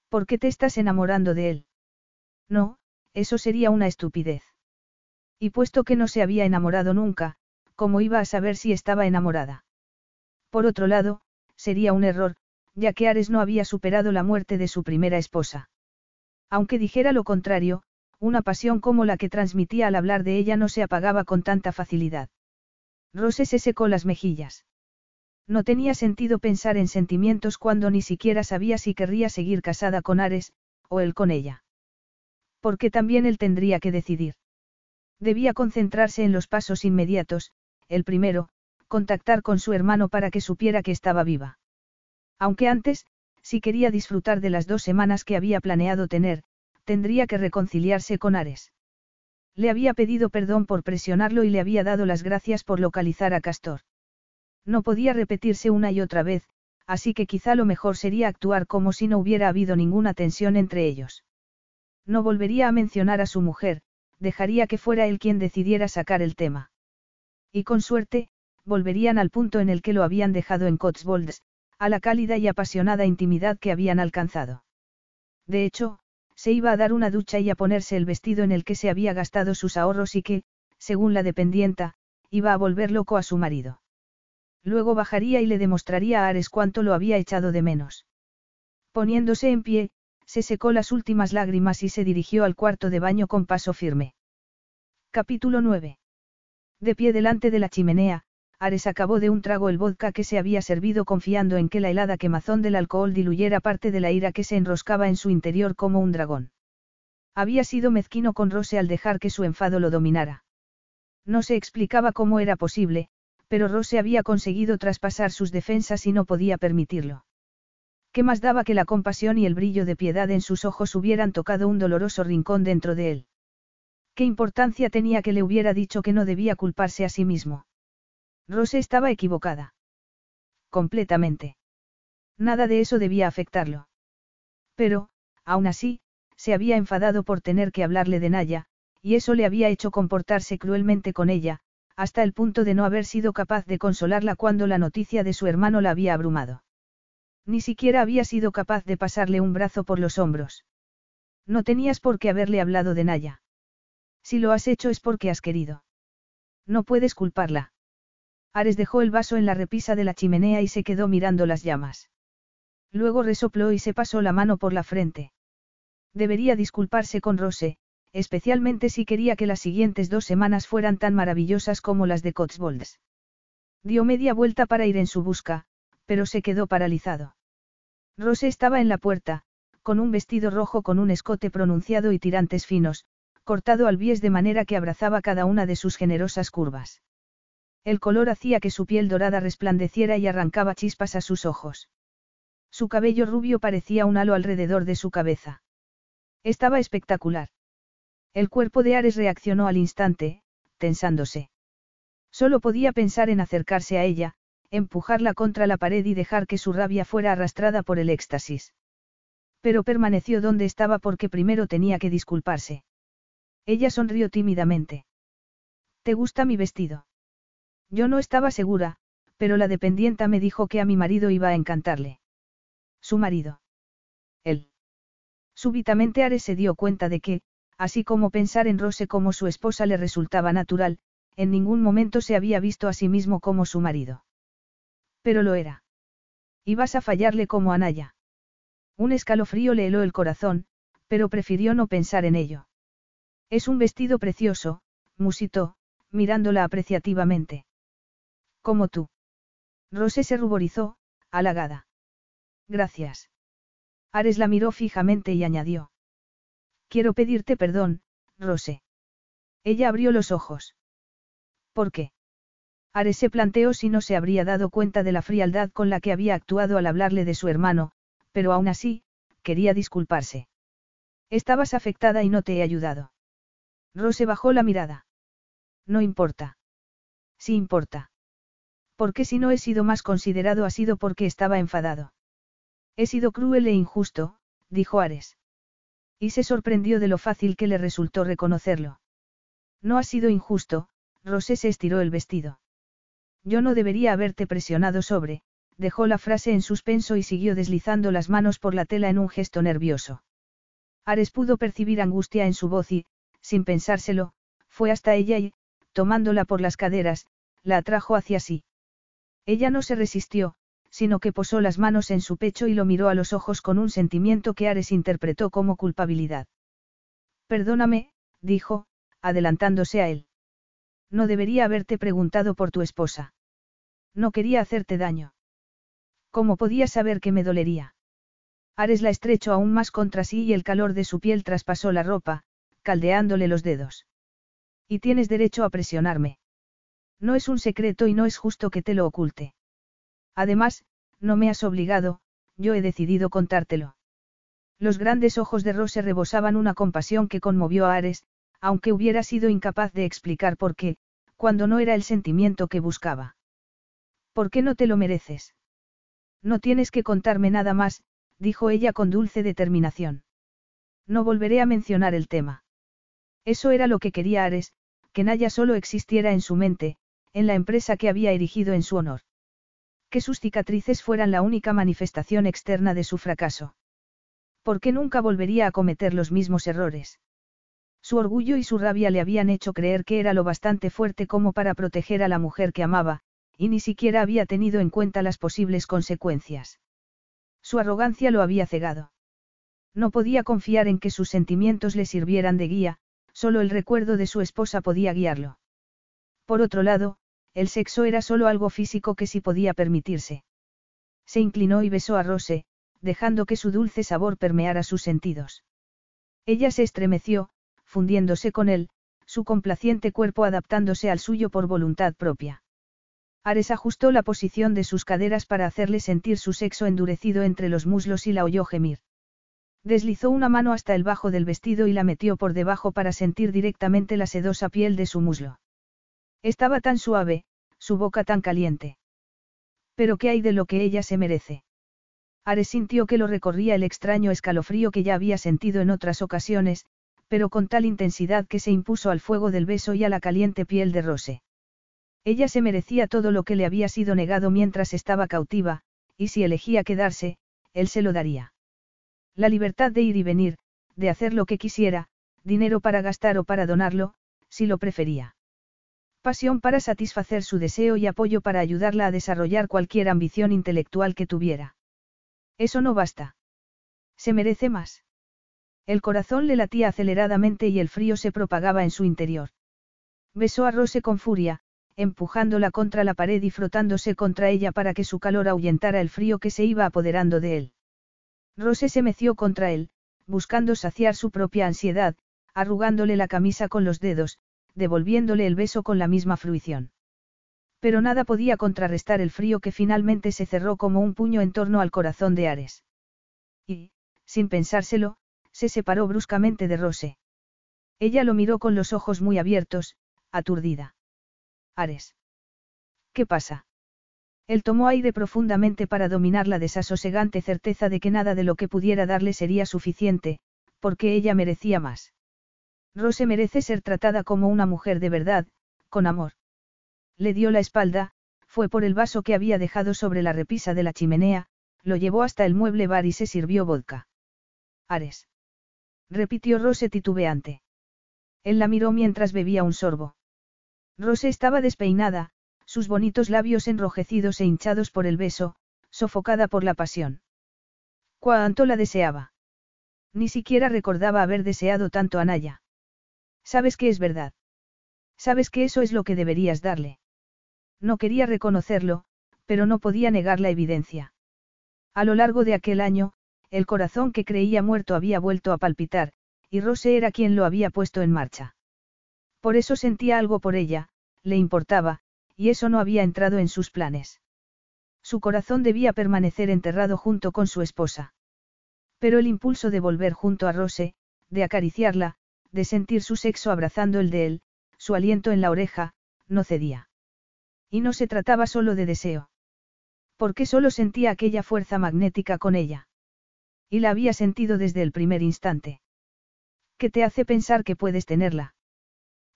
¿Por qué te estás enamorando de él? No, eso sería una estupidez. Y puesto que no se había enamorado nunca, ¿cómo iba a saber si estaba enamorada? Por otro lado, sería un error, ya que Ares no había superado la muerte de su primera esposa. Aunque dijera lo contrario, una pasión como la que transmitía al hablar de ella no se apagaba con tanta facilidad. Rose se secó las mejillas. No tenía sentido pensar en sentimientos cuando ni siquiera sabía si querría seguir casada con Ares, o él con ella. Porque también él tendría que decidir. Debía concentrarse en los pasos inmediatos, el primero, contactar con su hermano para que supiera que estaba viva. Aunque antes, si quería disfrutar de las dos semanas que había planeado tener, tendría que reconciliarse con Ares. Le había pedido perdón por presionarlo y le había dado las gracias por localizar a Castor. No podía repetirse una y otra vez, así que quizá lo mejor sería actuar como si no hubiera habido ninguna tensión entre ellos. No volvería a mencionar a su mujer, dejaría que fuera él quien decidiera sacar el tema. Y con suerte, volverían al punto en el que lo habían dejado en Cotswolds, a la cálida y apasionada intimidad que habían alcanzado. De hecho, se iba a dar una ducha y a ponerse el vestido en el que se había gastado sus ahorros y que, según la dependienta, iba a volver loco a su marido. Luego bajaría y le demostraría a Ares cuánto lo había echado de menos. Poniéndose en pie, se secó las últimas lágrimas y se dirigió al cuarto de baño con paso firme. Capítulo 9. De pie delante de la chimenea, Ares acabó de un trago el vodka que se había servido confiando en que la helada quemazón del alcohol diluyera parte de la ira que se enroscaba en su interior como un dragón. Había sido mezquino con Rose al dejar que su enfado lo dominara. No se explicaba cómo era posible, pero Rose había conseguido traspasar sus defensas y no podía permitirlo. ¿Qué más daba que la compasión y el brillo de piedad en sus ojos hubieran tocado un doloroso rincón dentro de él? ¿Qué importancia tenía que le hubiera dicho que no debía culparse a sí mismo? Rose estaba equivocada. Completamente. Nada de eso debía afectarlo. Pero, aún así, se había enfadado por tener que hablarle de Naya, y eso le había hecho comportarse cruelmente con ella, hasta el punto de no haber sido capaz de consolarla cuando la noticia de su hermano la había abrumado. Ni siquiera había sido capaz de pasarle un brazo por los hombros. No tenías por qué haberle hablado de Naya. Si lo has hecho es porque has querido. No puedes culparla. Ares dejó el vaso en la repisa de la chimenea y se quedó mirando las llamas. Luego resopló y se pasó la mano por la frente. Debería disculparse con Rose, especialmente si quería que las siguientes dos semanas fueran tan maravillosas como las de Cotswolds. Dio media vuelta para ir en su busca, pero se quedó paralizado. Rose estaba en la puerta, con un vestido rojo con un escote pronunciado y tirantes finos, cortado al bies de manera que abrazaba cada una de sus generosas curvas. El color hacía que su piel dorada resplandeciera y arrancaba chispas a sus ojos. Su cabello rubio parecía un halo alrededor de su cabeza. Estaba espectacular. El cuerpo de Ares reaccionó al instante, tensándose. Solo podía pensar en acercarse a ella, empujarla contra la pared y dejar que su rabia fuera arrastrada por el éxtasis. Pero permaneció donde estaba porque primero tenía que disculparse. Ella sonrió tímidamente. ¿Te gusta mi vestido? Yo no estaba segura, pero la dependienta me dijo que a mi marido iba a encantarle. Su marido. Él. Súbitamente Ares se dio cuenta de que, así como pensar en Rose como su esposa le resultaba natural, en ningún momento se había visto a sí mismo como su marido. Pero lo era. Ibas a fallarle como a Naya. Un escalofrío le heló el corazón, pero prefirió no pensar en ello. Es un vestido precioso, musitó, mirándola apreciativamente. Como tú. Rose se ruborizó, halagada. Gracias. Ares la miró fijamente y añadió. Quiero pedirte perdón, Rose. Ella abrió los ojos. ¿Por qué? Ares se planteó si no se habría dado cuenta de la frialdad con la que había actuado al hablarle de su hermano, pero aún así, quería disculparse. Estabas afectada y no te he ayudado. Rose bajó la mirada. No importa. Sí importa. Porque si no he sido más considerado ha sido porque estaba enfadado. He sido cruel e injusto, dijo Ares. Y se sorprendió de lo fácil que le resultó reconocerlo. No ha sido injusto, Rosé se estiró el vestido. Yo no debería haberte presionado sobre, dejó la frase en suspenso y siguió deslizando las manos por la tela en un gesto nervioso. Ares pudo percibir angustia en su voz y, sin pensárselo, fue hasta ella y, tomándola por las caderas, la atrajo hacia sí. Ella no se resistió, sino que posó las manos en su pecho y lo miró a los ojos con un sentimiento que Ares interpretó como culpabilidad. Perdóname, dijo, adelantándose a él. No debería haberte preguntado por tu esposa. No quería hacerte daño. ¿Cómo podía saber que me dolería? Ares la estrechó aún más contra sí y el calor de su piel traspasó la ropa, caldeándole los dedos. Y tienes derecho a presionarme. No es un secreto y no es justo que te lo oculte. Además, no me has obligado, yo he decidido contártelo. Los grandes ojos de Rose rebosaban una compasión que conmovió a Ares, aunque hubiera sido incapaz de explicar por qué, cuando no era el sentimiento que buscaba. ¿Por qué no te lo mereces? No tienes que contarme nada más, dijo ella con dulce determinación. No volveré a mencionar el tema. Eso era lo que quería Ares, que Naya solo existiera en su mente, en la empresa que había erigido en su honor. Que sus cicatrices fueran la única manifestación externa de su fracaso. Porque nunca volvería a cometer los mismos errores. Su orgullo y su rabia le habían hecho creer que era lo bastante fuerte como para proteger a la mujer que amaba, y ni siquiera había tenido en cuenta las posibles consecuencias. Su arrogancia lo había cegado. No podía confiar en que sus sentimientos le sirvieran de guía, solo el recuerdo de su esposa podía guiarlo. Por otro lado, el sexo era solo algo físico que sí podía permitirse. Se inclinó y besó a Rose, dejando que su dulce sabor permeara sus sentidos. Ella se estremeció, fundiéndose con él, su complaciente cuerpo adaptándose al suyo por voluntad propia. Ares ajustó la posición de sus caderas para hacerle sentir su sexo endurecido entre los muslos y la oyó gemir. Deslizó una mano hasta el bajo del vestido y la metió por debajo para sentir directamente la sedosa piel de su muslo. Estaba tan suave, su boca tan caliente. Pero ¿qué hay de lo que ella se merece? Ares sintió que lo recorría el extraño escalofrío que ya había sentido en otras ocasiones, pero con tal intensidad que se impuso al fuego del beso y a la caliente piel de Rose. Ella se merecía todo lo que le había sido negado mientras estaba cautiva, y si elegía quedarse, él se lo daría. La libertad de ir y venir, de hacer lo que quisiera, dinero para gastar o para donarlo, si lo prefería. Pasión para satisfacer su deseo y apoyo para ayudarla a desarrollar cualquier ambición intelectual que tuviera. Eso no basta. Se merece más. El corazón le latía aceleradamente y el frío se propagaba en su interior. Besó a Rose con furia, empujándola contra la pared y frotándose contra ella para que su calor ahuyentara el frío que se iba apoderando de él. Rose se meció contra él, buscando saciar su propia ansiedad, arrugándole la camisa con los dedos, devolviéndole el beso con la misma fruición. Pero nada podía contrarrestar el frío que finalmente se cerró como un puño en torno al corazón de Ares. Y, sin pensárselo, se separó bruscamente de Rose. Ella lo miró con los ojos muy abiertos, aturdida. Ares. ¿Qué pasa? Él tomó aire profundamente para dominar la desasosegante certeza de que nada de lo que pudiera darle sería suficiente, porque ella merecía más. Rose merece ser tratada como una mujer de verdad, con amor. Le dio la espalda, fue por el vaso que había dejado sobre la repisa de la chimenea, lo llevó hasta el mueble bar y se sirvió vodka. Ares. Repitió Rose titubeante. Él la miró mientras bebía un sorbo. Rose estaba despeinada, sus bonitos labios enrojecidos e hinchados por el beso, sofocada por la pasión. Cuánto la deseaba. Ni siquiera recordaba haber deseado tanto a Naya. Sabes que es verdad. Sabes que eso es lo que deberías darle. No quería reconocerlo, pero no podía negar la evidencia. A lo largo de aquel año, el corazón que creía muerto había vuelto a palpitar, y Rose era quien lo había puesto en marcha. Por eso sentía algo por ella, le importaba, y eso no había entrado en sus planes. Su corazón debía permanecer enterrado junto con su esposa. Pero el impulso de volver junto a Rose, de acariciarla, de sentir su sexo abrazando el de él, su aliento en la oreja, no cedía. Y no se trataba solo de deseo. Porque solo sentía aquella fuerza magnética con ella. Y la había sentido desde el primer instante. ¿Qué te hace pensar que puedes tenerla?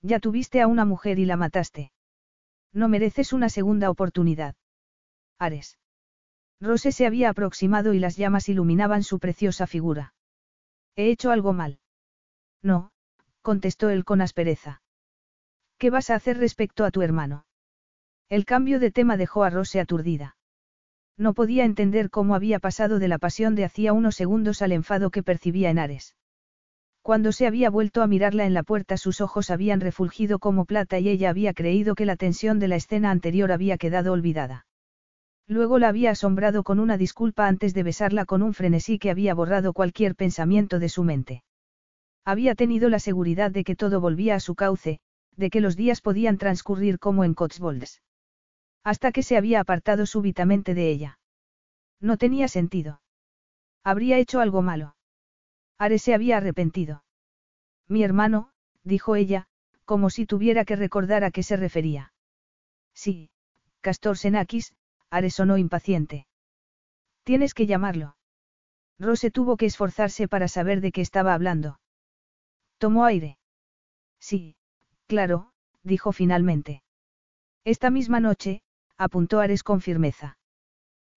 Ya tuviste a una mujer y la mataste. No mereces una segunda oportunidad. Ares. Rose se había aproximado y las llamas iluminaban su preciosa figura. ¿He hecho algo mal? No, contestó él con aspereza. ¿Qué vas a hacer respecto a tu hermano? El cambio de tema dejó a Rose aturdida. No podía entender cómo había pasado de la pasión de hacía unos segundos al enfado que percibía en Ares. Cuando se había vuelto a mirarla en la puerta sus ojos habían refulgido como plata y ella había creído que la tensión de la escena anterior había quedado olvidada. Luego la había asombrado con una disculpa antes de besarla con un frenesí que había borrado cualquier pensamiento de su mente. Había tenido la seguridad de que todo volvía a su cauce, de que los días podían transcurrir como en Cotswolds. Hasta que se había apartado súbitamente de ella. No tenía sentido. Habría hecho algo malo. Ares se había arrepentido. Mi hermano, dijo ella, como si tuviera que recordar a qué se refería. Sí, Castor Senakis, Ares sonó impaciente. Tienes que llamarlo. Rose tuvo que esforzarse para saber de qué estaba hablando. Tomó aire. Sí, claro, dijo finalmente. Esta misma noche, apuntó Ares con firmeza.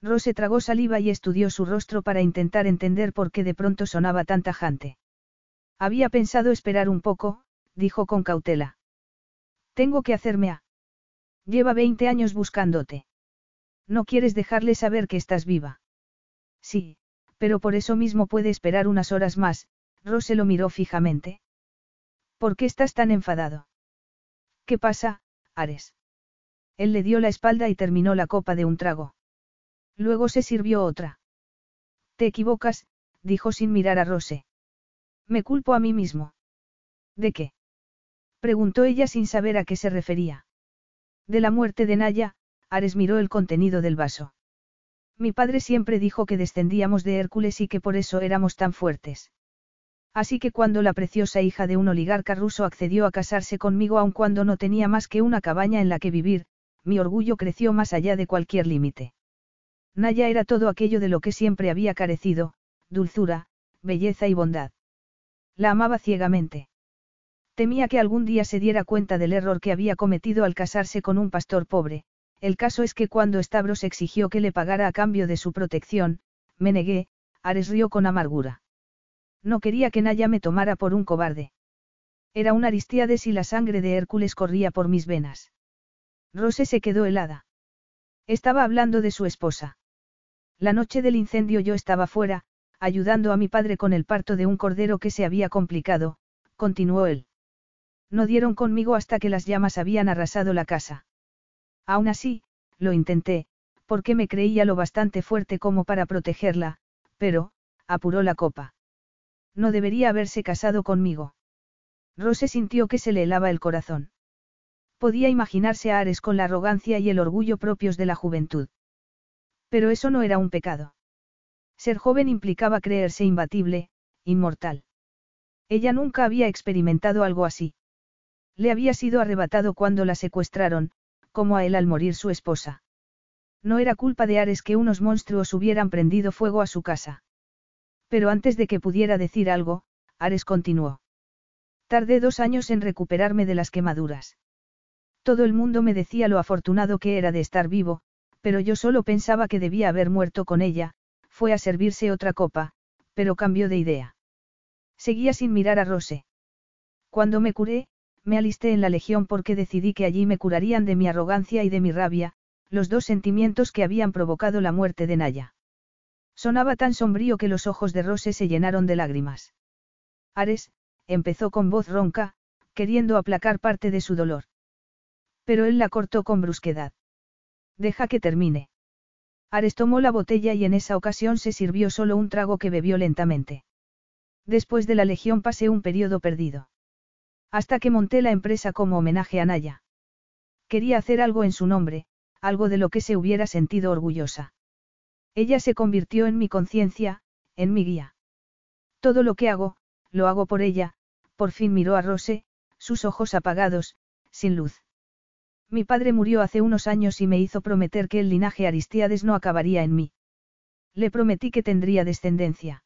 Rose tragó saliva y estudió su rostro para intentar entender por qué de pronto sonaba tan tajante. Había pensado esperar un poco, dijo con cautela. Tengo que hacerme a. Lleva 20 años buscándote. No quieres dejarle saber que estás viva. Sí, pero por eso mismo puede esperar unas horas más, Rose lo miró fijamente. ¿Por qué estás tan enfadado? ¿Qué pasa, Ares? Él le dio la espalda y terminó la copa de un trago. Luego se sirvió otra. Te equivocas, dijo sin mirar a Rose. Me culpo a mí mismo. ¿De qué? preguntó ella sin saber a qué se refería. De la muerte de Naya, Ares miró el contenido del vaso. Mi padre siempre dijo que descendíamos de Hércules y que por eso éramos tan fuertes. Así que cuando la preciosa hija de un oligarca ruso accedió a casarse conmigo aun cuando no tenía más que una cabaña en la que vivir, mi orgullo creció más allá de cualquier límite. Naya era todo aquello de lo que siempre había carecido, dulzura, belleza y bondad. La amaba ciegamente. Temía que algún día se diera cuenta del error que había cometido al casarse con un pastor pobre. El caso es que cuando Stavros exigió que le pagara a cambio de su protección, me negué, Ares rió con amargura. No quería que Naya me tomara por un cobarde. Era un Aristiades y la sangre de Hércules corría por mis venas. Rose se quedó helada. Estaba hablando de su esposa. La noche del incendio yo estaba fuera, ayudando a mi padre con el parto de un cordero que se había complicado, continuó él. No dieron conmigo hasta que las llamas habían arrasado la casa. Aún así, lo intenté, porque me creía lo bastante fuerte como para protegerla, pero, apuró la copa. No debería haberse casado conmigo. Rose sintió que se le helaba el corazón. Podía imaginarse a Ares con la arrogancia y el orgullo propios de la juventud. Pero eso no era un pecado. Ser joven implicaba creerse imbatible, inmortal. Ella nunca había experimentado algo así. Le había sido arrebatado cuando la secuestraron, como a él al morir su esposa. No era culpa de Ares que unos monstruos hubieran prendido fuego a su casa. Pero antes de que pudiera decir algo, Ares continuó. Tardé dos años en recuperarme de las quemaduras. Todo el mundo me decía lo afortunado que era de estar vivo, pero yo solo pensaba que debía haber muerto con ella, fue a servirse otra copa, pero cambió de idea. Seguía sin mirar a Rose. Cuando me curé, me alisté en la legión porque decidí que allí me curarían de mi arrogancia y de mi rabia, los dos sentimientos que habían provocado la muerte de Naya. Sonaba tan sombrío que los ojos de Rose se llenaron de lágrimas. Ares, empezó con voz ronca, queriendo aplacar parte de su dolor. Pero él la cortó con brusquedad. Deja que termine. Ares tomó la botella y en esa ocasión se sirvió solo un trago que bebió lentamente. Después de la legión pasé un periodo perdido. Hasta que monté la empresa como homenaje a Naya. Quería hacer algo en su nombre, algo de lo que se hubiera sentido orgullosa. Ella se convirtió en mi conciencia, en mi guía. Todo lo que hago, lo hago por ella, por fin miró a Rose, sus ojos apagados, sin luz. Mi padre murió hace unos años y me hizo prometer que el linaje Aristiades no acabaría en mí. Le prometí que tendría descendencia.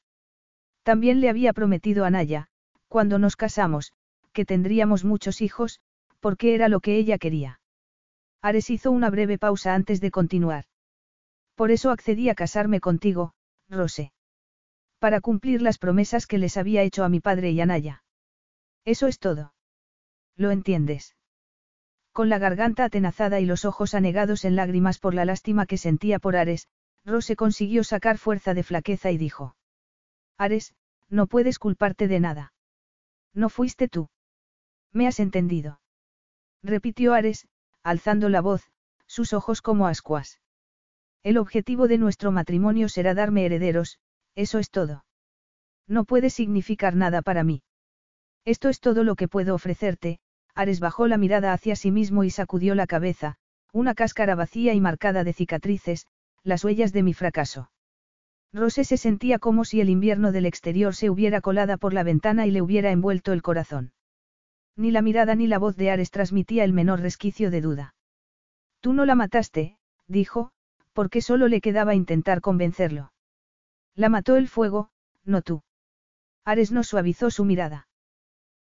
También le había prometido a Naya, cuando nos casamos, que tendríamos muchos hijos, porque era lo que ella quería. Ares hizo una breve pausa antes de continuar. Por eso accedí a casarme contigo, Rose. Para cumplir las promesas que les había hecho a mi padre y a Naya. Eso es todo. ¿Lo entiendes? Con la garganta atenazada y los ojos anegados en lágrimas por la lástima que sentía por Ares, Rose consiguió sacar fuerza de flaqueza y dijo. Ares, no puedes culparte de nada. No fuiste tú. ¿Me has entendido? Repitió Ares, alzando la voz, sus ojos como ascuas. El objetivo de nuestro matrimonio será darme herederos, eso es todo. No puede significar nada para mí. Esto es todo lo que puedo ofrecerte, Ares bajó la mirada hacia sí mismo y sacudió la cabeza, una cáscara vacía y marcada de cicatrices, las huellas de mi fracaso. Rose se sentía como si el invierno del exterior se hubiera colada por la ventana y le hubiera envuelto el corazón. Ni la mirada ni la voz de Ares transmitía el menor resquicio de duda. Tú no la mataste, dijo, porque solo le quedaba intentar convencerlo. La mató el fuego, no tú. Ares no suavizó su mirada.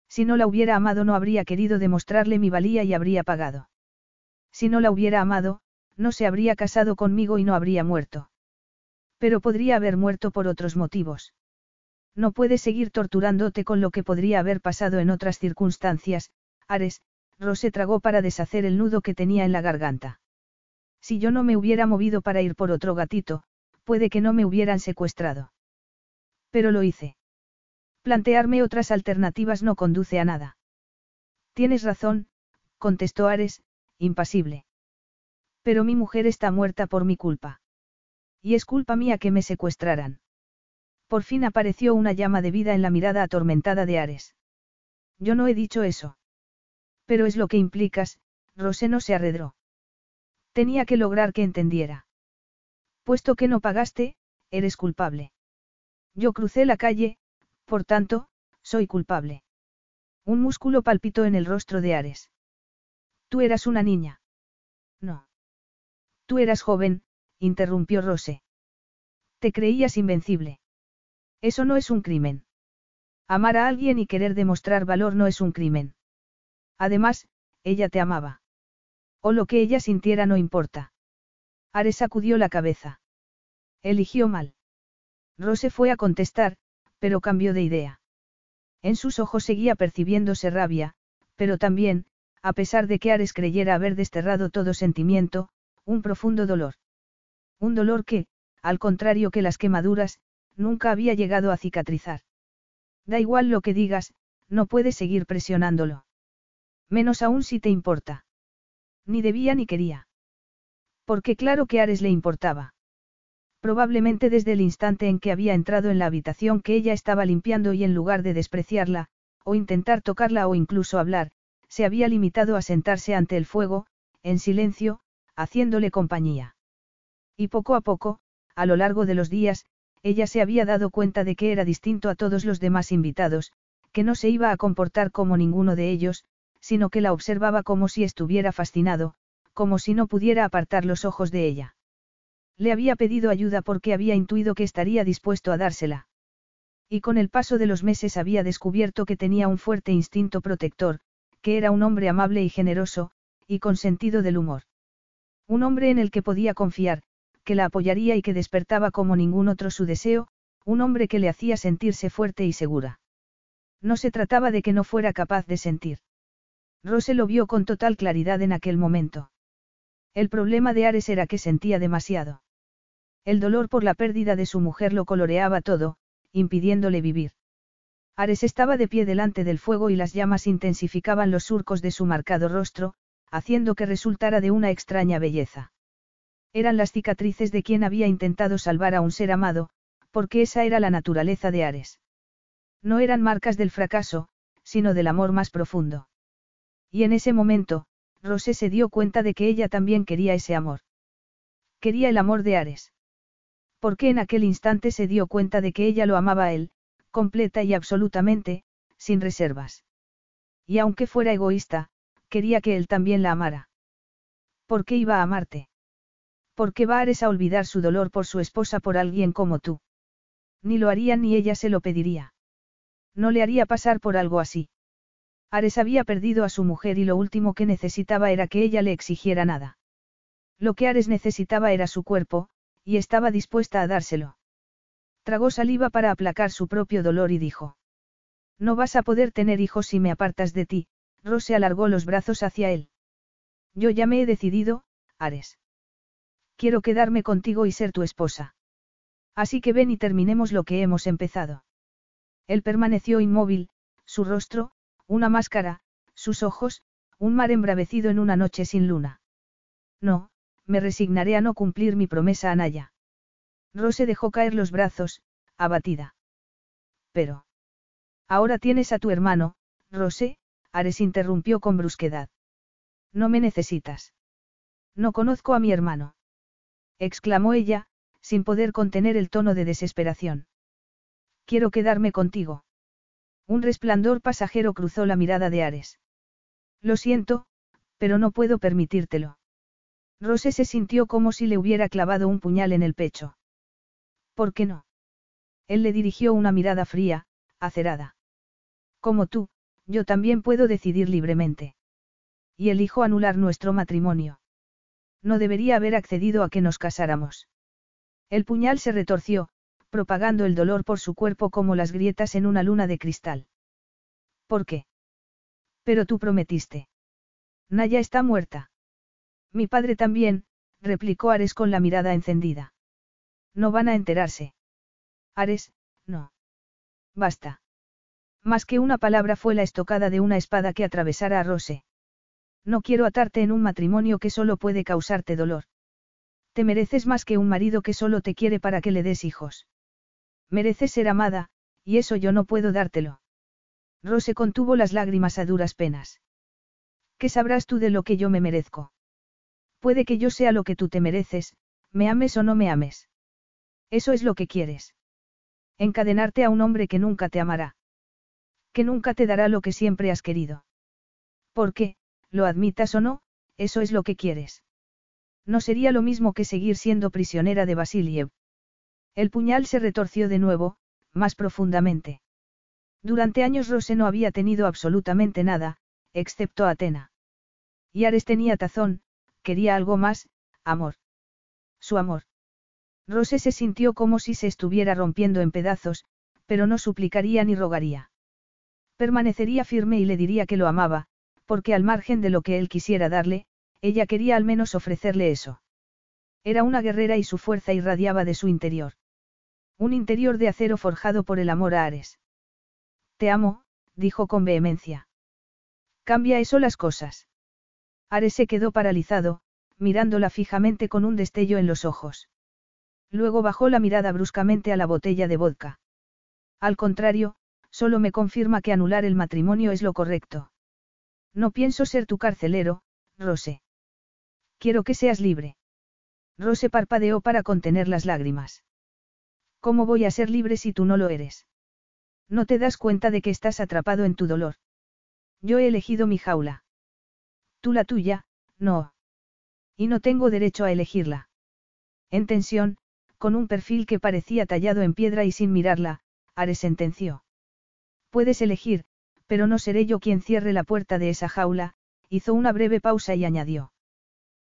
Si no la hubiera amado no habría querido demostrarle mi valía y habría pagado. Si no la hubiera amado, no se habría casado conmigo y no habría muerto. Pero podría haber muerto por otros motivos. No puedes seguir torturándote con lo que podría haber pasado en otras circunstancias, Ares, Rose tragó para deshacer el nudo que tenía en la garganta. Si yo no me hubiera movido para ir por otro gatito, puede que no me hubieran secuestrado. Pero lo hice. Plantearme otras alternativas no conduce a nada. Tienes razón, contestó Ares, impasible. Pero mi mujer está muerta por mi culpa. Y es culpa mía que me secuestraran. Por fin apareció una llama de vida en la mirada atormentada de Ares. Yo no he dicho eso. Pero es lo que implicas, Roseno se arredró. Tenía que lograr que entendiera. Puesto que no pagaste, eres culpable. Yo crucé la calle, por tanto, soy culpable. Un músculo palpitó en el rostro de Ares. Tú eras una niña. No. Tú eras joven, interrumpió Rose. Te creías invencible. Eso no es un crimen. Amar a alguien y querer demostrar valor no es un crimen. Además, ella te amaba. O lo que ella sintiera no importa. Ares sacudió la cabeza. Eligió mal. Rose fue a contestar, pero cambió de idea. En sus ojos seguía percibiéndose rabia, pero también, a pesar de que Ares creyera haber desterrado todo sentimiento, un profundo dolor. Un dolor que, al contrario que las quemaduras, nunca había llegado a cicatrizar. Da igual lo que digas, no puedes seguir presionándolo. Menos aún si te importa. Ni debía ni quería. Porque claro que Ares le importaba. Probablemente desde el instante en que había entrado en la habitación que ella estaba limpiando y en lugar de despreciarla, o intentar tocarla o incluso hablar, se había limitado a sentarse ante el fuego, en silencio, haciéndole compañía. Y poco a poco, a lo largo de los días, ella se había dado cuenta de que era distinto a todos los demás invitados, que no se iba a comportar como ninguno de ellos, sino que la observaba como si estuviera fascinado, como si no pudiera apartar los ojos de ella. Le había pedido ayuda porque había intuido que estaría dispuesto a dársela. Y con el paso de los meses había descubierto que tenía un fuerte instinto protector, que era un hombre amable y generoso, y con sentido del humor. Un hombre en el que podía confiar, que la apoyaría y que despertaba como ningún otro su deseo, un hombre que le hacía sentirse fuerte y segura. No se trataba de que no fuera capaz de sentir. Rose lo vio con total claridad en aquel momento. El problema de Ares era que sentía demasiado. El dolor por la pérdida de su mujer lo coloreaba todo, impidiéndole vivir. Ares estaba de pie delante del fuego y las llamas intensificaban los surcos de su marcado rostro, haciendo que resultara de una extraña belleza. Eran las cicatrices de quien había intentado salvar a un ser amado, porque esa era la naturaleza de Ares. No eran marcas del fracaso, sino del amor más profundo. Y en ese momento, Rosé se dio cuenta de que ella también quería ese amor. Quería el amor de Ares. Porque en aquel instante se dio cuenta de que ella lo amaba a él, completa y absolutamente, sin reservas. Y aunque fuera egoísta, quería que él también la amara. ¿Por qué iba a amarte? ¿Por qué va Ares a olvidar su dolor por su esposa por alguien como tú? Ni lo haría ni ella se lo pediría. No le haría pasar por algo así. Ares había perdido a su mujer y lo último que necesitaba era que ella le exigiera nada. Lo que Ares necesitaba era su cuerpo, y estaba dispuesta a dárselo. Tragó saliva para aplacar su propio dolor y dijo. No vas a poder tener hijos si me apartas de ti, Rose alargó los brazos hacia él. Yo ya me he decidido, Ares. Quiero quedarme contigo y ser tu esposa. Así que ven y terminemos lo que hemos empezado. Él permaneció inmóvil, su rostro, una máscara, sus ojos, un mar embravecido en una noche sin luna. No, me resignaré a no cumplir mi promesa a Naya. Rose dejó caer los brazos, abatida. Pero. Ahora tienes a tu hermano, Rose, Ares interrumpió con brusquedad. No me necesitas. No conozco a mi hermano. exclamó ella, sin poder contener el tono de desesperación. Quiero quedarme contigo. Un resplandor pasajero cruzó la mirada de Ares. Lo siento, pero no puedo permitírtelo. Rose se sintió como si le hubiera clavado un puñal en el pecho. ¿Por qué no? Él le dirigió una mirada fría, acerada. Como tú, yo también puedo decidir libremente. Y elijo anular nuestro matrimonio. No debería haber accedido a que nos casáramos. El puñal se retorció, propagando el dolor por su cuerpo como las grietas en una luna de cristal. ¿Por qué? Pero tú prometiste. Naya está muerta. Mi padre también, replicó Ares con la mirada encendida. No van a enterarse. Ares, no. Basta. Más que una palabra fue la estocada de una espada que atravesara a Rose. No quiero atarte en un matrimonio que solo puede causarte dolor. Te mereces más que un marido que solo te quiere para que le des hijos. Mereces ser amada, y eso yo no puedo dártelo. Rose contuvo las lágrimas a duras penas. ¿Qué sabrás tú de lo que yo me merezco? Puede que yo sea lo que tú te mereces, me ames o no me ames. Eso es lo que quieres. Encadenarte a un hombre que nunca te amará. Que nunca te dará lo que siempre has querido. Porque, lo admitas o no, eso es lo que quieres. No sería lo mismo que seguir siendo prisionera de Basiliev. El puñal se retorció de nuevo, más profundamente. Durante años Rose no había tenido absolutamente nada, excepto Atena. Y Ares tenía tazón, quería algo más, amor. Su amor. Rose se sintió como si se estuviera rompiendo en pedazos, pero no suplicaría ni rogaría. Permanecería firme y le diría que lo amaba, porque al margen de lo que él quisiera darle, ella quería al menos ofrecerle eso. Era una guerrera y su fuerza irradiaba de su interior. Un interior de acero forjado por el amor a Ares. Te amo, dijo con vehemencia. Cambia eso las cosas. Ares se quedó paralizado, mirándola fijamente con un destello en los ojos. Luego bajó la mirada bruscamente a la botella de vodka. Al contrario, solo me confirma que anular el matrimonio es lo correcto. No pienso ser tu carcelero, Rose. Quiero que seas libre. Rose parpadeó para contener las lágrimas. ¿Cómo voy a ser libre si tú no lo eres? No te das cuenta de que estás atrapado en tu dolor. Yo he elegido mi jaula. Tú la tuya, no. Y no tengo derecho a elegirla. En tensión, con un perfil que parecía tallado en piedra y sin mirarla, Ares sentenció. Puedes elegir, pero no seré yo quien cierre la puerta de esa jaula, hizo una breve pausa y añadió.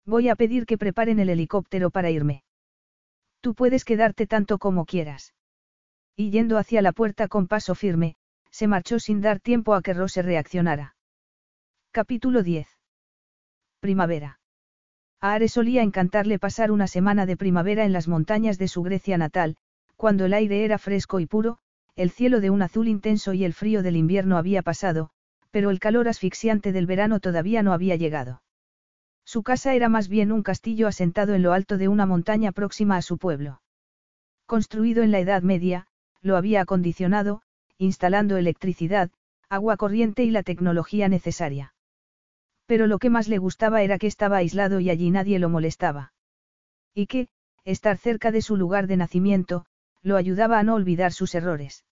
Voy a pedir que preparen el helicóptero para irme. Tú puedes quedarte tanto como quieras. Y yendo hacia la puerta con paso firme, se marchó sin dar tiempo a que Rose reaccionara. Capítulo 10. Primavera. A Ares solía encantarle pasar una semana de primavera en las montañas de su Grecia natal, cuando el aire era fresco y puro, el cielo de un azul intenso y el frío del invierno había pasado, pero el calor asfixiante del verano todavía no había llegado. Su casa era más bien un castillo asentado en lo alto de una montaña próxima a su pueblo. Construido en la Edad Media, lo había acondicionado, instalando electricidad, agua corriente y la tecnología necesaria. Pero lo que más le gustaba era que estaba aislado y allí nadie lo molestaba. Y que, estar cerca de su lugar de nacimiento, lo ayudaba a no olvidar sus errores.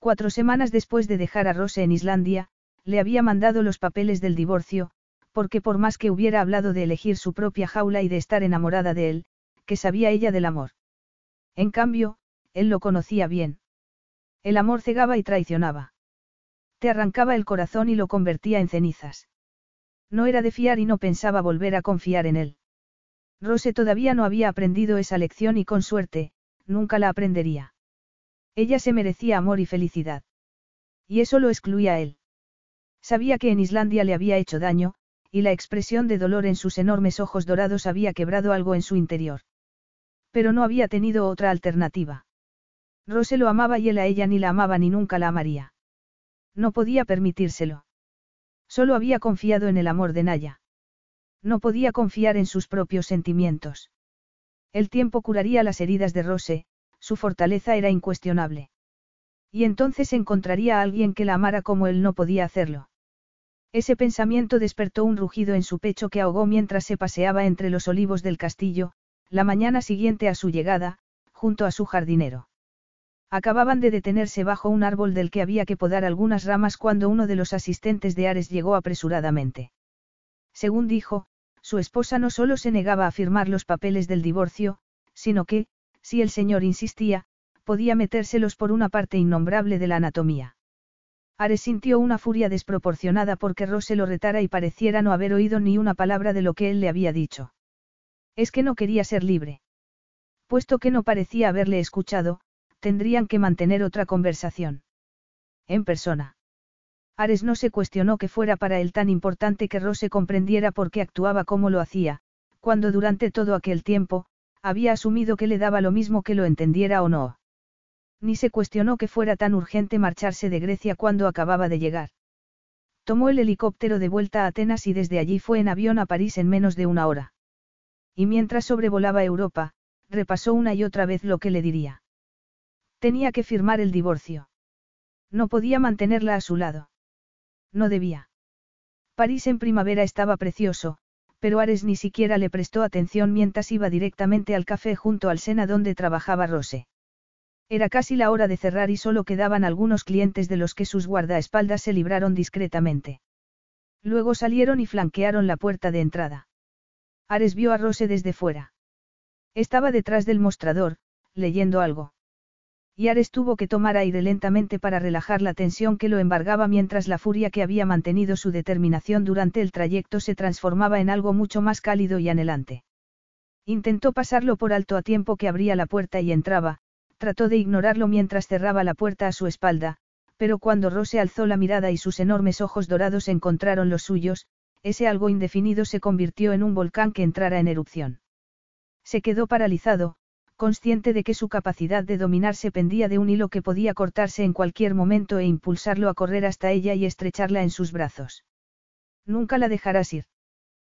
Cuatro semanas después de dejar a Rose en Islandia, le había mandado los papeles del divorcio, porque por más que hubiera hablado de elegir su propia jaula y de estar enamorada de él, que sabía ella del amor. En cambio, él lo conocía bien. El amor cegaba y traicionaba. Te arrancaba el corazón y lo convertía en cenizas. No era de fiar y no pensaba volver a confiar en él. Rose todavía no había aprendido esa lección y con suerte, nunca la aprendería. Ella se merecía amor y felicidad. Y eso lo excluía a él. Sabía que en Islandia le había hecho daño, y la expresión de dolor en sus enormes ojos dorados había quebrado algo en su interior. Pero no había tenido otra alternativa. Rose lo amaba y él a ella ni la amaba ni nunca la amaría. No podía permitírselo. Solo había confiado en el amor de Naya. No podía confiar en sus propios sentimientos. El tiempo curaría las heridas de Rose, su fortaleza era incuestionable. Y entonces encontraría a alguien que la amara como él no podía hacerlo. Ese pensamiento despertó un rugido en su pecho que ahogó mientras se paseaba entre los olivos del castillo, la mañana siguiente a su llegada, junto a su jardinero. Acababan de detenerse bajo un árbol del que había que podar algunas ramas cuando uno de los asistentes de Ares llegó apresuradamente. Según dijo, su esposa no solo se negaba a firmar los papeles del divorcio, sino que, si el señor insistía, podía metérselos por una parte innombrable de la anatomía. Ares sintió una furia desproporcionada porque Rose lo retara y pareciera no haber oído ni una palabra de lo que él le había dicho. Es que no quería ser libre. Puesto que no parecía haberle escuchado, tendrían que mantener otra conversación. En persona. Ares no se cuestionó que fuera para él tan importante que Rose comprendiera por qué actuaba como lo hacía, cuando durante todo aquel tiempo, había asumido que le daba lo mismo que lo entendiera o no. Ni se cuestionó que fuera tan urgente marcharse de Grecia cuando acababa de llegar. Tomó el helicóptero de vuelta a Atenas y desde allí fue en avión a París en menos de una hora. Y mientras sobrevolaba Europa, repasó una y otra vez lo que le diría. Tenía que firmar el divorcio. No podía mantenerla a su lado. No debía. París en primavera estaba precioso, pero Ares ni siquiera le prestó atención mientras iba directamente al café junto al Sena donde trabajaba Rose. Era casi la hora de cerrar y solo quedaban algunos clientes de los que sus guardaespaldas se libraron discretamente. Luego salieron y flanquearon la puerta de entrada. Ares vio a Rose desde fuera. Estaba detrás del mostrador, leyendo algo. Y Ares tuvo que tomar aire lentamente para relajar la tensión que lo embargaba mientras la furia que había mantenido su determinación durante el trayecto se transformaba en algo mucho más cálido y anhelante. Intentó pasarlo por alto a tiempo que abría la puerta y entraba, trató de ignorarlo mientras cerraba la puerta a su espalda, pero cuando Rose alzó la mirada y sus enormes ojos dorados encontraron los suyos, ese algo indefinido se convirtió en un volcán que entrara en erupción. Se quedó paralizado, consciente de que su capacidad de dominarse pendía de un hilo que podía cortarse en cualquier momento e impulsarlo a correr hasta ella y estrecharla en sus brazos. Nunca la dejarás ir.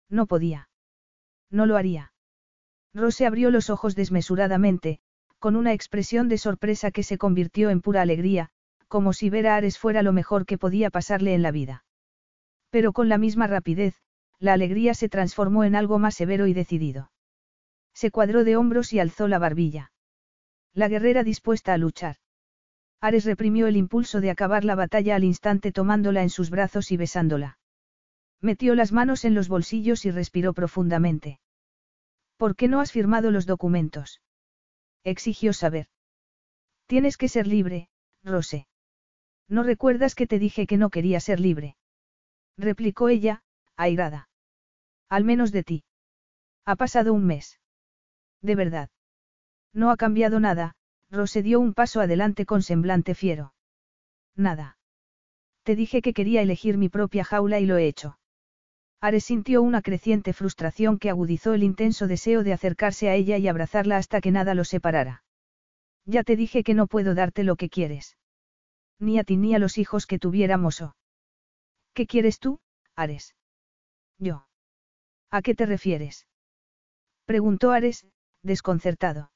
No podía. No lo haría. Rose abrió los ojos desmesuradamente, con una expresión de sorpresa que se convirtió en pura alegría, como si ver a Ares fuera lo mejor que podía pasarle en la vida. Pero con la misma rapidez, la alegría se transformó en algo más severo y decidido. Se cuadró de hombros y alzó la barbilla. La guerrera dispuesta a luchar. Ares reprimió el impulso de acabar la batalla al instante tomándola en sus brazos y besándola. Metió las manos en los bolsillos y respiró profundamente. ¿Por qué no has firmado los documentos? Exigió saber. Tienes que ser libre, Rose. ¿No recuerdas que te dije que no quería ser libre? Replicó ella, airada. Al menos de ti. Ha pasado un mes. De verdad. No ha cambiado nada, Rose dio un paso adelante con semblante fiero. Nada. Te dije que quería elegir mi propia jaula y lo he hecho. Ares sintió una creciente frustración que agudizó el intenso deseo de acercarse a ella y abrazarla hasta que nada lo separara. Ya te dije que no puedo darte lo que quieres. Ni a ti ni a los hijos que tuviéramos o. ¿Qué quieres tú, Ares? Yo. ¿A qué te refieres? Preguntó Ares, desconcertado.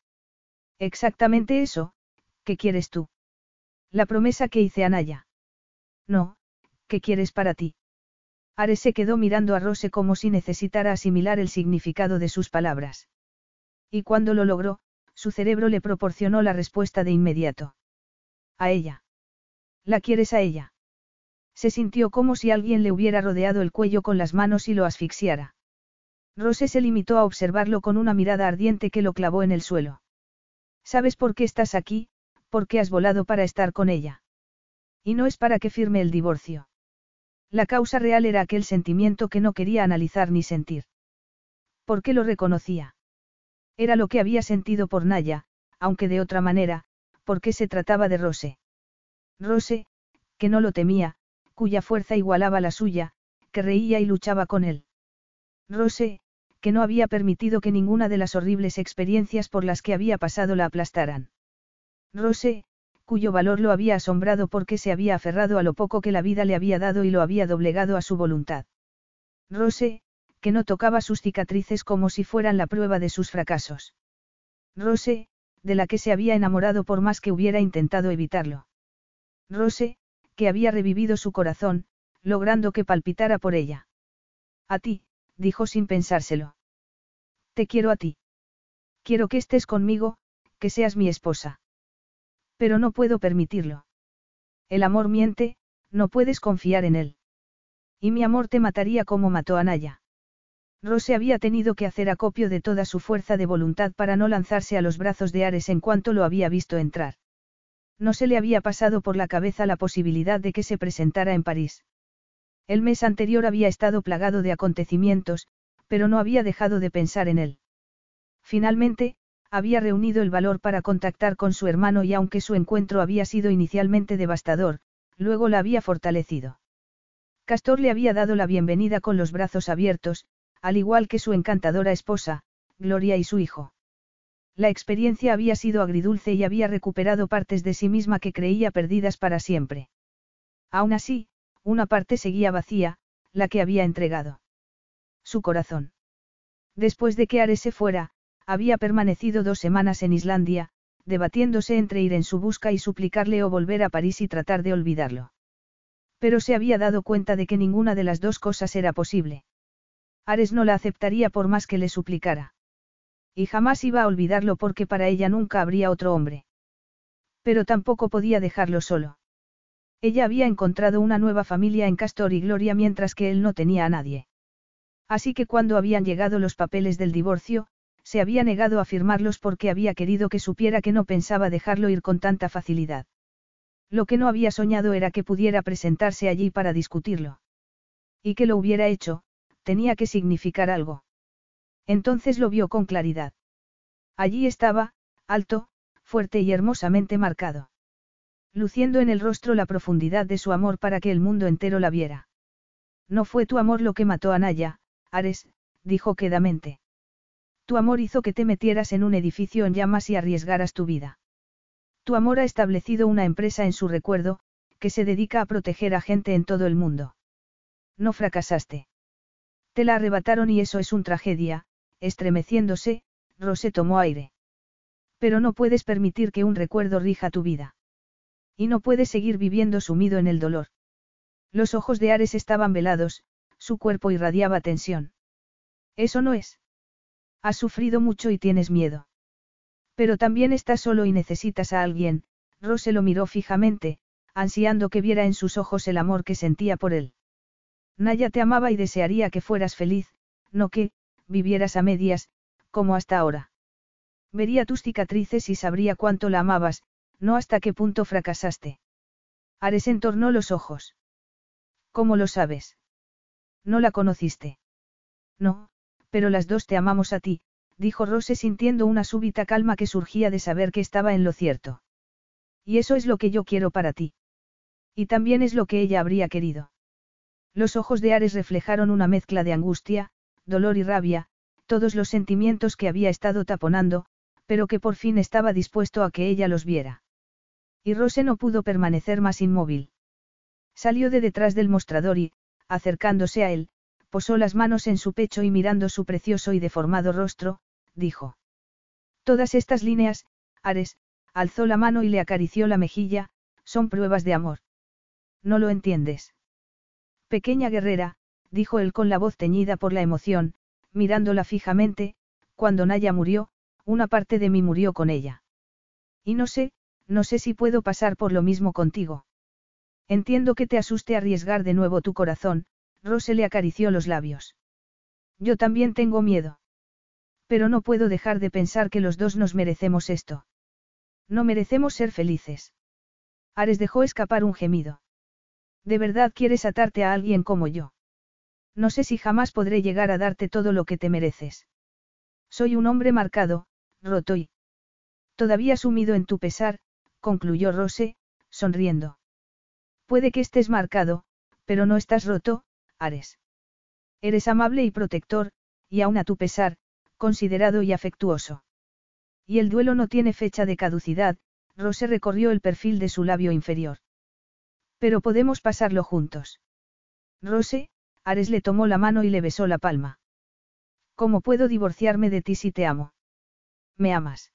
Exactamente eso, ¿qué quieres tú? La promesa que hice a Naya. No, ¿qué quieres para ti? Ares se quedó mirando a Rose como si necesitara asimilar el significado de sus palabras. Y cuando lo logró, su cerebro le proporcionó la respuesta de inmediato. A ella. ¿La quieres a ella? Se sintió como si alguien le hubiera rodeado el cuello con las manos y lo asfixiara. Rose se limitó a observarlo con una mirada ardiente que lo clavó en el suelo. ¿Sabes por qué estás aquí? Porque has volado para estar con ella. Y no es para que firme el divorcio. La causa real era aquel sentimiento que no quería analizar ni sentir. ¿Por qué lo reconocía? Era lo que había sentido por Naya, aunque de otra manera, porque se trataba de Rose. Rose, que no lo temía, cuya fuerza igualaba la suya, que reía y luchaba con él. Rose, que no había permitido que ninguna de las horribles experiencias por las que había pasado la aplastaran. Rose, cuyo valor lo había asombrado porque se había aferrado a lo poco que la vida le había dado y lo había doblegado a su voluntad. Rose, que no tocaba sus cicatrices como si fueran la prueba de sus fracasos. Rose, de la que se había enamorado por más que hubiera intentado evitarlo. Rose, que había revivido su corazón, logrando que palpitara por ella. A ti, dijo sin pensárselo. Te quiero a ti. Quiero que estés conmigo, que seas mi esposa. Pero no puedo permitirlo. El amor miente, no puedes confiar en él. Y mi amor te mataría como mató a Naya. Rose había tenido que hacer acopio de toda su fuerza de voluntad para no lanzarse a los brazos de Ares en cuanto lo había visto entrar. No se le había pasado por la cabeza la posibilidad de que se presentara en París. El mes anterior había estado plagado de acontecimientos, pero no había dejado de pensar en él. Finalmente, había reunido el valor para contactar con su hermano y aunque su encuentro había sido inicialmente devastador, luego la había fortalecido. Castor le había dado la bienvenida con los brazos abiertos, al igual que su encantadora esposa, Gloria y su hijo. La experiencia había sido agridulce y había recuperado partes de sí misma que creía perdidas para siempre. Aún así, una parte seguía vacía, la que había entregado. Su corazón. Después de que Ares se fuera, había permanecido dos semanas en Islandia, debatiéndose entre ir en su busca y suplicarle o volver a París y tratar de olvidarlo. Pero se había dado cuenta de que ninguna de las dos cosas era posible. Ares no la aceptaría por más que le suplicara. Y jamás iba a olvidarlo porque para ella nunca habría otro hombre. Pero tampoco podía dejarlo solo. Ella había encontrado una nueva familia en Castor y Gloria mientras que él no tenía a nadie. Así que cuando habían llegado los papeles del divorcio, se había negado a firmarlos porque había querido que supiera que no pensaba dejarlo ir con tanta facilidad. Lo que no había soñado era que pudiera presentarse allí para discutirlo. Y que lo hubiera hecho, tenía que significar algo. Entonces lo vio con claridad. Allí estaba, alto, fuerte y hermosamente marcado luciendo en el rostro la profundidad de su amor para que el mundo entero la viera. No fue tu amor lo que mató a Naya, Ares, dijo quedamente. Tu amor hizo que te metieras en un edificio en llamas y arriesgaras tu vida. Tu amor ha establecido una empresa en su recuerdo, que se dedica a proteger a gente en todo el mundo. No fracasaste. Te la arrebataron y eso es una tragedia, estremeciéndose, Rosé tomó aire. Pero no puedes permitir que un recuerdo rija tu vida. Y no puede seguir viviendo sumido en el dolor. Los ojos de Ares estaban velados, su cuerpo irradiaba tensión. Eso no es. Has sufrido mucho y tienes miedo. Pero también estás solo y necesitas a alguien, Rose lo miró fijamente, ansiando que viera en sus ojos el amor que sentía por él. Naya te amaba y desearía que fueras feliz, no que, vivieras a medias, como hasta ahora. Vería tus cicatrices y sabría cuánto la amabas, no hasta qué punto fracasaste. Ares entornó los ojos. ¿Cómo lo sabes? No la conociste. No, pero las dos te amamos a ti, dijo Rose sintiendo una súbita calma que surgía de saber que estaba en lo cierto. Y eso es lo que yo quiero para ti. Y también es lo que ella habría querido. Los ojos de Ares reflejaron una mezcla de angustia, dolor y rabia, todos los sentimientos que había estado taponando, pero que por fin estaba dispuesto a que ella los viera. Y Rose no pudo permanecer más inmóvil. Salió de detrás del mostrador y, acercándose a él, posó las manos en su pecho y mirando su precioso y deformado rostro, dijo. Todas estas líneas, Ares, alzó la mano y le acarició la mejilla, son pruebas de amor. No lo entiendes. Pequeña guerrera, dijo él con la voz teñida por la emoción, mirándola fijamente, cuando Naya murió, una parte de mí murió con ella. Y no sé, no sé si puedo pasar por lo mismo contigo. Entiendo que te asuste arriesgar de nuevo tu corazón, Rose le acarició los labios. Yo también tengo miedo. Pero no puedo dejar de pensar que los dos nos merecemos esto. No merecemos ser felices. Ares dejó escapar un gemido. ¿De verdad quieres atarte a alguien como yo? No sé si jamás podré llegar a darte todo lo que te mereces. Soy un hombre marcado, roto y... Todavía sumido en tu pesar, concluyó Rose, sonriendo. Puede que estés marcado, pero no estás roto, Ares. Eres amable y protector, y aun a tu pesar, considerado y afectuoso. Y el duelo no tiene fecha de caducidad, Rose recorrió el perfil de su labio inferior. Pero podemos pasarlo juntos. Rose, Ares le tomó la mano y le besó la palma. ¿Cómo puedo divorciarme de ti si te amo? ¿Me amas?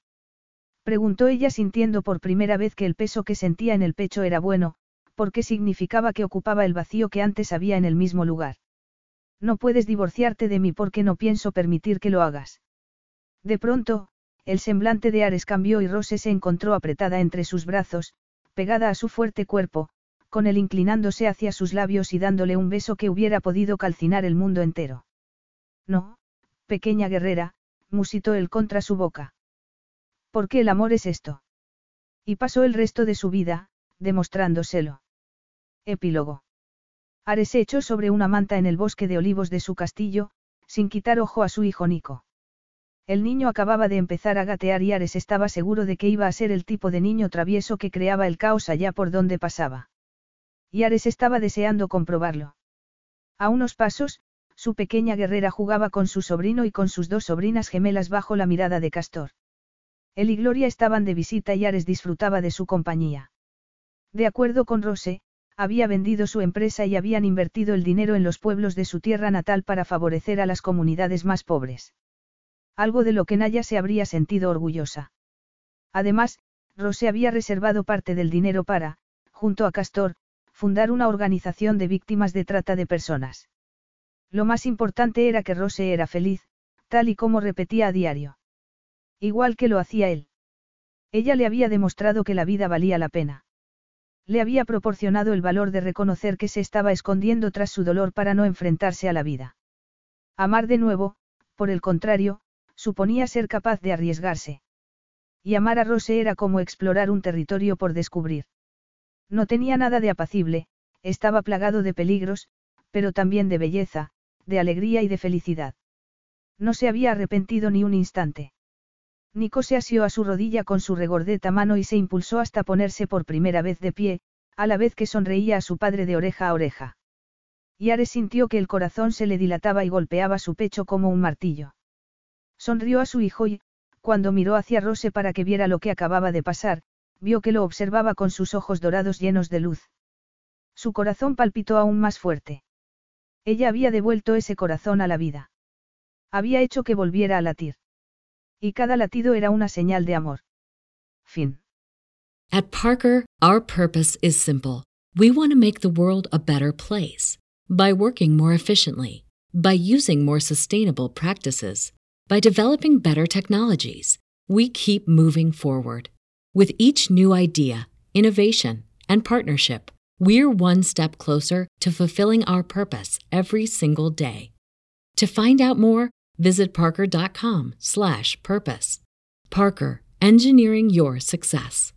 Preguntó ella sintiendo por primera vez que el peso que sentía en el pecho era bueno, porque significaba que ocupaba el vacío que antes había en el mismo lugar. No puedes divorciarte de mí porque no pienso permitir que lo hagas. De pronto, el semblante de Ares cambió y Rose se encontró apretada entre sus brazos, pegada a su fuerte cuerpo, con él inclinándose hacia sus labios y dándole un beso que hubiera podido calcinar el mundo entero. No, pequeña guerrera, musitó él contra su boca. ¿Por qué el amor es esto? Y pasó el resto de su vida, demostrándoselo. Epílogo. Ares se echó sobre una manta en el bosque de olivos de su castillo, sin quitar ojo a su hijo Nico. El niño acababa de empezar a gatear y Ares estaba seguro de que iba a ser el tipo de niño travieso que creaba el caos allá por donde pasaba. Y Ares estaba deseando comprobarlo. A unos pasos, su pequeña guerrera jugaba con su sobrino y con sus dos sobrinas gemelas bajo la mirada de Castor. Él y Gloria estaban de visita y Ares disfrutaba de su compañía. De acuerdo con Rose, había vendido su empresa y habían invertido el dinero en los pueblos de su tierra natal para favorecer a las comunidades más pobres. Algo de lo que Naya se habría sentido orgullosa. Además, Rose había reservado parte del dinero para, junto a Castor, fundar una organización de víctimas de trata de personas. Lo más importante era que Rose era feliz, tal y como repetía a diario. Igual que lo hacía él. Ella le había demostrado que la vida valía la pena. Le había proporcionado el valor de reconocer que se estaba escondiendo tras su dolor para no enfrentarse a la vida. Amar de nuevo, por el contrario, suponía ser capaz de arriesgarse. Y amar a Rose era como explorar un territorio por descubrir. No tenía nada de apacible, estaba plagado de peligros, pero también de belleza, de alegría y de felicidad. No se había arrepentido ni un instante. Nico se asió a su rodilla con su regordeta mano y se impulsó hasta ponerse por primera vez de pie, a la vez que sonreía a su padre de oreja a oreja. Y Ares sintió que el corazón se le dilataba y golpeaba su pecho como un martillo. Sonrió a su hijo y, cuando miró hacia Rose para que viera lo que acababa de pasar, vio que lo observaba con sus ojos dorados llenos de luz. Su corazón palpitó aún más fuerte. Ella había devuelto ese corazón a la vida. Había hecho que volviera a latir. Y cada latido era una señal de amor. Fin. At Parker, our purpose is simple. We want to make the world a better place. By working more efficiently, by using more sustainable practices, by developing better technologies, we keep moving forward. With each new idea, innovation, and partnership, we're one step closer to fulfilling our purpose every single day. To find out more, Visit parker.com/purpose. Parker, engineering your success.